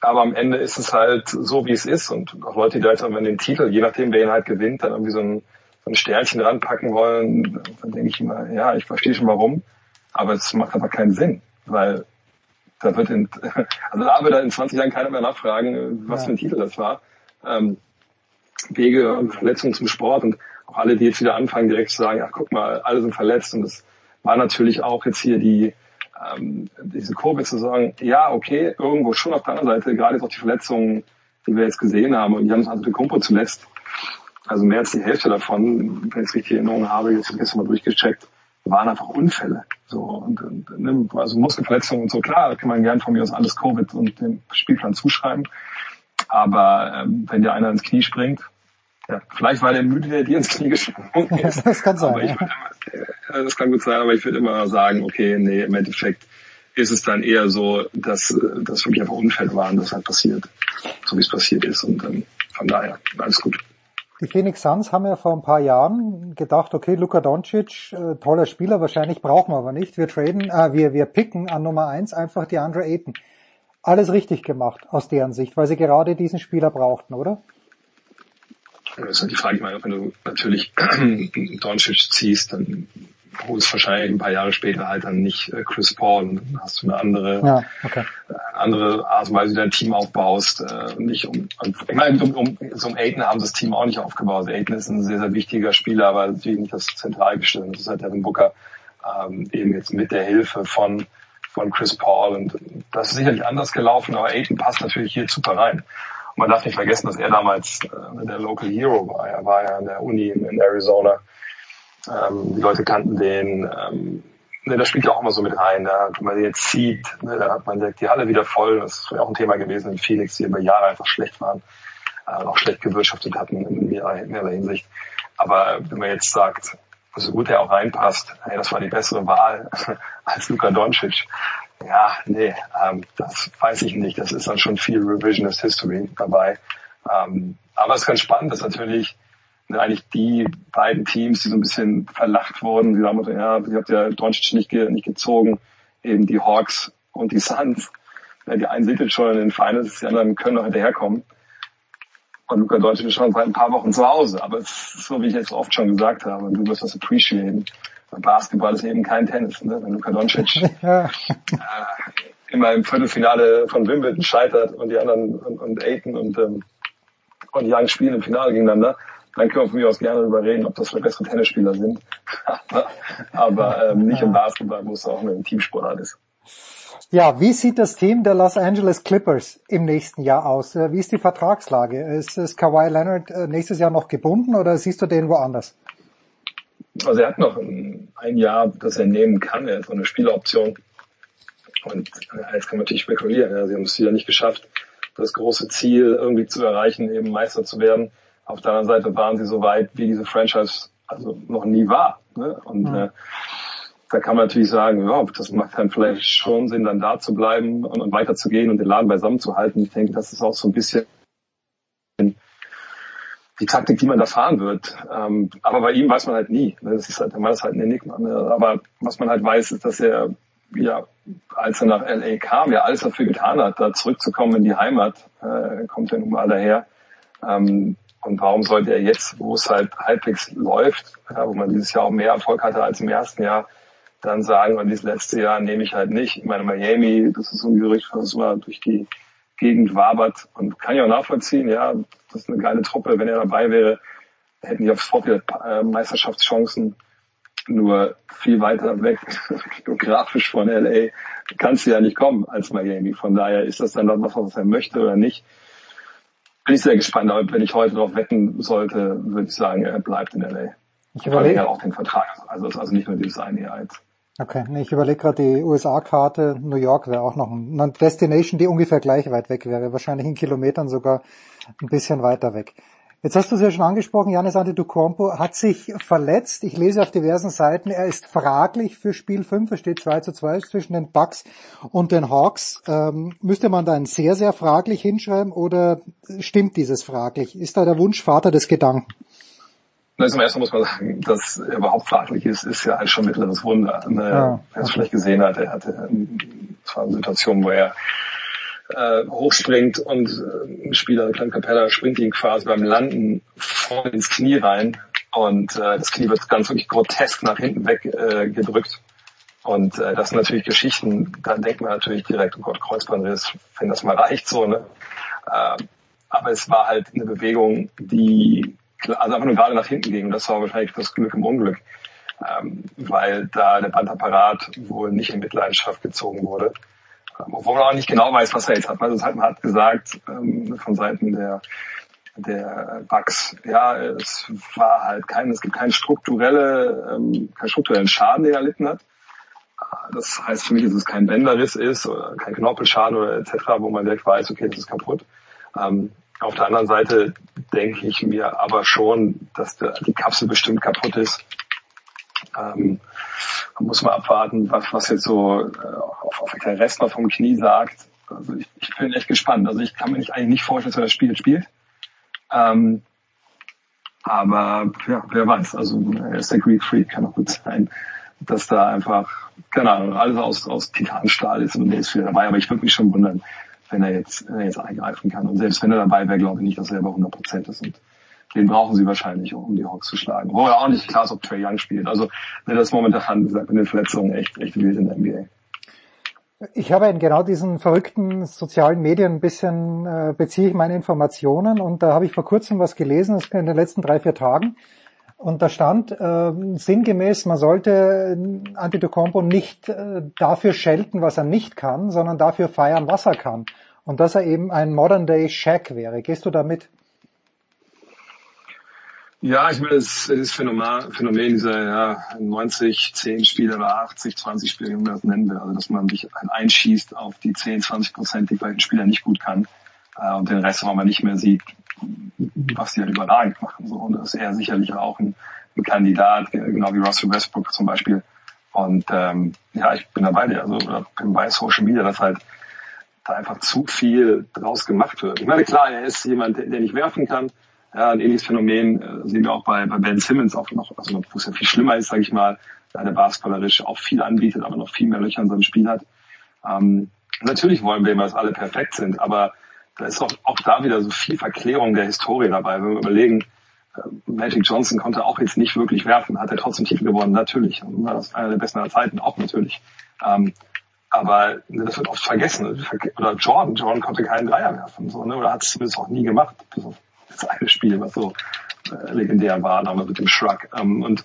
Aber am Ende ist es halt so, wie es ist. Und auch Leute, die da jetzt an den Titel, je nachdem, wer ihn halt gewinnt, dann irgendwie so ein, so ein Sternchen ranpacken wollen, dann denke ich immer, ja, ich verstehe schon warum. Aber es macht aber keinen Sinn, weil da wird in, also da wird in 20 Jahren keiner mehr nachfragen, was Ja. für ein Titel das war. Ähm, Wege und Verletzungen zum Sport und auch alle, die jetzt wieder anfangen, direkt zu sagen, ach guck mal, alle sind verletzt und das war natürlich auch jetzt hier die ähm, diese Kurve zu sagen, ja, okay, irgendwo schon auf der anderen Seite, gerade jetzt auch die Verletzungen, die wir jetzt gesehen haben und Janis Antetokounmpo zuletzt, also mehr als die Hälfte davon, wenn ich es richtig in Erinnerung habe, jetzt gestern mal durchgecheckt, waren einfach Unfälle. So und, und ne, also Muskelverletzungen und so klar, da kann man gern von mir aus alles Covid und dem Spielplan zuschreiben. Aber ähm, wenn dir einer ins Knie springt, ja, vielleicht war der müde, der dir ins Knie gesprungen ist. Das kann sein. Aber ich würd immer, äh, das kann gut sein, aber ich würde immer sagen, okay, nee, im Endeffekt ist es dann eher so, dass äh, das wirklich einfach Unfälle waren, das halt passiert, so wie es passiert ist. Und ähm, von daher, alles gut. Die Phoenix Suns haben ja vor ein paar Jahren gedacht, okay, Luka Doncic, äh, toller Spieler, wahrscheinlich brauchen wir aber nicht. Wir traden, äh, wir, wir picken an Nummer eins einfach die Andre Ayton. Alles richtig gemacht aus deren Sicht, weil sie gerade diesen Spieler brauchten, oder? Das ist die Frage, ich meine, wenn du natürlich Doncic ziehst, dann holst du wahrscheinlich ein paar Jahre später halt dann nicht äh, Chris Paul und dann hast du eine andere Ja, okay. andere Art und Weise, wie du dein Team aufbaust. Äh, nicht um, ich meine, um, um, so um Aiden haben sie das Team auch nicht aufgebaut. Aiden ist ein sehr, sehr wichtiger Spieler, aber natürlich nicht das Zentralgestirn. Das ist halt Devin Booker ähm, eben jetzt mit der Hilfe von von Chris Paul und das ist sicherlich anders gelaufen, aber Aiden passt natürlich hier super rein. Und man darf nicht vergessen, dass er damals äh, der Local Hero war. Er war ja an der Uni in Arizona. Ähm, die Leute kannten den. Ähm, ne, das spielt ja auch immer so mit rein. Da, wenn man den jetzt sieht, ne, dann hat man direkt die Halle wieder voll. Das wäre auch ein Thema gewesen in Phoenix, die über Jahre einfach schlecht waren, äh, auch schlecht gewirtschaftet hatten in mehrerer Hinsicht. Aber wenn man jetzt sagt, so gut er auch reinpasst, hey, das war die bessere Wahl als Luka Doncic. Ja, nee, ähm, das weiß ich nicht. Das ist dann schon viel Revisionist History dabei. Ähm, aber es ist ganz spannend, dass natürlich eigentlich die beiden Teams, die so ein bisschen verlacht wurden. Sie sagen, ja, sie habt ja Doncic nicht, ge, nicht gezogen, eben die Hawks und die Suns. Ja, die einen sind jetzt schon in den Finals, die anderen können noch hinterherkommen. Und Luca Doncic ist schon seit ein paar Wochen zu Hause. Aber es ist so, wie ich jetzt oft schon gesagt habe, du wirst das appreciaten. Basketball ist eben kein Tennis. Ne? Wenn Luka Doncic äh, immer im Viertelfinale von Wimbledon scheitert und die anderen und, und Aiton und, ähm, und Young spielen im Finale gegeneinander, dann können wir von mir aus gerne darüber reden, ob das vielleicht bessere Tennisspieler sind. Aber ähm, nicht im Basketball, wo es auch ein Teamsport ist. Ja, wie sieht das Team der Los Angeles Clippers im nächsten Jahr aus? Äh, wie ist die Vertragslage? Ist, ist Kawhi Leonard äh, nächstes Jahr noch gebunden oder siehst du den woanders? Also er hat noch ein, Jahr, das er nehmen kann. Er hat so eine Spieleroption. Und äh, jetzt kann man natürlich spekulieren. Sie haben es wieder nicht geschafft, das große Ziel irgendwie zu erreichen, eben Meister zu werden. Auf der anderen Seite waren sie so weit, wie diese Franchise also noch nie war. Ne? Und mhm. äh, da kann man natürlich sagen, ja, das macht dann vielleicht schon Sinn, dann da zu bleiben und, und weiterzugehen und den Laden beisammen zu halten. Ich denke, das ist auch so ein bisschen die Taktik, die man da fahren wird. Ähm, aber bei ihm weiß man halt nie. Ne? Das ist halt, der Mann ist halt ein Enigma. Ne? Aber was man halt weiß, ist, dass er, ja, als er nach LA kam, ja alles dafür getan hat, da zurückzukommen in die Heimat, äh, kommt er nun mal daher. Ähm, und warum sollte er jetzt, wo es halt halbwegs läuft, ja, wo man dieses Jahr auch mehr Erfolg hatte als im ersten Jahr, dann sagen, und dieses letzte Jahr nehme ich halt nicht. Ich meine, Miami, das ist so ein Gerücht, was immer durch die Gegend wabert und kann ich auch nachvollziehen, ja, das ist eine geile Truppe. Wenn er dabei wäre, hätten die aufs Vorbild äh, Meisterschaftschancen nur viel weiter weg, geografisch von LA, kannst du ja nicht kommen als Miami. Von daher ist das dann das, was er möchte oder nicht. Bin ich sehr gespannt, aber wenn ich heute darauf wetten sollte, würde ich sagen, er bleibt in LA. Ich überlege auch den Vertrag, also, also nicht nur dieses eine Jahr jetzt. Okay, nee, ich überlege gerade die USA-Karte, New York wäre auch noch eine Destination, die ungefähr gleich weit weg wäre, wahrscheinlich in Kilometern sogar ein bisschen weiter weg. Jetzt hast du es ja schon angesprochen, Janis Antetokounmpo hat sich verletzt. Ich lese auf diversen Seiten, er ist fraglich für Spiel 5. Es steht 2 zu 2 zwischen den Bucks und den Hawks. Ähm, müsste man da ein sehr, sehr fraglich hinschreiben oder stimmt dieses fraglich? Ist da der Wunsch Vater des Gedanken? Na, zum ersten muss man sagen, dass er überhaupt fraglich ist, ist ja halt schon mittleres Wunder. Ne? Ja. Wer es vielleicht gesehen hat, er hatte zwar eine Situation, wo er äh, hochspringt und äh, ein Spieler, Clem Capella, springt ihn quasi beim Landen vorne ins Knie rein und äh, das Knie wird ganz wirklich grotesk nach hinten weg äh, gedrückt. Und äh, das sind natürlich Geschichten, da denkt man natürlich direkt, oh Gott, Kreuzbandriss, wenn das mal reicht so, ne? Äh, aber es war halt eine Bewegung, die also einfach nur gerade nach hinten ging. Das war wahrscheinlich das Glück im Unglück, ähm, weil da der Bandapparat wohl nicht in Mitleidenschaft gezogen wurde. Obwohl man auch nicht genau weiß, was er jetzt hat. Also man hat gesagt ähm, von Seiten der der Bugs, ja, es war halt kein, es gibt keinen strukturelle, ähm, keinen strukturellen Schaden, den er erlitten hat. Das heißt für mich, dass es kein Bänderriss ist oder kein Knorpelschaden oder etc., wo man direkt weiß, okay, das ist kaputt. Ähm, auf der anderen Seite denke ich mir aber schon, dass der, die Kapsel bestimmt kaputt ist. Ähm, man muss mal abwarten, was, was jetzt so äh, auf, auf der Rest noch vom Knie sagt. Also ich, ich bin echt gespannt. Also ich kann mir nicht, eigentlich nicht vorstellen, dass er das Spiel spielt. Ähm, aber ja, wer weiß. Also er ist der Greek Freak, kann auch gut sein, dass da einfach, keine Ahnung, alles aus, aus Titanstahl ist und der ist wieder dabei. Aber ich würde mich schon wundern, wenn er jetzt, wenn er jetzt eingreifen kann. Und selbst wenn er dabei wäre, glaube ich nicht, dass er bei 100 Prozent ist. Und den brauchen sie wahrscheinlich, um die Hawks zu schlagen. Wo er auch nicht klar ist, ob Trey Young spielt. Also, das ist momentan, wie gesagt, mit den Verletzungen echt, echt wild in der NBA. Ich habe in genau diesen verrückten sozialen Medien ein bisschen, äh, beziehe ich meine Informationen und da habe ich vor kurzem was gelesen, das in den letzten drei, vier Tagen. Und da stand äh, sinngemäß, man sollte Antetokounmpo nicht äh, dafür schelten, was er nicht kann, sondern dafür feiern, was er kann. Und dass er eben ein Modern-Day Shaq wäre. Gehst du damit? Ja, ich meine, es ist Phänomen, Phänomen dieser ja, 90, 10 Spiele oder 80, 20 Spiele, wie man das nennen will. Also, dass man sich einschießt auf die 10, 20 Prozent, die vielleicht ein Spieler nicht gut kann äh, und den Rest, wo man nicht mehr sieht, was die halt überragend machen. So. Und das ist er sicherlich auch ein, ein Kandidat, genau wie Russell Westbrook zum Beispiel. Und ähm, ja, ich bin dabei, also bin bei Social Media, dass halt da einfach zu viel draus gemacht wird. Ich meine, klar, er ist jemand, der, der nicht werfen kann, Ja, ein ähnliches Phänomen äh, sehen wir auch bei, bei Ben Simmons auch noch, also wo es ja viel schlimmer ist, sage ich mal, da der basketballerisch auch viel anbietet, aber noch viel mehr Löcher in seinem Spiel hat. Ähm, natürlich wollen wir immer, dass alle perfekt sind, aber da ist auch, auch da wieder so viel Verklärung der Historie dabei. Wenn wir überlegen, äh, Magic Johnson konnte auch jetzt nicht wirklich werfen, hat er trotzdem Titel gewonnen, natürlich. Und war das einer der besten aller Zeiten, auch natürlich. Ähm, aber das wird oft vergessen. Oder Jordan, Jordan konnte keinen Dreier werfen, so, ne? oder hat es zumindest auch nie gemacht. Das eine Spiel, was so äh, legendär war, damals mit dem Shrug. Ähm, und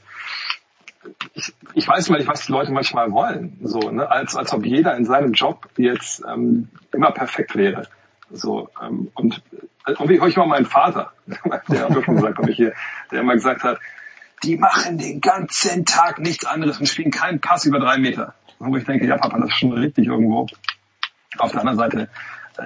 ich, ich weiß nicht, was die Leute manchmal wollen, so, ne? als, als ob jeder in seinem Job jetzt ähm, immer perfekt wäre. So, ähm, und, äh, und wie höre ich mal meinen Vater, der hat schon gesagt, ich hier, der immer gesagt hat, die machen den ganzen Tag nichts anderes und spielen keinen Pass über drei Meter. Wo ich denke, ja Papa, das ist schon richtig irgendwo. Auf der anderen Seite, äh,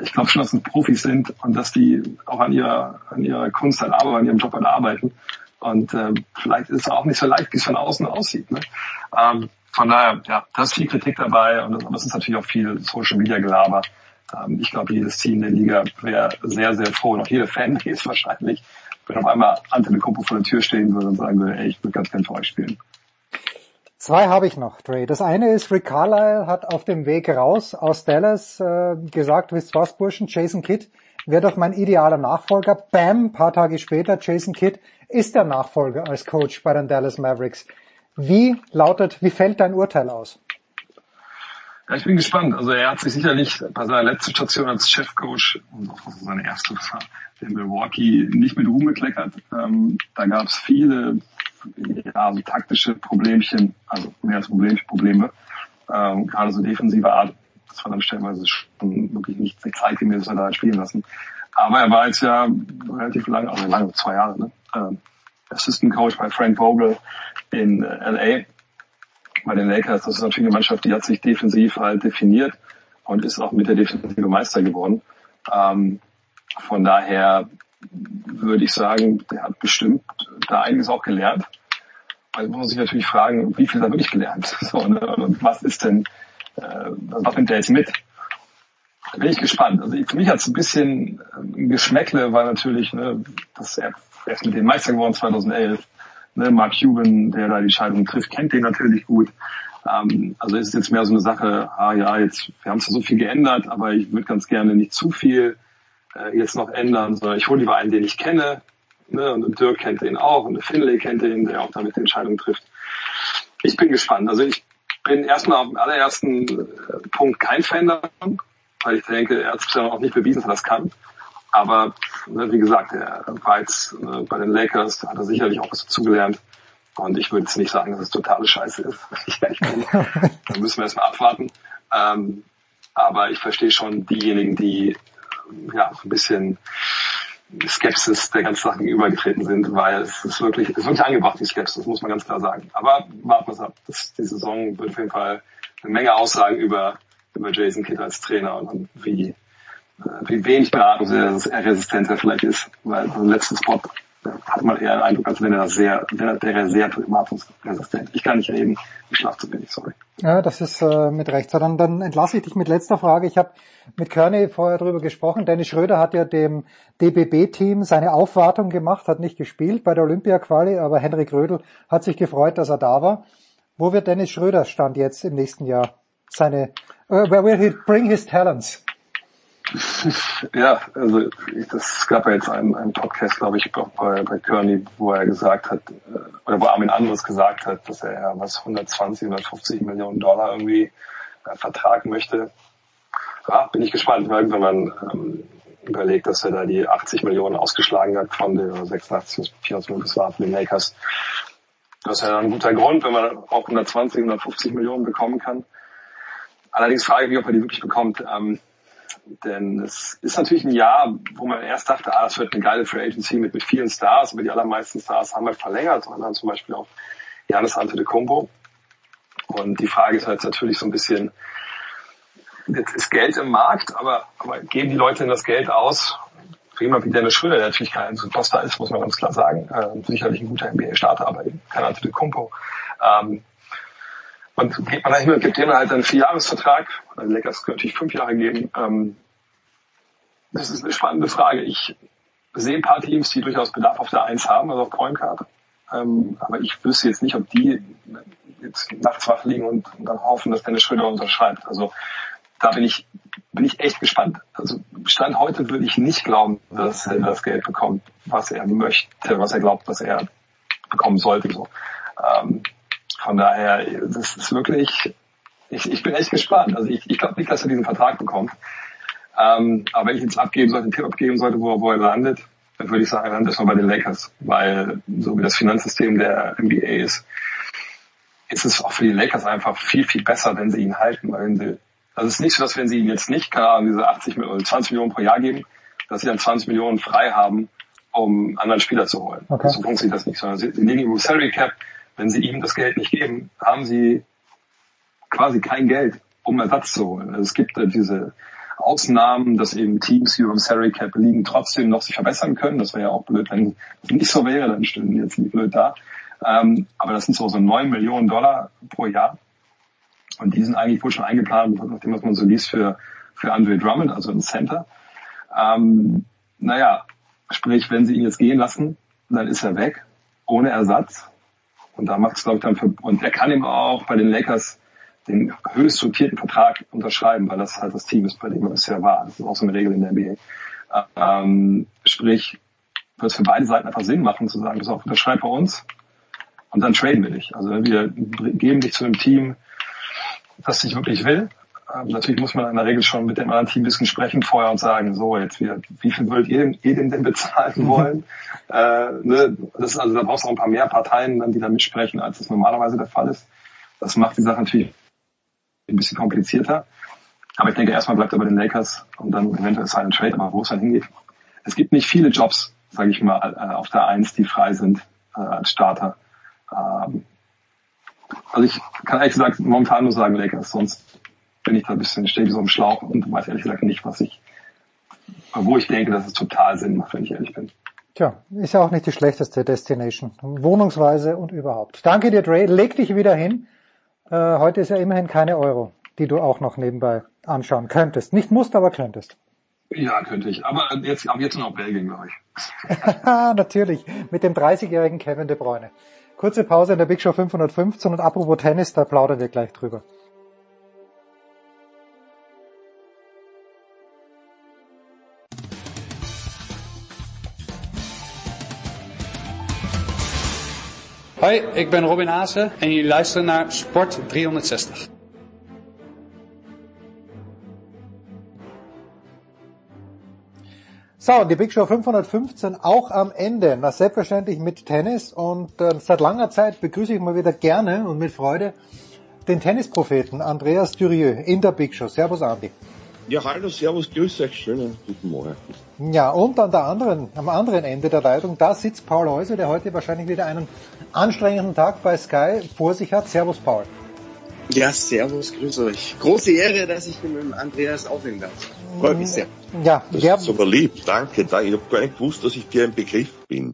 ich glaube schon, dass es Profis sind und dass die auch an ihrer, an ihrer Kunst halt arbeiten, an ihrem Job halt arbeiten. Und äh, vielleicht ist es auch nicht so leicht, wie es von außen aussieht. Ne? Ähm, von daher, ja, da ist viel Kritik dabei und das ist natürlich auch viel Social Media Gelaber. Ähm, ich glaube, jedes Team der Liga wäre sehr, sehr froh und auch jede Fanbase wahrscheinlich, wenn auf einmal Antetokounmpo vor der Tür stehen würde und sagen würde, ey, ich würde ganz gerne für euch spielen. Zwei habe ich noch, Dre. Das eine ist, Rick Carlisle hat auf dem Weg raus aus Dallas äh, gesagt, wisst was, Burschen, Jason Kidd wäre doch mein idealer Nachfolger. Bam, paar Tage später, Jason Kidd ist der Nachfolger als Coach bei den Dallas Mavericks. Wie lautet, wie fällt dein Urteil aus? Ja, ich bin gespannt. Also er hat sich sicherlich bei seiner letzten Station als Chefcoach, und auch seine erste war, in Milwaukee nicht mit Ruhm gekleckert. Ähm, da gab es viele ja, so taktische Problemchen, also mehr als Problem, Probleme, ähm, gerade so defensive Art. Das war dann stellenweise schon wirklich nicht zeitgemäß, was er da spielen lassen. Aber er war jetzt ja relativ lange, also lange, zwei Jahre, ne? Ähm, Assistant Coach bei Frank Vogel in äh, LA bei den Lakers. Das ist natürlich eine Mannschaft, die hat sich defensiv halt definiert und ist auch mit der Defensive Meister geworden. Ähm, von daher würde ich sagen, der hat bestimmt da einiges auch gelernt. Also muss man sich natürlich fragen, wie viel hat er wirklich gelernt? So, ne? Und was ist denn, äh, was nimmt der jetzt mit? Da bin ich gespannt. Also für mich hat es ein bisschen ein ähm, Geschmäckle, weil natürlich, ne, dass er erst mit dem Meister geworden 2011. Ne, Mark Cuban, der da die Scheidung trifft, kennt den natürlich gut. Ähm, also ist es jetzt mehr so eine Sache, ah ja, jetzt, wir haben zwar so viel geändert, aber ich würde ganz gerne nicht zu viel äh, jetzt noch ändern, sondern ich hole lieber einen, den ich kenne. Ne, und Dirk kennt den auch und Finlay kennt den, der auch damit die Entscheidung trifft. Ich bin gespannt. Also ich bin erstmal auf dem allerersten äh, Punkt kein Fan davon, weil ich denke, er hat es auch nicht bewiesen, dass er das kann. Aber ne, wie gesagt, er war jetzt äh, bei den Lakers, hat er sicherlich auch was dazugelernt. Und ich würde jetzt nicht sagen, dass es totale Scheiße ist. da müssen wir erstmal abwarten. Ähm, aber ich verstehe schon diejenigen, die ja ein bisschen Skepsis der ganzen Sache gegenübergetreten sind, weil es ist wirklich, es ist wirklich angebracht, die Skepsis, muss man ganz klar sagen. Aber warten wir es ab. Das, die Saison wird auf jeden Fall eine Menge aussagen über, über Jason Kidd als Trainer und, wie, wie wenig beratungsresistent er vielleicht ist, weil beim letzten Spot hat man eher den Eindruck, als wenn er sehr, wäre er sehr beratungsresistent. Ich kann nicht reden, ich schlafe zu wenig, sorry. Ja, das ist äh, mit Recht. So, dann, dann entlasse ich dich mit letzter Frage. Ich habe mit Kearney vorher drüber gesprochen. Dennis Schröder hat ja dem DBB-Team seine Aufwartung gemacht, hat nicht gespielt bei der Olympia-Quali, aber Henrik Rödel hat sich gefreut, dass er da war. Wo wird Dennis Schröder stand jetzt im nächsten Jahr? Seine, uh, where will he bring his talents? Ja, also das gab ja jetzt einen, einen Podcast, glaube ich, bei, bei Kearney, wo er gesagt hat, äh, oder wo Armin Anderes gesagt hat, dass er ja was 120, 150 Millionen Dollar irgendwie äh, vertragen möchte. Ja, bin ich gespannt, weil wenn man ähm, überlegt, dass er da die 80 Millionen ausgeschlagen hat von den 86 84 Millionen, das war von den Lakers. Das ist ja ein guter Grund, wenn man auch 120, 150 Millionen bekommen kann. Allerdings frage ich mich, ob er die wirklich bekommt. Ähm, denn es ist natürlich ein Jahr, wo man erst dachte, ah, es wird eine geile Free Agency mit, mit vielen Stars, aber die allermeisten Stars haben wir verlängert dann zum Beispiel auch Janis Antetokounmpo. Und die Frage ist halt natürlich so ein bisschen, jetzt ist Geld im Markt, aber, aber geben die Leute denn das Geld aus? Prima wie Dennis Schröder, der natürlich kein Superstar ist, muss man ganz klar sagen. Äh, sicherlich ein guter NBA-Starter, aber eben kein Antetokounmpo. Ähm, und geht man dahin und gibt denen halt einen Vierjahresvertrag. Also Lakers können natürlich fünf Jahre geben. Ähm, das ist eine spannende Frage. Ich sehe ein paar Teams, die durchaus Bedarf auf der Eins haben, also auf Point Guard. Ähm, aber ich wüsste jetzt nicht, ob die jetzt nachts wach liegen und, und dann hoffen, dass Dennis Schröder unterschreibt. Also da bin ich, bin ich echt gespannt. Also Stand heute würde ich nicht glauben, dass er das Geld bekommt, was er möchte, was er glaubt, was er bekommen sollte. So. Ähm, von daher, das ist wirklich, ich, ich bin echt gespannt. Also ich, ich glaube nicht, dass er diesen Vertrag bekommt. Ähm, aber wenn ich jetzt abgeben sollte, einen Tipp abgeben sollte, wo, wo er landet, dann würde ich sagen, er landet erstmal bei den Lakers, weil so wie das Finanzsystem der NBA ist, ist es auch für die Lakers einfach viel, viel besser, wenn sie ihn halten, weil wenn sie, also es ist nicht so, dass wenn sie ihn jetzt nicht, keine Ahnung, diese 80 oder 20 Millionen pro Jahr geben, dass sie dann 20 Millionen frei haben, um anderen Spieler zu holen. Okay. So funktioniert das nicht, sondern sie, sie legen ihm Salary Cap, wenn sie ihm das Geld nicht geben, haben sie quasi kein Geld, um Ersatz zu holen. Also es gibt äh, diese Ausnahmen, dass eben Teams, die im Salary Cap liegen, trotzdem noch sich verbessern können. Das wäre ja auch blöd, wenn es nicht so wäre, dann stünden die jetzt nicht blöd da. Ähm, aber das sind so, so 9 Millionen Dollar pro Jahr. Und die sind eigentlich wohl schon eingeplant, nachdem was man so liest, für, für Andre Drummond, also ein Center. Ähm, naja, sprich, wenn sie ihn jetzt gehen lassen, dann ist er weg, ohne Ersatz. Und da macht es, glaube ich, dann für, und er kann ihm auch bei den Lakers den höchst dotierten Vertrag unterschreiben, weil das halt das Team ist, bei dem er bisher war. Das ist auch so eine Regel in der NBA. Ähm, sprich, wird es für beide Seiten einfach Sinn machen, zu sagen, pass auf, unterschreib bei uns und dann traden wir dich. Also wir geben dich zu einem Team, das dich wirklich will. Ähm, natürlich muss man in der Regel schon mit dem anderen Team ein bisschen sprechen vorher und sagen, so jetzt wir, wie viel würdet ihr, ihr denn, denn bezahlen mhm. wollen? äh, ne? das ist, also da brauchst du auch ein paar mehr Parteien, dann, die da mitsprechen, als das normalerweise der Fall ist. Das macht die Sache natürlich ein bisschen komplizierter. Aber ich denke, erstmal bleibt er bei den Lakers und dann eventuell Silent Trade, aber wo es dann hingeht. Es gibt nicht viele Jobs, sage ich mal, äh, auf der Eins, die frei sind äh, als Starter. Ähm, also ich kann ehrlich gesagt momentan nur sagen Lakers, sonst bin ich da ein bisschen, stehe so im Schlauch und weiß ehrlich gesagt nicht, was ich, wo ich denke, dass es total Sinn macht, wenn ich ehrlich bin. Tja, ist ja auch nicht die schlechteste Destination. Wohnungsweise und überhaupt. Danke dir, Dre. Leg dich wieder hin. Äh, heute ist ja immerhin keine Euro, die du auch noch nebenbei anschauen könntest. Nicht musst, aber könntest. Ja, könnte ich. Aber jetzt, ab jetzt noch Belgien, glaube ich. Natürlich. Mit dem 30-jährigen Kevin De Bruyne. Kurze Pause in der Big Show 515 und apropos Tennis, da plaudern wir gleich drüber. Hoi, ik ben Robin Haase en jullie luisteren naar Sport 360. So, die Big Show 515 auch am Ende. Na, selbstverständlich mit Tennis und äh, seit langer Zeit begrüße ich mal wieder gerne und mit Freude den Tennispropheten Andreas Dürieu in der Big Show. Servus Andi. Ja, hallo, servus, grüß euch, schönen guten Morgen. Ja, und an der anderen, am anderen Ende der Leitung, da sitzt Paul Häuser, der heute wahrscheinlich wieder einen anstrengenden Tag bei Sky vor sich hat. Servus, Paul. Ja, servus, grüß euch. Große Ehre, dass ich mit dem Andreas aufnehmen darf. Freut mich sehr. Ja, das ja. ist aber lieb, danke. Ich habe gar nicht gewusst, dass ich dir ein Begriff bin.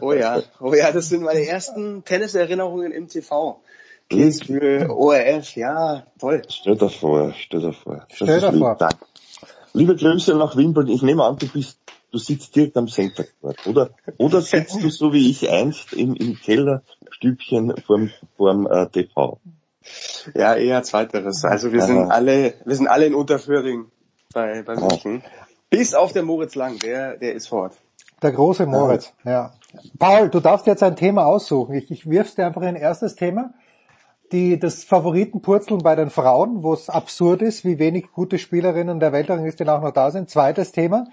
Oh ja, oh ja, das sind meine ersten Tenniserinnerungen im TV. Kitzbühel, ORF, ja, toll. Stell dir vor, stell dir vor. Stell dir vor. Dank. Liebe Grüße nach Wimbledon. Ich nehme an, du bist, du sitzt direkt am Center Court, oder? Oder sitzt du so wie ich einst im, im Kellerstübchen vorm, vorm äh, TV? Ja, eher zweiteres. Also wir sind alle, wir sind alle in Unterföhring bei, bei München. Bis auf der Moritz Lang, der, der ist fort. Der große Moritz, ja. Paul, du darfst jetzt ein Thema aussuchen. Ich, ich wirf's dir einfach ein erstes Thema die, das Favoritenpurzeln bei den Frauen, wo es absurd ist, wie wenig gute Spielerinnen der Weltrangliste auch noch da sind. Zweites Thema,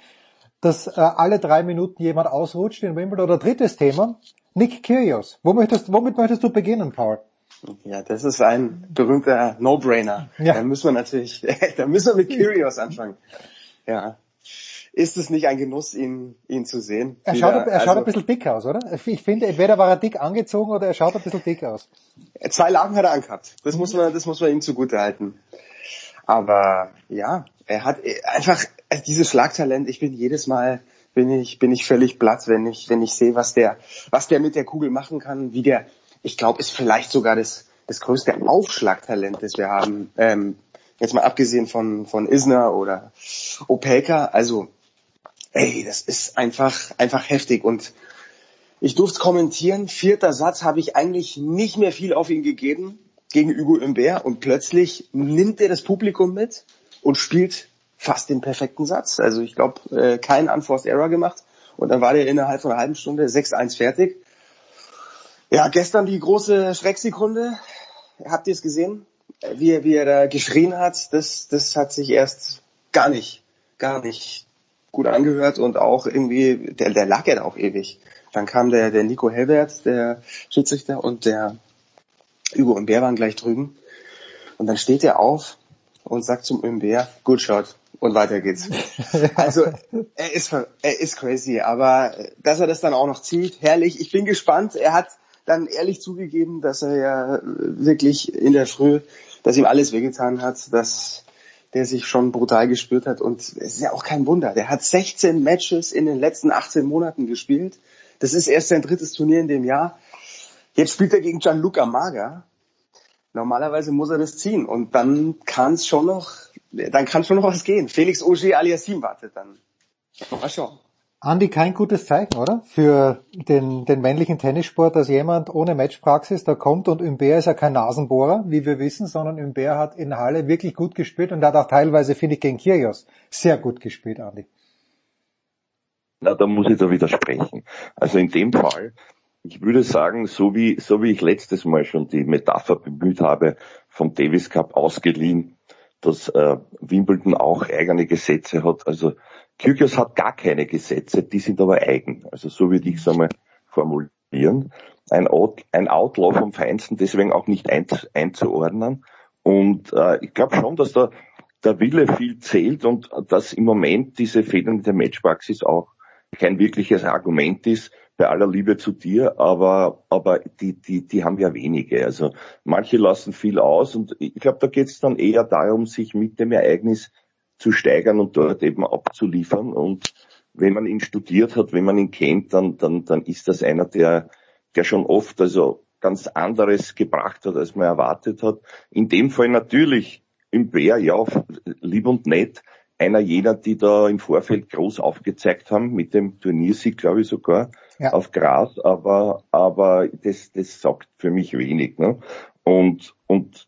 dass äh, alle drei Minuten jemand ausrutscht in Wimbledon. Oder drittes Thema, Nick Kyrgios. Wo möchtest, womit möchtest du beginnen, Paul? Ja, das ist ein berühmter No-Brainer. Ja. Da müssen wir natürlich, da müssen wir mit Kyrgios anfangen. Ja ist es nicht ein Genuss, ihn, ihn zu sehen. Er schaut, er schaut also, ein bisschen dick aus, oder? Ich finde, entweder war er dick angezogen oder er schaut ein bisschen dick aus. Zwei Lagen hat er angehabt. Das muss man, das muss man ihm zugute halten. Aber ja, er hat einfach also dieses Schlagtalent. Ich bin jedes Mal bin ich bin ich völlig platt, wenn ich wenn ich sehe, was der was der mit der Kugel machen kann, wie der. Ich glaube, ist vielleicht sogar das das größte Aufschlagtalent, das wir haben. Ähm, jetzt mal abgesehen von von Isner oder Opelka. Also ey, das ist einfach, einfach heftig und ich durfte kommentieren. Vierter Satz habe ich eigentlich nicht mehr viel auf ihn gegeben gegen Hugo Imbert und plötzlich nimmt er das Publikum mit und spielt fast den perfekten Satz. Also ich glaube, äh, kein Unforced Error gemacht und dann war der innerhalb von einer halben Stunde 6-1 fertig. Ja, gestern die große Schrecksekunde. Habt ihr es gesehen? Wie er, wie er da geschrien hat, das, das hat sich erst gar nicht, gar nicht gut angehört und auch irgendwie, der, der lag ja da auch ewig. Dann kam der, der Nico Helbert, der Schiedsrichter, und der Hugo Imbert waren gleich drüben. Und dann steht er auf und sagt zum Imbert, good shot. Und weiter geht's. Also, er ist, er ist crazy, aber dass er das dann auch noch zieht, herrlich. Ich bin gespannt. Er hat dann ehrlich zugegeben, dass er ja wirklich in der Früh, dass ihm alles wehgetan hat, dass der sich schon brutal gespürt hat. Und es ist ja auch kein Wunder. Der hat 16 Matches in den letzten 18 Monaten gespielt. Das ist erst sein drittes Turnier in dem Jahr. Jetzt spielt er gegen Gianluca Maga. Normalerweise muss er das ziehen und dann kann es schon noch, dann kann schon noch was gehen. Felix Auger aliasim wartet dann. Mal schauen. Andi, kein gutes Zeichen, oder? Für den, den männlichen Tennissport, dass jemand ohne Matchpraxis da kommt und Umber ist ja kein Nasenbohrer, wie wir wissen, sondern Umber hat in Halle wirklich gut gespielt und hat auch teilweise, finde ich, gegen Kyrgios sehr gut gespielt, Andi. Na, da muss ich da widersprechen. Also in dem Fall, ich würde sagen, so wie, so wie ich letztes Mal schon die Metapher bemüht habe, vom Davis Cup ausgeliehen, dass äh, Wimbledon auch eigene Gesetze hat. Also Kyrgios hat gar keine Gesetze, die sind aber eigen. Also so würde ich es einmal formulieren. Ein, Out, ein Outlaw vom Feinsten, deswegen auch nicht ein, einzuordnen. Und äh, ich glaube schon, dass da der Wille viel zählt und dass im Moment diese fehlende Matchpraxis auch kein wirkliches Argument ist, bei aller Liebe zu dir, aber, aber die, die, die haben ja wenige. Also manche lassen viel aus und ich glaube, da geht es dann eher darum, sich mit dem Ereignis zu steigern und dort eben abzuliefern. Und wenn man ihn studiert hat, wenn man ihn kennt, dann, dann, dann ist das einer, der, der schon oft also ganz anderes gebracht hat, als man erwartet hat. In dem Fall natürlich im Bär, ja, lieb und nett, einer jener, die da im Vorfeld groß aufgezeigt haben, mit dem Turniersieg, glaube ich sogar, ja. auf Gras, aber, aber das, das sagt für mich wenig. Ne? Und, und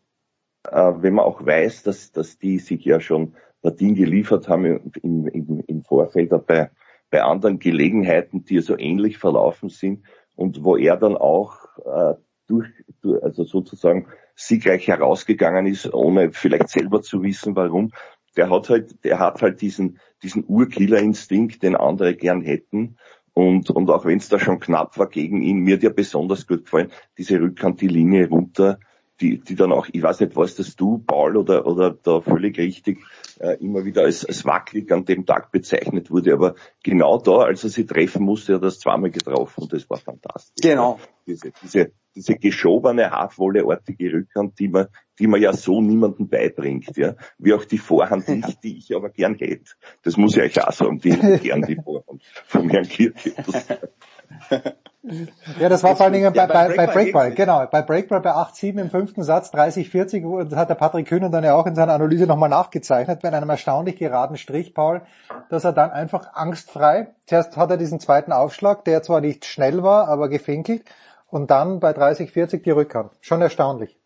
äh, wenn man auch weiß, dass, dass die sich ja schon Partien geliefert haben im, im, im Vorfeld bei, bei anderen Gelegenheiten, die so ähnlich verlaufen sind und wo er dann auch äh, durch, durch, also sozusagen siegreich herausgegangen ist, ohne vielleicht selber zu wissen, warum, der hat halt, der hat halt diesen, diesen Urkillerinstinkt, den andere gern hätten. Und, und auch wenn es da schon knapp war gegen ihn, mir hat ja besonders gut gefallen, diese Rückhand die Linie runter, die, die dann auch, ich weiß nicht, was das du, Paul, oder, oder da völlig richtig, äh, immer wieder als, als wackelig an dem Tag bezeichnet wurde. Aber genau da, als er sie treffen musste, hat er das zweimal getroffen und das war fantastisch. Genau. Diese, diese, diese geschobene, haarvolleartige Rückhand, die man, die man ja so niemandem beibringt, ja. Wie auch die Vorhand nicht, die ich aber gern hätte. Das muss ich euch auch sagen, die gern die Vorhand von Herrn Kirche. Ja, das war vor allen Dingen bei, bei, bei Breakball, genau. Bei Breakball bei 8-7 im fünften Satz, 30-40, das hat der Patrick Kühner dann ja auch in seiner Analyse nochmal nachgezeichnet, bei einem erstaunlich geraden Strich, Paul, dass er dann einfach angstfrei, zuerst hat er diesen zweiten Aufschlag, der zwar nicht schnell war, aber gefinkelt, und dann bei 30, 40 die Rückhand. Schon erstaunlich.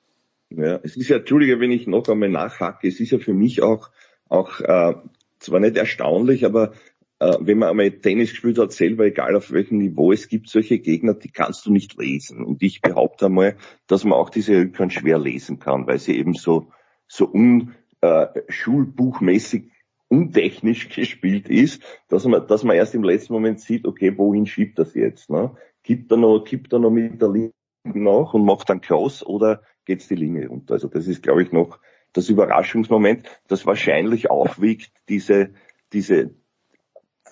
Ja, es ist ja, Entschuldige, wenn ich noch einmal nachhacke, es ist ja für mich auch, auch äh, zwar nicht erstaunlich, aber äh, wenn man einmal Tennis gespielt hat, selber, egal auf welchem Niveau, es gibt solche Gegner, die kannst du nicht lesen. Und ich behaupte einmal, dass man auch diese Rückhand schwer lesen kann, weil sie eben so, so un, äh, schulbuchmäßig untechnisch gespielt ist, dass man, dass man erst im letzten Moment sieht, okay, wohin schiebt das jetzt? Ne? Kippt er noch, kippt er noch mit der Linie nach und macht dann Cross oder geht's die Linie runter? Also das ist, glaube ich, noch das Überraschungsmoment, das wahrscheinlich aufwiegt, diese, diese,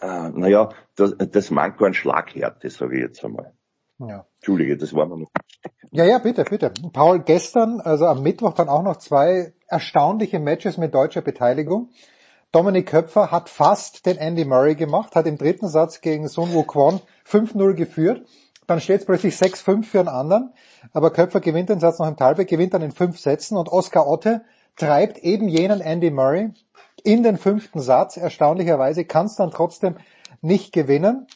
äh, naja, das, das Manko an Schlaghärte, sage ich jetzt einmal. Ja. Entschuldige, das war mir noch wichtig. Ja, ja, bitte, bitte. Paul, gestern, also am Mittwoch dann auch noch zwei erstaunliche Matches mit deutscher Beteiligung. Dominik Köpfer hat fast den Andy Murray gemacht, hat im dritten Satz gegen Sun Woo Kwon 5-0 geführt dann steht es plötzlich 6-5 für einen anderen, aber Köpfer gewinnt den Satz noch im Talberg, gewinnt dann in fünf Sätzen und Oscar Otte treibt eben jenen Andy Murray in den fünften Satz. Erstaunlicherweise kann es dann trotzdem nicht gewinnen.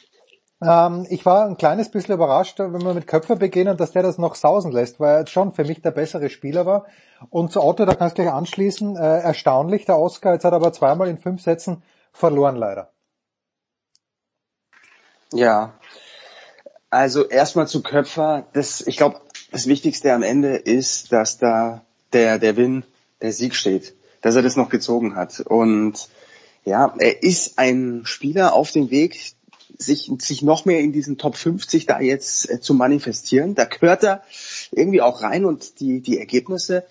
Ähm, ich war ein kleines bisschen überrascht, wenn wir mit Köpfer beginnen, dass der das noch sausen lässt, weil er jetzt schon für mich der bessere Spieler war. Und zu Otto, da kannst du gleich anschließen, äh, erstaunlich, der Oscar, jetzt hat er aber zweimal in fünf Sätzen verloren leider. Ja, also erstmal zu Köpfer, das, ich glaube, das Wichtigste am Ende ist, dass da der, der Win, der Sieg steht, dass er das noch gezogen hat. Und ja, er ist ein Spieler auf dem Weg, sich, sich noch mehr in diesen Top 50 da jetzt äh, zu manifestieren. Da gehört er irgendwie auch rein und die, die Ergebnisse,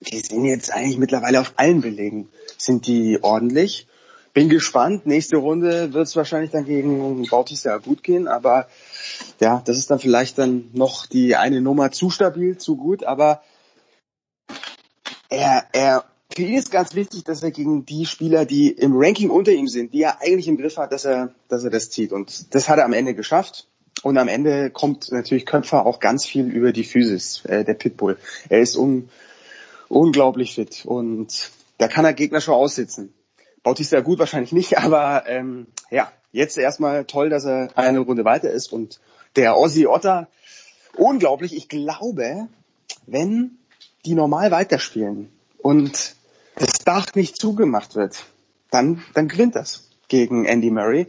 die sind jetzt eigentlich mittlerweile auf allen Belegen, sind die ordentlich. Bin gespannt. Nächste Runde wird es wahrscheinlich dann gegen Bautista gut gehen, aber ja, das ist dann vielleicht dann noch die eine Nummer zu stabil, zu gut, aber er, er für ihn ist ganz wichtig, dass er gegen die Spieler, die im Ranking unter ihm sind, die er eigentlich im Griff hat, dass er, dass er das zieht. Und das hat er am Ende geschafft. Und am Ende kommt natürlich Köpfer auch ganz viel über die Physis, äh, der Pitbull. Er ist un, unglaublich fit und da kann er Gegner schon aussitzen. Bautista gut wahrscheinlich nicht, aber ähm, ja, jetzt erstmal toll, dass er eine Runde weiter ist und der Aussie Otter, unglaublich. Ich glaube, wenn die normal weiterspielen und Dach nicht zugemacht wird, dann, dann gewinnt das gegen Andy Murray.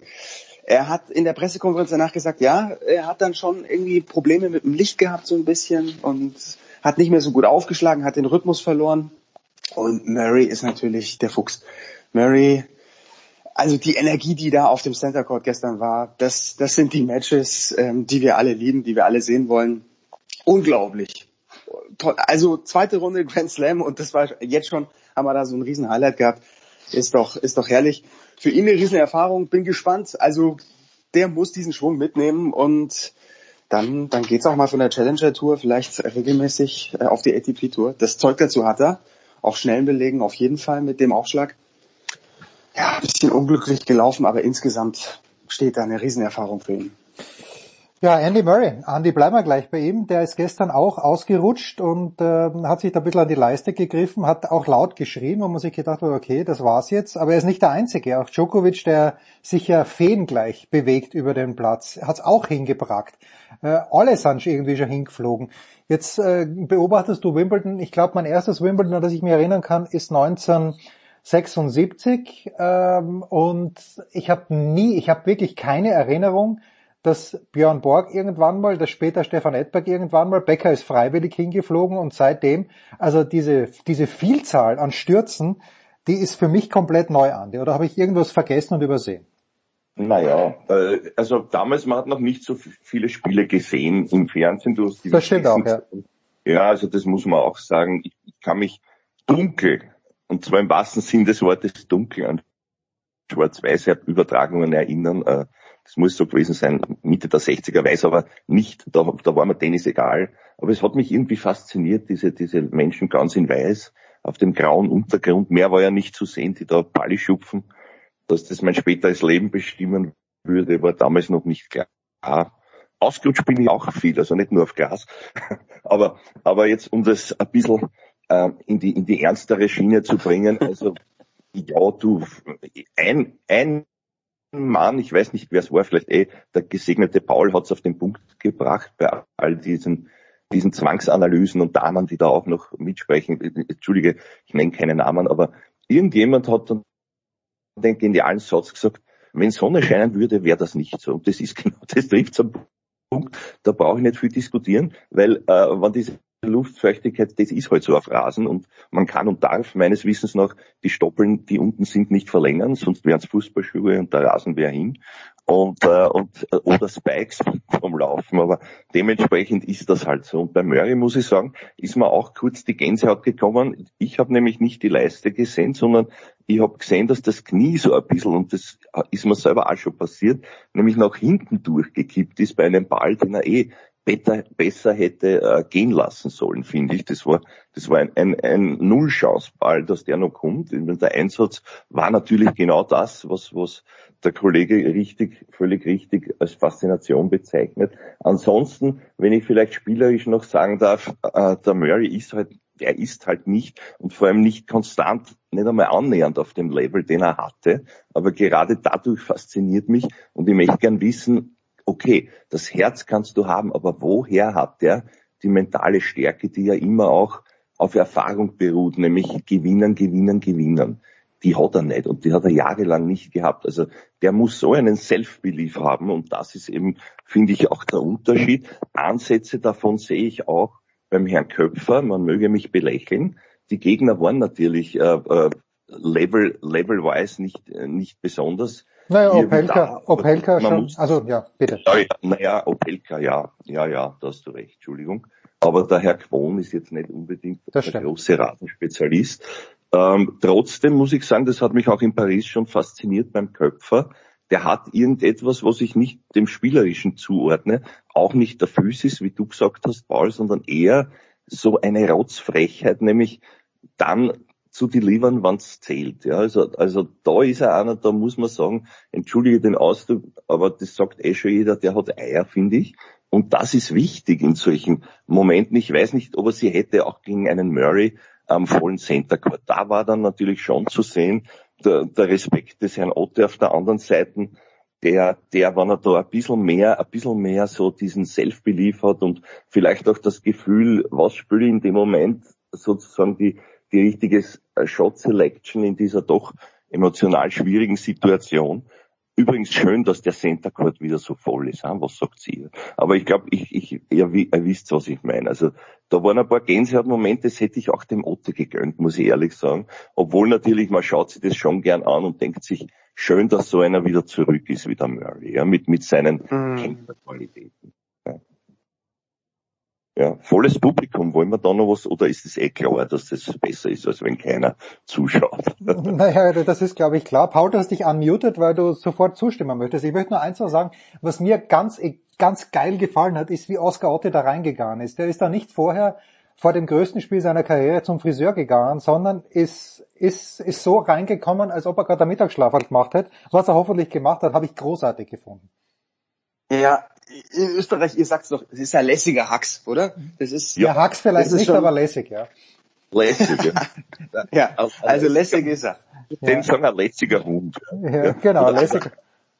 Er hat in der Pressekonferenz danach gesagt, ja, er hat dann schon irgendwie Probleme mit dem Licht gehabt so ein bisschen und hat nicht mehr so gut aufgeschlagen, hat den Rhythmus verloren. Und Murray ist natürlich der Fuchs. Murray, also die Energie, die da auf dem Center Court gestern war, das, das sind die Matches, ähm, die wir alle lieben, die wir alle sehen wollen. Unglaublich. Also zweite Runde Grand Slam und das war jetzt schon da so ein riesen Highlight gehabt. Ist doch, ist doch herrlich. Für ihn eine riesen Erfahrung. Bin gespannt. Also der muss diesen Schwung mitnehmen und dann, dann geht's auch mal von der Challenger Tour vielleicht regelmäßig äh, auf die ATP Tour. Das Zeug dazu hat er. Auf schnellen Belegen auf jeden Fall mit dem Aufschlag. Ja, bisschen unglücklich gelaufen, aber insgesamt steht da eine Riesenerfahrung für ihn. Ja, Andy Murray. Andy, bleiben wir gleich bei ihm. Der ist gestern auch ausgerutscht und äh, hat sich da ein bisschen an die Leiste gegriffen, hat auch laut geschrien, wo man sich gedacht hat, okay, das war's jetzt. Aber er ist nicht der Einzige. Auch Djokovic, der sich ja feengleich bewegt über den Platz, hat's auch hingebracht. Äh, alle sind irgendwie schon hingeflogen. Jetzt äh, beobachtest du Wimbledon. Ich glaube, mein erstes Wimbledon, an das ich mich erinnern kann, ist 1976. Ähm, und ich habe nie, ich habe wirklich keine Erinnerung, dass Björn Borg irgendwann mal, dass später Stefan Edberg irgendwann mal, Becker ist freiwillig hingeflogen und seitdem, also diese, diese Vielzahl an Stürzen, die ist für mich komplett neu, Andi. Oder habe ich irgendwas vergessen und übersehen? Naja, äh, also damals, man hat noch nicht so viele Spiele gesehen im Fernsehen. Du hast das stimmt auch, ja. Ja, also das muss man auch sagen. Ich, ich kann mich dunkel, und zwar im wahrsten Sinn des Wortes dunkel an Schwarz-Weiß-Übertragungen erinnern. Das muss so gewesen sein, Mitte der 60er, weiß aber nicht, da, da war mir Tennis egal. Aber es hat mich irgendwie fasziniert, diese, diese Menschen ganz in weiß, auf dem grauen Untergrund. Mehr war ja nicht zu sehen, die da Balli schupfen. Dass das mein späteres Leben bestimmen würde, war damals noch nicht klar. Ausgerutscht bin ich auch viel, also nicht nur auf Gras. aber, aber jetzt, um das ein bisschen äh, in, die, in die ernstere Schiene zu bringen, also ja, du, ein, ein Mann, ich weiß nicht, wer es war, vielleicht eh der gesegnete Paul hat es auf den Punkt gebracht bei all diesen diesen Zwangsanalysen und Damen, die da auch noch mitsprechen. Entschuldige, ich nenne keine Namen, aber irgendjemand hat dann den genialen Satz gesagt, wenn Sonne scheinen würde, wäre das nicht so. Und das ist genau, das trifft zum Punkt, da brauche ich nicht viel diskutieren, weil äh, wenn diese Luftfeuchtigkeit, das ist halt so auf Rasen und man kann und darf meines Wissens noch die Stoppeln, die unten sind, nicht verlängern, sonst wären es Fußballschuhe und der Rasen wäre hin und, äh, und äh, oder Spikes vom Laufen, aber dementsprechend ist das halt so. Und bei Murray muss ich sagen, ist mir auch kurz die Gänsehaut gekommen. Ich habe nämlich nicht die Leiste gesehen, sondern ich habe gesehen, dass das Knie so ein bisschen, und das ist mir selber auch schon passiert, nämlich nach hinten durchgekippt ist bei einem Ball, den er eh besser, besser hätte äh, gehen lassen sollen, finde ich. Das war, das war ein, ein, ein Nullchanceball, dass der noch kommt. Der Einsatz war natürlich genau das, was, was der Kollege richtig, völlig richtig als Faszination bezeichnet. Ansonsten, wenn ich vielleicht spielerisch noch sagen darf, äh, der Murray ist halt der ist halt nicht und vor allem nicht konstant, nicht einmal annähernd auf dem Level, den er hatte. Aber gerade dadurch fasziniert mich und ich möchte gern wissen, okay, das Herz kannst du haben, aber woher hat der die mentale Stärke, die ja immer auch auf Erfahrung beruht, nämlich gewinnen, gewinnen, gewinnen. Die hat er nicht und die hat er jahrelang nicht gehabt. Also der muss so einen Self-Belief haben und das ist eben, finde ich, auch der Unterschied. Ansätze davon sehe ich auch beim Herrn Köpfer, man möge mich belächeln. Die Gegner waren natürlich äh, äh, level, level-wise nicht, äh, nicht besonders. Naja, Opelka, Opelka schon, muss, also ja, bitte. Ja, naja, Opelka, ja, ja, ja, da hast du recht, Entschuldigung. Aber der Herr Quon ist jetzt nicht unbedingt der große Ratenspezialist. Ähm, trotzdem muss ich sagen, das hat mich auch in Paris schon fasziniert beim Köpfer. Der hat irgendetwas, was ich nicht dem Spielerischen zuordne, auch nicht der Physis, wie du gesagt hast, Paul, sondern eher so eine Rotzfrechheit, nämlich dann zu delivern, wann's zählt. Ja, also, also da ist er einer, da muss man sagen, entschuldige den Ausdruck, aber das sagt eh schon jeder, der hat Eier, finde ich. Und das ist wichtig in solchen Momenten. Ich weiß nicht, ob er sie hätte auch gegen einen Murray am vollen Center Court. Da war dann natürlich schon zu sehen, der, der Respekt des Herrn Otte auf der anderen Seite, der, der, wenn er da ein bisschen mehr, ein bisschen mehr so diesen Self-Belief hat und vielleicht auch das Gefühl, was spüre ich in dem Moment, sozusagen die, die richtige Shot Selection in dieser doch emotional schwierigen Situation. Übrigens schön, dass der Center Court wieder so voll ist. Was sagt sie? Aber ich glaube, ich, ich, ihr, ihr wisst, was ich meine. Also da waren ein paar Gänsehautmomente, das hätte ich auch dem Otto gegönnt, muss ich ehrlich sagen. Obwohl natürlich, man schaut sich das schon gern an und denkt sich, schön, dass so einer wieder zurück ist wie der Murray, ja, mit, mit seinen mhm. Kämpferqualitäten. Ja, volles Publikum, wollen wir da noch was, oder ist es eh klar, dass das besser ist, als wenn keiner zuschaut? Naja, das ist, glaube ich, klar. Paul, du hast dich unmuted, weil du sofort zustimmen möchtest. Ich möchte nur eins noch sagen, was mir ganz, ganz geil gefallen hat, ist, wie Oscar Otte da reingegangen ist. Der ist da nicht vorher vor dem größten Spiel seiner Karriere zum Friseur gegangen, sondern ist, ist, ist so reingekommen, als ob er gerade einen Mittagsschlaf gemacht hätte. Was er hoffentlich gemacht hat, habe ich großartig gefunden. Ja, in Österreich, ihr sagt's doch, es ist ein lässiger Hax, oder? Das ist ja, ja Hax vielleicht nicht, schon... aber lässig, ja. Lässig, ja. ja, also lässig ist er. Den ja. sagen ein lässiger Hund. Ja, genau, oder, lässig.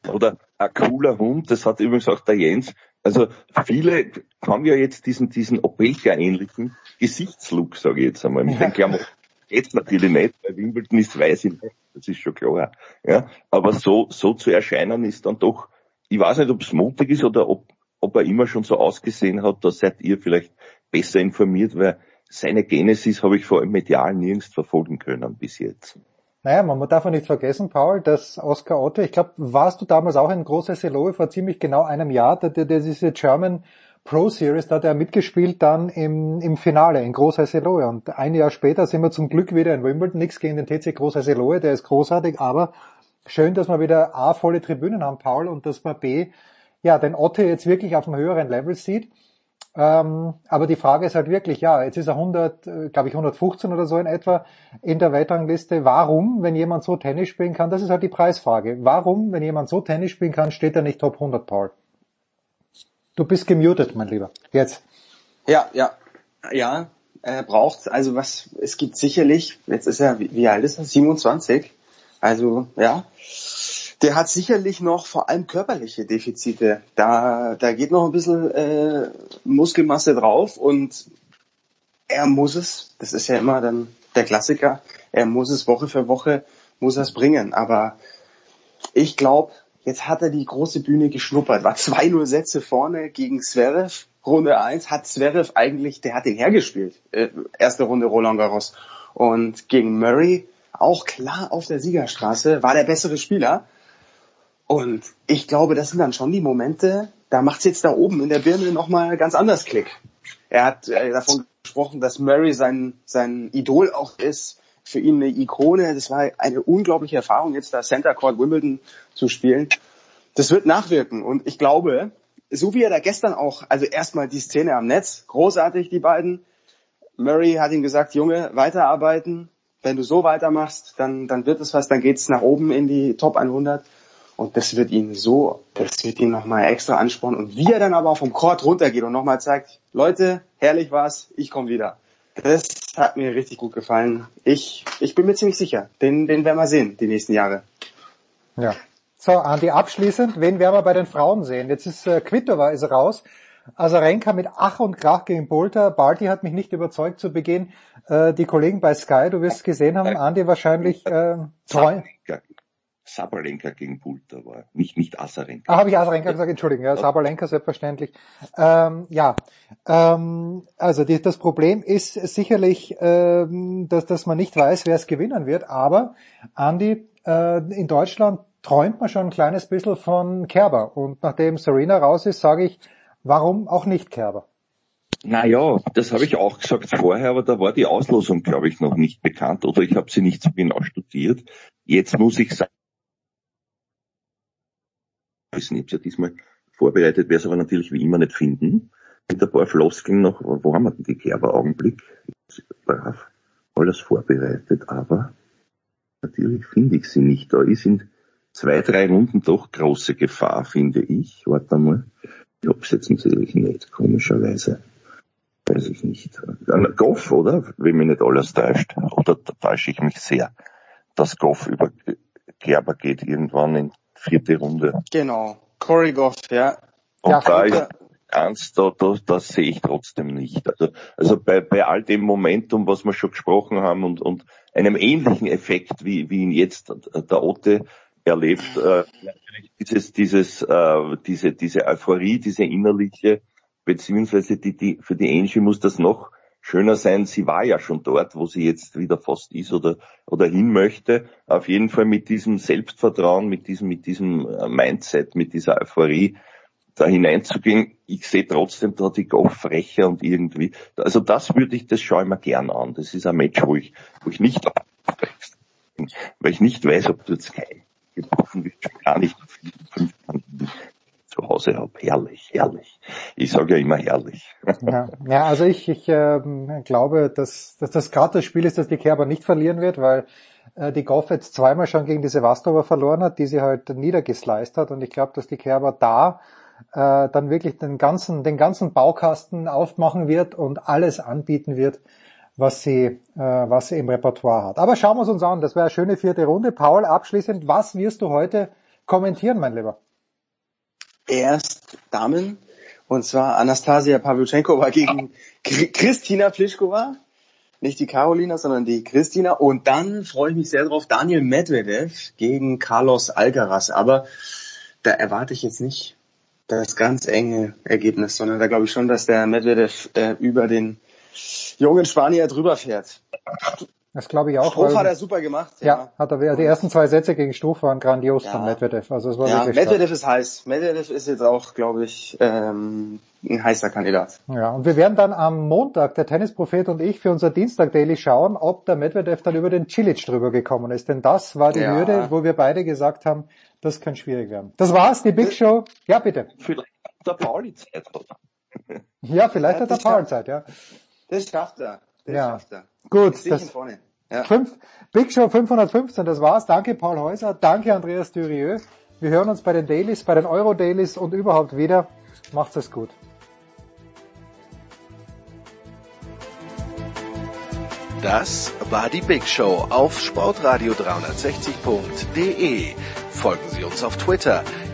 Oder ein cooler Hund, das hat übrigens auch der Jens. Also viele haben ja jetzt diesen, diesen Opelka-ähnlichen Gesichtslook, sage ich jetzt einmal. Mit ja. den Klamotten geht's natürlich nicht, weil Wimbledon ist weiß, das ist schon klar. Ja, aber so, so zu erscheinen ist dann doch ich weiß nicht, ob es mutig ist oder ob, ob er immer schon so ausgesehen hat, da seid ihr vielleicht besser informiert, weil seine Genesis habe ich vor allem medial nirgends verfolgen können bis jetzt. Naja, man darf auch nicht vergessen, Paul, dass Oscar Otto, ich glaube, warst du damals auch ein großer SLO vor ziemlich genau einem Jahr, der, der, diese German Pro Series, da hat er mitgespielt dann im, im Finale in Groß Eloe. Und ein Jahr später sind wir zum Glück wieder in Wimbledon. Nichts gegen den TC Groß Eloe, der ist großartig, aber schön, dass wir wieder A, volle Tribünen haben, Paul, und dass man B, ja, den Otto jetzt wirklich auf einem höheren Level sieht. Ähm, aber die Frage ist halt wirklich, ja, jetzt ist er 100, äh, glaube ich 115 oder so in etwa in der Weltrangliste. Warum, wenn jemand so Tennis spielen kann, das ist halt die Preisfrage. Warum, wenn jemand so Tennis spielen kann, steht er nicht Top 100, Paul? Du bist gemutet, mein Lieber. Jetzt. Ja, ja, ja, er braucht, also was, es gibt sicherlich, jetzt ist er, wie, wie alt ist er? 27? Also ja, der hat sicherlich noch vor allem körperliche Defizite. Da, da geht noch ein bisschen äh, Muskelmasse drauf und er muss es, das ist ja immer dann der Klassiker, er muss es Woche für Woche, muss er es bringen. Aber ich glaube, jetzt hat er die große Bühne geschnuppert, war 2-0 Sätze vorne gegen Zverev, Runde 1, hat Zverev eigentlich, der hat den hergespielt, äh, erste Runde Roland Garros. Und gegen Murray auch klar auf der Siegerstraße, war der bessere Spieler. Und ich glaube, das sind dann schon die Momente, da macht's jetzt da oben in der Birne nochmal ganz anders Klick. Er hat äh, davon gesprochen, dass Murray sein, sein Idol auch ist, für ihn eine Ikone. Das war eine unglaubliche Erfahrung, jetzt da Center Court Wimbledon zu spielen. Das wird nachwirken. Und ich glaube, so wie er da gestern auch, also erstmal die Szene am Netz, großartig, die beiden. Murray hat ihm gesagt, Junge, weiterarbeiten, wenn du so weitermachst, dann, dann wird es was, dann geht's nach oben in die Top 100 und das wird ihn so, das wird ihn nochmal extra anspornen und wie er dann aber vom Court runtergeht und nochmal zeigt, Leute, herrlich war's, ich komme wieder. Das hat mir richtig gut gefallen. Ich, ich bin mir ziemlich sicher. Den, den werden wir sehen, die nächsten Jahre. Ja. So, Andi, abschließend, wen werden wir bei den Frauen sehen? Jetzt ist äh, Kvitova ist raus. Azarenka mit Ach und Krach gegen Bolter. Barty hat mich nicht überzeugt zu Beginn. Äh, die Kollegen bei Sky, du wirst gesehen haben, Andi wahrscheinlich äh, treu. Sabalenka gegen Pulter war, nicht, nicht Asarenka. Ah, habe ich Asarenka gesagt, Entschuldigung, ja, Sabalenka selbstverständlich. Ähm, ja, ähm, also die, das Problem ist sicherlich, ähm, dass, dass man nicht weiß, wer es gewinnen wird, aber Andi, äh, in Deutschland träumt man schon ein kleines bisschen von Kerber und nachdem Serena raus ist, sage ich, warum auch nicht Kerber? Naja, das habe ich auch gesagt vorher, aber da war die Auslosung, glaube ich, noch nicht bekannt oder ich habe sie nicht so genau studiert. Jetzt muss ich sagen, ich habe ja diesmal vorbereitet, werde es aber natürlich wie immer nicht finden. Mit ein paar Floskeln noch, wo haben wir denn die Kerber Augenblick? Brav, alles vorbereitet, aber natürlich finde ich sie nicht. Da ist in zwei, drei Runden doch große Gefahr, finde ich. Warte mal. Ich hab's jetzt natürlich nicht, komischerweise. Weiß ich nicht. Goff, oder? Wenn mich nicht alles täuscht. Oder täusche ich mich sehr, dass Goff über Kerber geht irgendwann in vierte Runde. Genau. Corey Goff, ja. Und ja, da ist eins, da, da, das sehe ich trotzdem nicht. Also, also bei, bei all dem Momentum, was wir schon gesprochen haben und, und einem ähnlichen Effekt, wie, wie ihn jetzt der Otte erlebt, äh, dieses, dieses, äh, diese, diese Euphorie, diese innerliche, beziehungsweise die, die, für die Angie muss das noch schöner sein. Sie war ja schon dort, wo sie jetzt wieder fast ist oder, oder hin möchte. Auf jeden Fall mit diesem Selbstvertrauen, mit diesem, mit diesem Mindset, mit dieser Euphorie da hineinzugehen. Ich sehe trotzdem da die frecher und irgendwie, also das würde ich, das schaue ich mir gern an. Das ist ein Match, wo ich, wo ich nicht, weil ich nicht weiß, ob du jetzt kein wird, schon gar nicht fünf zu Hause habe. Herrlich, herrlich. Ich sage ja immer herrlich. Ja, ja also ich, ich äh, glaube, dass, dass das gerade das Spiel ist, das die Kerber nicht verlieren wird, weil äh, die Goff jetzt zweimal schon gegen diese Sevastova verloren hat, die sie halt niedergesleist hat und ich glaube, dass die Kerber da äh, dann wirklich den ganzen, den ganzen Baukasten aufmachen wird und alles anbieten wird, was sie, äh, was sie im Repertoire hat. Aber schauen wir es uns an. Das wäre eine schöne vierte Runde. Paul, abschließend, was wirst du heute kommentieren, mein Lieber? Erst Damen, und zwar Anastasia Pavlyuchenkova gegen Kristina Pliskova. Nicht die Carolina, sondern die Christina. Und dann freue ich mich sehr drauf, Daniel Medvedev gegen Carlos Alcaraz. Aber da erwarte ich jetzt nicht das ganz enge Ergebnis, sondern da glaube ich schon, dass der Medvedev äh, über den jungen Spanier drüber fährt. Das glaube ich auch. Struff hat er super gemacht. Ja, ja hat er. Die ersten zwei Sätze gegen Struff waren grandios ja. von Medvedev. Also es war ja, wirklich Medvedev stark. ist heiß. Medvedev ist jetzt auch, glaube ich, ähm, ein heißer Kandidat. Ja, und wir werden dann am Montag, der Tennisprophet und ich, für unser Dienstag Daily schauen, ob der Medvedev dann über den Cilic drüber gekommen ist. Denn das war die Ja. Hürde, wo wir beide gesagt haben, das kann schwierig werden. Das war's, die Big Show. Ja, bitte. Vielleicht der Pauli Zeit hat. Ja, vielleicht Ja, hat der das Paul schafft- Zeit, ja. Das schafft er. Das Ja. schafft er. Gut, das- vorne. Ja. Fünf, Big Show 515, das war's. Danke Paul Häuser, danke Andreas Dürieu. Wir hören uns bei den Dailies, bei den Euro Dailies und überhaupt wieder. Macht's es gut. Das war die Big Show auf Sportradio 360.de. Folgen Sie uns auf Twitter,